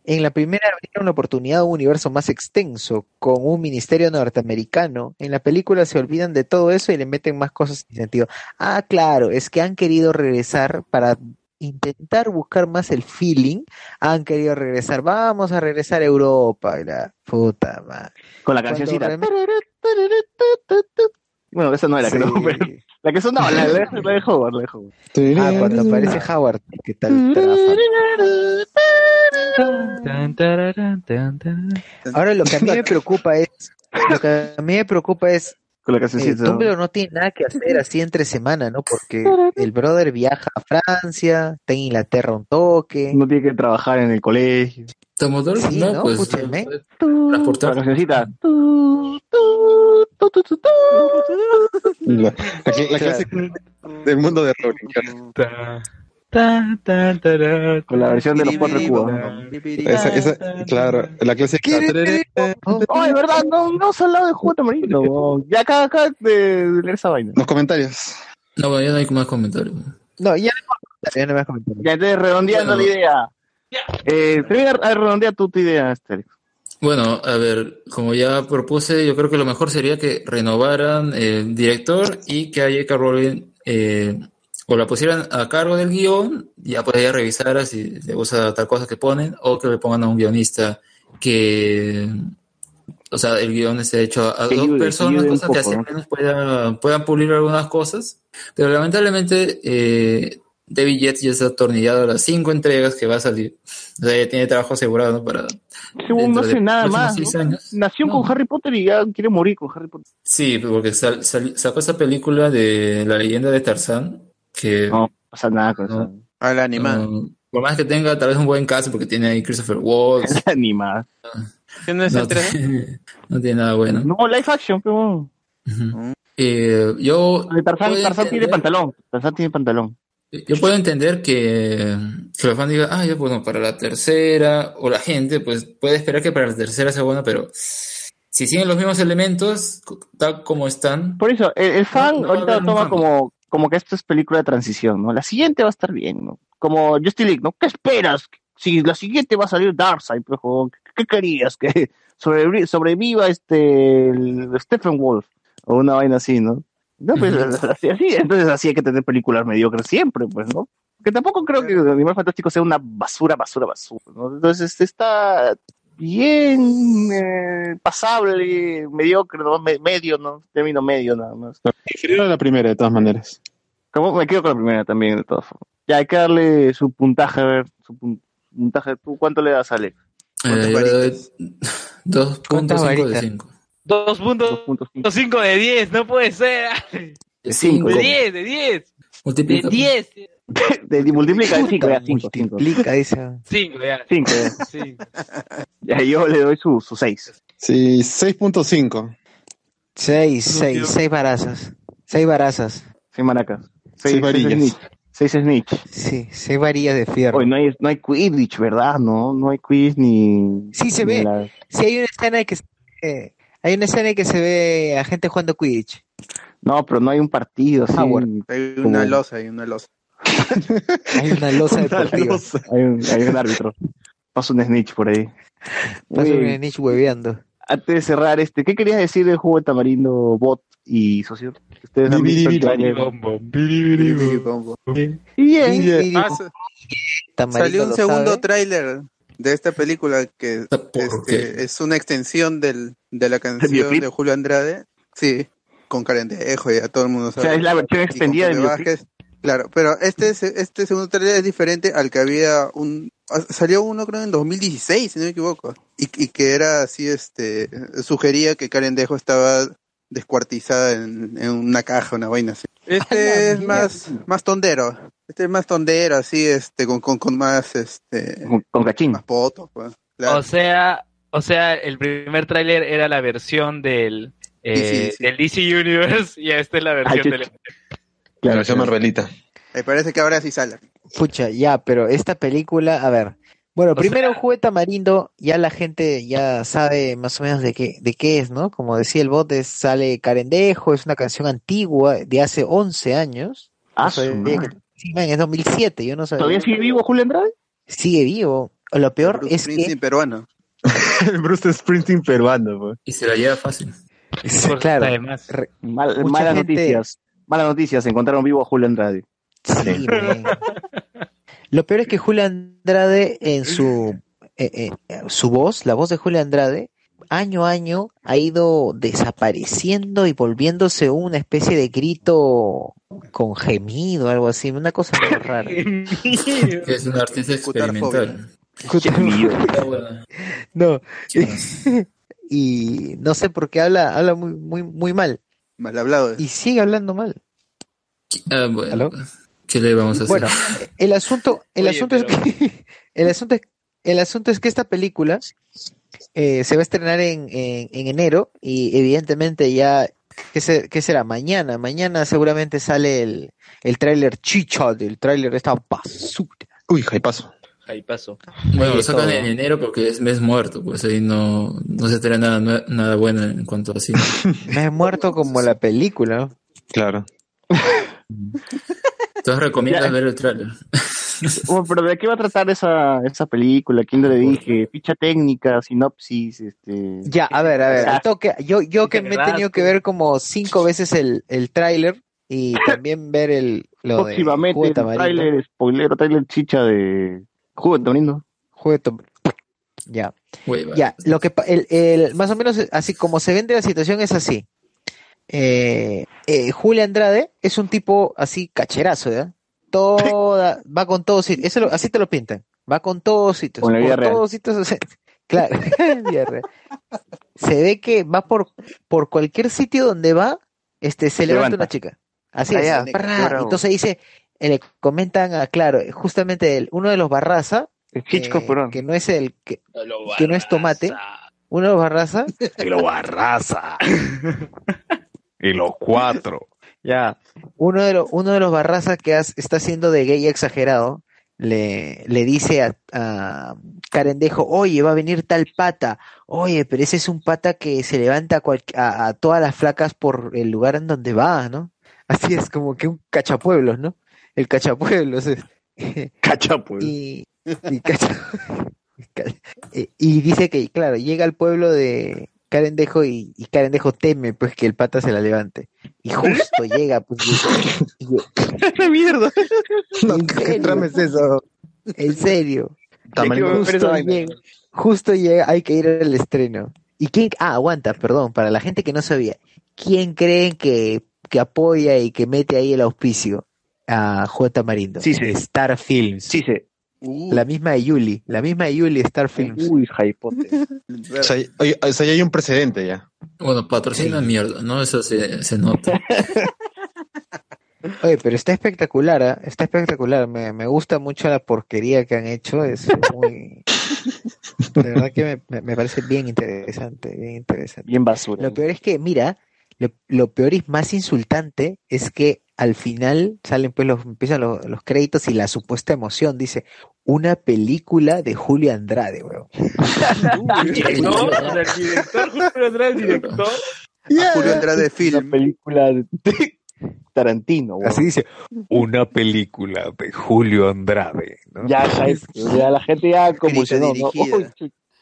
En la primera abrieron la oportunidad a un universo más extenso, con un ministerio norteamericano. En la película se olvidan de todo eso y le meten más cosas sin sentido. Ah, claro, es que han querido regresar para intentar buscar más el feeling, han querido regresar, vamos a regresar a Europa, la puta madre. Con la cancioncita. realmente- <laughs> Bueno, esa no era, Sí. creo, pero la que sonaba, la, la, de- la de Howard, la de Howard. Ah, cuando aparece Howard, ¿qué tal? trafa? Ahora lo que a mí me preocupa es, lo que a mí me preocupa es, Con la eh, cancioncita. Dumbledore no tiene nada que hacer así entre semana, ¿no? Porque el brother viaja a Francia, está en Inglaterra un toque. No tiene que trabajar en el colegio. Dumbledore, Sí, no, ¿no? pues Escúcheme. puede Con la transportar. cancioncita. La, la- la clase del mundo de Rowling. Tará, Con la versión de los cuatro cubos. Esa, esa, claro, la clase Oh, de verdad, no, no se ha hablado de jugo tamarindo. <laughs> Ya acá, acá de, de leer esa vaina. Los comentarios. No, bueno, ya no hay más comentarios. No, ya no, ya no me vas a comentar. Ya entonces redondeando Bueno. la idea. Eh, termina a redondear tu, tu idea, este. Bueno, a ver, como ya propuse, yo creo que lo mejor sería que renovaran el director y que a J.K. Rowling eh, o la pusieran a cargo del guion, ya pues ella revisara si le gusta tal cosa que ponen, o que le pongan a un guionista que, o sea, el guion esté hecho a, a Que dos ayude, que personas, ayude cosas que poco, así al ¿no? menos puedan, puedan pulir algunas cosas, pero lamentablemente eh, David Yates ya está atornillado a las cinco entregas que va a salir. O sea, ya tiene trabajo asegurado ¿no? para. Según no hace nada más. seis ¿no? años. Nació No. con Harry Potter y ya quiere morir con Harry Potter. Sí, porque sal- sal- sacó esa película de la leyenda de Tarzán, que No pasa nada con no, eso. A la animada. no- por más que tenga tal vez un buen caso, porque tiene ahí Christopher Waltz, <laughs> Animada. ¿Quién es no, el 3D? tiene, no tiene nada bueno. No, live action, pero. Ujú. Eh, yo, Tarzán, Tarzán tiene pantalón. Tarzán tiene pantalón. yo puedo entender que, que los fans digan, ah, ya, bueno, para la tercera, o la gente, pues puede esperar que para la tercera sea buena, pero si siguen los mismos elementos, tal como están, Por eso, el, el fan No, no ahorita lo toma fan. como, como que esto es película de transición, ¿no? La siguiente va a estar bien, ¿no? Como Justice League, ¿no? ¿Qué esperas? Si la siguiente va a salir Darkseid, pues, ¿qué, querías? ¿Que <laughs> sobrevi- sobreviva este el Stephen Wolf? O una vaina así, ¿no? No, pues <laughs> así, así, entonces así hay que tener películas mediocres siempre, pues, ¿no? Que tampoco creo que Animal Fantástico sea una basura, basura, basura, ¿no? Entonces está bien eh, pasable, mediocre, ¿no? Me- medio, ¿no? Término medio nada más. Inferior a la primera, de todas maneras. Como me quedo con la primera también, de todas formas. Ya hay que darle su puntaje, a ver, su pun- puntaje. ¿Tú cuánto le das, Alex? eh, yo le doy 2.5 de varitas? 5. 2.5 2.5 de 10, no puede ser. de 5. De 10, de 10. De Multiplica. 10. <laughs> De, de multiplica de 5, ya 5, 5. Multiplica esa. 5 ya. 5, ya. Cinco. Ya <laughs> yo le doy su 6. Sí, 6.5. Seis, seis, seis barazas. Seis barazas. 6 maracas. Seis 6 varillas. snitch. 6 snitch. Sí, seis varillas de fierro. Hoy no hay, no hay Quidditch, ¿verdad? No, no hay quiz ni. Sí se ni ve. la- Sí, hay una escena que se ve- hay una escena que se ve a gente jugando Quidditch. No, pero no hay un partido. Howard. Hay una losa, hay una losa. Hay una losa deportiva. Hay un, hay un árbitro. Pasa un snitch por ahí. Pasa un niche hueveando. antes de cerrar, este, ¿qué querías decir del juego de tamarindo bot y socio? Ustedes han visto. Y bien. Ah, salió un segundo tráiler de esta película que ¿Por este, es una extensión del, de la canción de Julio Andrade. Sí, con Carendejo, ya todo el mundo O sabe. sea, es la versión extendida. Vázquez. Claro, pero este, es- este segundo trailer es diferente al que había un... ah, Salió uno creo en 2016, si no me equivoco. Y, y que era así, este... Sugería que Karen Dejo estaba descuartizada en, en una caja, una vaina así. Este es más, más tondero. Este es más tondero, así, este, con, con, con más, este... Con, con cachín. Más potos, pues. Claro. O sea, o sea, el primer tráiler era la versión del, eh, Sí, sí, sí. del DC Universe y esta es la versión Ay, del... La Claro, versión claro. Marvelita. Me parece que ahora sí sale. Pucha, ya, pero esta película, a ver. Bueno, O primero sea- jugué Tamarindo, ya la gente ya sabe más o menos de qué, de qué es, ¿no? Como decía el bot, es- sale Carendejo, es una canción antigua de hace 11 años. Ah, No que- sí, man, es 2007, yo no sabía. ¿Todavía sigue vivo Julio Andrade? Sigue vivo. Lo peor Bruce es que, Springsteen peruano. <laughs> El Bruce Springsteen peruano, pues. Y se la lleva fácil. Por- claro, además. re- Mal- Mucha malas gente- noticias. Malas noticias. Encontraron vivo a Julio Andrade. sí. Lo peor es que Julio Andrade en su, eh, eh, su voz, la voz de Julio Andrade, año a año ha ido desapareciendo y volviéndose una especie de grito con gemido, algo así, una cosa muy rara. Es un artista experimental. No, <laughs> y no sé por qué habla, habla muy, muy, muy mal. Mal hablado. Y sigue hablando mal. Ah, bueno. ¿Aló? ¿Qué le vamos a hacer? Bueno, el asunto, el Oye, asunto es que <laughs> el asunto es, el asunto es que esta película eh, se va a estrenar en, en, en enero y evidentemente ya ¿qué, se- qué será? Mañana, mañana seguramente sale el, el tráiler chicha del tráiler de esta basura. Uy, paso. Ahí paso. Bueno, lo sacan todo. en enero porque es mes muerto, pues ahí no, no se trae nada, nada bueno en cuanto a cine. <laughs> Me he muerto como la película. Claro. <laughs> Entonces recomiendas Ya. ver el tráiler. <laughs> Bueno, pero ¿de qué va a tratar esa, esa película? ¿Quién le dije? Ficha técnica, sinopsis, este... Ya, a ver, a ver, al toque, yo, yo que me he tenido que ver como cinco veces el, el tráiler y también ver el lo de Próximamente, Jugo de el tráiler, spoilero, tráiler chicha de... Jugo de Tam- Ya. Hueva. Ya, lo que el, el- más o menos así como se vende la situación es así. Eh, eh, Julio Andrade es un tipo así cacherazo, ¿ya? toda, <laughs> va con todos sitios, eso lo- así te lo pintan, va con todos sitios, Con la vida real. todos sitios, o sea, <laughs> claro, <laughs> se ve que va por, por cualquier sitio donde va, este, se levanta, Levanta. una chica, así Ah, es, entonces dice, le comentan, a, claro, justamente el, uno de los Barraza, Hitchcock, eh, perdón. que no es el, que, que no es tomate, uno de los Barraza, <laughs> Y lo barraza. <laughs> y los cuatro. Ya. Uno de, los uno de los barrazas que has- está haciendo de gay exagerado le, le dice a, a Carendejo, oye, va a venir tal pata. Oye, pero ese es un pata que se levanta a- a todas las flacas por el lugar en donde va, ¿no? Así es como que un cachapueblos, ¿no? El cachapueblos. <laughs> Cachapueblos. y, y cacha- <laughs> y- y dice que, claro, llega al pueblo de Carendejo y, y Carendejo teme pues que el pata se la levante. Y justo <laughs> llega, pues. y- y- ¡Qué mierda! en serio, trama es eso? en serio. Justo llega, justo llega, hay que ir al estreno. ¿Y quién? Ah, aguanta, perdón, para la gente que no sabía. ¿Quién creen que, que apoya y que mete ahí el auspicio? A J. Marindo. Sí, sí. Star Films. Sí, sí. La misma de Yuli. La misma de Yuli, Star Films. Uy, jaipote. <laughs> O sea, oye, o sea, ya hay un precedente ya. Bueno, patrocina mierda, ¿no? Eso se, se nota. <laughs> Oye, pero está espectacular, ¿ah? Está espectacular. Me, me gusta mucho la porquería que han hecho. Es muy... <laughs> De verdad que me, me- me parece bien interesante, bien interesante. Bien basura. Lo peor es que, mira, lo, lo peor y más insultante es que al final salen pues los, empiezan los, los créditos y la supuesta emoción dice una película de Julio Andrade, weón. Director, o sea, el director, Julio Andrade, el director. <laughs> Julio Andrade Una Film. película de <laughs> Tarantino, weón. Así dice, Una película de Julio Andrade. ¿no? Ya, ya, ya la gente ya convulsionó, ¿no?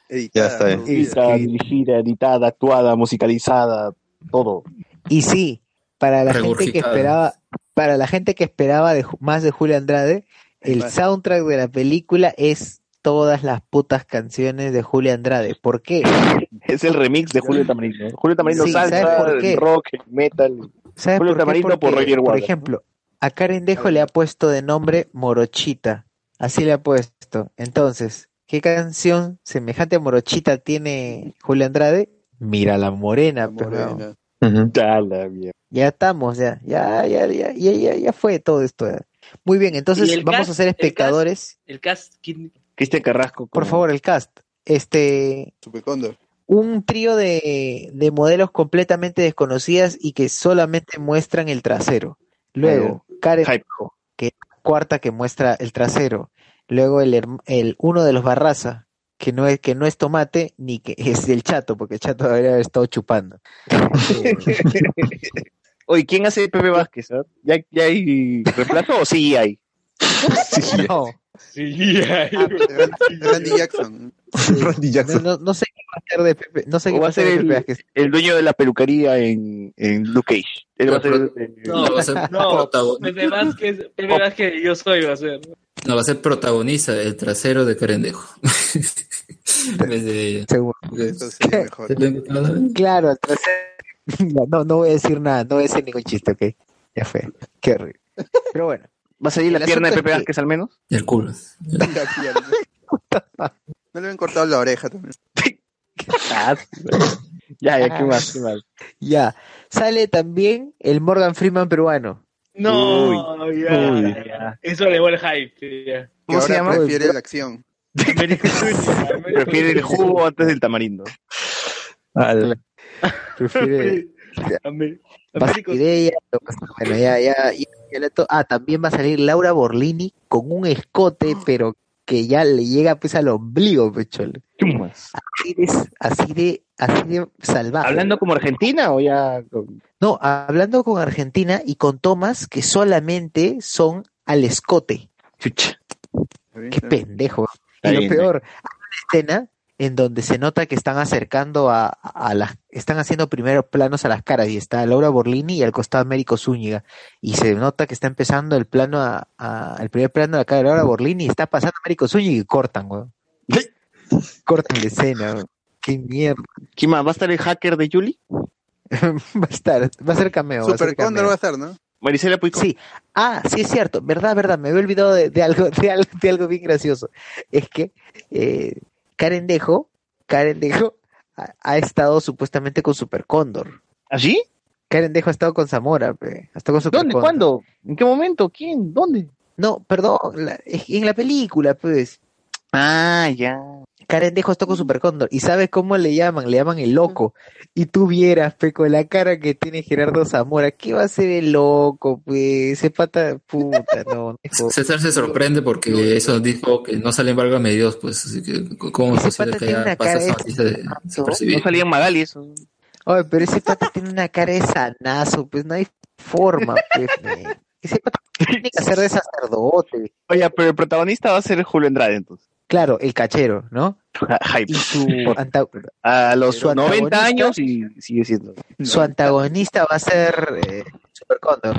Editada, Ya está bien. producida. escrita, dirigida, editada, actuada, musicalizada, todo. Y sí, para la gente que esperaba, para la gente que esperaba de, más de Julio Andrade, el soundtrack de la película es todas las putas canciones de Julio Andrade. ¿Por qué? <laughs> Es el remix de Julio Tamarindo. Julio Tamarindo Sí, ¿sabes salsa, por qué? el rock, el metal. ¿Sabes Julio por qué? Tamarindo por Roger ejemplo, a Carendejo le ha puesto de nombre Morochita. Así le ha puesto. Entonces, ¿qué canción semejante a Morochita tiene Julio Andrade? Mira la morena, La pues, Ya la mierda. Ya estamos, ya, ya, ya, ya, ya, ya, ya fue todo esto. ya. Muy bien, entonces ¿Y el vamos cast? a ser ¿El cast? espectadores. El cast, ¿quién? Cristian Carrasco. Por favor, el cast. Este, un trío de, de modelos completamente desconocidas y que solamente muestran el trasero. Luego, Karen, Hype. cuarta que muestra el trasero. Luego el, el uno de los Barraza, que no es, que no es tomate, ni que <laughs> es el chato, porque el chato debería haber estado chupando. <laughs> Oye, ¿quién hace Pepe Vázquez? ah? ¿Ya, ¿Ya hay reemplazo o sí hay? <laughs> no, Sí, Randy, Randy Jackson. Randy no, Jackson. no, no sé qué va a hacer de Pepe, no sé qué ¿O va a hacer de Pepe Vázquez. El dueño de la peluquería en, en Luke Cage. Él va a ser, No, va a ser No. Pepe Vázquez, Pepe Vázquez y yo soy, va a ser. No, va a ser protagonista, el trasero de Carendejo. <laughs> de. Seguro. Eso sí, mejor. Claro, el trasero. No, no, voy a decir nada, no voy a decir ningún chiste, ¿ok? Ya fue. Qué horrible. Pero bueno. ¿Va a salir la pierna de Pepe que- Vázquez al menos? Y el culo. <laughs> La pierna. No le habían cortado la oreja también. Ah, ya, ya, ¿qué más? ¿Qué más? Ya. Sale también el Morgan Freeman peruano. No, ya, uy, ya. Eso le el hype. Ya. ¿Cómo se llama? prefiere la acción. <laughs> Prefiere el jugo antes del tamarindo. Prefiere. Amé- va a Américo salir ella. Bueno, ya, ya. ya- ya le to- ah, también va a salir Laura Borlini con un escote, <gasps> pero que ya le llega pues al ombligo, pechol. Chumas. Así de, así de, así de salvaje. ¿Hablando como argentina o ya con- No, hablando con Argentina y con tomas que solamente son al escote. Chucha. Qué pendejo. Está y lo bien, peor, hay una escena en donde se nota que están acercando a, a las, están haciendo primeros planos a las caras y está Laura Borlini y al costado Américo Zúñiga y se nota que está empezando el plano a, a- el primer plano de la cara de Laura Borlini y está pasando Américo Zúñiga y cortan, weón. cortan la escena, weón. Qué mierda. ¿Quién más? ¿Va a estar el hacker de Yuli? <laughs> va a estar, va a ser cameo. va Super cameo. va a ser, ¿no? Marisela Puico. Sí. Ah, sí es cierto. Verdad, verdad. Me había olvidado de, de algo, de algo, de algo bien gracioso. Es que eh, Karen Dejo, Karen Dejo ha, ha estado supuestamente con Super Cóndor. ¿Allí? Karen Dejo ha estado con Zamora, pe. Ha estado con Super ¿Dónde? ¿Cuándo? ¿En qué momento? ¿Quién? ¿Dónde? No, perdón, la- es- en la película, pues. Ah, ya. Karen Dejo está con Super Cóndor. ¿Y sabes cómo le llaman? Le llaman el loco. Y tú vieras, pe, con la cara que tiene Gerardo Zamora. ¿Qué va a ser el loco, pues? Ese pata, puta, no. <laughs> César se sorprende porque eso dijo que no sale embargo a Dios, pues así que ¿cómo es posible que ya una pasa cara esa de- noticia de No salía en Magali eso. Oye, pero ese pata tiene una cara de sanazo, pues no hay forma, pues. Ese pata tiene que hacer de sacerdote. Oye, pero el protagonista va a ser Julio Andrade, entonces. Claro, el cachero, ¿no? <laughs> Hype. Y su, A los Su 90 antagonista- años y sigue siendo. su antagonista va a ser eh, Super Cóndor.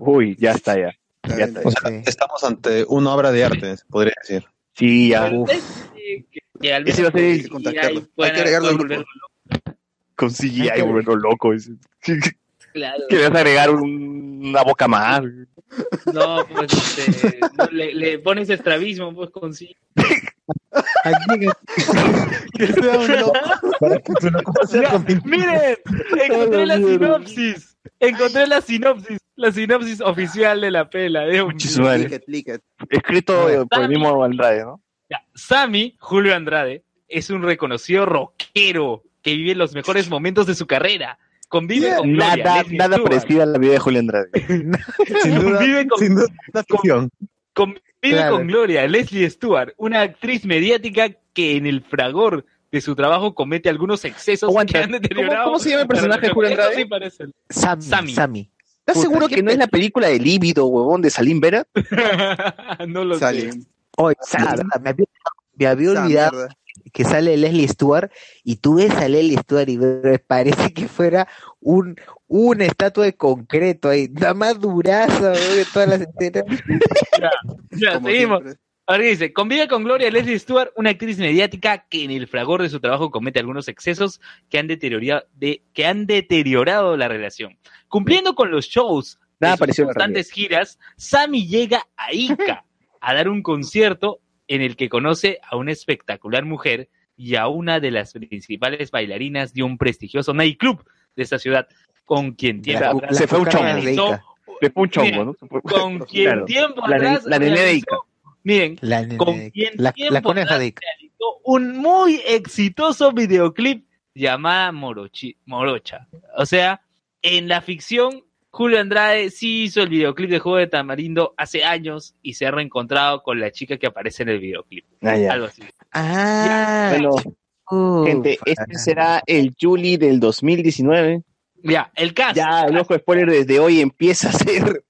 Uy, ya está, ya. Ya está. O sea, estamos ante una obra de arte, podría decir. Sí, ya. Eh, que- que al Ese va a ser el- con contactarlo. CGI Hay que agregarlo al grupo. volverlo Con CGI, Hay que- volviendo loco. ese. <laughs> Claro. Querías agregar un- una boca más. No, pues este, no, le, le pones estrabismo, pues con sí. Aquí Que sea un loco. Miren, encontré la sinopsis. Encontré la sinopsis. La sinopsis oficial de la pela. De un. Escrito por el mismo Andrade, ¿no? Ya, Sammy, Julio Andrade, es un reconocido rockero que vive los mejores momentos de su carrera. Convive con Gloria, Nada, Leslie nada Stewart. parecido a la vida de Julio Andrade. <laughs> <laughs> Sin duda, Convive con, sin duda, ficción. convive Claro. con Gloria, Leslie Stewart, una actriz mediática que en el fragor de su trabajo comete algunos excesos Aguanta, que han deteriorado. ¿cómo- cómo se llama el personaje de Julio Andrade? sí parece. Sammy, Sammy. Sammy. ¿Estás Puta, seguro ¿qué que no es la película de Líbido, huevón, de Salim Vera? <laughs> no lo sé. Oye, me había, me había olvidado. Que sale Leslie Stewart y tú ves a Leslie Stewart y parece que fuera un una estatua de concreto ahí, nada más duraza de todas las escenas. Ya, Como seguimos. siempre. Ahora dice, convive con Gloria Leslie Stewart, una actriz mediática que en el fragor de su trabajo comete algunos excesos que han deteriorado, de, que han deteriorado la relación. Cumpliendo con los shows de Nada sus constantes giras, Sammy llega a Ica <laughs> a dar un concierto en el que conoce a una espectacular mujer y a una de las principales bailarinas de un prestigioso nightclub de esta ciudad, con quien atrás se fue un chongo. Ica. De un chongo, ¿no? Se fue- con <laughs> quien Claro. tiempo La, atrás la de realizó- Ica. Miren, La, nene- con quien la, tiempo la coneja atrás de Ica. realizó un muy exitoso videoclip llamada Morochi, Morocha. O sea, en la ficción, Julio Andrade sí hizo el videoclip de Juego de Tamarindo hace años y se ha reencontrado con la chica que aparece en el videoclip. Ah, ya. Algo así. Ah, Bueno, ufa. gente, este será el Juli del 2019. Ya, el cast. Ya, el ojo spoiler desde hoy empieza a ser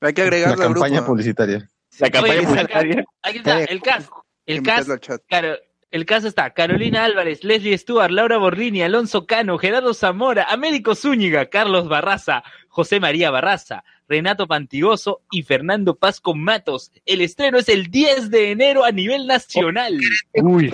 Hay que La agregarlo al campaña grupo. publicitaria. la campaña Oye, publicitaria. Aquí está, el cast. El chat. Claro, el caso está Carolina Álvarez, Leslie Stewart, Laura Borlini, Alonso Cano, Gerardo Zamora, Américo Zúñiga, Carlos Barraza, José María Barraza, Renato Pantigoso y Fernando Paz con Matos. El estreno es el 10 de enero a nivel nacional. Uy.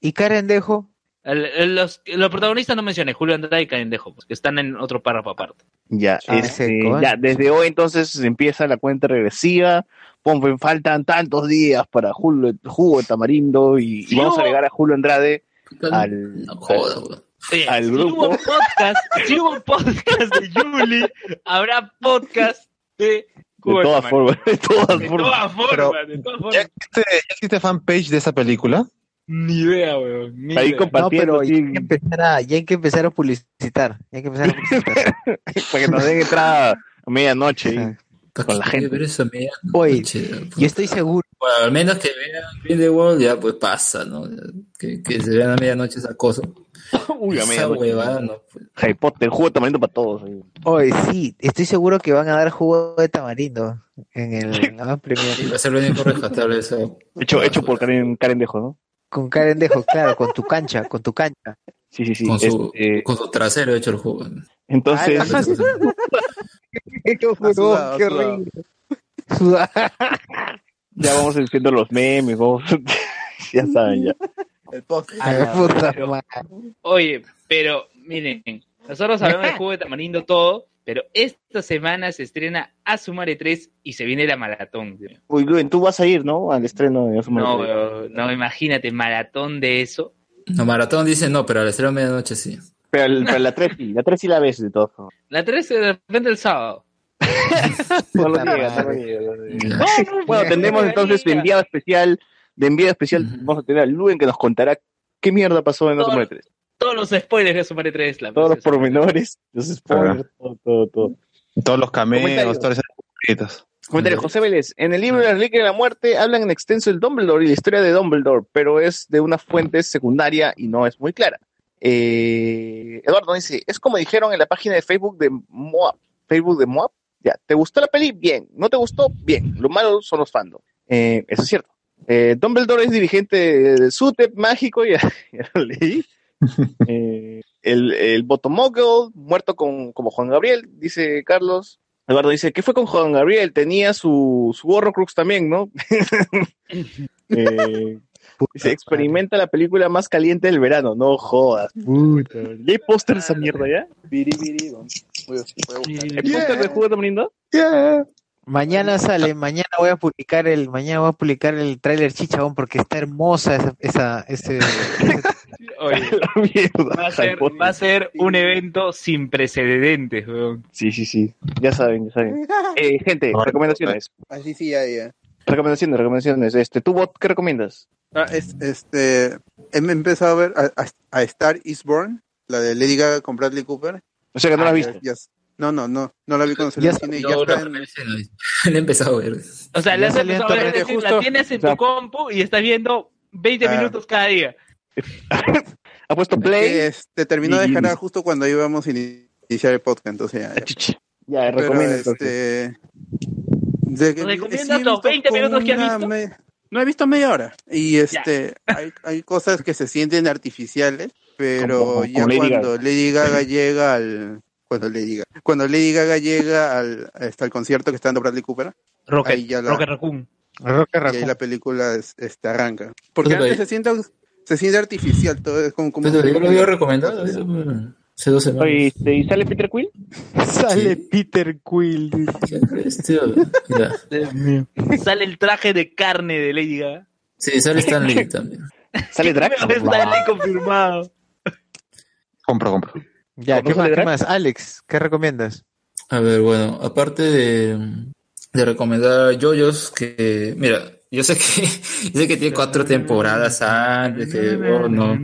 ¿Y Karen Dejo? El- el- los, los protagonistas no mencioné, Julio Andrade y Carendejo, pues, que están en otro párrafo aparte. ya, Ah, este, ese ya, desde hoy entonces empieza la cuenta regresiva. Pon, faltan tantos días para Julio, jugo de tamarindo y, y vamos a agregar a Julio Andrade al, No joda. Oye, Al si grupo. hubo podcast, si hubo podcast de Juli, habrá podcast de de todas formas, de todas De formas. todas formas, Pero- de todas formas. ¿Ya existe, ya existe fanpage de esa película? Ni idea, weón. Ni Ahí idea. No, compartiendo pero ya hay, que empezar a, ya hay que empezar a publicitar. Ya hay que empezar a <laughs> publicitar. para que nos den entrada a medianoche. Ajá. ¿Para Con la gente. ver eso Oye? Yo estoy seguro. Bueno, al menos que vean Grindelwald, ya pues pasa, ¿no? Que, que se vean a medianoche esa cosa. <laughs> Uy, a esa huevada, no. pues. Harry Potter, jugo de tamarindo para todos. Oye, sí, estoy seguro que van a dar jugo de tamarindo en el Premier. Y va a ser lo único rescatable eso. Hecho, hecho por Karen, Karen Dejo, ¿no? Con Karen Dejo, claro, con tu cancha, con tu cancha. Sí, sí, sí. Con su, este, con su trasero hecho el juego. entonces, Ah, <laughs> <laughs> Qué Ha sudado, qué sudado. <laughs> ya vamos diciendo los memes, vamos. <laughs> ya saben, ya. El podcast. Ay, puta madre. Oye, pero miren, nosotros hablamos de jugo de tamarindo todo, pero esta semana se estrena Asumare 3 y se viene la maratón. Uy, Luen, tú vas a ir, ¿no? Al estreno de Asumare No, 3. weón, no, imagínate, maratón de eso. No, Maratón dice no, pero al estreno de medianoche sí. Pero, el- <laughs> pero la 3 sí, la 3 sí la ves de todos modos. La 3 <laughs> de repente el sábado. No lo no no niegas. Bueno, tendremos entonces de enviado especial, de enviado especial, vamos a tener a Luen que nos contará qué mierda pasó en Todo- Asumare 3. Todos los spoilers de Asumare 3. La Todos los pormenores, los spoilers, todo, todo, todo. Todos los cameos, todas esas cositas. Comentario, José Vélez. En el libro de la Reliquia de la Muerte hablan en extenso del Dumbledore y la historia de Dumbledore, pero es de una fuente secundaria y no es muy clara. Eh, Eduardo dice, es como dijeron en la página de Facebook de Moab. Facebook de Moab. Ya, ¿te gustó la peli? Bien. ¿No te gustó? Bien. Lo malo son los fandom. Eh, eso es cierto. Eh, Dumbledore es dirigente de SUTEP mágico, <laughs> ya, ya lo leí. <laughs> Eh, el, el muerto con, como Juan Gabriel, dice Carlos. Eduardo dice, ¿qué fue con Juan Gabriel? Tenía su, su Horrocrux también, ¿no? <laughs> Eh, dice, experimenta la película más caliente del verano. No jodas. Puta. ¿Y hay póster de esa mierda ya? ¿Hay póster de Juego Tamarindo? Mañana sale, mañana voy a publicar el, mañana voy a publicar el tráiler chichabón porque está hermosa esa, esa ese, <laughs> Oye, <laughs> va, a ser, va a ser un evento sin precedentes, weón. Sí, sí, sí. Ya saben, ya saben. <laughs> Eh, gente, recomendaciones. Así sí, ya, ya. Recomendaciones, recomendaciones. Este, ¿tú, bot, qué recomiendas? Ah, es- este, he empezado a ver a, a- a Star is Born, la de Lady Gaga con Bradley Cooper. O sea que no la Ah, ya- visto. ya- no, no, no, no la vi cuando salió en cine ya no, está no, en- le he empezado a ver. O sea, le has empezado a ver, decir, la tienes en O sea- tu compu y estás viendo 20 Ah. minutos cada día. <laughs> Ha puesto play. este, terminó de descargar justo cuando íbamos a iniciar el podcast, entonces ya. ya. Ya, Pero, recomienda entonces. este, de que- ¿Recomiendas sí he los visto 20 como minutos que has una visto? me- no he visto media hora. Y este, hay, hay cosas que se sienten artificiales, pero Como- ya como Lady cuando Lady Gaga llega al, cuando Lady Gaga, cuando Lady Gaga llega al, hasta el concierto que está dando Bradley Cooper, Rocket, Ahí ya la- Rocket Raccoon. Y ahí la película es- este, arranca. Porque antes se siente, se siente artificial, todo es como, como Pero yo lo había recomendado hace dos semanas. Oye, este, ¿Y sale Peter Quill? <laughs> Sale Peter Quill. Sale el traje de carne de Lady Gaga. Sí, sale Stan Lee <laughs> también. ¿Sale Drax? Lee confirmado. Compro, compro. Ya, ¿Cómo ¿qué más, qué más? Alex, ¿qué recomiendas? A ver, bueno, aparte de, de recomendar yoyos, que, mira, yo sé que, <laughs> yo sé que tiene cuatro temporadas antes, que oh, no,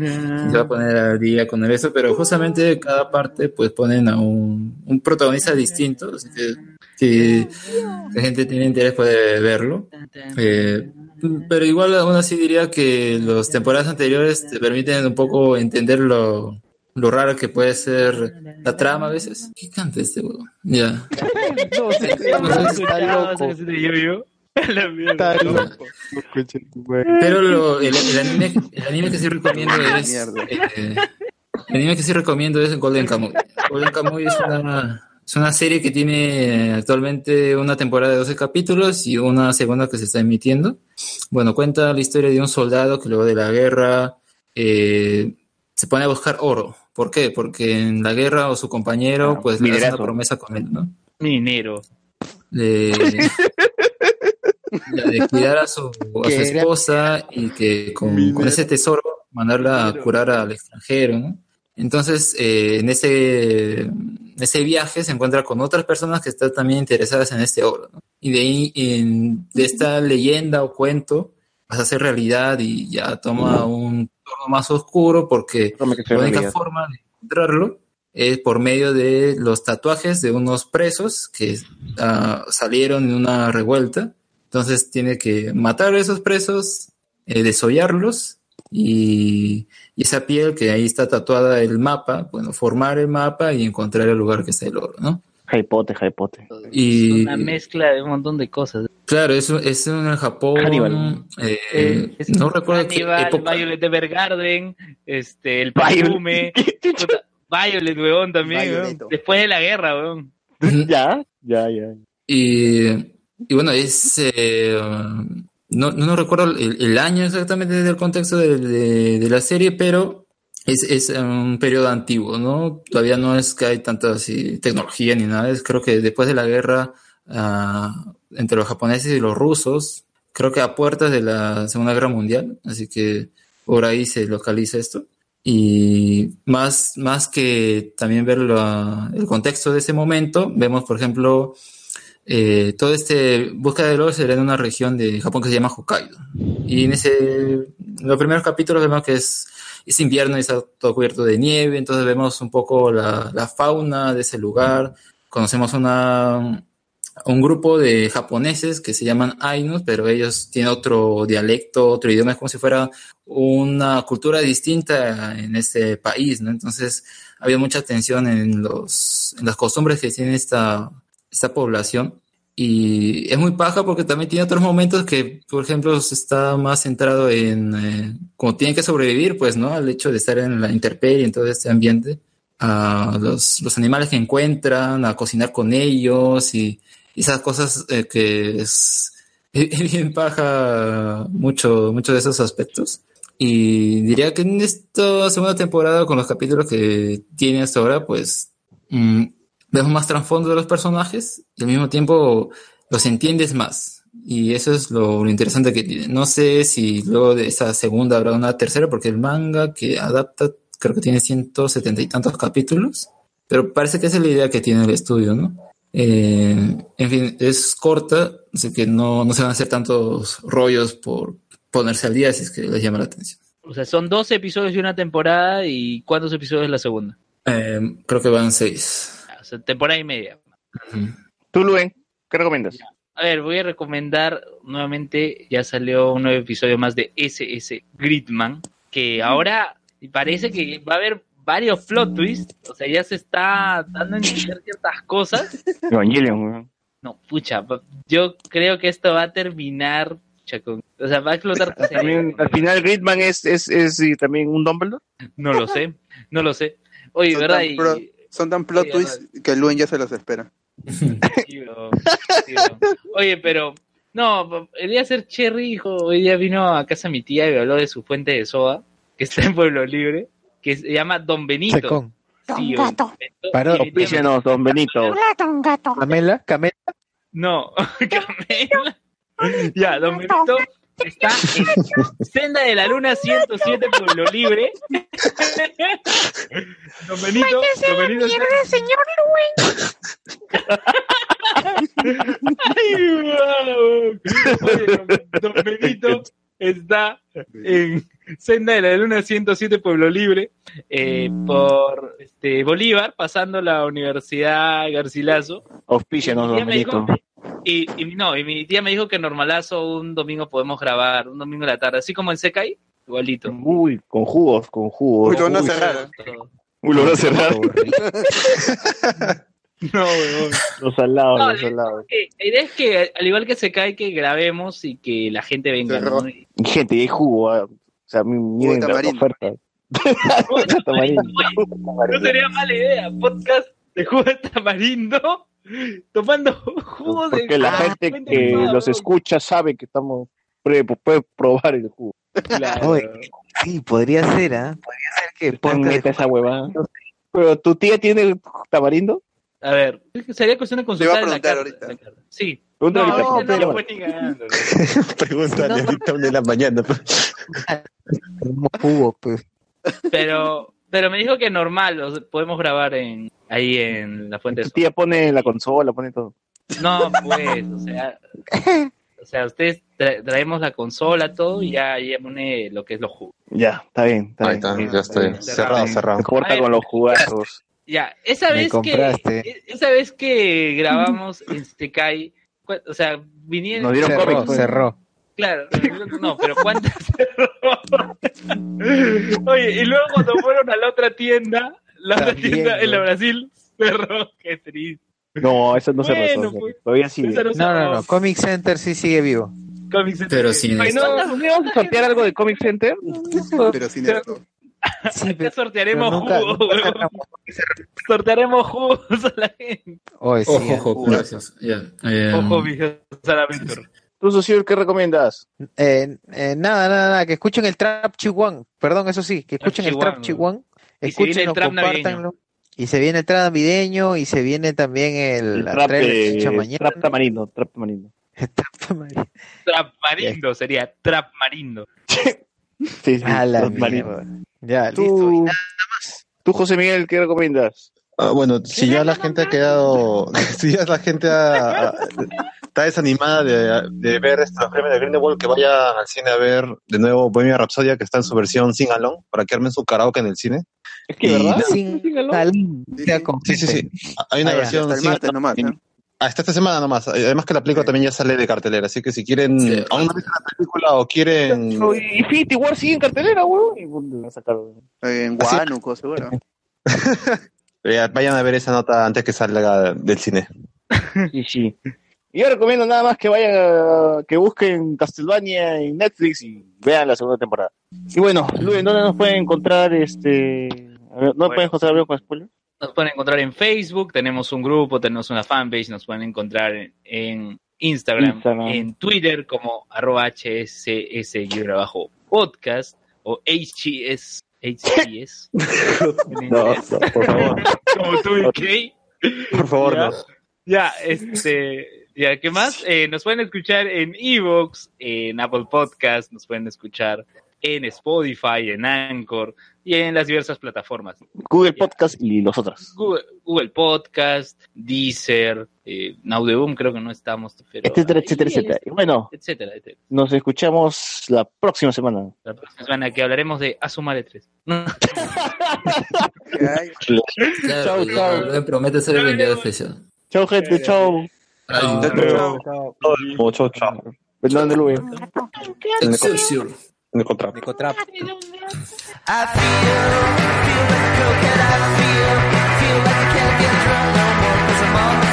se va a poner al día con eso, pero justamente cada parte pues ponen a un, un protagonista distinto, así que si la gente tiene interés puede verlo. Eh, pero igual aún así diría que las temporadas anteriores te permiten un poco entender lo, lo raro que puede ser la trama a veces. ¿Qué canta este huevo? Ya. No, está loco. <laughs> La mierda. Está loco. Concha tu madre. Pero lo- el, el anime, el anime que sí recomiendo es. Mierda. eh, el anime que sí recomiendo es Golden Kamuy. Golden Kamuy es una, es una serie que tiene actualmente una temporada de 12 capítulos y una segunda que se está emitiendo. Bueno, cuenta la historia de un soldado que luego de la guerra eh, se pone a buscar oro. ¿Por qué? Porque en la guerra o su compañero Ah, pues le hace minerazo. una promesa con él, ¿no? Minero. de, <laughs> de cuidar a su, a su esposa y que con, con ese tesoro mandarla a curar al extranjero, ¿no? Entonces, eh, en, ese, en ese viaje se encuentra con otras personas que están también interesadas en este oro, ¿no? Y de ahí, en- de esta leyenda o cuento, pasa a ser realidad y ya toma un tono más oscuro porque la única realidad. forma de encontrarlo es por medio de los tatuajes de unos presos que ah, salieron en una revuelta. Entonces tiene que matar a esos presos, eh, desollarlos y, y esa piel que ahí está tatuada el mapa, bueno, formar el mapa y encontrar el lugar que está el oro, ¿no? Hypote, hypote. Y Una mezcla de un montón de cosas. claro, eso es en el Japón. Eh, Es no recuerdo qué Hannibal, época. Violet Evergarden, este, el perfume. <laughs> Violet, weón, también, weón. Después de la guerra, weón. <laughs> ya, ya, ya. Y, y bueno, es. eh, no, no recuerdo el, el año exactamente del contexto de, de- de la serie, pero es, es un periodo antiguo, ¿no? Todavía no es que hay tanta así, tecnología ni nada. Es, creo que después de la guerra ah, entre los japoneses y los rusos, creo que a puertas de la Segunda Guerra Mundial, así que por ahí se localiza esto. Y más, más que también ver la- el contexto de ese momento, vemos, por ejemplo, eh, todo este búsqueda del oro será en una región de Japón que se llama Hokkaido. Y en ese, los primeros capítulos vemos que es, es invierno y está todo cubierto de nieve, entonces vemos un poco la, la fauna de ese lugar, conocemos una, un grupo de japoneses que se llaman Ainus, pero ellos tienen otro dialecto, otro idioma, es como si fuera una cultura distinta en este país, ¿no? Entonces había mucha tensión en, los, en las costumbres que tiene esta, esta población. Y es muy paja porque también tiene otros momentos que, por ejemplo, está más centrado en eh, cómo tienen que sobrevivir, pues, ¿no? Al hecho de estar en la intemperie, en todo este ambiente, a los, los animales que encuentran, a cocinar con ellos y, esas cosas eh, que es, <laughs> es bien paja mucho, mucho de esos aspectos. Y diría que en esta segunda temporada, con los capítulos que tiene hasta ahora, pues mm, vemos más trasfondo de los personajes y al mismo tiempo los entiendes más. Y eso es lo, interesante que tiene. No sé si luego de esa segunda habrá una tercera, porque el manga que adapta creo que tiene 170 y tantos capítulos, pero parece que esa es la idea que tiene el estudio, ¿no? Eh, en fin, es corta, así que no, no se van a hacer tantos rollos por ponerse al día si es que les llama la atención. O sea, son 12 episodios de una temporada y ¿cuántos episodios de la segunda? Eh, creo que van 6 temporada y media. Tú, Luen, ¿qué recomiendas? A ver, voy a recomendar nuevamente, ya salió un nuevo episodio más de SS Gridman, que ahora parece que va a haber varios plot twists, o sea, ya se está dando a entender ciertas cosas. <laughs> Evangelion, No, pucha, yo creo que esto va a terminar, o sea, va a explotar. Pues, ¿También, al final Gridman es, es, es eh, también un Dumbledore. No lo sé, no lo sé. Oye, ¿verdad? Y, son tan plot twists que Luen ya se los espera. <laughs> Sí, bro. Sí, bro. Oye, pero no, el día de ser Cherry, hijo, hoy día vino a casa mi tía y me habló de su fuente de soda, que está en Pueblo Libre, que se llama Don Benito. Secón. Sí, Don Gato. Don Benito. Paró. Tía me- Auspícianos, don Benito. Camela, Camela. No, <laughs> Camela. Ya, Don Benito está en Senda de la Luna 107 Pueblo Libre. Don Benito, Don Benito está- señor Ay, wow. Oye, don, don Benito está en Senda de la Luna 107 Pueblo Libre eh, por este, Bolívar, pasando la Universidad Garcilaso. Auspícianos, Benito. Y, y no, y mi tía me dijo que normalazo un domingo podemos grabar, un domingo de la tarde, así como en Secai, igualito. Uy, con jugos, con jugos. Uy, lo van a Uy, cerrar. Uy, lo van a cerrar. <laughs> <laughs> No, weón. Los salados, No, los salados. Eh, La idea es que, al igual que Secai, que grabemos y que la gente venga. ¿no? Y Gente, y hay jugo. ah. O sea, mi- miren la tamarindo. oferta. <laughs> Tamarindo. No sería mala idea. Podcast de jugo de tamarindo tomando jugo de Porque la gente que los escucha sabe que estamos puede, puede probar el jugo. Claro. Oye, sí, podría ser, ¿ah? Podría ser que Pon podcast neta esa huevada. Pero tu tía tiene tamarindo. A ver, sería cuestión de consultar en la preguntar carta. ahorita. carta. Sí. Pregunta No, ahorita, no, pues, cagando. Pregúntale ahorita de la mañana. tenemos jugo, pues. Pero, pero me dijo que normal, o sea, podemos grabar en ahí en la fuente de Tu tía pone la consola, pone todo. No, pues, o sea, o sea, ustedes tra- traemos la consola, todo, y ya, ya pone lo que es los jugos. Ya, está bien. Está Ahí bien. está, ya estoy. Cerrado, cerrado. Se corta A con los jugazos. Ya, esa vez que, esa vez que grabamos <laughs> en Sekai, cu- o sea, vinieron, Nos dieron Cerró, cómics, pues. cerró. claro, no, pero ¿cuántas cerró? <laughs> Oye, y luego cuando fueron a la otra tienda, la otra tienda en la. Brasil, cerró, qué triste. No, eso no se Bueno, resuelve. pues. Todavía sigue. No No, no, cerró. no. Comic Center sí sigue vivo. Comics en- Pero sin esto. no, ¿No, ¿no vamos a sortear algo de Comic Center? Pero sin esto. Sí, Acá pero, sortearemos nunca, jugos, nunca sortearemos jugos a la gente. Oye, sí, Ojo, ¿ah? ojo, gracias. Ya. eh, Ojo, mi Salaventure. ¿Tú, Socio, qué recomiendas? Eh, eh, nada, nada, nada, que escuchen el Trap Chihuahua. Perdón, eso sí, que escuchen el Trap Chihuahua. El trap compártanlo. Y se viene el trap navideño y se viene también el, la Trap, de eh, trap tamarindo, <laughs> trap tamarindo. Trap marindo sería Trap marindo. <laughs> Sí, sí, A la trap tamarindo. Ya, Tú- listo. Y nada, Tú, José Miguel, ¿qué recomiendas? Ah, bueno, <laughs> si ya la gente ha quedado, si ya la gente ha- está desanimada de, de ver estos los premios de Grindelwald, que vaya al cine a ver de nuevo Bohemia Rhapsodia, que está en su versión sing along, para que armen su karaoke en el cine. Es que, Y ¿verdad? sin con Sí, sí, sí. Hay una Ah, versión along. nomás, ¿no? Hasta esta semana nomás. Además que la película también ya sale de cartelera, así que si quieren, Sí. aún no viste la película o quieren... Y Infinity War sigue en cartelera, weón. Y bueno, la sacaron. En Huánuco, seguro. <laughs> eh, Vayan a ver esa nota antes que salga del cine. <laughs> Sí, sí. Y yo recomiendo nada más que vayan a, que busquen Castlevania en Netflix y vean la segunda temporada. Y bueno, Luis, ¿dónde nos pueden encontrar este? ¿No Bueno. pueden encontrar con spoiler? Nos pueden encontrar en Facebook, tenemos un grupo, tenemos una fanpage, nos pueden encontrar en, en Instagram, Instagram. en Twitter como arroba hcs-podcast o hgs, hgs <laughs> en No, no, por favor, como tú y Kay. por favor, Ya. no. Ya, este, ya, ¿qué más? Eh, nos pueden escuchar en Evox, en Apple Podcast, nos pueden escuchar en Spotify, en Anchor y en las diversas plataformas. Google Podcast y los otros. Google, Google Podcast, Deezer, eh, Naudeum creo que no estamos, pero Etcétera, ahí, etcétera, etcétera. está, Y bueno, etcétera, etcétera. nos escuchamos la próxima semana. La próxima semana que hablaremos de Asumare 3. Ay, Claro, Chau, ya, chau. Luis promete ser el enviado especial. Chao, gente, chao. Chao, chao, chao. Excelsior. Nicotrap. Nicotrap. I feel, feel like a cokehead. I feel, feel like I can't get drunk no more 'cause I'm on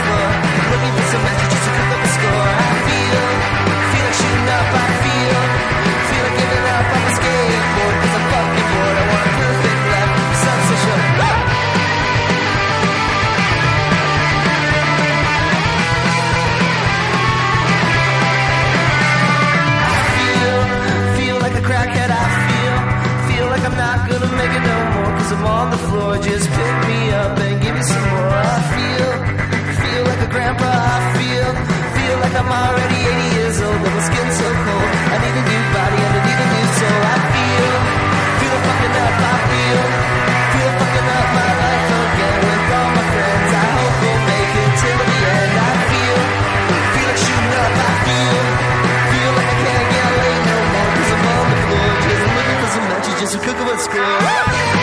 Just pick me up and give me some more. I feel, feel like a grandpa. I feel, feel like I'm already 80 years old, but my skin's so cold. I need a new body I need a new soul. I feel, feel fucking up. I feel, feel fucking up my life again with all my friends. I hope we'll make it till the end. I feel, feel like shooting up. I feel, feel like I can't get laid no more. Cause I'm on the floor, just looking for some matches, just to cook up a score.